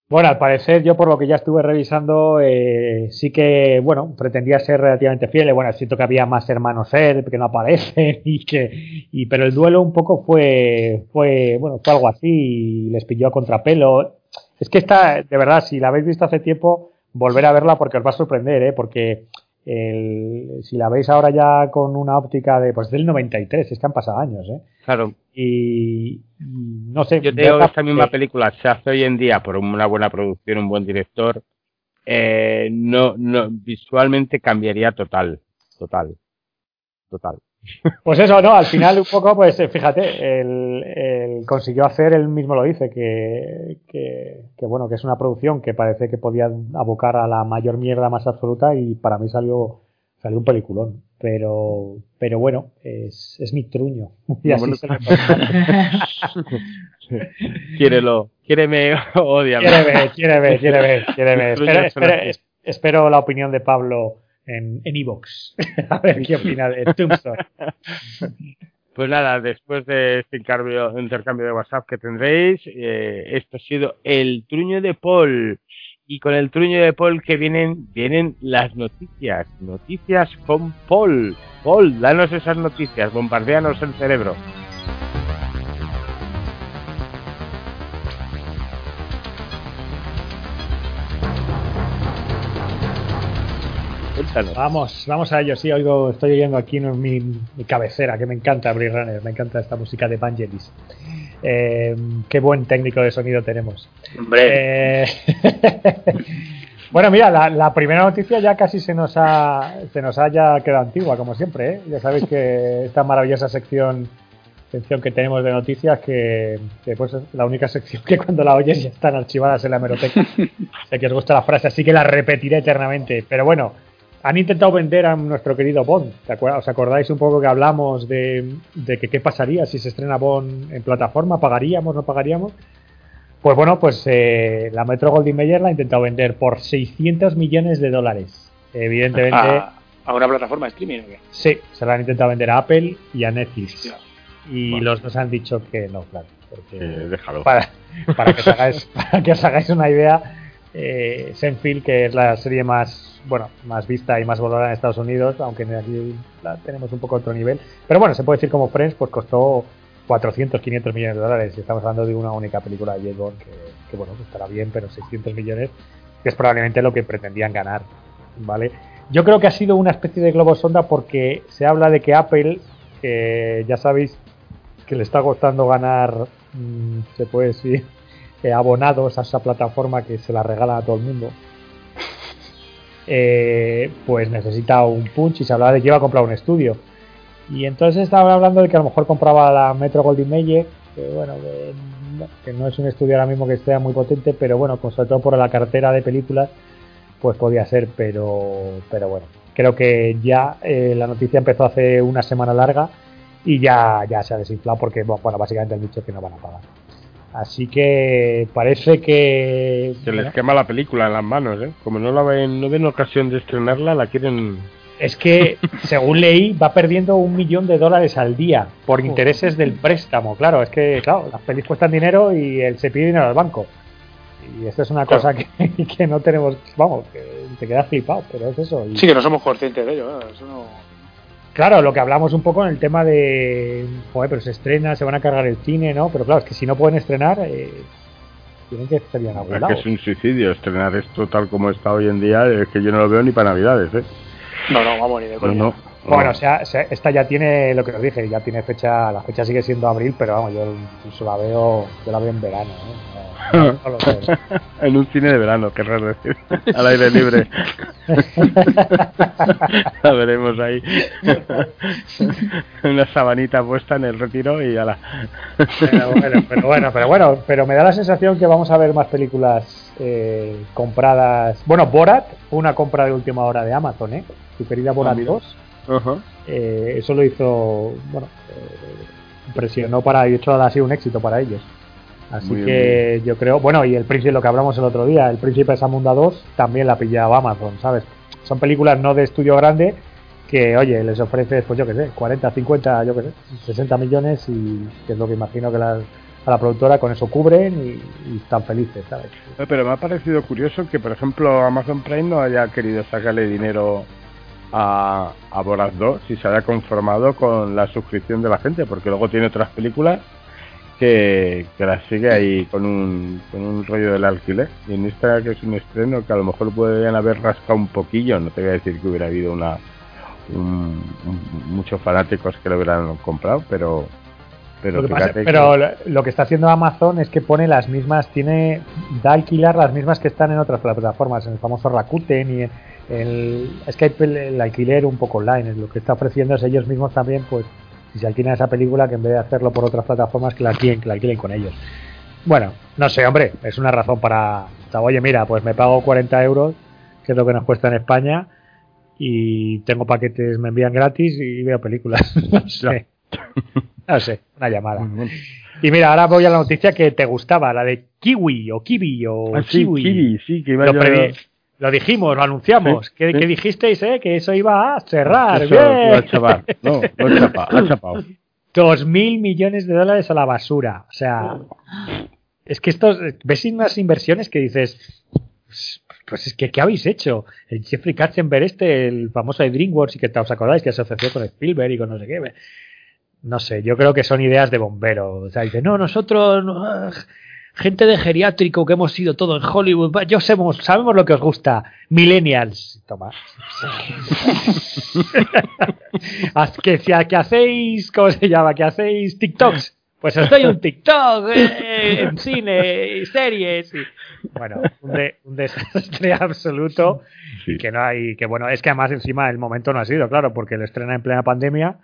Bueno, al parecer, yo por lo que ya estuve revisando, eh, sí que, bueno, pretendía ser relativamente fiel. Bueno, siento que había más hermanos Ed que no aparecen y que, y, pero el duelo un poco fue, fue, bueno, fue algo así y les pilló a contrapelo. Es que esta, de verdad, si la habéis visto hace tiempo, volver a verla porque os va a sorprender, ¿eh? Porque el, si la veis ahora ya con una óptica de, pues del 93, es que han pasado años, ¿eh? Claro, Y, no sé, yo digo que esta misma porque- película se hace hoy en día por una buena producción, un buen director, eh, no, no, visualmente cambiaría total, total, total. Pues eso, ¿no? Al final un poco, pues eh, fíjate, el, el consiguió hacer, él mismo lo dice, que, que, que, bueno, que es una producción que parece que podía abocar a la mayor mierda más absoluta y para mí salió, salió un peliculón. Pero, pero bueno, es, es mi truño. Y así bueno, se pasa. Quiérelo, quiéreme, odiame. Espero, son espero- así. es- espero la opinión de Pablo en en Evox. a ver qué opina de Tombstone. Pues nada, después de este intercambio, intercambio de WhatsApp que tendréis, eh, esto ha sido el truño de Paul. Y con el truño de Paul que vienen, vienen las noticias. Noticias con Paul. Paul, danos esas noticias, bombardeanos el cerebro. Cuéntanos. Vamos, vamos a ello. Sí, oigo, estoy oyendo aquí en mi, mi cabecera, que me encanta Blade Runner, me encanta esta música de Vangelis. Eh, qué buen técnico de sonido tenemos. Hombre, Eh, bueno, mira, la, la primera noticia ya casi se nos ha se nos haya quedado antigua, como siempre. ¿eh? Ya sabéis que esta maravillosa sección sección que tenemos de noticias que, que, pues es la única sección que cuando la oyes ya están archivadas en la hemeroteca. sé que os gusta la frase, así que la repetiré eternamente. Pero bueno, han intentado vender a nuestro querido Bond. ¿Te acuer- ¿Os acordáis un poco que hablamos de, de que qué pasaría si se estrena Bond en plataforma? ¿Pagaríamos, no pagaríamos? Pues bueno, pues eh, la Metro Goldwyn Mayer la ha intentado vender por 600 millones de dólares. Evidentemente, a, a una plataforma de streaming. ¿o qué? sí, se la han intentado vender a Apple y a Netflix. Y Bueno. los dos han dicho que no, claro. porque- Eh, déjalo. para, para que os hagáis, para que os hagáis una idea, eh, Senfield, que es la serie más, bueno, más vista y más valorada en Estados Unidos, aunque aquí la tenemos un poco otro nivel. Pero bueno, se puede decir como Friends, pues costó 400, 500 millones de dólares. Y estamos hablando de una única película de James Bond que, bueno, pues estará bien, pero 600 millones, que es probablemente lo que pretendían ganar, ¿vale? Yo creo que ha sido una especie de globo sonda porque se habla de que Apple, que ya sabéis que le está costando ganar, mmm, se puede decir, eh, abonados a esa plataforma que se la regala a todo el mundo, eh, pues necesita un punch y se hablaba de que iba a comprar un estudio. Y entonces estaba hablando de que a lo mejor compraba la Metro Goldwyn Mayer, que bueno, que no, es un estudio ahora mismo que esté muy potente, pero bueno, pues sobre todo por la cartera de películas, pues podía ser, pero, pero bueno, creo que ya eh, la noticia empezó hace una semana larga y ya, ya se ha desinflado porque, bueno, básicamente han dicho que no van a pagar. Así que parece que. Se les quema la película en las manos, ¿eh? Como no la ven, no ven ocasión de estrenarla, la quieren. Es que, según leí, va perdiendo un millón de dólares al día por intereses del préstamo. Claro, es que, claro, las pelis cuestan dinero y él se pide dinero al banco. Y esto es una cosa que, que no tenemos. Vamos, que te quedas flipado, pero es eso. Y... Sí, que no somos conscientes de ello, ¿eh? eso no. Claro, lo que hablamos un poco en el tema de, joder, pero se estrena, se van a cargar el cine, ¿no? Pero claro, es que si no pueden estrenar, eh, tienen que estar bien Es que es un suicidio estrenar esto tal como está hoy en día, es que yo no lo veo ni para Navidades, ¿eh? No, no, vamos ni de no, no, Bueno, o sea, esta ya tiene, lo que os dije, ya tiene fecha, la fecha sigue siendo abril, pero vamos, yo incluso la veo, yo la veo en verano, ¿eh? No, no lo sé. en un cine de verano, querrás decir, al aire libre. la veremos ahí. Una sabanita puesta en el retiro y ya la. pero, bueno, pero bueno, pero bueno, pero me da la sensación que vamos a ver más películas eh, compradas. Bueno, Borat fue una compra de última hora de Amazon, ¿eh? Tu querida Borat 2. Uh -huh. eh, eso lo hizo, bueno, eh, presionó para, y hecho ha sido un éxito para ellos. Así Muy que bien. yo creo, bueno, y el príncipe, lo que hablamos el otro día, el príncipe de Samunda 2 también la pillaba Amazon, ¿sabes? Son películas no de estudio grande que, oye, les ofrece, pues yo qué sé, 40, 50, yo qué sé, 60 millones y que es lo que imagino que las, a la productora con eso cubren y, y están felices, ¿sabes? Pero me ha parecido curioso que, por ejemplo, Amazon Prime no haya querido sacarle dinero a, a Borat 2 y se haya conformado con la suscripción de la gente, porque luego tiene otras películas que, que las sigue ahí con un, con un rollo del alquiler. Y en esta que es un estreno que a lo mejor podrían haber rascado un poquillo, no te voy a decir que hubiera habido una un, un, muchos fanáticos que lo hubieran comprado, pero pero, lo que, pasa, pero que- lo que está haciendo Amazon es que pone las mismas, tiene da alquilar las mismas que están en otras plataformas, en el famoso Rakuten y en el Skype el, el alquiler un poco online, es lo que está ofreciendo es ellos mismos también, pues si se alquilan esa película que en vez de hacerlo por otras plataformas que la alquilen, que la alquilen con ellos. Bueno, no sé, hombre, es una razón para, o sea, oye, mira, pues me pago 40 euros, que es lo que nos cuesta en España, y tengo paquetes, me envían gratis y veo películas. no sé. No sé, una llamada. Y mira, ahora voy a la noticia que te gustaba, la de Kiwi o Kiwi o Ah, sí, Kiwi. Kiwi, sí, que iba Lo, previ- lo dijimos, lo anunciamos. Sí, que dijisteis, ¿eh? Que eso iba a cerrar. Eso, Bien. iba a chapar. No, no ha chapado, ha chapado. Dos mil millones de dólares a la basura. O sea, es que estos, ves unas inversiones que dices, pues, pues es que, ¿qué habéis hecho? El Jeffrey Katzenberg este, el famoso de DreamWorks, y que os acordáis que se asoció con Spielberg y con no sé qué. No sé, yo creo que son ideas de bombero. O sea, dice, no, nosotros, no, gente de geriátrico que hemos sido todo en Hollywood, yo sabemos, sabemos lo que os gusta. Millennials. Toma. Que, que hacéis, ¿cómo se llama? Que hacéis TikToks. Pues os doy un TikTok eh, en cine, series. Y, bueno, un, de- un desastre absoluto. Sí. Que no hay, que bueno, es que además encima el momento no ha sido, claro, porque lo estrena en plena pandemia.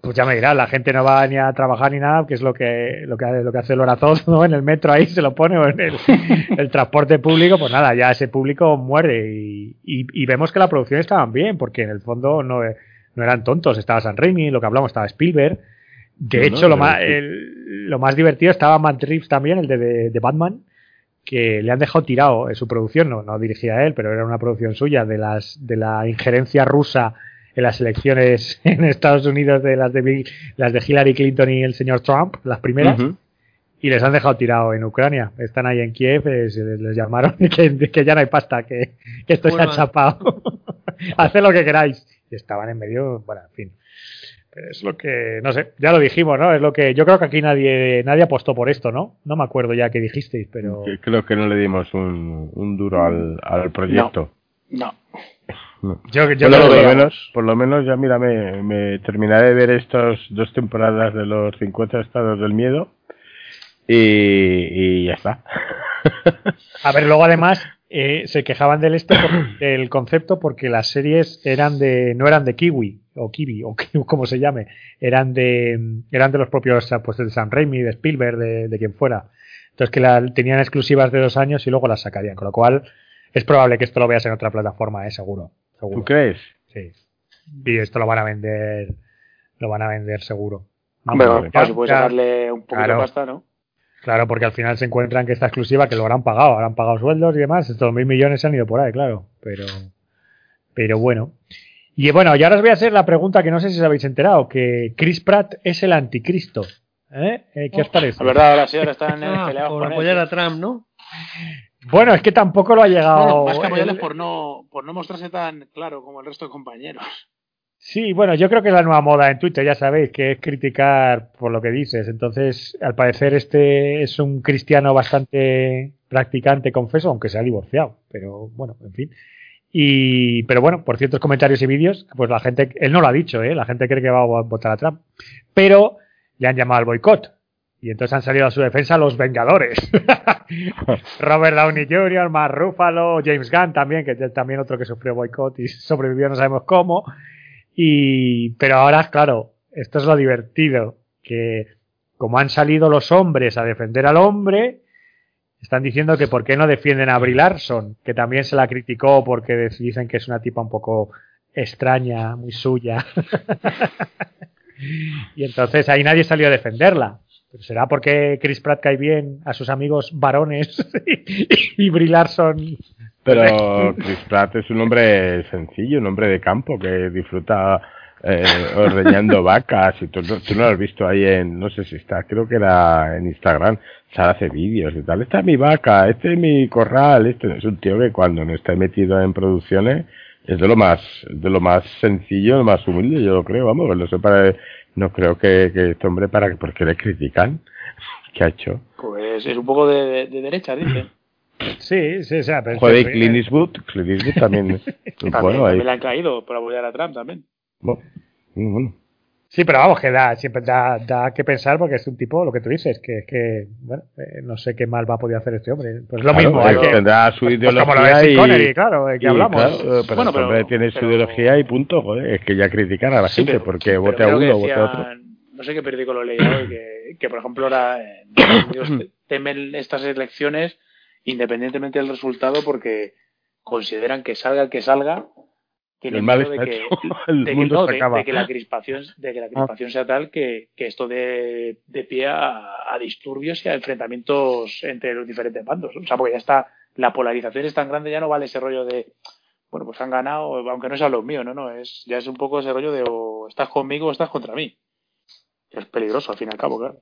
Pues ya me dirás, la gente no va ni a trabajar ni nada, que es lo que lo que, lo que hace el Horazón, ¿no? En el metro ahí se lo pone, o en el, el transporte público, pues nada, ya ese público muere. Y, y- y vemos que la producción estaban bien, porque en el fondo no, no eran tontos. Estaba San Raimi, lo que hablamos, estaba Spielberg. De No, hecho, no, lo, más, el- lo más divertido estaba Matt Reeves también, el de, de, de Batman, que le han dejado tirado en su producción, no, no dirigía él, pero era una producción suya, de, las, de la injerencia rusa en las elecciones en Estados Unidos de las de, Bill- las de Hillary Clinton y el señor Trump, las primeras. Ujú. y les han dejado tirado en Ucrania. Están ahí en Kiev, eh, se les, les llamaron que, que ya no hay pasta, que, que esto se ha chapado. Haced lo que queráis. Y estaban en medio, bueno, en fin. Es lo que, no sé, ya lo dijimos, ¿no? Es lo que, yo creo que aquí nadie, nadie apostó por esto, ¿no? No me acuerdo ya qué dijisteis, pero... Que Creo que no le dimos un, un duro al, al proyecto. No. No. Yo, yo Bueno, por, lo menos, por lo menos ya mira, me, me terminaré de ver estas dos temporadas de los 50 estados del miedo y, y ya está. A ver, luego además eh, se quejaban del este del concepto porque las series eran de no eran de Kiwi o Kiwi o como se llame, eran de eran de los propios pues de Sam Raimi, de Spielberg, de, de quien fuera. Entonces que la, tenían exclusivas de dos años y luego las sacarían, con lo cual es probable que esto lo veas en otra plataforma, eh, seguro, seguro. ¿Tú crees? Sí. Y esto lo van a vender, lo van a vender seguro. Vamos, claro, ya- si puedes ya- sacarle un poquito Claro. de pasta, ¿no? Claro, porque al final se encuentran que esta exclusiva, que lo habrán pagado, habrán pagado sueldos y demás, estos mil millones se han ido por ahí, claro. Pero, pero bueno. Y bueno, y ahora os voy a hacer la pregunta que no sé si os habéis enterado, que Chris Pratt es el anticristo. ¿Eh? ¿Eh? ¿Qué os parece? La verdad, ahora sí, ahora están Ah, peleados por con apoyar él. a Trump, ¿no? Bueno, es que tampoco lo ha llegado. Bueno, más que el- por no, por no mostrarse tan claro como el resto de compañeros. Sí, bueno, yo creo que es la nueva moda en Twitter, ya sabéis, que es criticar por lo que dices. Entonces, al parecer, este es un cristiano bastante practicante, confeso, aunque se ha divorciado. Pero bueno, en fin. Y, pero bueno, por ciertos comentarios y vídeos, pues la gente, él no lo ha dicho, ¿eh? la gente cree que va a votar a Trump. Pero le han llamado al boicot. Y entonces han salido a su defensa los Vengadores. Robert Downey Jr., Mark Ruffalo, James Gunn también, que es también otro que sufrió boicot y sobrevivió no sabemos cómo. Y, pero ahora, claro, esto es lo divertido, que como han salido los hombres a defender al hombre, están diciendo que por qué no defienden a Brie Larson, que también se la criticó porque dicen que es una tipa un poco extraña, muy suya. y entonces ahí nadie salió a defenderla. Pero será porque Chris Pratt cae bien a sus amigos varones y Brie Larson. Pero Chris Pratt es un hombre sencillo, un hombre de campo que disfruta eh, ordeñando vacas y tú, no- tú no lo has visto ahí en, no sé si está, creo que era en Instagram, Sara hace vídeos y tal, esta es mi vaca, este es mi corral, este es un tío que cuando no está metido en producciones es de lo más, de lo más sencillo, lo más humilde, yo lo creo, vamos, no sé para, no creo que, que este hombre para, porque le critican, ¿qué ha hecho? Pues es un poco de, de, de derecha, dicen. Sí, sí, o sea, pero Joder, y Clint Eastwood, Clint Eastwood también, es También, bueno, ahí. también le han caído por apoyar a Trump también. Bueno, bueno. Sí, pero vamos, que da, siempre da, da que pensar porque es un tipo, lo que tú dices, que, que bueno, eh, no sé qué mal va a poder hacer este hombre. Pues lo Claro, mismo, eh, hay que, tendrá su pues ideología como lo de Sean y, Connery, claro, de que y, hablamos. claro, eh, pero Bueno, hombre pero- tiene su pero- ideología y punto, joder, es que ya criticar a la Sí, gente pero- porque vote a uno o vote a otro. No sé qué periódico lo leí hoy, que, que por ejemplo ahora te- temen estas elecciones independientemente del resultado porque consideran que salga el que salga, tienen El mal miedo de está que, hecho, el de que, mundo no, se de- acaba. de que la crispación, de que la crispación sea tal que, que esto dé de pie a, a disturbios y a enfrentamientos entre los diferentes bandos. O sea, porque ya está, la polarización es tan grande, ya no vale ese rollo de, bueno, pues han ganado, aunque no sean los míos, no, no, es, ya es un poco ese rollo de o estás conmigo o estás contra mí. Es peligroso al fin y al cabo, claro.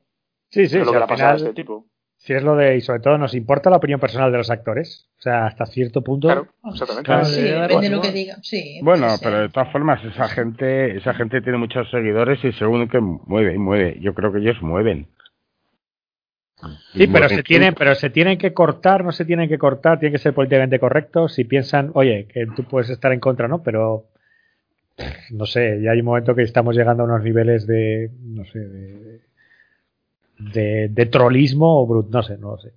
Sí, sí, es lo sí, que le ha pasado a este tipo. Si es lo de, y sobre todo nos importa la opinión personal de los actores. O sea, hasta cierto punto. Claro, exactamente. Claro, sí, eh, depende de lo bueno. que diga. Sí, Bueno, pero de todas formas esa gente, esa gente tiene muchos seguidores y según que mueve, mueve. Yo creo que ellos mueven. Sí, pero Mueven se tienen, pero se tienen que cortar, no se tienen que cortar, tienen que ser políticamente correctos. Si piensan, oye, que tú puedes estar en contra, ¿no? Pero no sé, ya hay un momento que estamos llegando a unos niveles de, no sé, de, de, de trolismo o brut, no sé, no lo sé.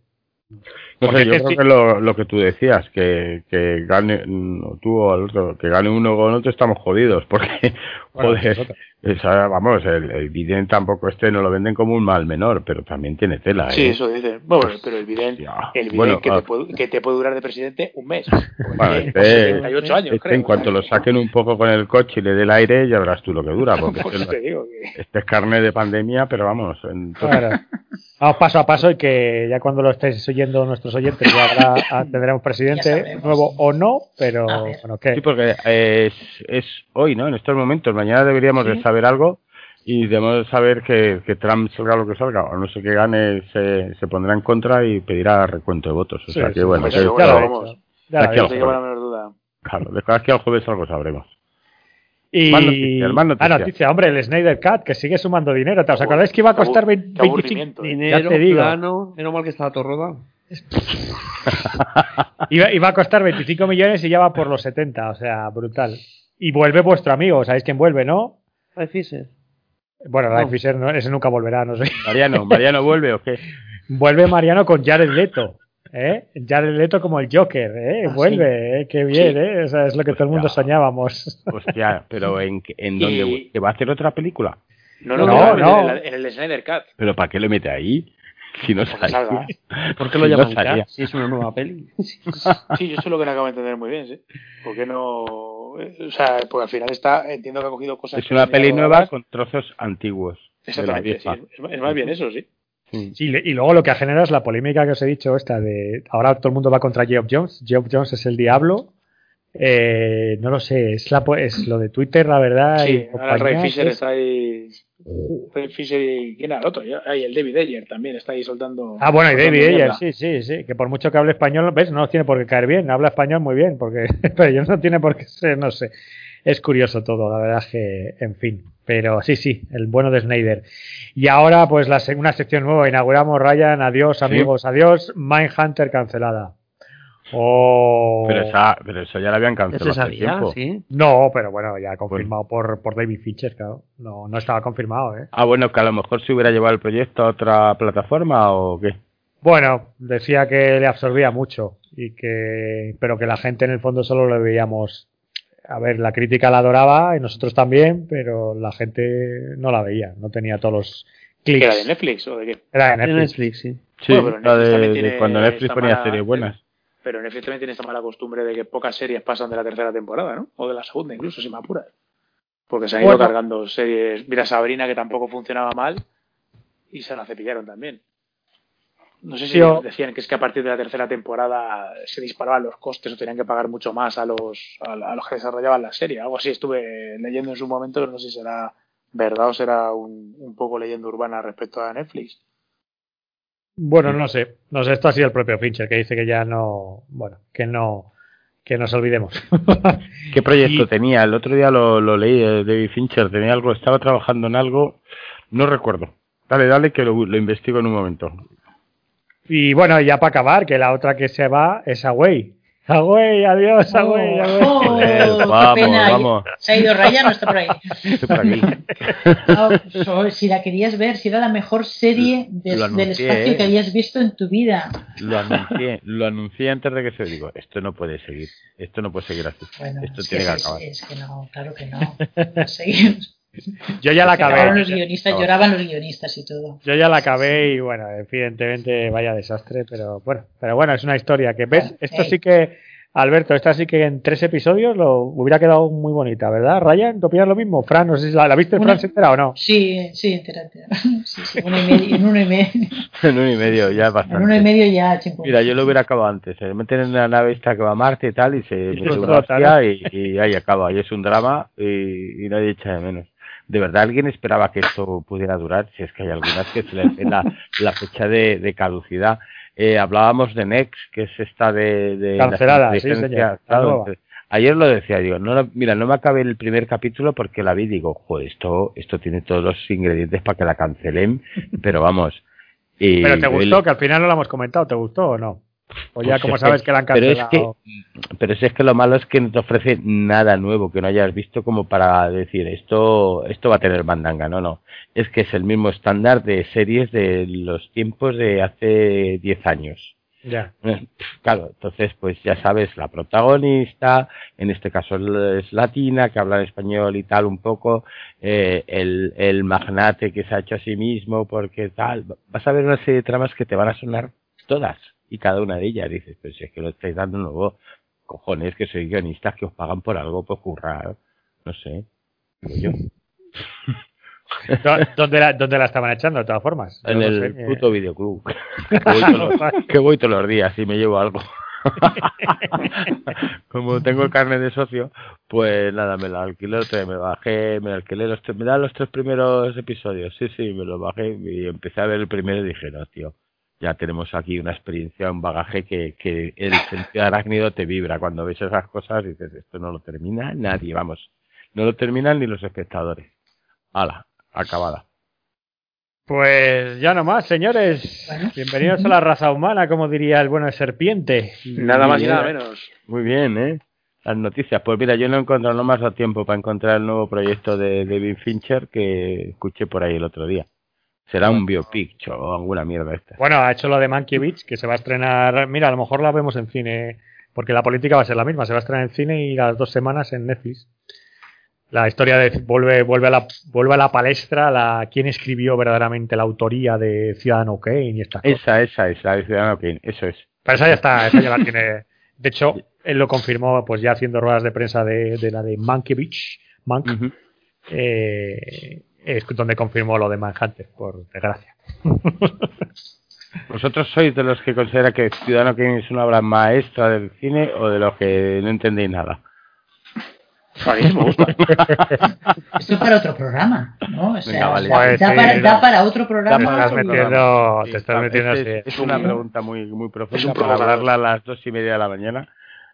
No sé, yo es creo que- lo, lo que tú decías, que, que gane tú o el otro, que gane uno con otro, estamos jodidos, porque, Bueno, joder, esa- vamos, el, el Biden tampoco este no lo venden como un mal menor, pero también tiene tela, Sí, ¿eh? eso dice. Bueno, pero el Biden, el Biden Bueno, que, ah. te puede, que te puede durar de presidente un mes. Bueno, este- 78 años, Este, creo. en cuanto lo saquen un poco con el coche y le dé el aire, ya verás tú lo que dura, porque Pues este, te digo que... este es carne de pandemia, pero vamos, en todo- Claro. Vamos paso a paso y que ya cuando lo estéis oyendo nuestros oyentes ya habrá, ah, tendremos presidente nuevo o no, pero bueno, ¿qué? Sí, porque eh, es, es hoy, ¿no? En estos momentos. Mañana deberíamos de Sí. saber algo. y debemos saber que, que Trump salga lo que salga, o no sé qué gane, se, se pondrá en contra y pedirá recuento de votos. O Sí, sea que sí, bueno, que- eso, ya lo bueno, he vamos. hecho. Ya Aquí al duda. claro, de aquí al jueves algo sabremos. Y... Más noticias, más noticias. Ah, noticia, hombre, el Snyder Cut, que sigue sumando dinero. ¿Os acordáis que iba a costar qué 20, 25? aburrimiento. Dinero, Ya te digo. plano, menos mal que estaba todo rodado. Iba, iba a costar 25 millones y ya va por los 70, o sea, brutal. Y vuelve vuestro amigo, ¿sabéis quién vuelve, no? Ray Fisher. Bueno, Ray No. Fisher, no, ese nunca volverá, no sé. Mariano, Mariano vuelve o qué? Vuelve Mariano con Jared Leto. ¿eh? Jared Leto como el Joker, ¿eh? Ah, vuelve, ¿eh? qué bien, Sí. ¿eh? O sea, es lo que todo el mundo soñábamos. Hostia, pero ¿en, en dónde? ¿Que va a hacer otra película? No, no, No, no, no. En, el, en el Snyder Cut. ¿Pero para qué lo mete ahí? Si no Porque salga. salga. ¿Por qué lo No llaman. Cat? Si es una nueva peli. Sí, yo eso es lo que no acabo de entender muy bien, ¿sí? ¿Por qué no...? eh, O sea, porque al final está... Entiendo que ha cogido cosas... Es una peli nueva con trozos antiguos. Exactamente, sí. Es, es más bien eso, sí. Sí. Y luego lo que ha generado es la polémica que os he dicho, esta de ahora todo el mundo va contra Geoff Jones. Geoff Jones es el diablo. Eh, no lo sé, es, la, es lo de Twitter, la verdad. Sí, y ahora el Ray Fisher es- está ahí... Ray Fisher y... ¿Quién era el otro? Ahí el David Ayer también está ahí soltando... Ah, bueno, y David Ayer, mierda. sí, sí, sí, que por mucho que hable español, ¿ves? No tiene por qué caer bien, habla español muy bien, porque pero yo no tiene por qué ser, no sé. Es curioso todo, la verdad es que, en fin. Pero sí, sí, el bueno de Snyder. Y ahora, pues, la, una sección nueva. Inauguramos, Ryan. Adiós, amigos. Adiós. Mindhunter cancelada. Oh. Pero, esa, pero eso ya lo habían Ya cancelado se hace sabía, tiempo. sí. No, pero bueno, ya confirmado por, por David Fincher, claro. No, no estaba confirmado, ¿eh? Ah, bueno, que a lo mejor se hubiera llevado el proyecto a otra plataforma o qué. Bueno, decía que le absorbía mucho y que, pero que la gente en el fondo solo lo veíamos. A ver, la crítica la adoraba y nosotros también, pero la gente no la veía, no tenía todos los ¿Que era de clics. Netflix o de qué? Era de Netflix. Netflix, sí. Sí, Bueno, la Netflix de, tiene cuando Netflix ponía series buenas. Pero Netflix también tiene esta mala costumbre de que pocas series pasan de la tercera temporada, ¿no? O de la segunda incluso, si me apuras. Porque se han ido Bueno. cargando series. Mira Sabrina, que tampoco funcionaba mal, y se la cepillaron también. No sé si decían que es que a partir de la tercera temporada se disparaban los costes o tenían que pagar mucho más a los, a, a los que desarrollaban la serie. Algo así estuve leyendo en su momento, pero no sé si será verdad o será un, un poco leyenda urbana respecto a Netflix. Bueno, no sé, no sé, esto ha sido el propio Fincher que dice que ya no, bueno, que no, que nos olvidemos. ¿Qué proyecto Y- tenía? El otro día lo, lo leí, eh, David Fincher tenía algo, estaba trabajando en algo, no recuerdo. Dale, dale, que lo, lo investigo en un momento. y bueno, ya para acabar, que la otra que se va es Away. Away, adiós, Away. Oh, Joder, qué vamos, pena. vamos. Se ha ido Raya, no está por ahí. Estoy por aquí. So- si la querías ver, si era la mejor serie de- del espacio ¿eh? que habías visto en tu vida. Lo anuncié, lo anuncié antes de que se digo, esto no puede seguir, esto no puede seguir así. Bueno, esto es tiene que es- acabar. es que no, claro que no. No seguimos. Yo ya la Lloraban acabé. los guionistas, lloraban los guionistas y todo. Yo ya la acabé y bueno, evidentemente vaya desastre, pero bueno, pero bueno, es una historia que ves. Esto sí que, Alberto, esta sí que en tres episodios lo hubiera quedado muy bonita, ¿verdad? Ryan, ¿tú opinas lo mismo? Fran, no sé si la, ¿la viste Fran se entera o no. Sí, sí, entera, entera. Sí, sí, uno y medio, en uno y medio, En uno y medio, ya es en uno y bastante. medio ya, chimpum. Mira, yo lo hubiera acabado antes. Se meten en la nave esta que va a Marte y tal, y se explota, y, y ahí acaba. Y es un drama y, y nadie echa de menos. ¿De verdad alguien esperaba que esto pudiera durar? Si es que hay algunas que se les la, la fecha de, de caducidad. Eh, hablábamos de Next, que es esta de... Cancelada, sí, señor, claro, ayer lo decía, digo, no, mira, no me acabé el primer capítulo porque la vi, digo, joder, esto, esto tiene todos los ingredientes para que la cancelen, pero vamos. y Pero te el- gustó, que al final no lo hemos comentado, ¿te gustó o no? O ya pues como es sabes que- que la han pero es cancelado. que pero si es que lo malo es que no te ofrece nada nuevo que no hayas visto como para decir esto esto va a tener mandanga. No no. Es que es el mismo estándar de series de los tiempos de hace 10 años. Ya. Eh, claro entonces pues ya sabes la protagonista en este caso es latina que habla en español y tal un poco eh, el, el magnate que se ha hecho a sí mismo porque tal. Vas a ver una serie de tramas que te van a sonar todas y cada una de ellas dices, pero si es que lo estáis dando nuevo, cojones, que soy guionista, que os pagan por algo, pues currar, no sé, digo yo. ¿Dó- ¿Dónde la, ¿Dónde la estaban echando, de todas formas? En no el sé, eh. puto videoclub, que voy, todos los, que voy todos los días y me llevo algo. Como tengo el carnet de socio, pues nada, me la alquilé otra vez, me bajé, me alquilé los tres, me da los tres primeros episodios, sí, sí, me los bajé y empecé a ver el primero y dije, no, tío, ya tenemos aquí una experiencia, un bagaje que, que el sentido arácnido te vibra cuando ves esas cosas y dices, esto no lo termina nadie, vamos, no lo terminan ni los espectadores. Hala, acabada. Pues ya nomás, señores. Bueno. Bienvenidos a la raza humana, como diría el bueno de serpiente. Nada más y nada menos. Muy bien, ¿eh? Las noticias. Pues mira, yo no he encontrado no más a tiempo para encontrar el nuevo proyecto de David Fincher que escuché por ahí el otro día. Será un biopic o alguna mierda esta. Bueno, ha hecho lo de Monkey Beach, que se va a estrenar. Mira, a lo mejor la vemos en cine, porque la política va a ser la misma. Se va a estrenar en cine y las dos semanas en Netflix. La historia de vuelve vuelve a la vuelve a la palestra la quién escribió verdaderamente la autoría de Ciudadano Kane y estas cosas. Esa, esa es la de Ciudadano Kane, eso es. Pero esa ya está, esa ya la tiene. De hecho, él lo confirmó, pues ya haciendo ruedas de prensa de, de la de Monkey Beach, Monk, Ujú. eh, es donde confirmó lo de Manhunter, por desgracia. ¿Vosotros sois de los que considera que Ciudadano Kane es una obra maestra del cine o de los que no entendéis nada? A mí me gusta. Esto es para otro programa, ¿no? O sea, Venga, vale. da, Pues da sí, para, no. da para otro Te programa. estás seguro. metiendo, Sí, te estás está- metiendo este así. es, es una un- pregunta muy muy es profunda un para hablarla a las dos y media de la mañana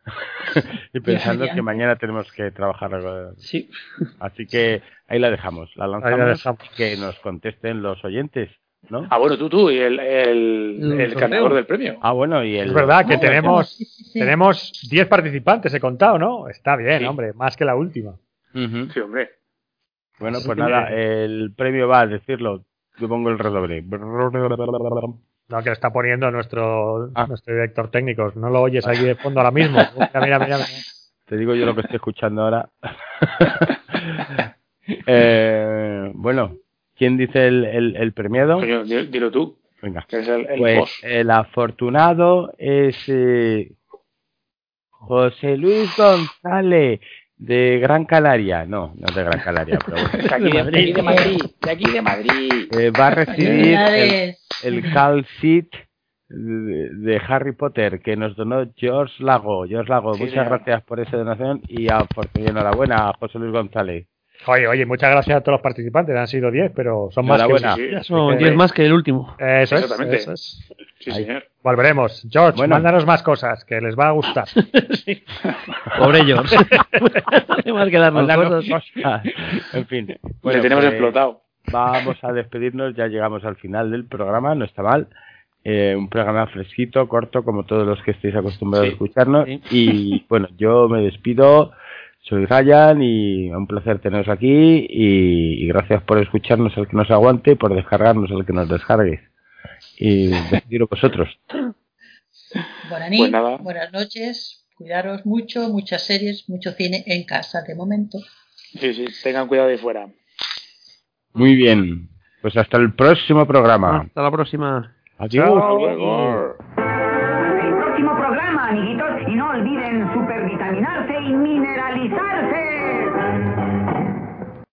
y pensando ya. que mañana tenemos que trabajar Sí. así que ahí la dejamos la lanzamos, la dejamos. que nos contesten los oyentes ¿no? Ah, bueno, tú, tú, y el, el, El ganador del premio. ah bueno y el Es verdad que Ah, tenemos sí, sí, sí. tenemos 10 participantes, he contado, ¿no? Está bien, Sí. hombre, más que la última. Sí, hombre. bueno pues nada el premio va a decirlo yo pongo el redoble No, que lo está poniendo nuestro, Ah. nuestro director técnico. No lo oyes aquí de fondo ahora mismo. Mira, mira, mira. mira. Te digo yo lo que estoy escuchando ahora. Eh, bueno, ¿quién dice el, el, el premiado? Coño, dilo tú, Venga. que es el, el Pues el afortunado es eh, José Luis González de Gran Canaria. No, no es de Gran Canaria, pero bueno. De aquí de, de aquí de Madrid. De aquí de Madrid. Eh, va a recibir el, el Cal Seat de, de Harry Potter que nos donó George Lago. George Lago, Sí, muchas gracias por esa donación y, a, y enhorabuena a José Luis González. Oye, oye, muchas gracias a todos los participantes. Han sido 10, pero son más que. Sí, sí. Son que- 10 más que el último. Eso es, Exactamente. eso es. Sí, Ahí. señor. Volveremos. George, Bueno. mándanos más cosas, que les va a gustar. Pobre George. más que darnos Mándanos cosas. cosas. En fin. Le bueno, tenemos pues, explotado. Vamos a despedirnos, ya llegamos al final del programa, no está mal. Eh, un programa fresquito, corto, como todos los que estéis acostumbrados Sí, a escucharnos. sí. Y bueno, yo me despido, soy Ryan y un placer teneros aquí. Y, y gracias por escucharnos el que nos aguante y por descargarnos el que nos descargue. Y despediros vosotros. Buenas Pues nada. buenas noches, cuidaros mucho, muchas series, mucho cine en casa de momento. Sí, sí, tengan cuidado de fuera. Muy bien, pues hasta el próximo programa. Hasta la próxima. Adiós. Hasta luego.